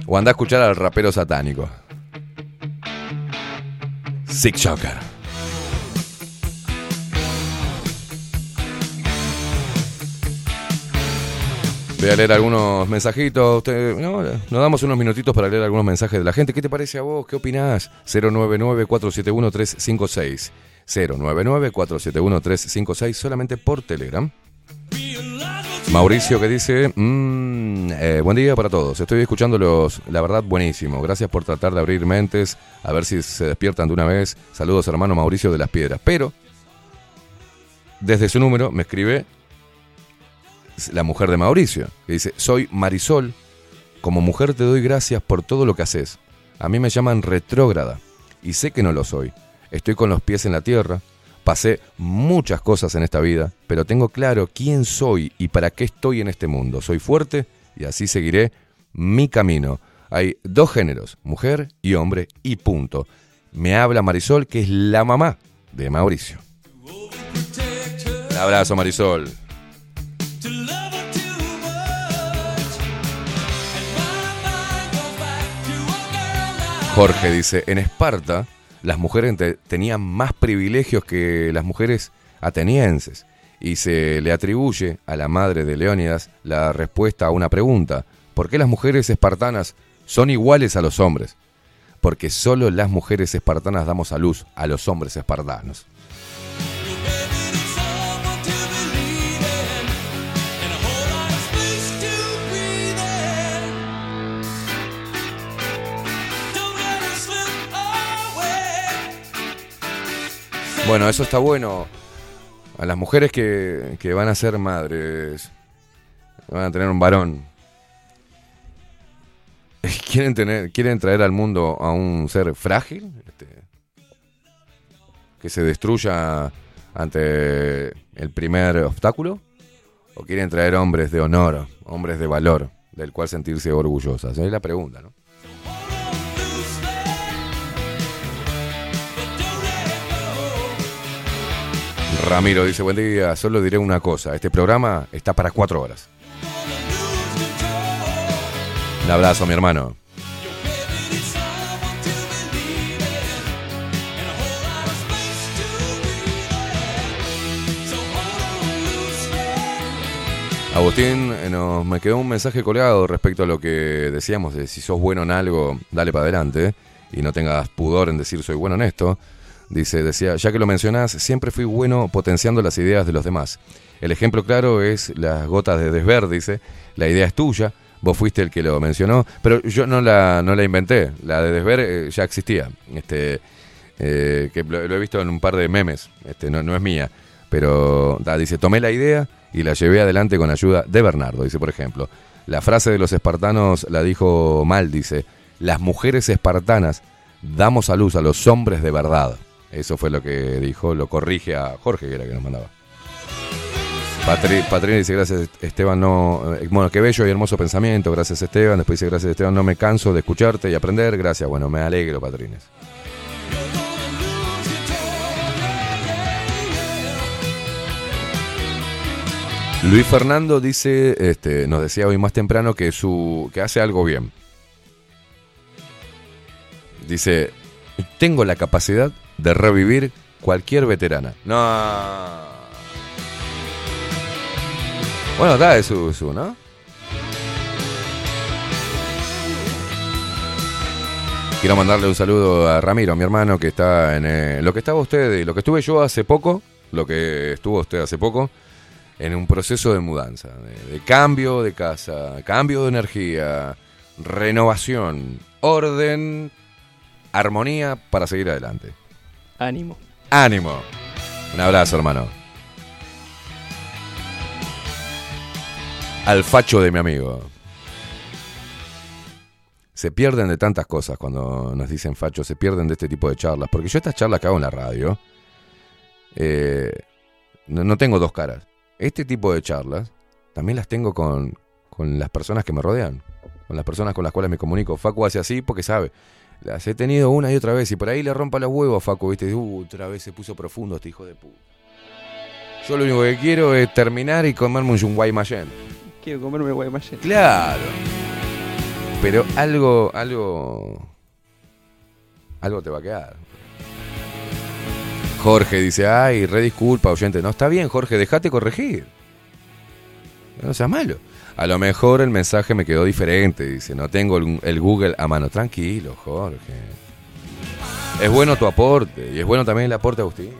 A: O anda a escuchar al rapero satánico. Sick Shocker. Voy a leer algunos mensajitos. No, nos damos unos minutitos para leer algunos mensajes de la gente. ¿Qué te parece a vos? ¿Qué opinás? 099-471-356. 099-471-356 solamente por Telegram. Mauricio que dice, "Mm, eh, buen día para todos, estoy escuchándolos, la verdad buenísimo, gracias por tratar de abrir mentes, a ver si se despiertan de una vez, saludos hermano Mauricio de las Piedras, pero desde su número me escribe la mujer de Mauricio, que dice, soy Marisol, como mujer te doy gracias por todo lo que haces, a mí me llaman retrógrada y sé que no lo soy, estoy con los pies en la tierra, Pasé muchas cosas en esta vida, pero tengo claro quién soy y para qué estoy en este mundo. Soy fuerte y así seguiré mi camino. Hay dos géneros, mujer y hombre, y punto. Me habla Marisol, que es la mamá de Mauricio. Un abrazo, Marisol. Jorge dice, en Esparta las mujeres te- tenían más privilegios que las mujeres atenienses y se le atribuye a la madre de Leónidas la respuesta a una pregunta, ¿por qué las mujeres espartanas son iguales a los hombres? Porque solo las mujeres espartanas damos a luz a los hombres espartanos. Bueno, eso está bueno. A las mujeres que, que van a ser madres, van a tener un varón. ¿Quieren, tener, ¿Quieren traer al mundo a un ser frágil? Este, que se destruya ante el primer obstáculo? ¿O quieren traer hombres de honor, hombres de valor, del cual sentirse orgullosas? Es la pregunta, ¿no? Ramiro dice, buen día, solo diré una cosa, este programa está para cuatro horas. Un abrazo, mi hermano. Agustín, eh, nos, me quedó un mensaje colgado respecto a lo que decíamos, de si sos bueno en algo, dale para adelante y no tengas pudor en decir soy bueno en esto. Dice, decía, ya que lo mencionás, siempre fui bueno potenciando las ideas de los demás. El ejemplo claro es las gotas de desver, dice, la idea es tuya, vos fuiste el que lo mencionó, pero yo no la, no la inventé, la de desver eh, ya existía, este, eh, que lo, he visto en un par de memes, este, no, no es mía, pero dice, tomé la idea y la llevé adelante con ayuda de Bernardo, dice, por ejemplo, la frase de los espartanos la dijo mal, dice, las mujeres espartanas damos a luz a los hombres de verdad. Eso fue lo que dijo, lo corrige a Jorge, que era que nos mandaba. Patri, Patrina dice, gracias Esteban, no... eh, Bueno, qué bello y hermoso pensamiento, gracias Esteban. Después dice, gracias Esteban, no me canso de escucharte y aprender. Gracias, bueno, me alegro, Patrines. Luis Fernando dice, este, nos decía hoy más temprano que su que hace algo bien. Dice, tengo la capacidad de revivir cualquier veterana. No. Bueno, da de su, su, ¿no? Quiero mandarle un saludo a Ramiro, mi hermano, que está en eh, lo que estaba usted y lo que estuve yo hace poco, lo que estuvo usted hace poco, en un proceso de mudanza, de cambio de casa, cambio de energía, renovación, orden, armonía para seguir adelante.
I: Ánimo.
A: Ánimo. Un abrazo, hermano. Al facho de mi amigo. Se pierden de tantas cosas cuando nos dicen facho, se pierden de este tipo de charlas. Porque yo estas charlas que hago en la radio, eh, no, no tengo dos caras. Este tipo de charlas también las tengo con, con las personas que me rodean, con las personas con las cuales me comunico. Facu hace así porque sabe. Las he tenido una y otra vez y por ahí le rompa los huevos a Facu, ¿viste? Uh, otra vez se puso profundo este hijo de puta. Yo lo único que quiero es terminar y comerme un Guaymallén.
I: Quiero comerme Guaymallén.
A: Claro. Pero algo, algo. Algo te va a quedar. Jorge dice, ay, re disculpa, oyente. No, está bien, Jorge, dejate corregir. No seas malo. A lo mejor el mensaje me quedó diferente. Dice, no tengo el, Google a mano. Tranquilo, Jorge. Es bueno tu aporte. Y es bueno también el aporte de Agustín.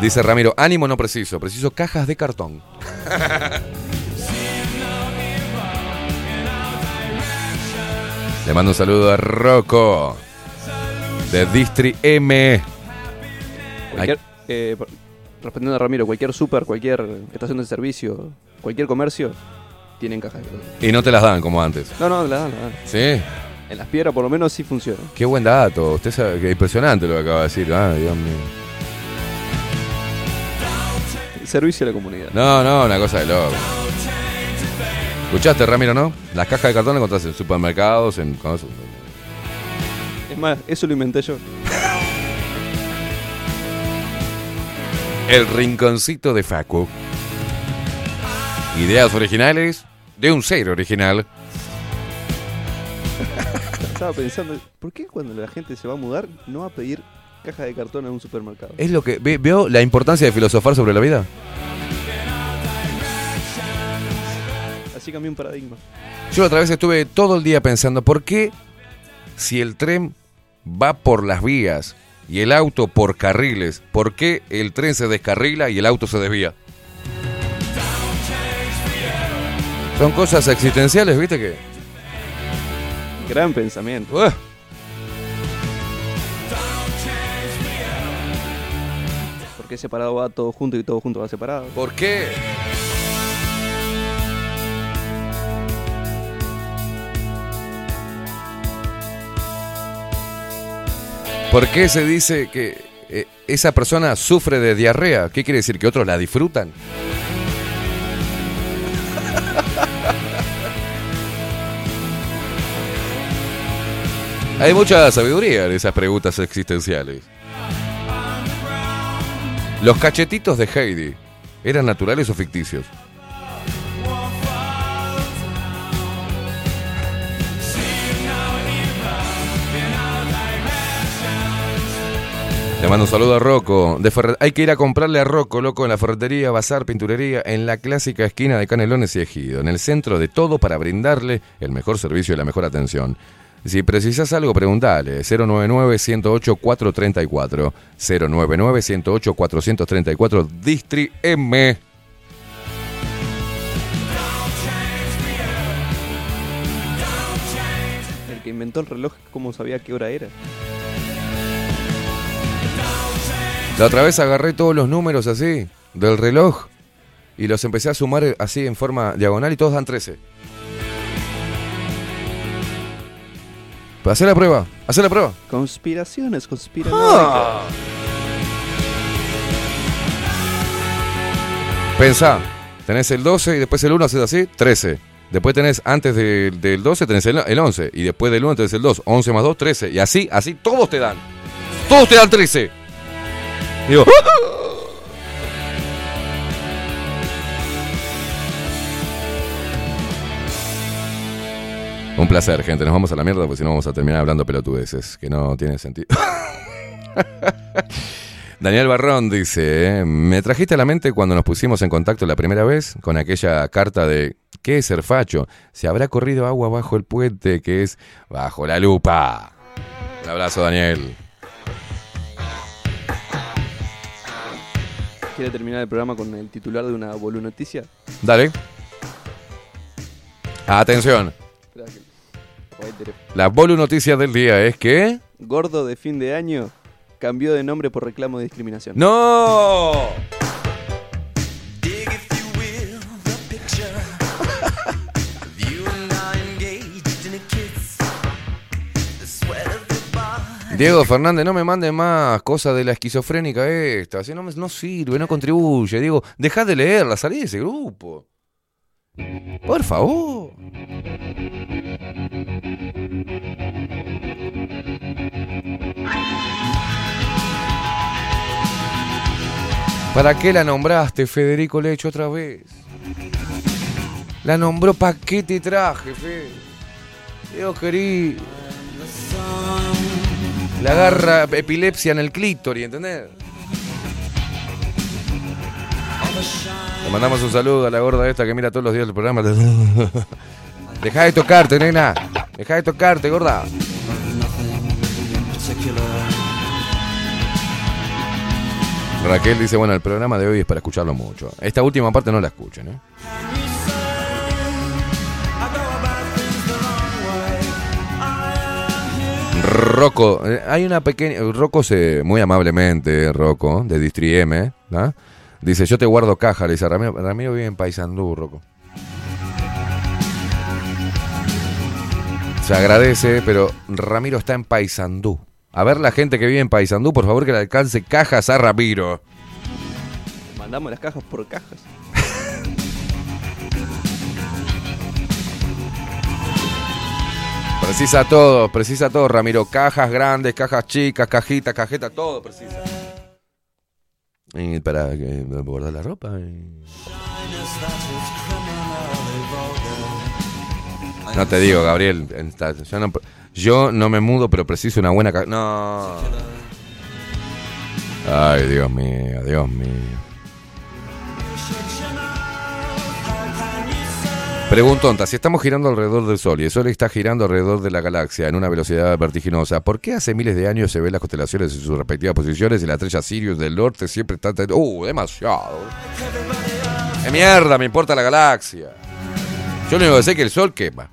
A: Dice Ramiro, ánimo no preciso, preciso cajas de cartón. Le mando un saludo a Rocco de Distri M.
I: Eh, respondiendo a Ramiro, cualquier super, cualquier estación de servicio, cualquier comercio, tienen caja de cartón.
A: Y no te las dan como antes.
I: No, no, la dan, la dan.
A: ¿Sí?
I: En las piedras por lo menos sí funciona.
A: Qué buen dato. Usted sabe que impresionante lo que acaba de decir. Ah, Dios mío.
I: Servicio a la comunidad.
A: No, no, una cosa de loco. ¿Escuchaste, Ramiro, no? Las cajas de cartón las encontrás en supermercados, en...
I: Es más, eso lo inventé yo.
A: El rinconcito de Facu. Ideas originales de un ser original.
I: Estaba pensando, ¿por qué cuando la gente se va a mudar no va a pedir caja de cartón en un supermercado?
A: Es lo que... ve- ¿Veo la importancia de filosofar sobre la vida?
I: Así cambió un paradigma.
A: Yo otra vez estuve todo el día pensando, ¿por qué si el tren va por las vías y el auto por carriles. ¿Por qué el tren se descarrila y el auto se desvía? Son cosas existenciales, ¿viste que?
I: Gran pensamiento.
A: Uah.
I: ¿Por qué separado va todo junto y todo junto va separado?
A: ¿Por qué? ¿Por qué se dice que eh, esa persona sufre de diarrea? ¿Qué quiere decir? ¿Que otros la disfrutan? Hay mucha sabiduría en esas preguntas existenciales. Los cachetitos de Heidi, ¿eran naturales o ficticios? Le mando un saludo a Rocco. Hay que ir a comprarle a Rocco, loco, en la ferretería, bazar, pinturería, en la clásica esquina de Canelones y Ejido, en el centro de todo para brindarle el mejor servicio y la mejor atención. Si precisas algo, preguntale. 099-108-434. 099-108-434. Distri M.
I: El que inventó el reloj, ¿cómo sabía qué hora era?
A: La otra vez agarré todos los números así, del reloj, y los empecé a sumar así en forma diagonal y todos dan 13. Hacé la prueba, hacé la prueba.
I: Conspiraciones, conspiraciones.
A: Ah. Pensá, tenés el 12 y después el 1 haces así, 13. Después tenés, antes de- del 12 tenés el, el 11. Y después del 1 tenés el 2. 11 más 2, 13. Y así, así, todos te dan. Todos te dan 13. Digo, Un placer, gente. Nos vamos a la mierda porque si no vamos a terminar hablando pelotudeces, que no tiene sentido. Daniel Barrón dice, me trajiste a la mente cuando nos pusimos en contacto la primera vez con aquella carta de ¿qué es ser facho? Se habrá corrido agua bajo el puente que es bajo la lupa. Un abrazo, Daniel.
I: ¿Quiere terminar el programa con el titular de una bolunoticia?
A: Dale. Atención. La bolu noticia del día es que...
I: Gordo de fin de año cambió de nombre por reclamo de discriminación.
A: ¡No! Diego Fernández, no me mande más cosas de la esquizofrénica esta. Así no, sirve, no contribuye. Diego, dejá de leerla, salí de ese grupo. Por favor. ¿Para qué la nombraste, Federico Lecho, otra vez? La nombró pa' qué te traje, Fe. Dios querido. Le agarra epilepsia en el clítoris, ¿entendés? Le mandamos un saludo a la gorda esta que mira todos los días el programa. Deja de tocarte, nena. Deja de tocarte, gorda. Raquel dice, bueno, el programa de hoy es para escucharlo mucho. Esta última parte no la escuchen, ¿eh? Rocco, eh, hay una pequeña. Rocco se. Muy amablemente, Rocco, de Distri M. Dice: Yo te guardo caja. Le dice: Ramiro, Ramiro vive en Paysandú, Rocco. Se agradece, pero Ramiro está en Paysandú. A ver, la gente que vive en Paysandú, por favor, que le alcance cajas a Ramiro.
I: Mandamos las cajas por cajas.
A: Precisa todo, precisa todo, Ramiro. Cajas grandes, cajas chicas, cajitas, cajeta, todo precisa. Y para que guardar la ropa. y- No te digo, Gabriel. Yo no, yo no me mudo, pero preciso una buena caja. No. Ay, Dios mío, Dios mío. Preguntonta, si estamos girando alrededor del Sol y el Sol está girando alrededor de la galaxia en una velocidad vertiginosa, ¿por qué hace miles de años se ven las constelaciones en sus respectivas posiciones y la estrella Sirius del norte siempre está... ¡Uh, demasiado! ¡Qué mierda me importa la galaxia! Yo lo único que sé es que el Sol quema.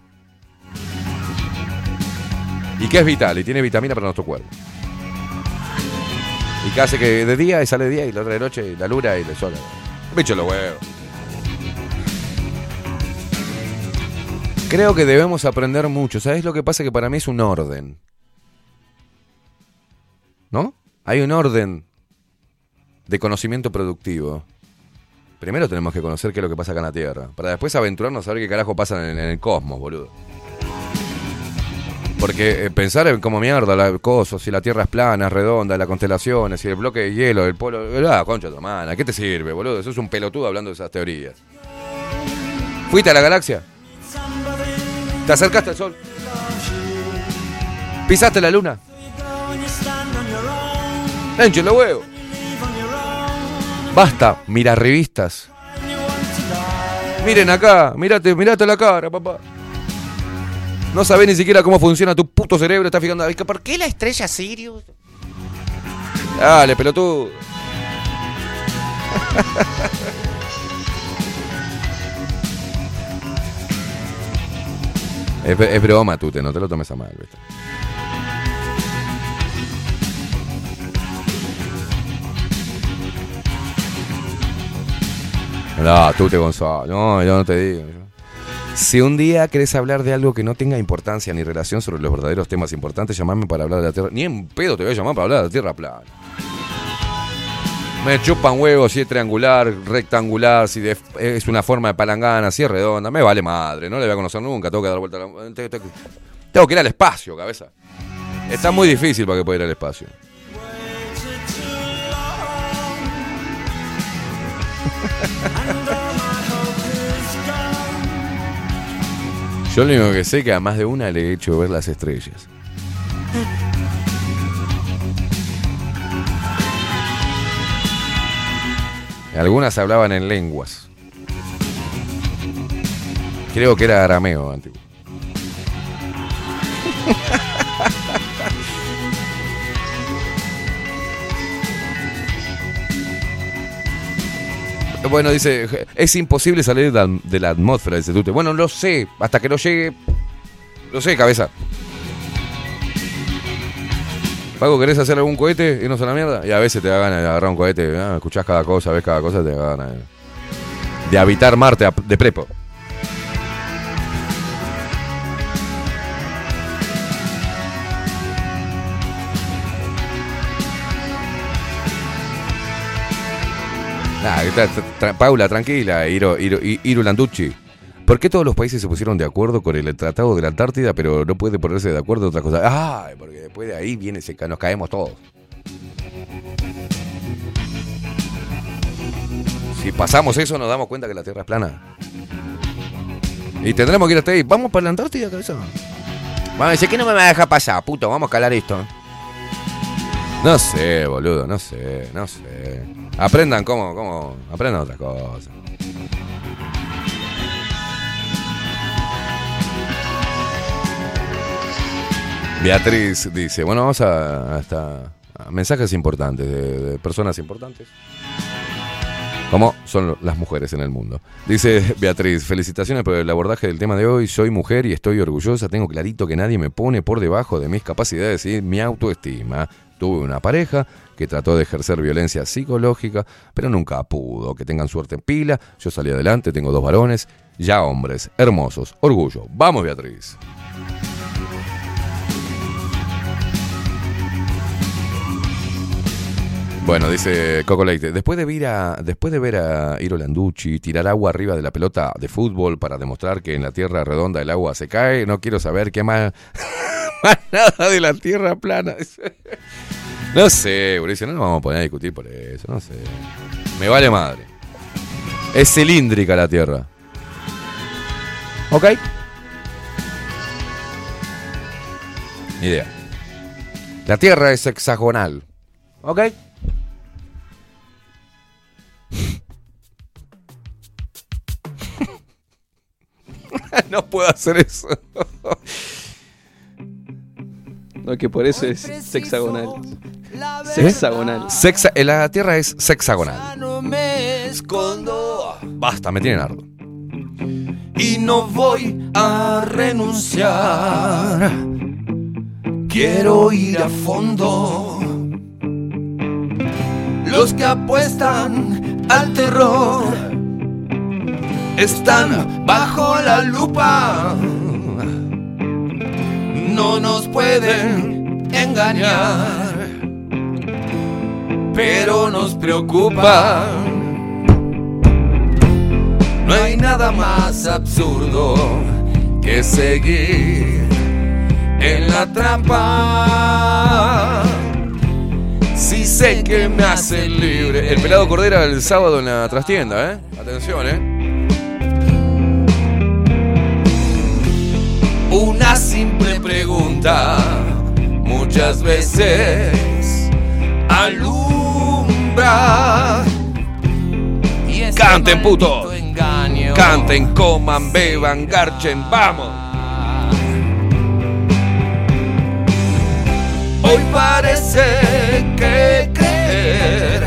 A: Y que es vital y tiene vitamina para nuestro cuerpo. Y que hace que de día sale de día y la otra de noche y la luna y el sol. Bicho los huevos. Creo que debemos aprender mucho. ¿Sabes lo que pasa? Que para mí es un orden. ¿No? Hay un orden de conocimiento productivo. Primero tenemos que conocer qué es lo que pasa acá en la Tierra. Para después aventurarnos a ver qué carajo pasa en, el cosmos, boludo. Porque eh, pensar en cómo mierda, la cosa, si la Tierra es plana, es redonda, las constelaciones, si el bloque de hielo, el polo. Ah, concha tu ¿qué te sirve, boludo? Eso es un pelotudo hablando de esas teorías. ¿Fuiste a la galaxia? ¿Te acercaste al sol? ¿Pisaste la luna? Enche los huevos. Basta, mira revistas. Miren acá, mirate, mirate la cara, papá. No sabés ni siquiera cómo funciona tu puto cerebro, estás fijando, "Ay, ¿por qué la estrella Sirius? Dale, pelotudo. es, es broma, Tute, no te lo tomes a mal, ¿viste? No, Tute Gonzalo, no, yo no te digo. Si un día querés hablar de algo que no tenga importancia ni relación sobre los verdaderos temas importantes, llamame para hablar de la Tierra. Ni en pedo te voy a llamar para hablar de la Tierra plana. Me chupan huevos si es triangular, rectangular, si es una forma de palangana, si es redonda. Me vale madre, no le voy a conocer nunca. Tengo que dar vuelta a la... te- te- Tengo que ir al espacio, cabeza. Está muy difícil para que pueda ir al espacio. Yo lo único que sé es que a más de una le he hecho ver las estrellas. Algunas hablaban en lenguas. Creo que era arameo antiguo. Bueno, dice, es imposible salir de la, atmósfera, dice Tute. Bueno, lo sé, hasta que no llegue... Lo sé, cabeza. Paco, ¿querés hacer algún cohete? Irnos a la mierda. Y a veces te da ganas de agarrar un cohete. ah, escuchás cada cosa, ves cada cosa, te da ganas de, de habitar Marte de prepo. Paula, tranquila, Iro, Iro, I- Iru Landucci. ¿Por qué todos los países se pusieron de acuerdo con el Tratado de la Antártida, pero no puede ponerse de acuerdo en otras cosas? Ay, porque después de ahí viene, nos caemos todos. Si pasamos eso, nos damos cuenta que la Tierra es plana. Y tendremos que ir hasta ahí. Vamos para la Antártida, cabeza. Vamos decir que no me va a dejar pasar, puto. Vamos a calar esto. No sé, boludo, no sé, no sé. Aprendan cómo, cómo, aprendan otras cosas. Beatriz dice, bueno, vamos a, mensajes importantes de, personas importantes. Como son las mujeres en el mundo. Dice Beatriz, felicitaciones por el abordaje del tema de hoy. Soy mujer y estoy orgullosa. Tengo clarito que nadie me pone por debajo de mis capacidades y mi autoestima. Tuve una pareja que trató de ejercer violencia psicológica, pero nunca pudo. Que tengan suerte en pila. Yo salí adelante, tengo dos varones, ya hombres, hermosos. Orgullo. Vamos, Beatriz. Bueno, dice Coco Leite, después de ver a, después de ver a Iro Landucci tirar agua arriba de la pelota de fútbol para demostrar que en la tierra redonda el agua se cae, no quiero saber qué más, más nada de la tierra plana. No sé, Mauricio, no nos vamos a poner a discutir por eso, no sé. Me vale madre. Es cilíndrica la tierra. ¿Ok? Ni idea. La tierra es hexagonal. ¿Ok? no puedo hacer eso.
I: No, que por eso es sexagonal.
A: ¿Eh?
I: Sexagonal.
A: Sexa- eh, la Tierra es sexagonal.
H: No me escondo
A: Basta, me tienen harto.
H: y no voy a renunciar. Quiero ir a fondo.
A: Los que apuestan al terror están bajo la lupa. No nos pueden engañar, pero nos preocupa. No hay nada más absurdo que seguir en la trampa. Si sé que me hace libre. El pelado Cordera el sábado en la trastienda, ¿eh? Atención, ¿eh? Una simple pregunta muchas veces alumbra. Canten, putos. Canten, coman, beban, garchen, vamos. Hoy parece que creer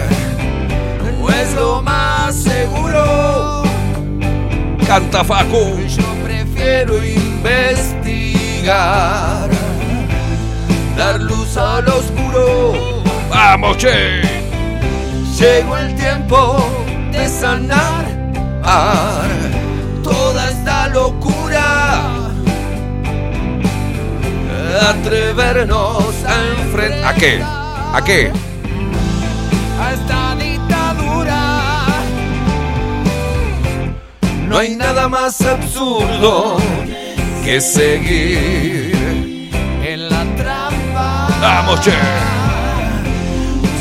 A: no es lo más seguro. Canta Facu. Yo prefiero investigar, dar luz al oscuro. Vamos, che. Llegó el tiempo de sanar toda esta locura atrevernos a enfrentar. ¿A qué? ¿A qué?
P: A esta dictadura.
A: No hay nada más absurdo que seguir
P: En la trampa.
A: Vamos, che.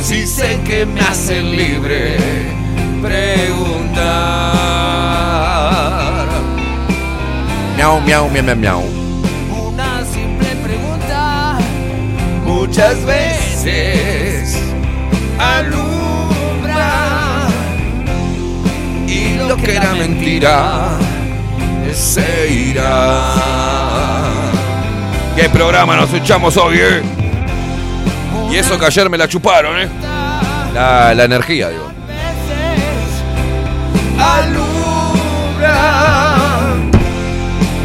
A: Si sé que me hacen libre preguntar. Miau, miau, miau, miau, miau. Muchas veces alumbra y lo que era mentira se irá. ¿Qué programa nos echamos hoy, eh? Y eso que ayer me la chuparon, ¿eh? La, la energía, digo.
P: Alumbra.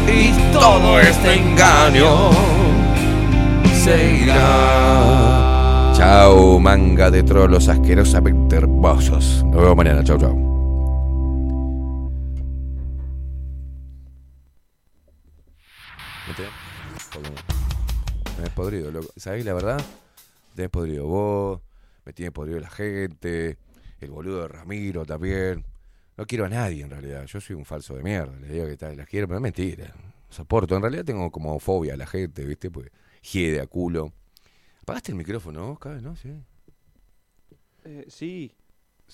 A: Y todo este engaño Chao, manga de trolos asquerosamente hermosos. Nos vemos mañana. Chao, chao. Tenés- podrido, loco. ¿Sabés la verdad? Tenés podrido vos, me tiene podrido la gente, el boludo de Ramiro también. No quiero a nadie en realidad. Yo soy un falso de mierda. Les digo que tal, las quiero, pero es mentira. Soporto. En realidad tengo como fobia a la gente, ¿viste? Pues hiede a culo. ¿Apagaste el micrófono vos, cabe, no? Sí.
I: Eh, sí,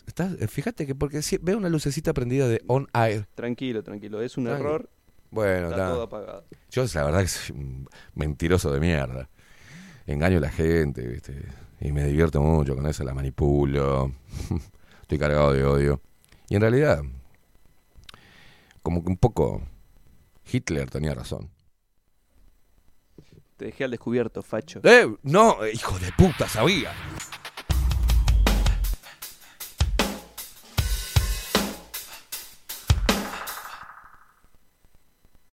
A: Estás, eh, fíjate que porque si- veo una lucecita prendida de on air.
I: tranquilo, tranquilo. Es un error.
A: Bueno,
I: Está
A: está.
I: todo apagado.
A: Yo la verdad que soy un mentiroso de mierda. Engaño a la gente, ¿viste? Y me divierto mucho con eso, la manipulo. Estoy cargado de odio. Y en realidad, como que un poco Hitler tenía razón.
I: Te dejé al descubierto, facho.
A: ¡Eh! No, hijo de puta, sabía.